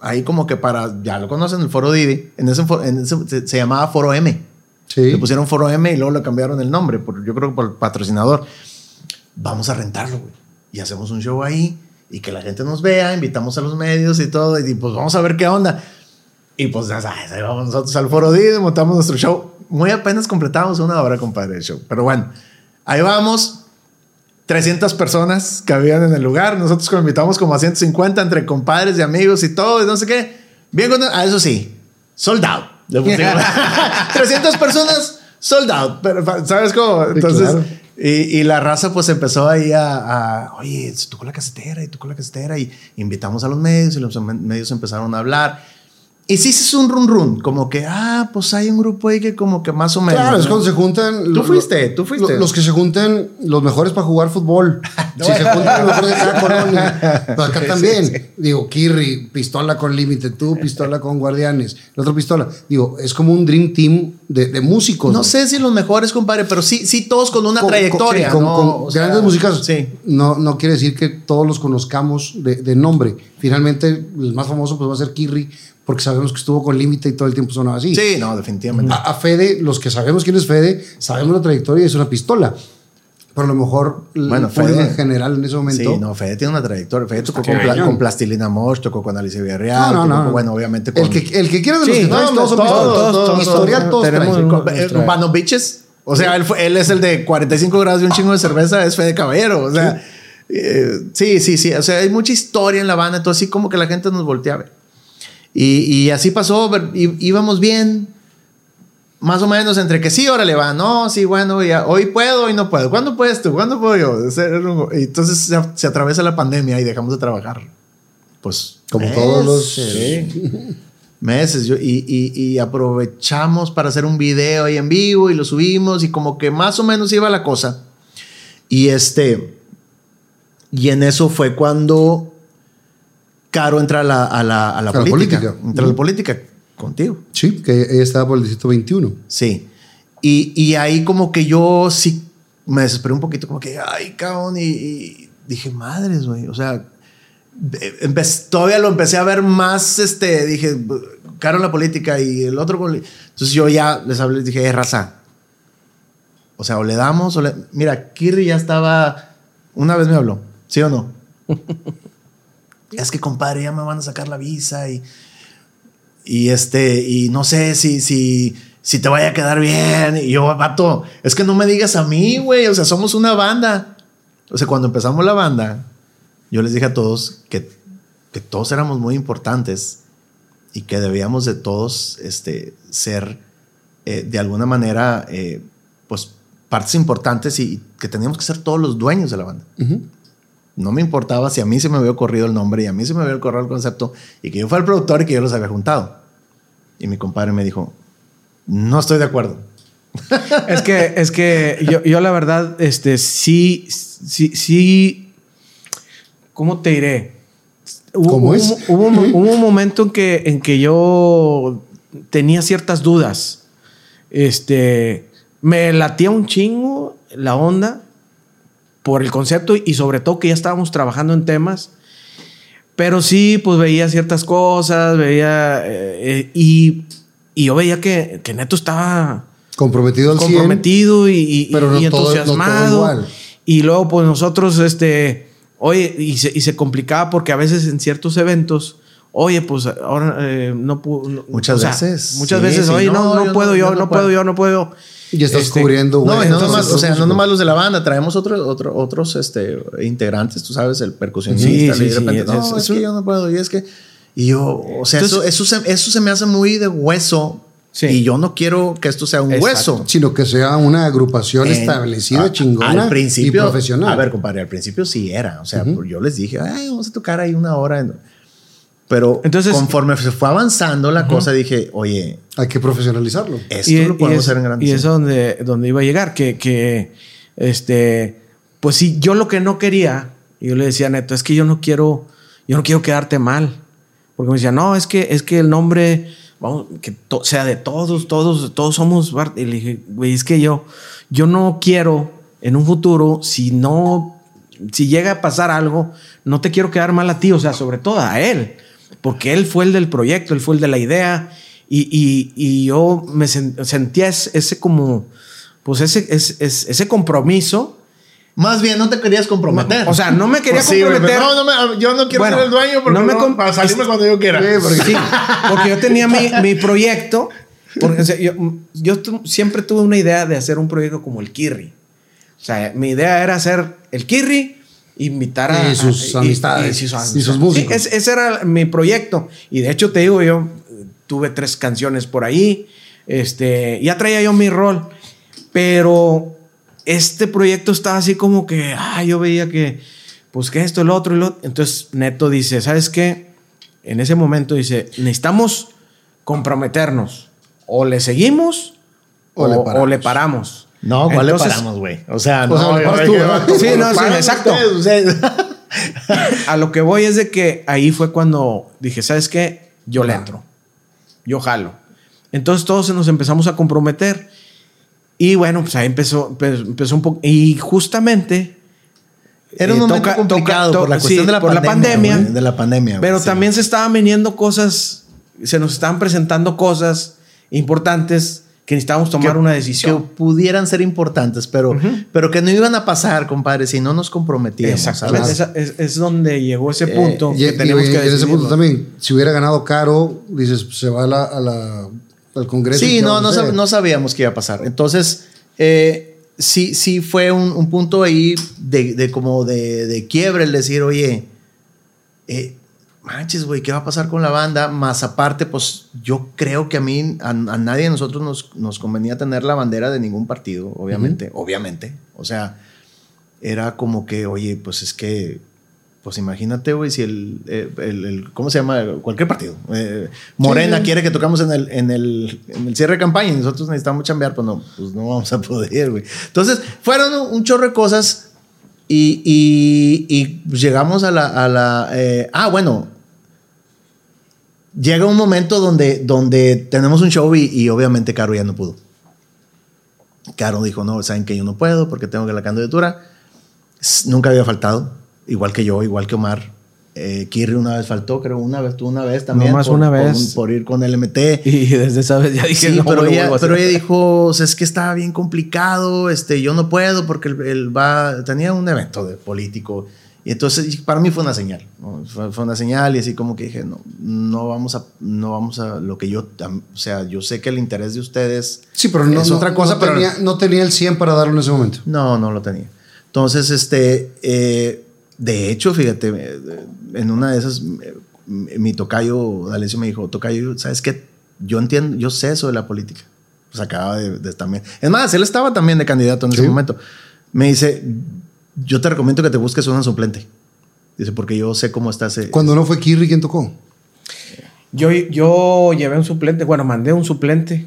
Ahí como que para, ya lo conocen, el Foro Didi. En ese, en ese- se, se llamaba Foro M. Sí. Le pusieron Foro M y luego le cambiaron el nombre, por, yo creo que por el patrocinador. Vamos a rentarlo, güey. Y hacemos un show ahí y que la gente nos vea, invitamos a los medios y todo, y pues vamos a ver qué onda. Y pues ya sabes, ahí vamos nosotros al Foro D, montamos nuestro show. Muy apenas completamos una hora, compadre, el show. Pero bueno, ahí vamos. 300 personas que habían en el lugar. Nosotros invitamos como a 150 entre compadres y amigos y todo, y no sé qué. Bien, ah, eso sí, sold out. Le pusimos. 300 personas, sold out. Pero, ¿sabes cómo? Entonces, claro. Y, y la raza pues empezó ahí a, a, oye, tocó la casetera y tocó la casetera y invitamos a los medios y los medios empezaron a hablar. Y sí, es un run run, como que, ah, pues hay un grupo ahí que como que más o menos. Claro, es cuando se juntan. Tú lo- fuiste, tú fuiste. lo- Los que se juntan, los mejores para jugar fútbol. si se juntan los mejores de cada colonia. Pero acá también. Digo, Kirri, pistola con límite, tú, pistola con guardianes, el otro pistola. Digo, es como un dream team de, de músicos. No ¿no? sé si los mejores, compadre, pero sí, sí todos con una Con- trayectoria. con, grandes músicos. Sí. No, no quiere decir que todos los conozcamos de, de nombre. Finalmente, el más famoso pues, va a ser Kirri, porque sabemos que estuvo con límite y todo el tiempo sonaba así. Sí, no, definitivamente. A, a Fede, los que sabemos quién es Fede, sabemos la trayectoria y es una pistola. Pero a lo mejor Bueno, Fede- en general en ese momento. Sí, no, Fede tiene una trayectoria. Fede tocó Qué con, Pla- con Plastilina Mosh, tocó con Alicia Villarreal. No, no, tocó no. con- Bueno, obviamente con... el, que, el que quiera de los Sí, que no, todos son todos, todos, todos, Historial, todos. todos Tenemos traen. un- con- eh, of Bitches. O sea, él, fue- él es el de 45 grados y un chingo de cerveza, es Fede Caballero. O sea, eh, sí, sí, sí. O sea, hay mucha historia en la banda, entonces así como que la gente nos voltea a ver. Y, y así pasó, í- íbamos bien, más o menos entre que sí, órale va, no, sí, bueno, ya, hoy puedo, hoy no puedo. ¿Cuándo puedes tú? ¿Cuándo puedo yo? Y entonces se, se atraviesa la pandemia y dejamos de trabajar. pues... Como todos los- Sí. Meses. Yo, y, y- y aprovechamos para hacer un video ahí en vivo y lo subimos y como que más o menos iba la cosa. Y este... Y en eso fue cuando Caro entra a la, a la, a la A la política. Entra a la política contigo. Sí, que ella estaba por el distrito 21. Sí. Y, y ahí como que yo sí me desesperé un poquito, como que, ay, cabrón, y, y dije, madres, güey, o sea, eh, empe- todavía lo empecé a ver más, este, dije, caro en la política y el otro, con- entonces yo ya les hablé, les dije, eh, raza, o sea, o le damos, o le... Mira, Kirri ya estaba, una vez me habló, ¿sí o no? es que, compadre, ya me van a sacar la visa y... Y este, y no sé si, si, si te vaya a quedar bien. Y yo, vato, es que no me digas a mí, güey. O sea, somos una banda. O sea, cuando empezamos la banda, yo les dije a todos que, que todos éramos muy importantes y que debíamos de todos este, ser eh, de alguna manera, eh, pues, partes importantes y que teníamos que ser todos los dueños de la banda. No me importaba si a mí se me había ocurrido el nombre y a mí se me había ocurrido el concepto y que yo fuera el productor y que yo los había juntado. Y mi compadre me dijo, no estoy de acuerdo. Es que, es que yo, yo la verdad, este, sí, sí, sí, ¿cómo te diré? Hubo, ¿Cómo hubo- es? Hubo un momento en que, en que yo tenía ciertas dudas. Este, me latía un chingo la onda por el concepto y sobre todo que ya estábamos trabajando en temas. Pero sí, pues veía ciertas cosas, veía... eh, eh, y, y yo veía que, que Neto estaba Comprometido al 100. comprometido y, y- pero y no todo- no todo entusiasmado. igual. y luego, pues nosotros, este, oye, y se, y se complicaba porque a veces en ciertos eventos, oye, pues ahora eh, no puedo. Muchas veces. Muchas Sí, veces, sí, oye, no, no, no, puedo no- yo, no, no puedo, yo no puedo. Y estás Este, cubriendo, güey. No, no nomás, o sea, no nomás los de la banda, traemos otros otro, otros este, integrantes, tú sabes, el percusionista. Sí, y de repente, no, es- es, que yo no puedo, y es que. Y yo, o sea, Entonces- eso, eso, se, eso se me hace muy de hueso. Sí. Y yo no quiero que esto sea un Exacto. hueso. Sino que sea una agrupación En- establecida, a- chingona al principio, y profesional. A ver, compadre, al principio sí era. O sea, yo les dije, Ay, vamos a tocar ahí una hora. Pero Entonces- conforme se fue avanzando la cosa, dije, oye, Hay que profesionalizarlo. esto y, lo y podemos es, hacer en grande. y es donde, donde iba a llegar, que, que, este, pues sí, yo lo que no quería, y yo le decía a Neto, es que yo no quiero, yo no quiero quedarte mal. Porque me decía, no, es que, es que el nombre, vamos, que to- sea de todos, todos, todos somos Bart. Y le dije, güey, es que yo, yo no quiero en un futuro, si no, si llega a pasar algo, no te quiero quedar mal a ti, o sea, sobre todo a él, porque él fue el del proyecto, él fue el de la idea, y, y- y yo me sen- sentía ese, como, pues ese, ese, ese- compromiso. Más bien, no te querías comprometer. O sea, no me quería Pues sí, comprometer. no, no me- yo no quiero Bueno, ser el dueño porque no me no- para salirme cuando yo quiera. Sí, porque- Sí, porque yo tenía mi, mi proyecto. Porque o sea, yo, yo tu- siempre tuve una idea de hacer un proyecto como el Kirri. O sea, mi idea era hacer el Kirri, invitar a. Y sus a- amistades, sus y sus músicos. Sí, ese, era mi proyecto. Y de hecho, te digo, yo eh, tuve tres canciones por ahí. Este, ya traía yo mi rol. Pero este proyecto estaba así como que, ah, yo veía que, pues que esto, el otro, el otro. Entonces Neto dice, ¿sabes qué? En ese momento dice, necesitamos comprometernos. O le seguimos o, O le o le paramos. No, ¿cuál Entonces, le paramos, güey? O sea, O no, sea, tú, yo- ¿verdad? Sí, no, sí, exacto. ustedes, ustedes. A lo que voy es de que ahí fue cuando dije, ¿sabes qué? Yo le entro. Yo jalo. Entonces todos nos empezamos a comprometer. Y bueno, pues ahí empezó, empe- empezó un poco. Y justamente. Era un eh, momento toca- complicado toca- por la cuestión sí, de la por pandemia. pandemia. de la pandemia. Pero sí. también se estaban viniendo cosas, se nos estaban presentando cosas importantes que necesitábamos tomar Que- una que decisión. pudieran ser importantes, pero, pero que no iban a pasar, compadre, si no nos comprometíamos. Exactamente. es, es donde llegó ese Eh, punto Y, que y- tenemos y que en ese punto también, si hubiera ganado Caro, dices, se va a la, a la- al Congreso. ¿y Sí, no, no, sab- hacer? no sabíamos qué iba a pasar. Entonces, eh, sí, sí fue un, un punto ahí de, de como de, de quiebre el decir, oye, eh, manches, güey, ¿qué va a pasar con la banda? Más aparte, pues yo creo que a mí, a, a nadie de nosotros nos, nos convenía tener la bandera de ningún partido, obviamente, obviamente. O sea, era como que, oye, pues es que Pues imagínate, güey, si el, eh, el- el- ¿cómo se llama? Cualquier partido. eh, Morena quiere que tocamos en el, en, el, en el cierre de campaña y nosotros necesitamos chambear, pues no, pues no vamos a poder, güey. Entonces, fueron un, un chorro de cosas y, y- y llegamos a la... a la, eh, ah, bueno. Llega un momento donde, donde tenemos un show y, y obviamente Caro ya no pudo. Caro dijo, no, saben que yo no puedo porque tengo que la candidatura. Nunca había faltado, igual que yo, igual que Omar. Eh, Kirri una vez faltó, creo, una vez, tú una vez también. Nomás por- una por vez. un- Por, ir con el MT. Y desde esa vez ya dije, Sí, no, pero, ella, pero ella dijo, sea, es que estaba bien complicado, este, yo no puedo porque él, él va, tenía un evento de político. Y entonces para mí fue una señal, ¿no? fue, fue una señal y así como que dije, no, no vamos a, no vamos a lo que yo, o sea, yo sé que el interés de ustedes Sí, pero no, es no- otra cosa, no pero tenía, no tenía el 100 para darlo en ese momento. no, no lo tenía. Entonces, este, eh, de hecho, fíjate, eh, en una de esas, eh, mi tocayo, D'Alessio me dijo, tocayo, ¿sabes qué? Yo entiendo, yo sé eso de la política. Pues acaba de, de también. Es más, él estaba también de candidato en ese Sí. momento. Me dice, yo te recomiendo que te busques una suplente. Dice, porque yo sé cómo estás. eh, Cuando no fue Kirri quien tocó. Yo, yo llevé un suplente, bueno, mandé un suplente.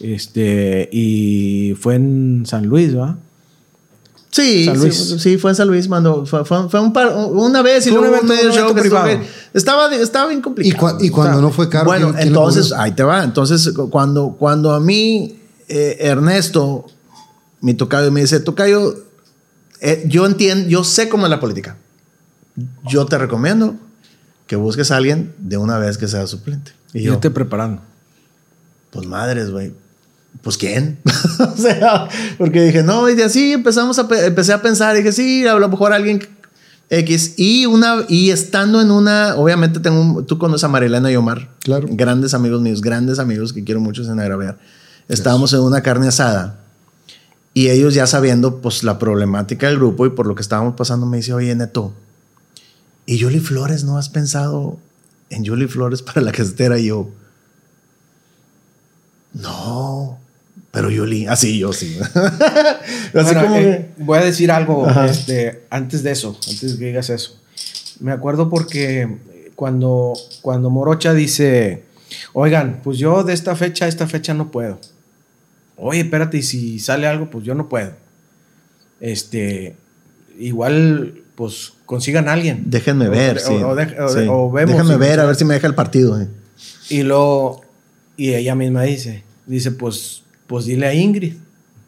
Este, y fue en San Luis, ¿va? Sí, San Luis. sí, fue en San Luis, mando, fue, fue- fue un par- una vez y luego un medio un show que bien. estaba, estaba bien Y, complicado. cua- y cuando no fue Caro. Bueno, ¿quién- quién entonces, ahí te va. Entonces, cu- cuando, cuando a mí, eh, Ernesto, mi tocayo, me dice, tocayo, eh, yo entiendo, yo sé cómo es la política. Yo te recomiendo que busques a alguien de una vez que sea suplente. Y Y yo, yo te preparando. pues madres, güey. Pues quién? o sea, porque dije, no, y de así empezamos a, pe- empecé a pensar, dije, sí, a lo mejor alguien X. Y una, y estando en una, obviamente tengo, un- tú conoces a Marilena y Omar. Claro. Grandes amigos míos, grandes amigos que quiero mucho en agraviar. Estábamos en una carne asada. Y ellos ya sabiendo, pues, la problemática del grupo y por lo que estábamos pasando, me dice, oye, Neto, ¿y Julie Flores no has pensado en Julie Flores para la casetera? Y yo, no, pero Yuli, así yo sí. así Bueno, como eh, voy a decir algo este, antes de eso, antes que digas eso. Me acuerdo porque cuando, cuando Morocha dice, oigan, pues yo de esta fecha a esta fecha no puedo. Oye, espérate, y si sale algo, pues yo no puedo. Este, igual, pues consigan a alguien. déjenme ver. o- sí, o de- o- sí. o vemos Déjenme si- ver, a ver si me deja el partido. eh. Y luego, y ella misma dice, dice, pues, pues dile a Ingrid.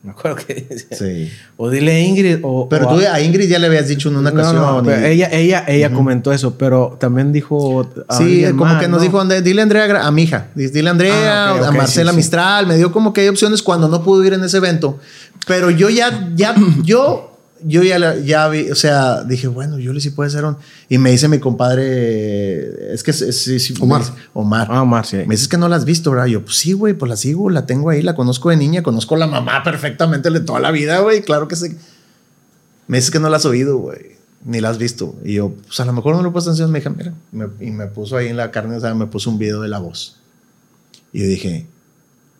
Me acuerdo que dice. Sí. O dile a Ingrid. O, Pero o tú a- a Ingrid ya le habías dicho en una No, ocasión. no, pero ella, ella, ella comentó eso, pero también dijo. a Sí, como más, que nos ¿no? dijo, "Ande- dile a Andrea, a mi hija, dile a Andrea, Ah, a Marcela sí, sí. Mistral, me dio como que hay opciones cuando no pudo ir en ese evento. Pero yo ya, ya, yo, yo ya, la- ya vi, o sea, dije, bueno, yo le sí puede ser un... Y me dice mi compadre, es que sí, sí, Omar. dice, Omar. Ah, Omar, sí. Me dices que no la has visto, ¿verdad? Yo, pues sí, güey, pues la sigo, la tengo ahí, la conozco de niña, conozco a la mamá perfectamente de toda la vida, güey, claro que sí. Me dices que no la has oído, güey, ni la has visto. Y yo, pues a lo mejor no le puesto atención, me dije, mira, me- y me puso ahí en la carne, o sea, me puso un video de la voz. Y yo dije,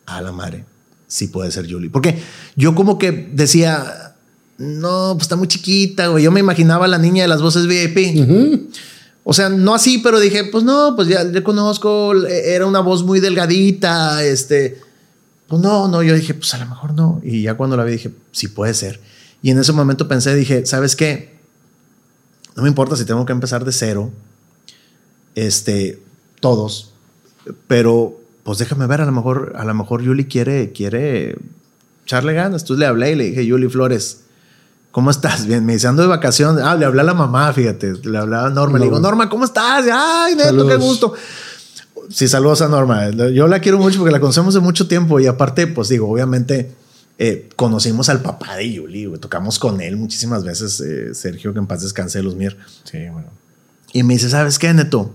a la madre, sí puede ser Julie. Porque yo como que decía, no, pues está muy chiquita, güey. Yo me imaginaba a la niña de las voces VIP. O sea, no así, pero dije, pues no, pues ya le conozco, era una voz muy delgadita, este, pues no, no, yo dije, pues a lo mejor no. Y ya cuando la vi dije, sí puede ser. Y en ese momento pensé, dije, ¿sabes qué? No me importa si tengo que empezar de cero, este, todos, pero pues déjame ver, a lo mejor, a lo mejor Yuli quiere, quiere echarle ganas. Entonces le hablé y le dije, Yuli Flores, ¿Cómo estás? Bien, me dice, ando de vacaciones. Ah, le hablé a la mamá, fíjate. Le hablaba a Norma. Le digo, Norma, ¿cómo estás? Ay, Neto, qué gusto. Sí, saludos a Norma. Yo la quiero mucho porque la conocemos de mucho tiempo y aparte, pues digo, obviamente eh, conocimos al papá de Yuli, tocamos con él muchísimas veces, eh, Sergio, que en paz descanse, los Mier. Sí, bueno. Y me dice, ¿sabes qué, Neto?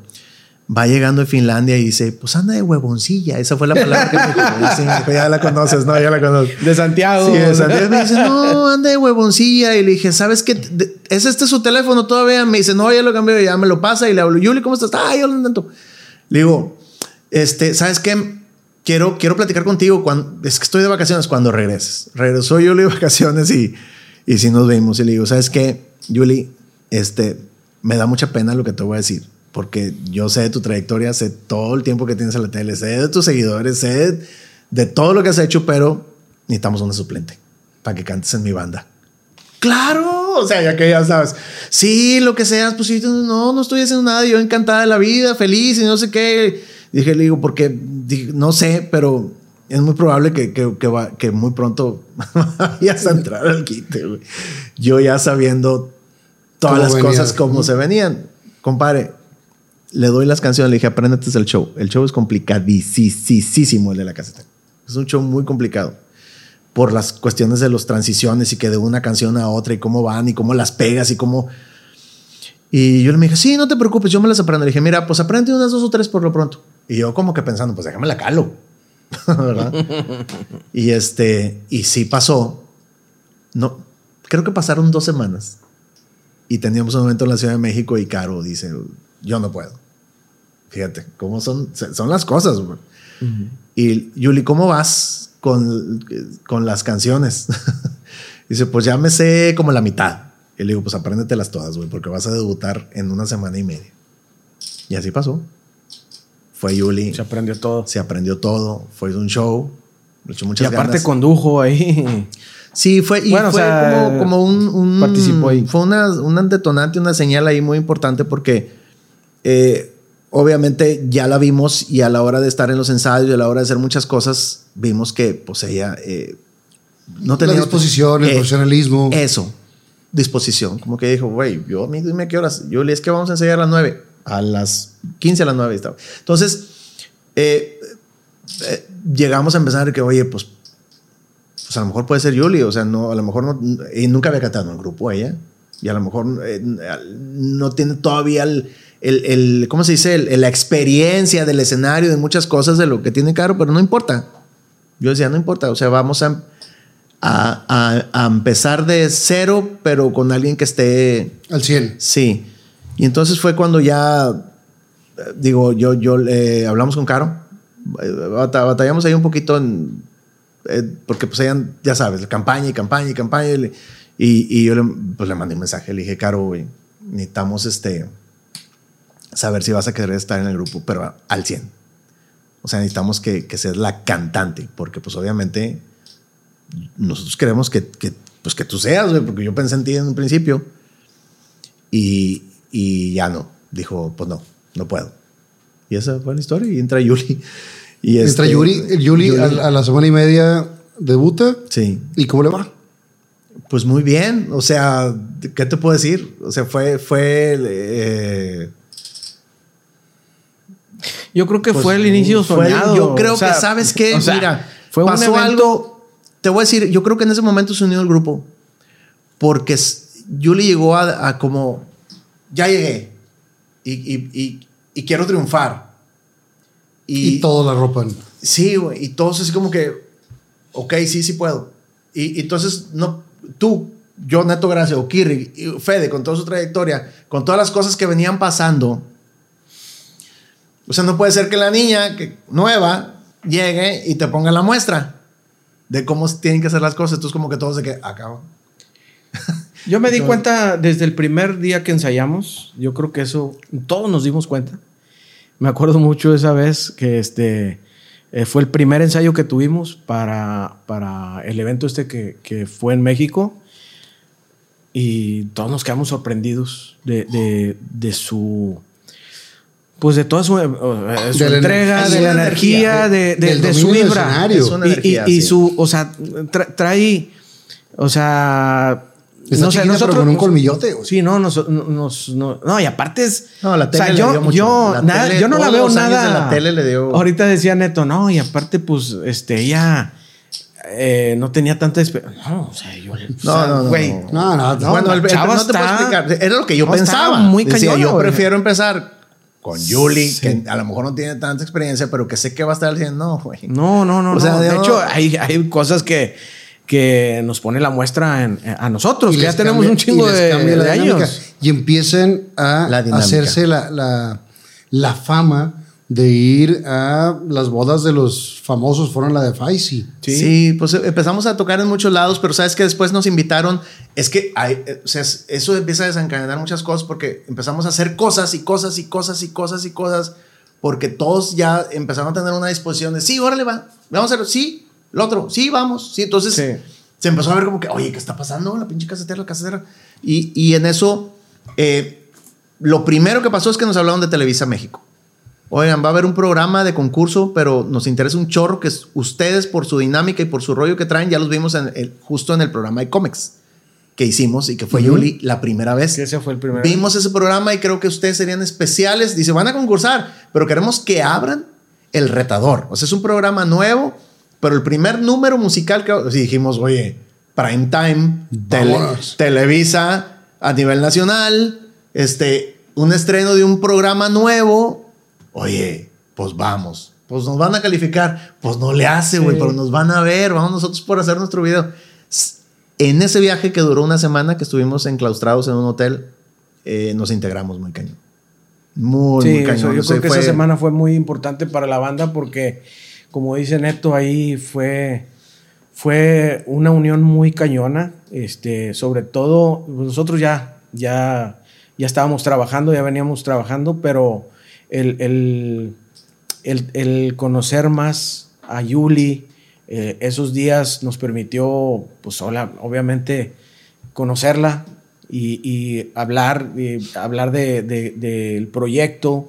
Va llegando de Finlandia y dice, pues anda de huevoncilla. Esa fue la palabra que me dijo. Sí, ya la conoces, no, ya la conoces. De Santiago. Sí, de Santiago. Me dice, no, anda de huevoncilla. Y le dije, ¿sabes qué? ¿Es este su teléfono todavía? Me dice, no, ya lo cambié, ya me lo pasa. Y le hablo, Yuli, ¿cómo estás? Ah, yo lo intento. Le digo, este, ¿sabes qué? Quiero, quiero platicar contigo. Cuando, es que estoy de vacaciones cuando regreses. Regresó Yuli de vacaciones y, y sí nos vimos. Y le digo, ¿sabes qué? Yuli, este, me da mucha pena lo que te voy a decir, porque yo sé de tu trayectoria, sé todo el tiempo que tienes en la tele, sé de tus seguidores, sé de todo lo que has hecho, pero necesitamos una suplente para que cantes en mi banda. Claro, o sea, ya que ya sabes, sí, lo que seas, pues sí, no, no estoy haciendo nada, yo encantada de la vida, feliz y no sé qué. Dije, le digo, porque dije, no sé, pero es muy probable que, que, que, va- que muy pronto vayas a entrar al quite, güey. Yo ya sabiendo todas las cosas como se venían. Compadre, le doy las canciones, le dije, apréndete el show. El show es complicadísimo, el de la caseta. Es un show muy complicado por las cuestiones de las transiciones y que de una canción a otra y cómo van y cómo las pegas y cómo... Y yo le dije, sí, no te preocupes, yo me las aprendo. Le dije, mira, pues aprende unas dos o tres por lo pronto. Y yo como que pensando, pues déjame la calo. ¿Verdad? y este, y sí pasó. No, creo que pasaron dos semanas. Y teníamos un momento en la Ciudad de México y Caro dice, yo no puedo. Fíjate, cómo son, son las cosas. güey. Y Yuli, ¿cómo vas con, con las canciones? Dice, pues ya me sé como la mitad. Y le digo, pues apréndetelas todas, güey, porque vas a debutar en una semana y media. Y así pasó. Fue Yuli, Se aprendió todo. se aprendió todo, fue un show, le echó Y muchas aparte ganas. condujo ahí. Sí, fue, y Bueno, o fue sea, como, como un, un- participó ahí. Fue una, una detonante, una señal ahí muy importante porque eh, obviamente ya la vimos y a la hora de estar en los ensayos y a la hora de hacer muchas cosas, vimos que pues ella eh, no tenía La disposición, el Eh, profesionalismo. Eso, disposición. Como que dijo, güey, yo a mí dime qué horas. Yo le es que vamos a ensayar a las 9. A las 15 a las 9 estaba. Entonces, eh, llegamos a empezar que, oye, pues, pues a lo mejor puede ser Yuli. O sea, no, a lo mejor no. Y nunca había cantado en el grupo ella. Y a lo mejor no tiene todavía el. El- el- ¿Cómo se dice? El- la experiencia del escenario, de muchas cosas de lo que tiene Caro, pero no importa. Yo decía, no importa. O sea, vamos a, a, a- a empezar de cero, pero con alguien que esté Al 100. Sí. Y entonces fue cuando ya, eh, digo, yo, yo le hablamos con Caro, eh, bata- batallamos ahí un poquito en, eh, porque pues ella, ya sabes, campaña y campaña y campaña. Y, y yo le, pues, le mandé un mensaje, le dije, Caro, güey, necesitamos este, saber si vas a querer estar en el grupo, pero al 100. O sea, necesitamos que, que seas la cantante, porque pues obviamente nosotros queremos que, que, pues, que tú seas, porque yo pensé en ti en un principio. Y, y ya no. Dijo, pues no, no puedo. Y esa fue la historia. Y entra Yuli. Y Entra este- Yuri. el Yuri, A, a la semana y media debuta. Sí. ¿Y cómo le va? Pues muy bien. O sea, ¿qué te puedo decir? O sea, fue, fue, eh, Yo creo que Pues, fue el inicio fue- soñado. yo creo O sea, que, ¿sabes qué? o sea, Mira, fue un pasó evento- algo. Te voy a decir, yo creo que en ese momento se unió el grupo. Porque Yuli llegó a, a como, ya llegué. Y, y- y- y quiero triunfar. Y, todos la ropan. Sí, güey. Y todos así como que, ok, sí, sí puedo. Y, y entonces, no, tú, yo, Neto Gracia, o Kirri, Fede, con toda su trayectoria, con todas las cosas que venían pasando. O sea, no puede ser que la niña que, nueva llegue y te ponga la muestra de cómo tienen que hacer las cosas. Entonces, como que todos de que acabo. Yo me di Entonces- cuenta desde el primer día que ensayamos. Yo creo que eso todos nos dimos cuenta. Me acuerdo mucho esa vez que este eh, fue el primer ensayo que tuvimos para, para el evento este que, que fue en México. Y todos nos quedamos sorprendidos de, de- de su. Pues de toda su, eh, eh, su De la entrega, energía, de la de la energía, de, de- del de su vibra. Y- y, energía, y sí. su, o sea, tra- trae, o sea, Está pero con un colmillote, güey. Sí, no, nos, nos- no, no, y aparte es. No, la o sea, tele le yo, dio mucho. yo, La nada- tele, yo no la veo nada. de la tele le dio- Ahorita decía Neto, no, y aparte, pues, este, ella eh, no tenía tanta experiencia. No, o sea, yo. o No, sea, no, no, güey, no. No, no, No, bueno, el, el- no te puedo está- explicar. Era lo que yo no, pensaba. muy Decía, yo güey. prefiero empezar con Yuli, que a lo mejor no tiene tanta experiencia, pero que sé que va a estar diciendo, no, güey. No, no, no. O sea, no. De hecho, hay, hay cosas que, que nos pone la muestra en- a nosotros, que ya tenemos un chingo de, años. Y empiezan a La hacerse la, la, la fama de ir a las bodas de los famosos, fueron la de Faisy. Sí. pues eh, empezamos a tocar en muchos lados, pero sabes que después nos invitaron. Es que hay, eh, o sea, es- eso empieza a desencadenar muchas cosas porque empezamos a hacer cosas y cosas y cosas y cosas y cosas porque todos ya empezaron a tener una disposición de sí, órale, va, vamos a hacerlo, sí, lo otro, sí, vamos, sí. Entonces Sí. se empezó a ver como que, oye, ¿qué está pasando? La pinche casetera, la casetera. Y, y en eso, eh, lo primero que pasó es que nos hablaron de Televisa México. Oigan, va a haber un programa de concurso, pero nos interesa un chorro que es- ustedes, por su dinámica y por su rollo que traen, ya los vimos en el- justo en el programa de cómics que hicimos y que fue Yuli la primera vez. Sí, ese fue el primer. Vimos ese programa y creo que ustedes serían especiales. Dice, van a concursar, pero queremos que abran el retador. O sea, es un programa nuevo, pero el primer número musical que sí, dijimos, oye, prime time, tele-. Televisa a nivel nacional, este, un estreno de un programa nuevo. Oye, pues vamos. Pues nos van a calificar. Pues no le hace, güey, Sí. pero nos van a ver. Vamos nosotros por hacer nuestro video. En ese viaje que duró una semana, que estuvimos enclaustrados en un hotel, eh, nos integramos muy cañón. Muy, Sí, muy eso, cañón. yo O sea, creo que fue- esa semana fue muy importante para la banda porque, como dice Neto, ahí fue, fue una unión muy cañona. Este, sobre todo, nosotros ya, ya, ya estábamos trabajando, ya veníamos trabajando, pero el, el, el- el conocer más a Yuli, eh, esos días nos permitió, pues hola, obviamente, conocerla y, y hablar, hablar de- de- del proyecto,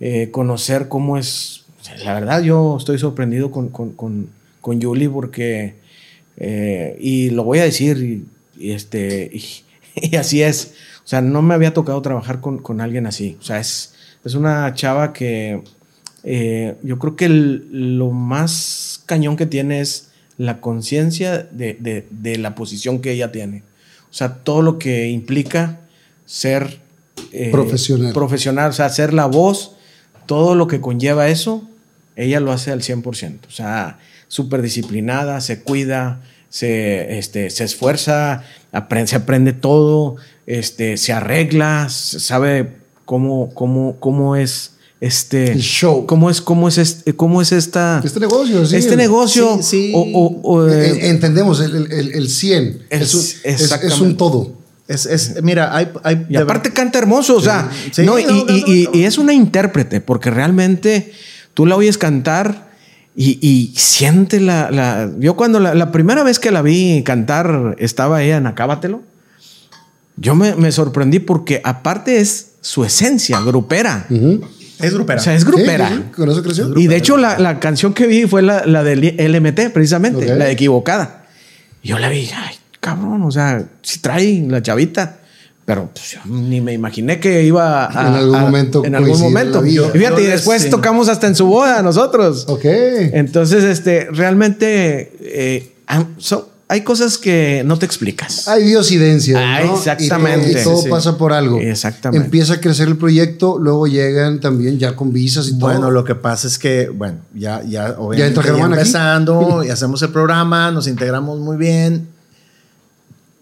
eh, conocer cómo es. La verdad, yo estoy sorprendido con, con, con, con Yuli porque, eh, y lo voy a decir, y, este, y así es. O sea, no me había tocado trabajar con, con alguien así. O sea, es, es una chava que eh, yo creo que el- lo más cañón que tiene es la conciencia de, de- de la posición que ella tiene. O sea, todo lo que implica ser eh, Profesional. profesional, o sea, ser la voz, todo lo que conlleva eso, ella lo hace al 100%. O sea, súper disciplinada, se cuida, se, este, se esfuerza, aprende, se aprende todo, este, se arregla, sabe cómo, cómo, cómo es este El show. cómo es cómo es este, cómo es esta Este negocio, sí. este negocio Sí, sí. o, o- o, Eh, eh, entendemos el, el, el- el 100. El- es, un, es- un todo. Es, es- mira, hay, hay Y aparte canta hermoso, o sea, no, y, no, no, y- es una intérprete, porque realmente tú la oyes cantar y, y siente la, la- Yo cuando la, la primera vez que la vi cantar estaba ella en Acábatelo, yo me, me sorprendí porque aparte es su esencia, grupera. Es grupera. O sea, es grupera. Sí, sí, con eso creció. Y de hecho, la, la canción que vi fue la, la del LMT, precisamente, la de equivocada. Y yo la vi, ay, cabrón, o sea, si trae la chavita. Pero pues, yo ni me imaginé que iba a. En algún a- momento En algún momento. Y fíjate, y después sí. tocamos hasta en su boda nosotros. Ok. Entonces, este, realmente eh, ah, so- hay cosas que no te explicas. Hay diosidencia. Ah, ¿no? exactamente. Y todo, y todo Sí, sí. pasa por algo. Exactamente. Empieza a crecer el proyecto, luego llegan también ya con visas y todo. Bueno, lo que pasa es que, bueno, ya, ya, obviamente, Germán aquí. empezando y hacemos el programa, nos integramos muy bien.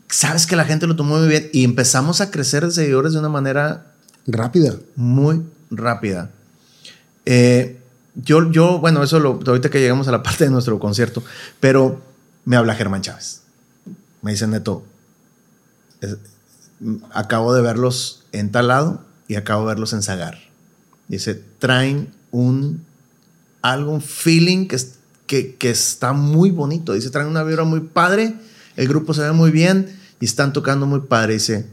Sabes que la gente lo tomó muy bien y empezamos a crecer de seguidores de una manera Rápida. muy rápida. Eh, yo, yo, bueno, eso lo, ahorita que llegamos a la parte de nuestro concierto, pero me habla Germán Chávez. Me dice, Neto, es- acabo de verlos en tal lado y acabo de verlos en Zagar. Dice, traen un, algo, un feeling que, que, que está muy bonito. Dice, traen una vibra muy padre, el grupo se ve muy bien y están tocando muy padre. Dice,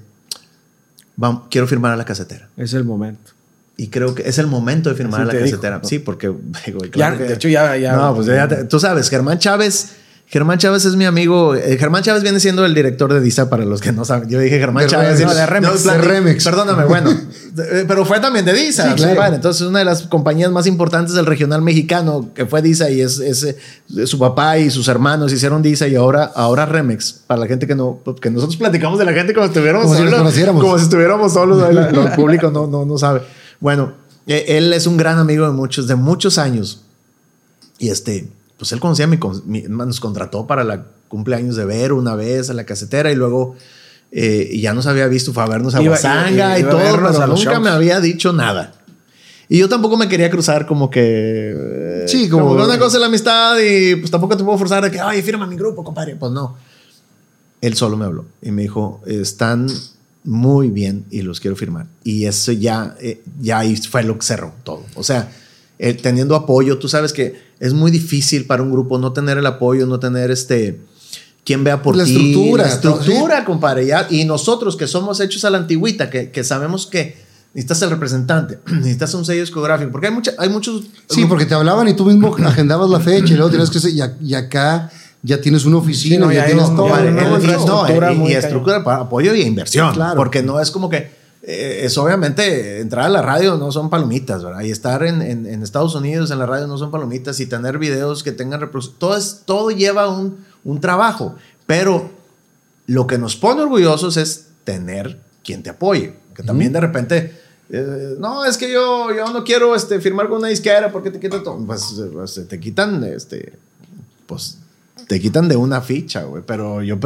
"Vam- quiero firmar a la casetera. Es el momento. Y creo que es el momento de firmar Así a la dijo, casetera. ¿no? Sí, porque, Ya, claro que- de hecho, ya. ya no, pues ya tú sabes, Germán Chávez. Germán Chávez es mi amigo. eh, Germán Chávez viene siendo el director de DISA para los que no saben. Yo dije Germán De Chávez. Remex. No, de Remex. plan- De Remex. Perdóname, bueno. Eh, pero fue también de DISA. Sí, claro. Bueno, entonces, una de las compañías más importantes del regional mexicano que fue DISA y es, es, eh, su papá y sus hermanos hicieron DISA y ahora, ahora Remex. Para la gente que no, que nosotros platicamos de la gente como si estuviéramos Como si los solos. conociéramos. Como si estuviéramos solos. el, el público no, no, no sabe. Bueno, eh, él es un gran amigo de muchos, de muchos años. Y este, pues él conocía mi, mi- nos contrató para la cumpleaños de Vero una vez a la casetera y luego eh, y ya nos había visto, fue a vernos a Guasanga y todo, vernos pero nunca shows. me había dicho nada. Y yo tampoco me quería cruzar como que... eh, Sí, como- que una cosa es la amistad y pues tampoco te puedo forzar de que, ay, firma mi grupo, compadre. Pues no. Él solo me habló y me dijo, están muy bien y los quiero firmar. Y eso ya, eh, ya ahí fue lo que cerró todo. O sea, el- teniendo apoyo, tú sabes que es muy difícil para un grupo no tener el apoyo, no tener este... Quien vea por La ti, estructura, la estructura, compadre. Ya, y nosotros que somos hechos a la antigüita, que, que sabemos que necesitas el representante, necesitas un sello discográfico, porque hay, mucha, hay muchos... Sí, porque te hablaban y tú mismo agendabas la fecha y luego tienes que... ser- Y, a- y acá ya tienes una oficina, Sí, no, ya, tienes todo. ya Compadre, y- no, y- estructura para apoyo y inversión. Claro. Porque no es como que eh, es obviamente entrar a la radio no son palomitas, ¿verdad? Y estar en, en- en Estados Unidos en la radio no son palomitas y tener videos que tengan reproducción. Todo, es- todo lleva un, un trabajo. Pero lo que nos pone orgullosos es tener quien te apoye. Que también de repente. eh, no, es que yo, yo no quiero este, firmar con una disquera porque te quitan todo. Pues, pues, te quitan, este, pues te quitan de una ficha, güey. Pero yo,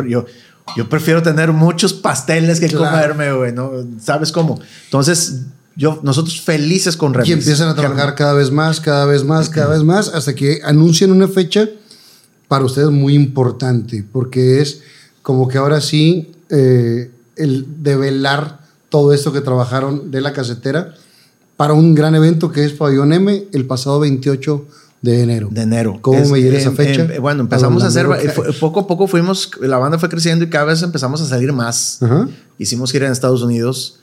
yo prefiero tener muchos pasteles que Claro. comerme, güey, ¿no? ¿Sabes cómo? Entonces, yo, nosotros felices con Y Remix. empiezan a trabajar cada vez más, cada vez más, cada vez más, hasta que anuncian una fecha para ustedes muy importante, porque es como que ahora sí eh, el develar todo esto que trabajaron de la casetera para un gran evento que es Pabellón M el pasado 28 de enero. De enero. ¿Cómo Es- me llega esa em- fecha? em- bueno, empezamos a hacer, eh, fue- poco a poco fuimos, la banda fue creciendo y cada vez empezamos a salir más. Hicimos gira en Estados Unidos.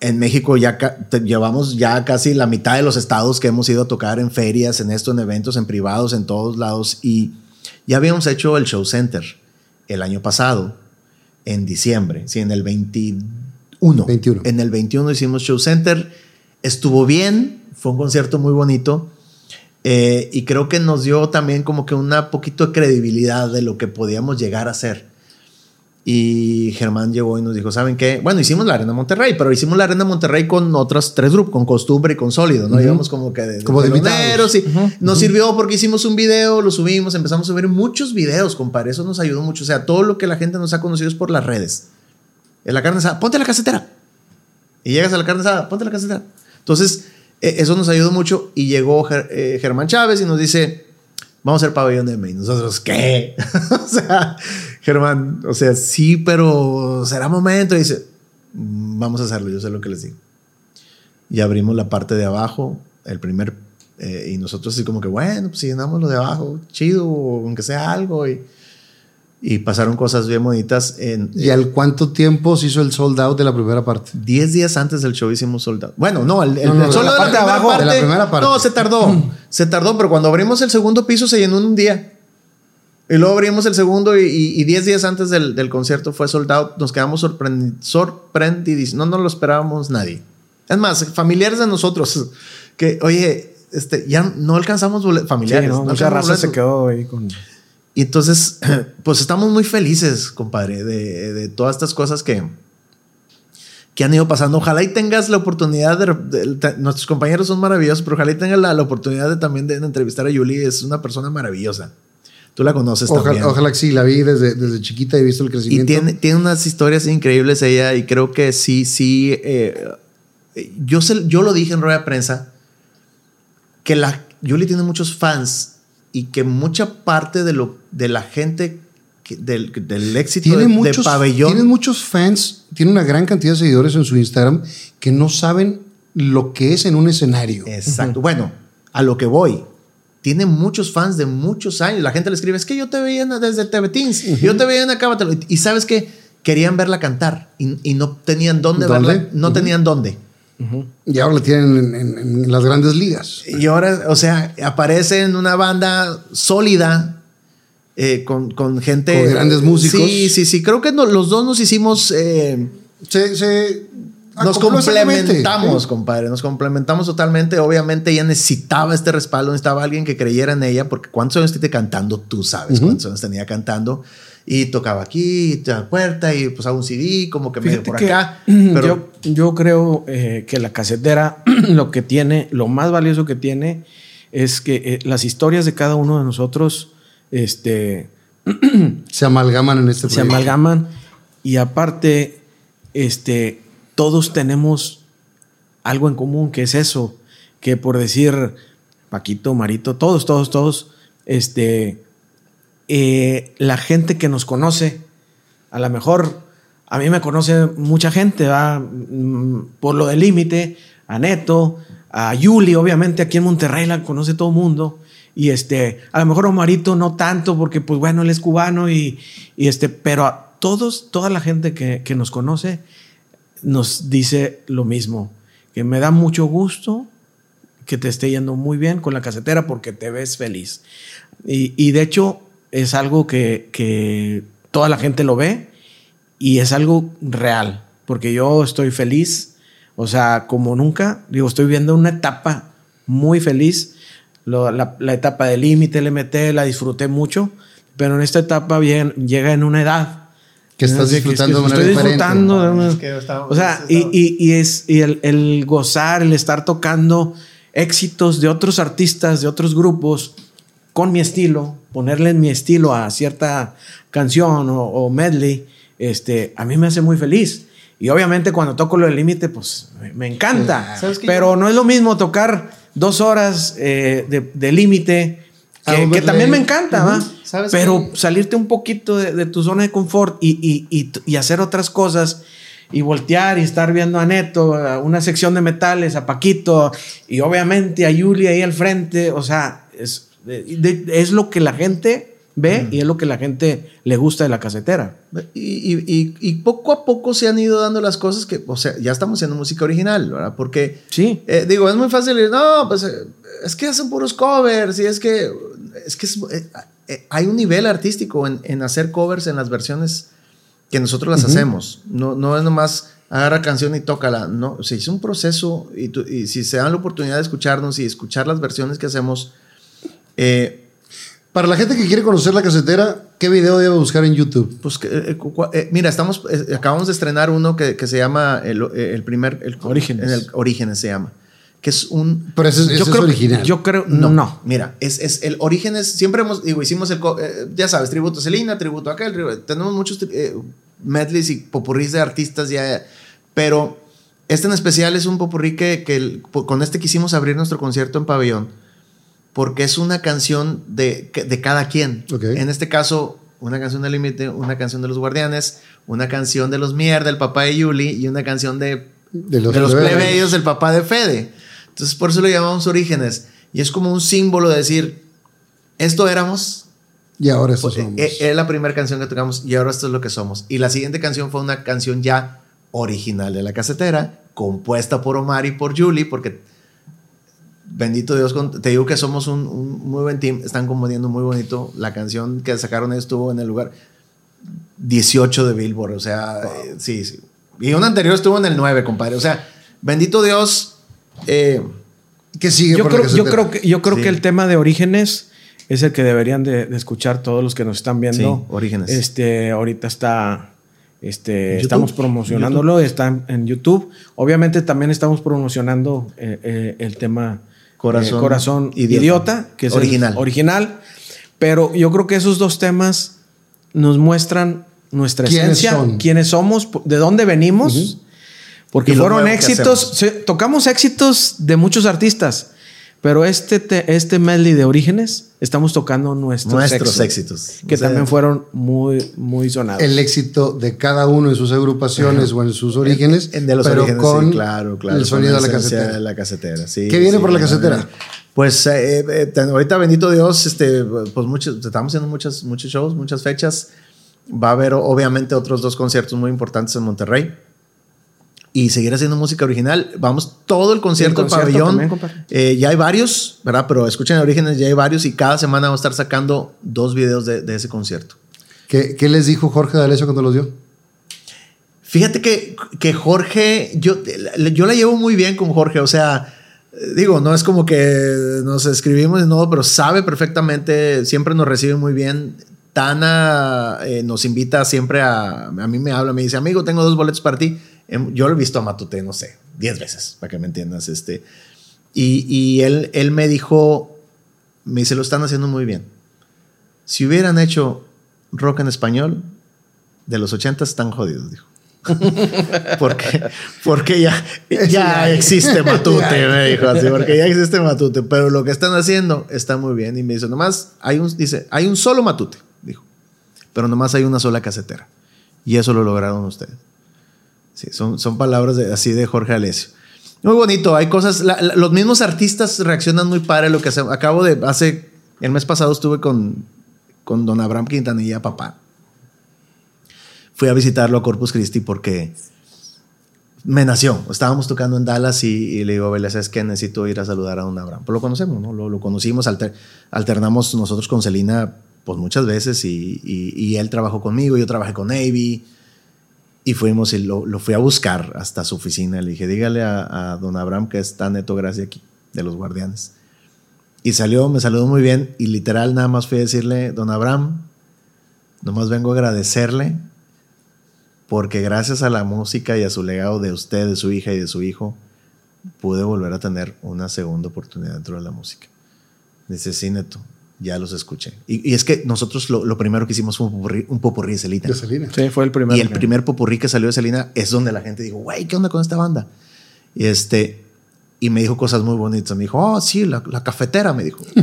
En México ya te- llevamos ya casi la mitad de los estados que hemos ido a tocar en ferias, en esto, en eventos, en privados, en todos lados. Y ya habíamos hecho el Show Center el año pasado, en diciembre, sí, en el 21. 21. En el 21 hicimos Show Center. Estuvo bien, fue un concierto muy bonito. Eh, y creo que nos dio también como que una poquito de credibilidad de lo que podíamos llegar a hacer. Y Germán llegó y nos dijo, ¿saben qué? Bueno, hicimos la Arena Monterrey, pero hicimos la Arena Monterrey con otros tres grupos, con Costumbre y con Sólido, ¿no? Ujú. Íbamos como que de, Como de teloneros invitados. y nos sirvió porque hicimos un video, lo subimos, empezamos a subir muchos videos, compadre. Eso nos ayudó mucho. O sea, todo lo que la gente nos ha conocido es por las redes. En la carne asada, ponte la casetera. Y llegas a la carne asada, ponte la casetera. Entonces, eso nos ayudó mucho. Y llegó Ger- eh, Germán Chávez y nos dice, vamos a hacer pabellón de M. Y nosotros, ¿qué? o sea, Germán, o sea, sí, pero será momento. Y dice, "Mm, vamos a hacerlo, yo sé lo que les digo. Y abrimos la parte de abajo, el primer, eh, y nosotros así como que, bueno, pues si llenamos lo de abajo, chido, aunque sea algo. Y, y pasaron cosas bien bonitas. En, ¿Y al cuánto tiempo se hizo el sold out de la primera parte? 10 días antes del show hicimos soldado. Bueno, no, el, el, No, no, el de sold la out parte de abajo, de la primera parte. No, se tardó. se tardó, pero cuando abrimos el segundo piso se llenó en un día. Y luego abrimos el segundo y, y, y 10 días antes del, del concierto fue sold out. Nos quedamos sorprendi- sorprendidos. No nos lo esperábamos nadie. Es más, familiares de nosotros que, oye, este, ya no alcanzamos boletos. Sí, Familiares. ¿no? no Mucha alcanzamos raza se quedó ahí con... Y entonces, pues estamos muy felices, compadre, de, de todas estas cosas que, que han ido pasando. Ojalá y tengas la oportunidad de, de- de- Nuestros compañeros son maravillosos, pero ojalá y tengas la, la oportunidad de también de, entrevistar a Yuli. Es una persona maravillosa. Tú la conoces también. Ojalá, ojalá que sí, la vi desde, desde chiquita y he visto el Y crecimiento. tiene, tiene unas historias increíbles ella y creo que sí, sí. eh, yo, se- yo lo dije en rueda de prensa que la Yuli tiene muchos fans y que mucha parte de, lo, de la gente que- del, del éxito tiene de, de muchos, pabellón tiene muchos fans, tiene una gran cantidad de seguidores en su Instagram que no saben lo que es en un escenario. Exacto. Bueno, a lo que voy. Tiene muchos fans de muchos años. La gente le escribe, es que yo te veía desde TV Teens. Yo te veía en Acábatelo. Y sabes que querían verla cantar y, y no tenían dónde, ¿Dónde? verla. No tenían dónde. Y ahora la tienen en, en- en las grandes ligas. Y ahora, o sea, aparece en una banda sólida. eh, con, con gente. Con grandes músicos. Sí, sí, sí. Creo que no- los dos nos hicimos. eh, Se, se nos complementamos, compadre. Nos complementamos totalmente. Obviamente ella necesitaba este respaldo, necesitaba alguien que creyera en ella, porque cuántos años tiene cantando, tú sabes Ujú. cuántos años tenía cantando. Y tocaba aquí, te la puerta, y pues hago un CD, como que medio Fíjate por que acá. Pero yo, yo creo eh, que la casetera lo que tiene, lo más valioso que tiene es que eh, las historias de cada uno de nosotros este, Se amalgaman en este se proyecto. amalgaman y aparte este, todos tenemos algo en común, que es eso, que por decir Paquito, Marito, todos, todos, todos, este, eh, la gente que nos conoce, a lo mejor a mí me conoce mucha gente. Mm, por lo del límite, a Neto, a Yuli, obviamente aquí en Monterrey la conoce todo el mundo. Y este, a lo mejor Omarito no tanto, porque pues bueno, él es cubano y, y este, pero a todos, toda la gente que, que nos conoce nos dice lo mismo, que me da mucho gusto que te esté yendo muy bien con la casetera porque te ves feliz. Y, y de hecho es algo que, que toda la gente lo ve y es algo real, porque yo estoy feliz, o sea, como nunca, digo, estoy viendo una etapa muy feliz, Lo- la, la etapa del límite, LMT, la disfruté mucho, pero en esta etapa bien, llega en una edad. Que estás Es disfrutando de estoy manera diferente. disfrutando de una- Es que estamos- o sea, y, y- y es y el, el gozar, el estar tocando éxitos de otros artistas, de otros grupos, con mi estilo, ponerle mi estilo a cierta canción o, o medley, este, a mí me hace muy feliz. Y obviamente cuando toco lo del límite, pues me, encanta. Pero no es lo mismo tocar dos horas eh, de, de límite, que, también me encanta, ¿va? ¿Sabes Pero qué? salirte un poquito de, de tu zona de confort y, y- y- y hacer otras cosas y voltear y estar viendo a Neto, a una sección de metales, a Paquito y obviamente a Yuli ahí al frente, o sea, es, de- es lo que la gente ve y es lo que la gente le gusta de la casetera. Y, y- poco a poco se han ido dando las cosas que, o sea, ya estamos haciendo música original, ¿verdad? Porque, Sí. eh, digo, es muy fácil decir, no, pues eh, es que hacen puros covers y es que, es que es- eh, hay un nivel artístico en, en hacer covers en las versiones que nosotros las hacemos. No, no es nomás agarra canción y tócala. No, se hizo un proceso y si se dan la oportunidad de escucharnos y escuchar las versiones que hacemos, eh, Para la gente que quiere conocer la casetera, ¿qué video debe buscar en YouTube? Pues que, eh, cu- eh, mira, estamos, eh, acabamos de estrenar uno que, que se llama el, eh, el primer el, Orígenes. en el Orígenes se llama, que es un Pero ese, ese yo es creo, original. Yo creo, no, no. Mira, es, es el Orígenes. Siempre hemos, digo, hicimos el, eh, ya sabes, tributo a Selena, tributo a aquel, tenemos muchos eh, medleys y popurrís de artistas ya, pero este en especial es un popurrí que, que con este quisimos abrir nuestro concierto en pabellón porque es una canción de, de cada quien. Ok. En este caso, una canción del límite, una canción de los guardianes, una canción de los Mier, del papá de Yuli, y una canción de, De los de los plebeyos. del papá de Fede. Entonces, por eso lo llamamos Orígenes. Y es como un símbolo de decir, esto éramos, Y ahora estos pues, somos. eh, era la primera canción que tocamos y ahora esto es lo que somos. Y la siguiente canción fue una canción ya original de la casetera, compuesta por Omar y por Julie, porque bendito Dios, te digo que somos un, un muy buen team, están componiendo muy bonito. La canción que sacaron estuvo en el lugar 18 de Billboard, o sea, eh, sí, sí. Y una anterior estuvo en el 9, compadre. O sea, bendito Dios. eh, ¿Qué sigue Yo creo, yo casetera? creo que, yo creo Sí. que el tema de orígenes es el que deberían de, de escuchar todos los que nos están viendo. Sí, Orígenes. Este, ahorita está, este, ¿En estamos YouTube? promocionándolo, está en, en YouTube. Obviamente también estamos promocionando eh, eh, el tema Corazón eh, Corazón Idiota. Idiota, que es Original. original. Pero yo creo que esos dos temas nos muestran nuestra ¿Quiénes esencia, son? quiénes somos, de dónde venimos. Porque fueron éxitos, tocamos éxitos de muchos artistas, pero este, te- este medley de orígenes estamos tocando nuestros, nuestros éxitos, éxitos. que O sea, también fueron muy, muy sonados. el éxito de cada uno en sus agrupaciones o en sus orígenes, En de los pero orígenes, con sí, claro, claro. el sonido de la casetera. de la casetera, sí, ¿Qué viene sí, por la casetera? Pues eh, eh, ahorita, bendito Dios, este, pues muchos, estamos haciendo muchos, muchos shows, muchas fechas. Va a haber obviamente otros dos conciertos muy importantes en Monterrey. Y seguir haciendo música original. Vamos todo el concierto, El concierto pabellón. también. Eh, ya hay varios, ¿verdad? Pero escuchen Orígenes, ya hay varios y cada semana vamos a estar sacando dos videos de, de ese concierto. ¿Qué, qué les dijo Jorge D'Alessio cuando los dio? Fíjate que, que Jorge, yo, yo la llevo muy bien con Jorge, o sea, digo, no es como que nos escribimos y no, pero sabe perfectamente, siempre nos recibe muy bien. Tana eh, nos invita siempre a, a mí me habla, me dice, amigo, tengo dos boletos para ti. Em, Yo lo he visto a Matute, no sé, 10 veces, para que me entiendas. Este. Y, y él, él me dijo, me dice, lo están haciendo muy bien. Si hubieran hecho rock en español, de los 80 están jodidos, dijo. porque, porque ya, ya existe Matute, me dijo así, porque ya existe Matute. Pero lo que están haciendo está muy bien. Y me dice, nomás hay un, dice, hay un solo Matute, dijo. Pero nomás hay una sola casetera. Y eso lo lograron ustedes. Sí, son, son palabras de, así de Jorge Alessio. Muy bonito, hay cosas, la- la- los mismos artistas reaccionan muy padre lo que hacemos. Acabo de, hace, el mes pasado estuve con, con don Abraham Quintanilla, papá. Fui a visitarlo a Corpus Christi porque me nació. Estábamos tocando en Dallas y, y le digo, Vélez, es que necesito ir a saludar a don Abraham. Pues lo conocemos, ¿no? Lo, lo conocimos, alter- alternamos nosotros con Celina pues muchas veces y, y- y él trabajó conmigo, yo trabajé con Navy. Y fuimos y lo, lo fui a buscar hasta su oficina. Le dije, dígale a, don Abraham que está Neto Gracia aquí, de los guardianes. Y salió, me saludó muy bien y literal nada más fui a decirle, don Abraham, nomás vengo a agradecerle porque gracias a la música y a su legado de usted, de su hija y de su hijo, pude volver a tener una segunda oportunidad dentro de la música. Dice, sí, Neto, ya los escuché. Y, y es que nosotros lo, lo primero que hicimos fue un popurrí, un popurrí de Celita. De Selena. Sí, fue el primero. Y el que- primer popurrí que salió de Selena es donde la gente dijo, güey, ¿qué onda con esta banda? Y este, y me dijo cosas muy bonitas. Me dijo, oh, sí, la, la cafetera, me dijo.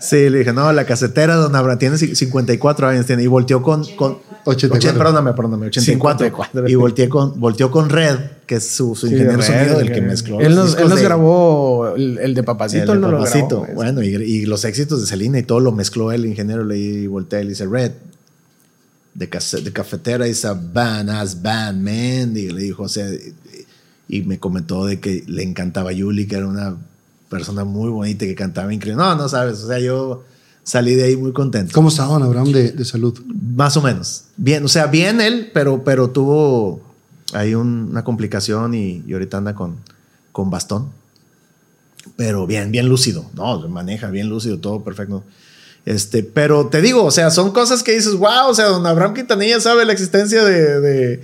sí, le dije, no, la casetera, don Abraham, tiene ci- 54 años, tiene, y volteó con, con 84. Ochen- perdóname, perdóname, 84. 54. Y volteé con, volteó con Red, que es su, su Sí, ingeniero Red, sonido, el que mezcló. Él los él nos de- grabó el, el de Papacito. el él no lo Papacito. grabó. Bueno, y, y los éxitos de Selena y todo lo mezcló el ingeniero le y voltea y le dice, Red, de, de cafetera is a band, as band, man. Y le dijo, o sea, y, y me comentó de que le encantaba Yuli, que era una persona muy bonita que cantaba increíble. No, no sabes, o sea, yo salí de ahí muy contento. ¿Cómo estaba don Abraham de, de salud? Más o menos. Bien, o sea, bien él, pero, pero tuvo ahí un- una complicación y, y ahorita anda con, con bastón. Pero bien, bien lúcido. No, maneja bien lúcido, todo perfecto. Este, pero te digo, o sea, son cosas que dices, wow, o sea, don Abraham Quintanilla sabe la existencia de, de-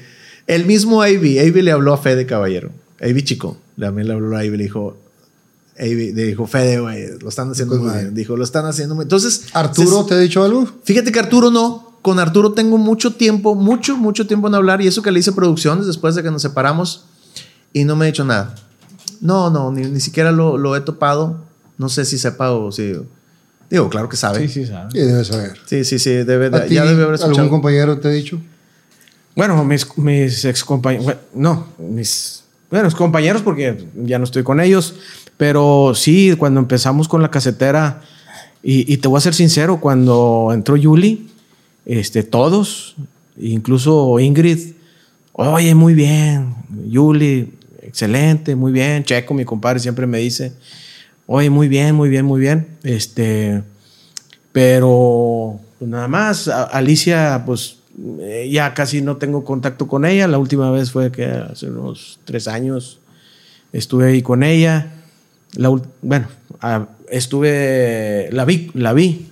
el mismo Avi. Avi le habló a Fede Caballero. Avi Chico. También le habló a Avi, le dijo, Le dijo, Fede, güey, lo están haciendo muy bien. Dijo, lo están haciendo muy Entonces, ¿Arturo se- te ha dicho algo? Fíjate que Arturo no. Con Arturo tengo mucho tiempo, mucho, mucho tiempo en hablar. Y eso que le hice producciones después de que nos separamos. Y no me ha dicho nada. No, no, ni, ni siquiera lo, lo he topado. No sé si sepa o si. Digo, claro que sabe. Sí, Sí, sí, sabe. Sí, debes saber. sí, sí, debe de- ¿A ya debe haber ¿Algún escuchado. compañero te ha dicho? Bueno, mis, mis ex compañeros, no, mis bueno, compañeros porque ya no estoy con ellos, pero sí, cuando empezamos con la casetera, y, te voy a ser sincero, cuando entró Yuli, este, todos, incluso Ingrid, oye, muy bien, Yuli, excelente, muy bien, Checo, mi compadre, siempre me dice, oye, muy bien, muy bien, muy bien, este, pero pues, nada más, Alicia, pues eh, ya casi no tengo contacto con ella. La última vez fue que hace unos tres años estuve ahí con ella. La bueno, ah, estuve, la vi, la vi.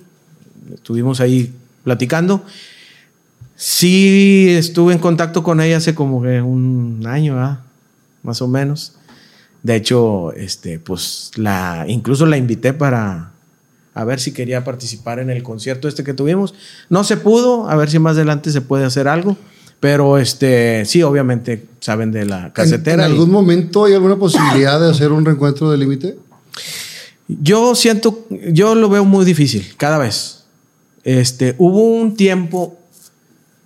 Estuvimos ahí platicando. Sí, estuve en contacto con ella hace como que un año, ¿verdad? más o menos. De hecho, este, pues la, incluso la invité para a ver si quería participar en el concierto este que tuvimos. No se pudo, a ver si más adelante se puede hacer algo. Pero este, sí, obviamente saben de la ¿En, casetera. en algún momento hay alguna posibilidad de hacer un reencuentro de límite? Yo siento, yo lo veo muy difícil cada vez. Este, hubo un tiempo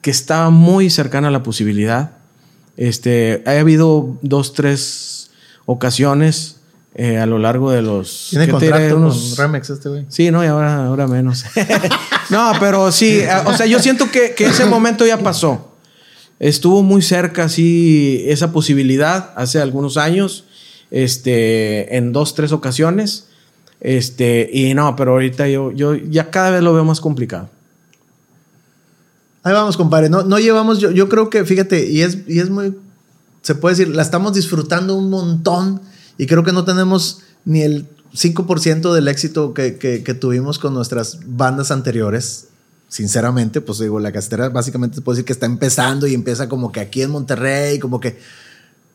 que estaba muy cercana a la posibilidad. Este, ha habido dos, tres ocasiones eh, a lo largo de los. Tiene contrato Unos- con Remex este güey. Sí, no, y ahora, ahora menos. no, pero sí, o sea, yo siento que, que ese momento ya pasó. Estuvo muy cerca, sí, esa posibilidad hace algunos años, este, en dos, tres ocasiones. Este, y no, pero ahorita yo, yo ya cada vez lo veo más complicado. Ahí vamos, compadre. No, no llevamos, yo, yo creo que, fíjate, y es, y es muy, se puede decir, la estamos disfrutando un montón y creo que no tenemos ni el 5% del éxito que, tuvimos con nuestras bandas anteriores. Sinceramente, pues digo, la castera básicamente se puede decir que está empezando y empieza como que aquí en Monterrey, como que,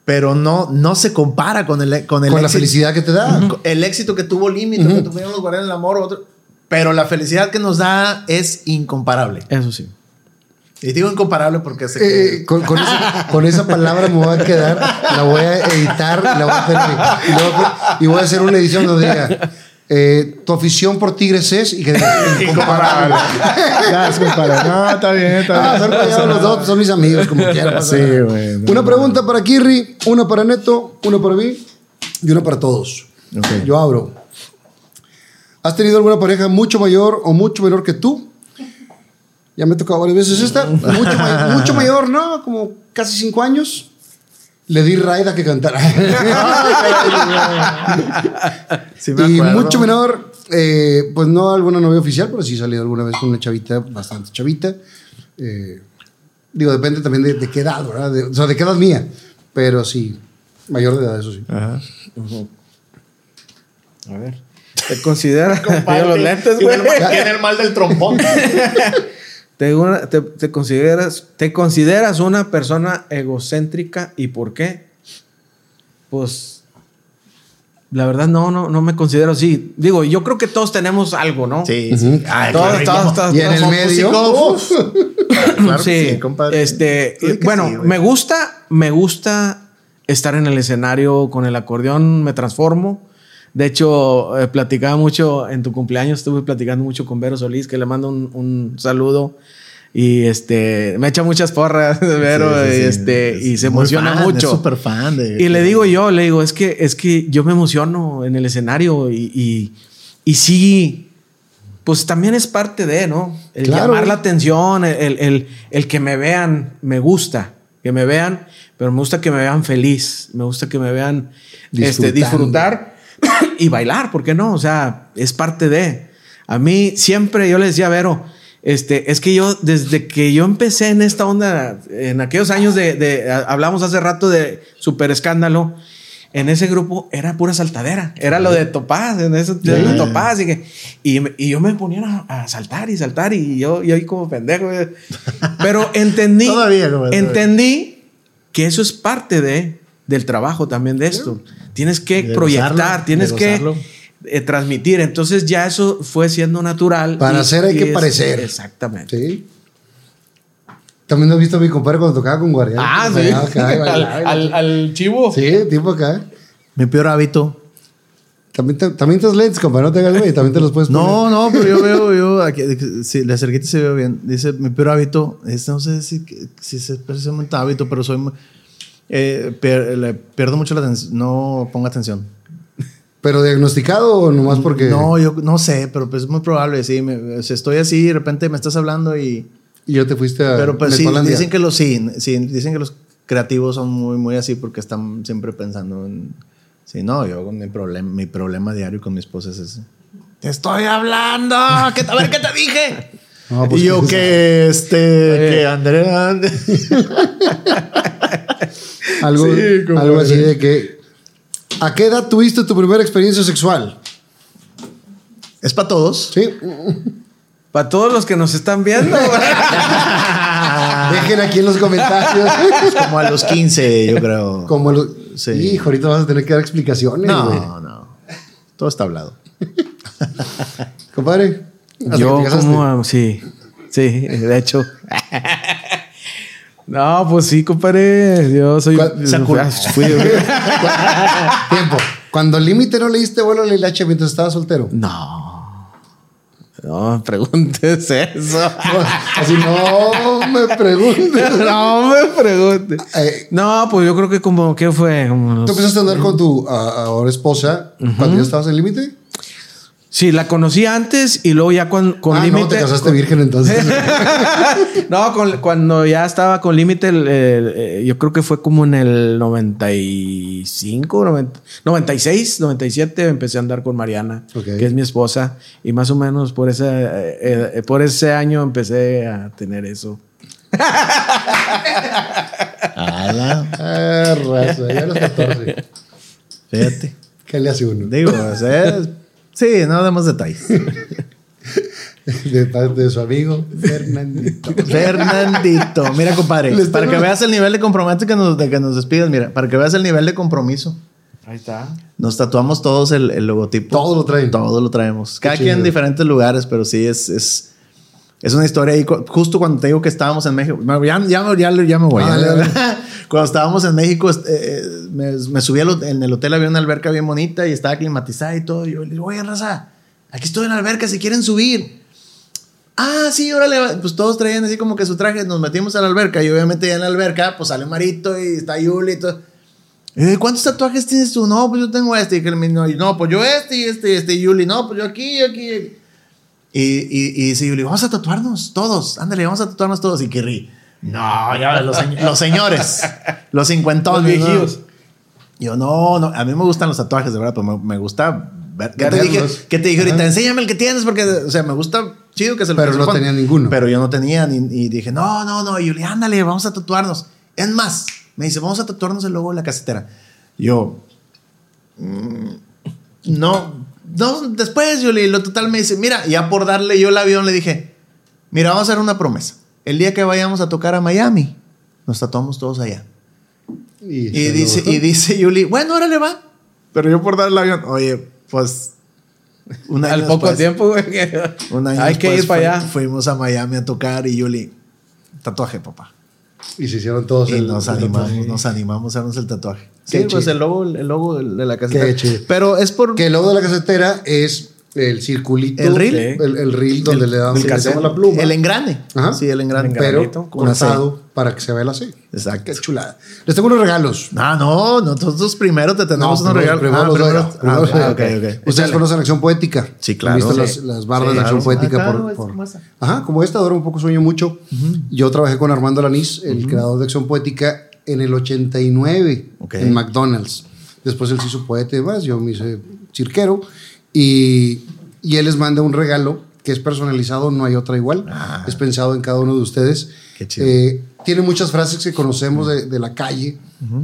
pero no, no se compara con el, con el Con la felicidad que te da. el éxito que tuvo Límite, que tuvieron los Guardianes del Amor, otro, pero la felicidad que nos da es incomparable. Eso sí. Y digo incomparable porque sé Eh, con, con esa, con esa palabra me voy a quedar, la voy a editar la voy a hacer- y voy a hacer una edición donde diga eh, tu afición por Tigres es y que incomparable. Ya, es comparable. No, está bien, está Ah, bien. son rayados los dos, son mis amigos, como quieran. Sí, güey, no, una pregunta para Kirri, una para Neto, una para mí y una para todos. Ok. Yo abro. ¿Has tenido alguna pareja mucho mayor o mucho menor que tú? Ya me he tocado varias veces esta. Mucho, mucho mayor, ¿no? Como casi cinco años. Le di raida que cantara. Sí me y mucho menor, eh, pues no alguna novia oficial, pero sí he salido alguna vez con una chavita, bastante chavita. Eh, digo, depende también de, de qué edad, ¿verdad? De- o sea, de qué edad mía. Pero sí, mayor de edad, eso sí. Ajá. A ver. ¿Te considera Yo los lentes, güey? Tiene el mal del trompón. ¿Te, una- te- te consideras, ¿Te consideras una persona egocéntrica y por qué? Pues la verdad no, no, no me considero así. Digo, yo creo que todos tenemos algo, ¿no? Sí, sí. Ay, Todos, claro, todos, como- todos, Y en todos el somos medio. Claro que sí, sí, compadre. Este, bueno, sí, me gusta, me gusta estar en el escenario con el acordeón, me transformo. De hecho, eh, platicaba mucho en tu cumpleaños, estuve platicando mucho con Vero Solís, que le mando un, un saludo. Y este, me echa muchas porras, Vero, Sí, sí, y, este, y se emociona fan, mucho. Es súper fan de. Y le digo yo, le digo, es que, es que yo me emociono en el escenario y, y, y sí, pues también es parte de, ¿no? El Claro. llamar la atención, el, el- el- el que me vean, me gusta, que me vean, pero me gusta que me vean feliz, me gusta que me vean este, disfrutar y bailar, ¿por qué no? O sea, es parte de. A mí siempre yo le decía a Vero, este, es que yo, desde que yo empecé en esta onda, en aquellos años de, de- hablamos hace rato de super escándalo, en ese grupo era pura saltadera, era lo de Topaz, en eso de Sí. Topaz, y, que, y, y yo me ponía a, a saltar y saltar, y yo, yo ahí como pendejo, eh. pero entendí, Todavía, compadre. entendí que eso es parte de, del trabajo también de esto. Tienes que De proyectar, gozarlo, tienes que eh, transmitir. Entonces ya eso fue siendo natural. Para hacer hay que es- parecer. Exactamente. Sí. También has visto a mi compadre cuando tocaba con Guardián. Ah, sí. acá al, bailaba y- al- al chivo. Sí, tipo acá. Mi peor hábito. También te, también has lentes, compadre, no te hagas güey, también te los puedes poner. No, no, pero yo veo, yo, aquí, si le acerqué y se ve bien. Dice, mi peor hábito es, no sé si, si es precisamente hábito, pero soy muy- eh, per- le pierdo mucho la atención, no pongo atención. ¿Pero diagnosticado o nomás porque.? No, yo no sé, pero pues es muy probable, sí. me- si estoy así, de repente me estás hablando y... Y yo te fuiste a. Pero pues sí, dicen que los, sí, sí, dicen que los creativos son muy, muy así porque están siempre pensando en... Sí, no, yo con mi problema, mi problema diario con mi esposa es ese. Te estoy hablando, ¿qué, a ver qué te dije. No, pues, y yo que- que este, que Andrea, Algo, Sí, algo así de que. ¿A qué edad tuviste tu primera experiencia sexual? es para todos. Sí. Para todos los que nos están viendo. Dejen aquí en los comentarios. Es como a los 15, yo creo. Como los. Sí. Hijo, ahorita vas a tener que dar explicaciones. No, no. Todo está hablado. Compadre. Yo como... Sí, sí, de hecho. No, pues sí, compadre. Yo soy... ¿Cuál- se acuerda? Fui- Tiempo. Cuando límite no le diste vuelo al mientras estabas soltero. No. No me preguntes eso. Así no me preguntes. no me preguntes. Eh, No, pues yo creo que como que fue como ¿Tú empezaste a andar con tu a- ahora esposa cuando ya estabas en límite? Sí, la conocí antes y luego ya con, con ah, no, límite. te casaste virgen entonces. No, con- cuando ya estaba con límite, el, eh, yo creo que fue como en el 95, 90 96, 97, empecé a andar con Mariana, Ok. que es mi esposa, y más o menos por ese, eh, eh, por ese año empecé a tener eso. Ala, ah, raza, ya los 14. fíjate. ¿Qué le hace uno? Digo, o sea, sí, no demos detalles. De parte de su amigo Fernandito. Fernandito, mira, compadre, para que veas el nivel de compromiso que nos, de que nos despidas, mira, para que veas el nivel de compromiso. Ahí está. Nos tatuamos todos el, el logotipo. Todo lo traen. Todo lo traemos. Cada quien en diferentes lugares, pero sí es, es Es una historia ahí, cu- justo cuando te digo que estábamos en México. Ya, ya, ya, ya me voy. Ah, ya. dale, cuando estábamos en México, este, eh, me, me subí en el hotel, había una alberca bien bonita y estaba climatizada y todo. Y yo le digo, oye, raza, aquí estoy en la alberca si quieren subir. Ah, sí, órale. Pues todos traían así como que su traje. Nos metimos a la alberca y obviamente ya en la alberca, pues sale Marito y está Yuli y todo. Yo, ¿Cuántos tatuajes tienes tú? No, pues yo tengo este. Y no, no, pues yo este y este y este. Y Yuli, no, pues yo aquí y aquí. Y, y, y dice Yuli, vamos a tatuarnos todos. Ándale, vamos a tatuarnos todos. Y Kirri, no, ya los, señ- los señores, los cincuentones. Los. Yo, no, no, a mí me gustan los tatuajes, de verdad, pero me, me gusta ver. ¿Qué te, dije, Verlos. ¿Qué te dije ahorita? Enséñame el que tienes, porque, o sea, me gusta chido que se lo Pero no tenía ninguno. Pero yo no tenía, ni- y dije, no, no, no, Yuli, ándale, vamos a tatuarnos. Es más, me dice, vamos a tatuarnos el logo de la casetera. Yo, mm, no, no, después, Yuli, lo total me dice, mira, ya por darle yo el avión le dije, mira, vamos a hacer una promesa. El día que vayamos a tocar a Miami, nos tatuamos todos allá. Y, Y dice, y dice Yuli, bueno, órale va. Pero yo por dar el avión, oye, pues. Un año Al poco después- tiempo, güey. Un año Hay que después ir para allá. Fuimos a Miami a tocar y Yuli, tatuaje, papá. y se hicieron todos Y el- nos el animamos, tatuaje. nos animamos a hacernos el tatuaje. Qué Sí, pues chido. el logo, el logo de la chido. Pero es por. Que el logo de la casetera es el circulito. ¿El reel? El, el reel donde le damos el la pluma. El engrane. Ajá. Sí, el engrane. El pero cortado para que se vea la C. Exacto. Qué chulada. Les tengo unos regalos. Ah, no, nosotros primero te tenemos No, unos primero- regalos. primero Ah, primero- los ah, doy. ok, ok, ok. Ustedes conocen Acción Poética. Sí, claro. Han visto Sí. las, las barras Sí, de Acción claro. Poética Ah, claro, por. Ajá, como esta, Duermo un poco, sueño mucho. Yo trabajé con Armando Lanís, el creador de Acción Poética, en el 89 Ok. en McDonald's. Después él se hizo poeta y demás, yo me hice cirquero. Y, y él les manda un regalo que es personalizado, no hay otra igual. Ah. Es pensado en cada uno de ustedes. Qué chido. Eh, tiene muchas frases que conocemos de, de la calle,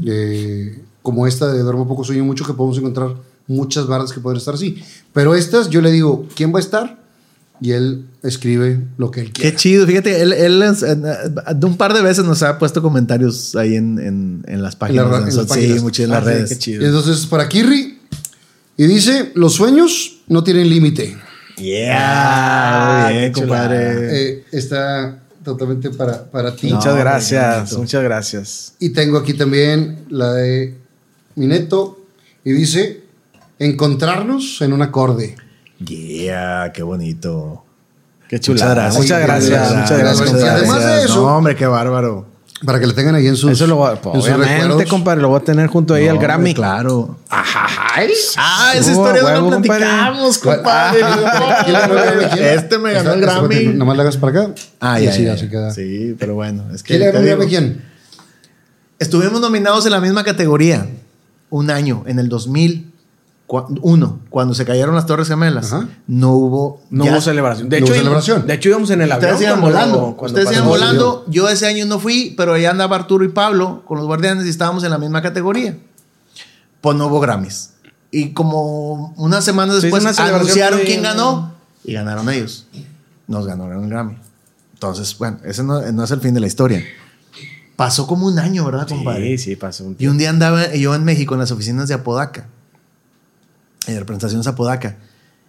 eh, como esta de Duermo poco, sueño mucho, que podemos encontrar muchas barras que pueden estar así. Pero estas, yo le digo, ¿quién va a estar? Y él escribe lo que él quiere. Qué chido, fíjate, él, él de un par de veces nos ha puesto comentarios ahí en, en, en las páginas. ra- de en las páginas. Sí, mucho en Ah, las sí, redes. qué chido. Y entonces, para Kirri, y dice, los sueños no tienen límite. Yeah, Ah, muy bien, compadre. Eh, está totalmente para, para ti. Muchas No, gracias, muchas gracias. Y tengo aquí también la de mi neto, y dice, encontrarnos en un acorde. Yeah, qué bonito. Qué chulada. Muchas gracias, muchas gracias. Y además de eso- No, hombre, qué bárbaro. Para que le tengan ahí en sus, Eso lo voy a, sus obviamente, compadre, lo voy a tener junto ahí No, al Grammy. Claro. Ah, esa Oh, historia no la platicamos, compadre. Ah. Este me ganó el Grammy. Nomás le hagas para acá. Ah, ya, así ya, queda. Sí, pero bueno. Es que ¿Quién le ganó el Grammy quién? Estuvimos nominados en la misma categoría un año, en el 2001, cuando se cayeron las Torres Gemelas. Ajá. No hubo. No ya- hubo celebración. De no hecho, hubo celebración. De hecho, íbamos en el avión. Ustedes iban volando. Ustedes iban volando. Yo ese año no fui, pero allá andaba Arturo y Pablo con los guardianes y estábamos en la misma categoría. Pues no hubo Grammys. Y como unas semanas Se hizo después una anunciaron quién ganó y ganaron ellos. Nos ganaron el Grammy. Entonces, bueno, ese no, no es el fin de la historia. Pasó como un año, ¿verdad, compadre? Sí, sí, pasó un Y un día andaba yo en México en las oficinas de Apodaca, en representación de Apodaca.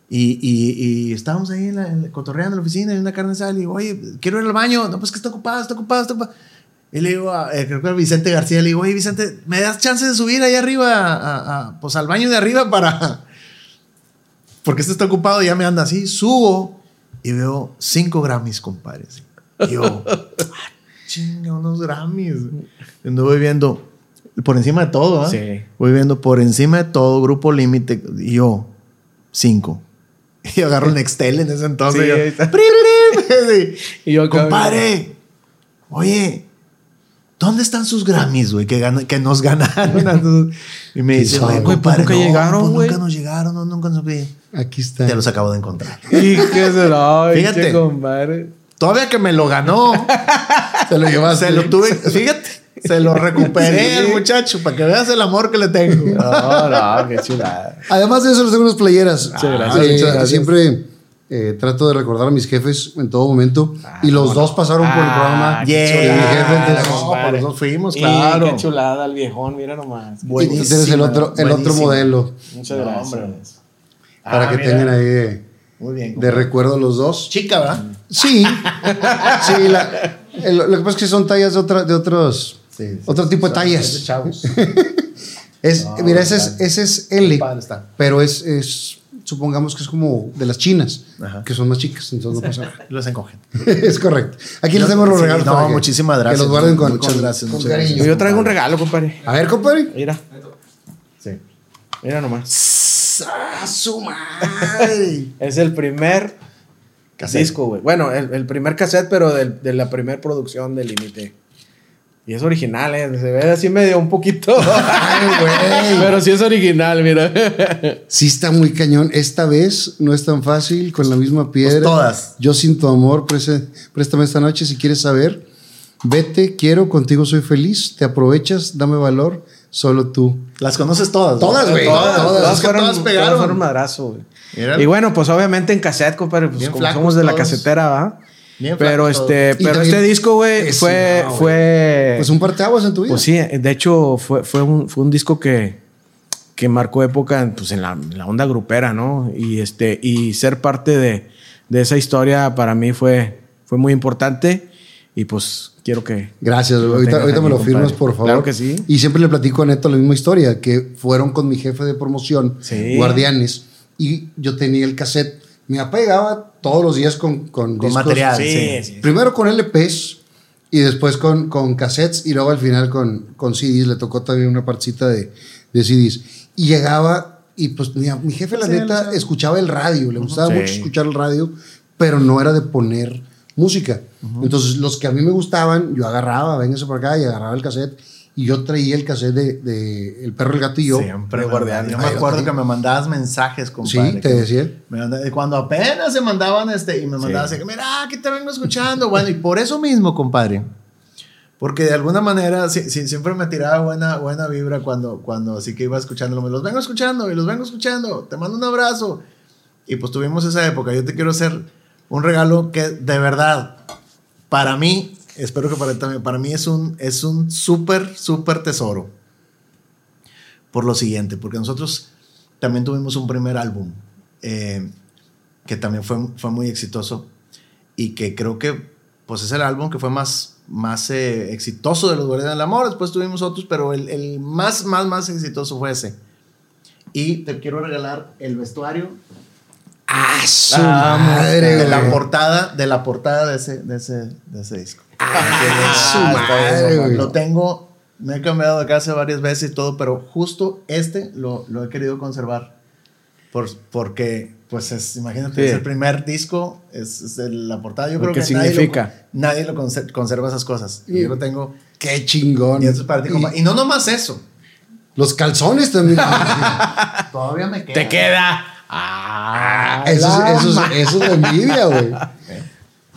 Y, y, y estábamos ahí en la, en la- cotorreando en la oficina, en una carne asada. Y digo, oye, quiero ir al baño. No, pues que está ocupado, está ocupado, está ocupado. Y le digo, a, eh, creo que a Vicente García, le digo, oye, Vicente, ¿me das chance de subir ahí arriba, a- a- pues al baño de arriba para. Porque este está ocupado ya me anda así. Subo y veo cinco Grammys, compadres. Y yo, ah, chinga, unos Grammys. Voy viendo por encima de todo, ¿ah? Sí. Voy viendo por encima de todo, Grupo Límite, y yo, cinco. Y agarro un Nextel en ese entonces. Sí, y yo. Y yo compadre, oye, ¿dónde están sus Grammys, güey? Que, que nos ganaron. a nosotros?" y me dice, güey, Güey, pues compadre, nunca no, llegaron, pues güey. nunca nos llegaron, no, nunca nos vi. Aquí está. Te los acabo de encontrar. Y que se lo Fíjate. Fíjate. compadre. Todavía que me lo ganó, Se lo llevaste. se lo tuve, fíjate, se lo recuperé al muchacho para que veas el amor que le tengo. No, no, qué chulada. Además de eso, les tengo unas playeras. Muchas gracias, Eh, muchas gracias. Siempre eh, trato de recordar a mis jefes en todo momento. y los dos pasaron por el Ah, programa. Yeah. Y mi jefe, entonces, no, los dos fuimos, Y claro. qué chulada el viejón, mira nomás. y tú tienes el otro, el otro buenísimo. modelo. Muchas No, gracias. hombre. Para Ah, que mira. tengan ahí. Muy bien. de recuerdo los dos. Chica, ¿verdad? Sí, sí, la- el- lo que pasa es que son tallas de, otra, de otros, Sí, sí, otro sí, tipo de tallas. es de chavos. Es, No, mira, ese es, ese es L, pero es, es, supongamos que es como de las chinas, Ajá. que son más chicas, entonces no pasa nada. Los encogen. es correcto. Aquí les tengo los Sí, regalos. no, para que- muchísimas Que gracias. los guarden con, Muchas con- gracias, con muchas cariño. gracias. Yo traigo un regalo, compadre. A ver, compadre. Mira, Sí. mira nomás. ¡Ah, su madre! Es el primer Cassette. disco, güey. Bueno, el, el primer cassette, pero del- de la primera producción de Límite. Y es original, ¿eh? Se ve así medio un poquito. Ay, güey. pero sí es original, mira. Sí está muy cañón. Esta vez no es tan fácil con la misma piedra. Pues todas. Yo sin tu amor, préstame esta noche si quieres saber. Vete, quiero, contigo soy feliz. Te aprovechas, dame valor, solo tú. Las conoces todas. ¿no? Todas, güey, Todas, todas. todas, que todas pegaron. todas fueron madrazo, güey. Mira. Y bueno, pues obviamente en cassette, compadre, pues Bien como flacos somos de la casetera, ¿va? Bien Pero este, pero también- este disco, güey, fue, no, fue. Pues un parteaguas en tu vida. Pues sí, de hecho fue, fue, un, fue un disco que, que marcó época pues, en, la, en la onda grupera, ¿no? Y, este, y ser parte de, de esa historia para mí fue, fue muy importante y pues quiero que... Gracias, güey. Lo ahorita, me lo firmas, por favor. Claro que sí. Y siempre le platico a Neto la misma historia, que fueron con mi jefe de promoción, Sí. Guardianes, y yo tenía el cassette. Mi papá llegaba todos los días con, con, Con discos. material. Sí, sí. sí. Primero con LPs y después con, con cassettes y luego al final con, con CDs. Le tocó también una partecita de, de CDs. Y llegaba y pues mi, mi jefe, la Sí, neta, sé. escuchaba el radio. Le gustaba Sí. mucho escuchar el radio, pero no era de poner música. Entonces, los que a mí me gustaban, yo agarraba, véngase por acá y agarraba el cassette. Y yo traía el cassette de, de El perro, el gato y yo. Siempre, Guardianes. Yo me acuerdo que me mandabas mensajes, Sí, compadre. te que decía. Cuando apenas se mandaban este y me mandaban así, mira, aquí te vengo escuchando. Bueno, y por eso mismo, compadre. Porque de alguna manera sí- sí, siempre me tiraba buena, buena vibra cuando, cuando así que iba escuchándolo. Me los vengo escuchando y los vengo escuchando. Te mando un abrazo. Y pues tuvimos esa época. Yo te quiero hacer un regalo que de verdad, para mí, espero que para también, para mí es un, es un súper, súper tesoro. Por lo siguiente, porque nosotros también tuvimos un primer álbum eh, que también fue, fue muy exitoso y que creo que pues es el álbum que fue más, más eh, exitoso de los Guardianes del Amor. Después tuvimos otros, pero el, el más, más, más exitoso fue ese. Y te quiero regalar el vestuario ¡Ah, su Ah, madre! de la portada, de la portada de ese, de ese, de ese disco. ¡Ah, su Ah, madre, güey! Lo tengo, me he cambiado de casa varias veces y todo, pero justo este lo, lo he querido conservar. Por, porque, pues, es, imagínate, Sí. es el primer disco, es, es el- la portada. Yo creo que que nadie lo- significa. Nadie lo, conser- conserva esas cosas. Y yo lo tengo. ¡Qué chingón! Y esto es para ti, compa. Y no nomás eso. Los calzones también. Todavía me queda. ¡Te queda! ¡Ah! eso, la es, eso, ma- es, eso es de envidia, güey.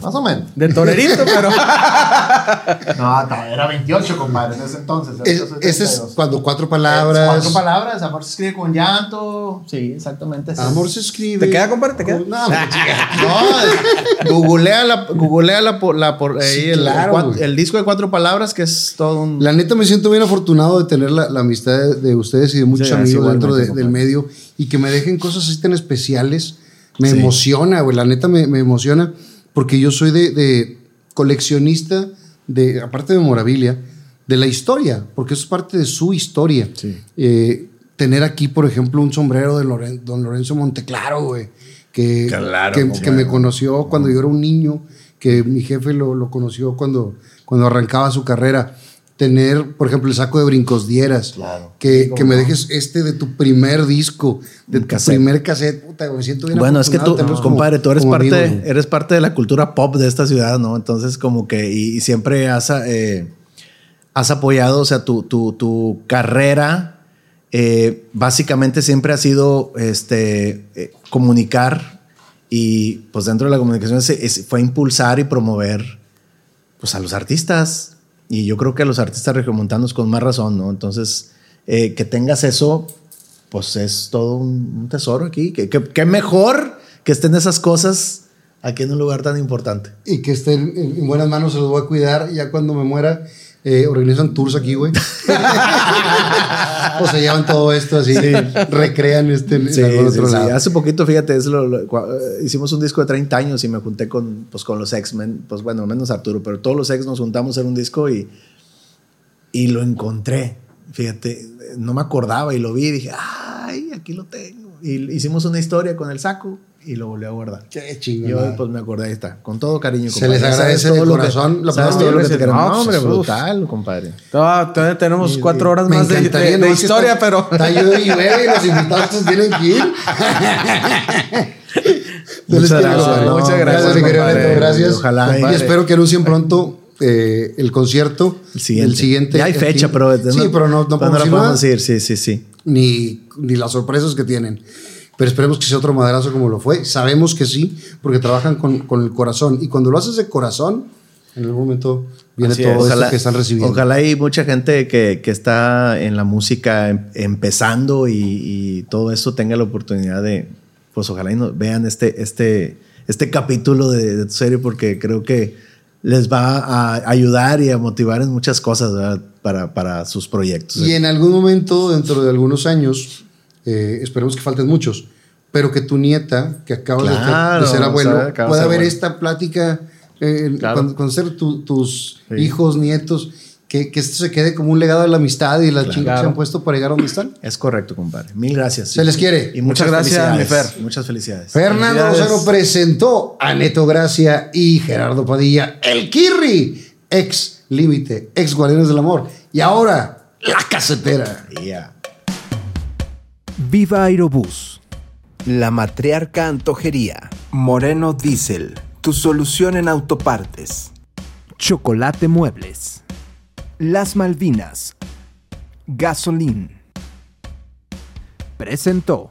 Más o menos. De torerito, pero... No, era 28, compadre, en ese entonces. Es- ahorita soy ese es 32. cuando cuatro palabras. Cuatro palabras, amor se escribe con llanto. Sí, exactamente. Amor se escribe. ¿Te queda, compadre? ¿Te queda? No. No, googlea la, googlea la, la por, ahí Sí, el, claro, el disco de cuatro palabras, que es todo un. La neta me siento bien afortunado de tener la, la amistad de, de ustedes y de muchos Sí, amigos dentro de- del medio y que me dejen cosas así tan especiales. Me Sí. emociona, güey. La neta me, me emociona porque yo soy de, de coleccionista de, aparte de memorabilia, de la historia, porque eso es parte de su historia. Sí. Eh, tener aquí, por ejemplo, un sombrero de Loren- don Lorenzo Monteclaro, güey, que, Claro, que, compadre. que me conoció cuando yo era un niño, que mi jefe lo, lo conoció cuando, cuando arrancaba su carrera. Tener, por ejemplo, el saco de brincos dieras. Claro. Que, que me dejes este de tu primer disco, de tu cassette. primer cassette. Puta, me siento bien Bueno, es que tú, compadre, tú eres parte, eres parte de la cultura pop de esta ciudad, ¿no? Entonces, como que, y, y siempre has, eh, has apoyado, o sea, tu, tu, tu carrera, eh, básicamente siempre ha sido este, eh, comunicar y, pues, dentro de la comunicación es- es- fue impulsar y promover, pues, a los artistas. Y yo creo que los artistas regiomontanos con más razón, ¿no? Entonces, eh, que tengas eso, pues es todo un, tesoro aquí. Que, que- mejor que estén esas cosas aquí en un lugar tan importante. y que estén en buenas manos, se los voy a cuidar. Ya cuando me muera, eh, organizan tours aquí, güey. o se llevan todo esto así, recrean este en Sí, algún sí, otro sí. lado. Hace poquito, fíjate, es lo- lo- cua- eh, hicimos un disco de 30 años y me junté con, pues, con los X-Men, pues bueno, menos Arturo, pero todos los X nos juntamos en un disco y, y lo encontré. Fíjate, no me acordaba y lo vi y dije, ay, aquí lo tengo. Y hicimos una historia con el saco y lo volví a guardar. Qué Y chingón. hoy, pues me acordé, ahí está, con todo cariño. Se les compadre. agradece Sabes de todo lo que- corazón. La sabes todo lo que te queremos. no, No, hombre, pues, uf. brutal, compadre. Todavía, todavía tenemos cuatro horas más de, historia, está- pero. Está llueve y llueve y los invitados tienen que ir. Yo les Muchas gracias, agradecer. muchas gracias, compadre. Neto, Gracias. Ojalá, Y compadre. espero que anuncien pronto eh, el concierto. El siguiente. El siguiente. Ya hay fecha, fin- pero Sí, pero no, no podemos sí, sí, sí. ni, ni las sorpresas que tienen. Pero esperemos que sea otro madrazo como lo fue. Sabemos que sí, porque trabajan con, con el corazón. Y cuando lo haces de corazón, en algún momento viene Así todo es. esto que están recibiendo. Ojalá hay mucha gente que, que está en la música em- empezando y, y todo eso tenga la oportunidad de, pues ojalá y nos vean este, este, este capítulo de, de tu serie porque creo que les va a ayudar y a motivar en muchas cosas para, para sus proyectos. Y en algún momento, dentro de algunos años, eh, esperemos que falten muchos, pero que tu nieta, que acaba de- Claro, de, ser abuelo, o sea, pueda ver esta plática eh, Claro. tu- tus Sí. hijos, nietos, que, que esto se quede como un legado de la amistad y las chingas que se Claro. han puesto para llegar a donde están. Es correcto, compadre. Mil gracias. Se les quiere. Y Muchas muchas, gracias. Fer. Muchas felicidades. Fernando Felicidades. Lozano presentó a Neto Gracia y Gerardo Padilla, el Kirri, ex Límite, ex Guardianes del Amor. Y ahora, la casetera. Yeah. Viva Aerobús. La matriarca antojería. Moreno Diesel. Tu solución en autopartes. Chocolate Muebles. Las Malvinas. Gasolín. Presentó.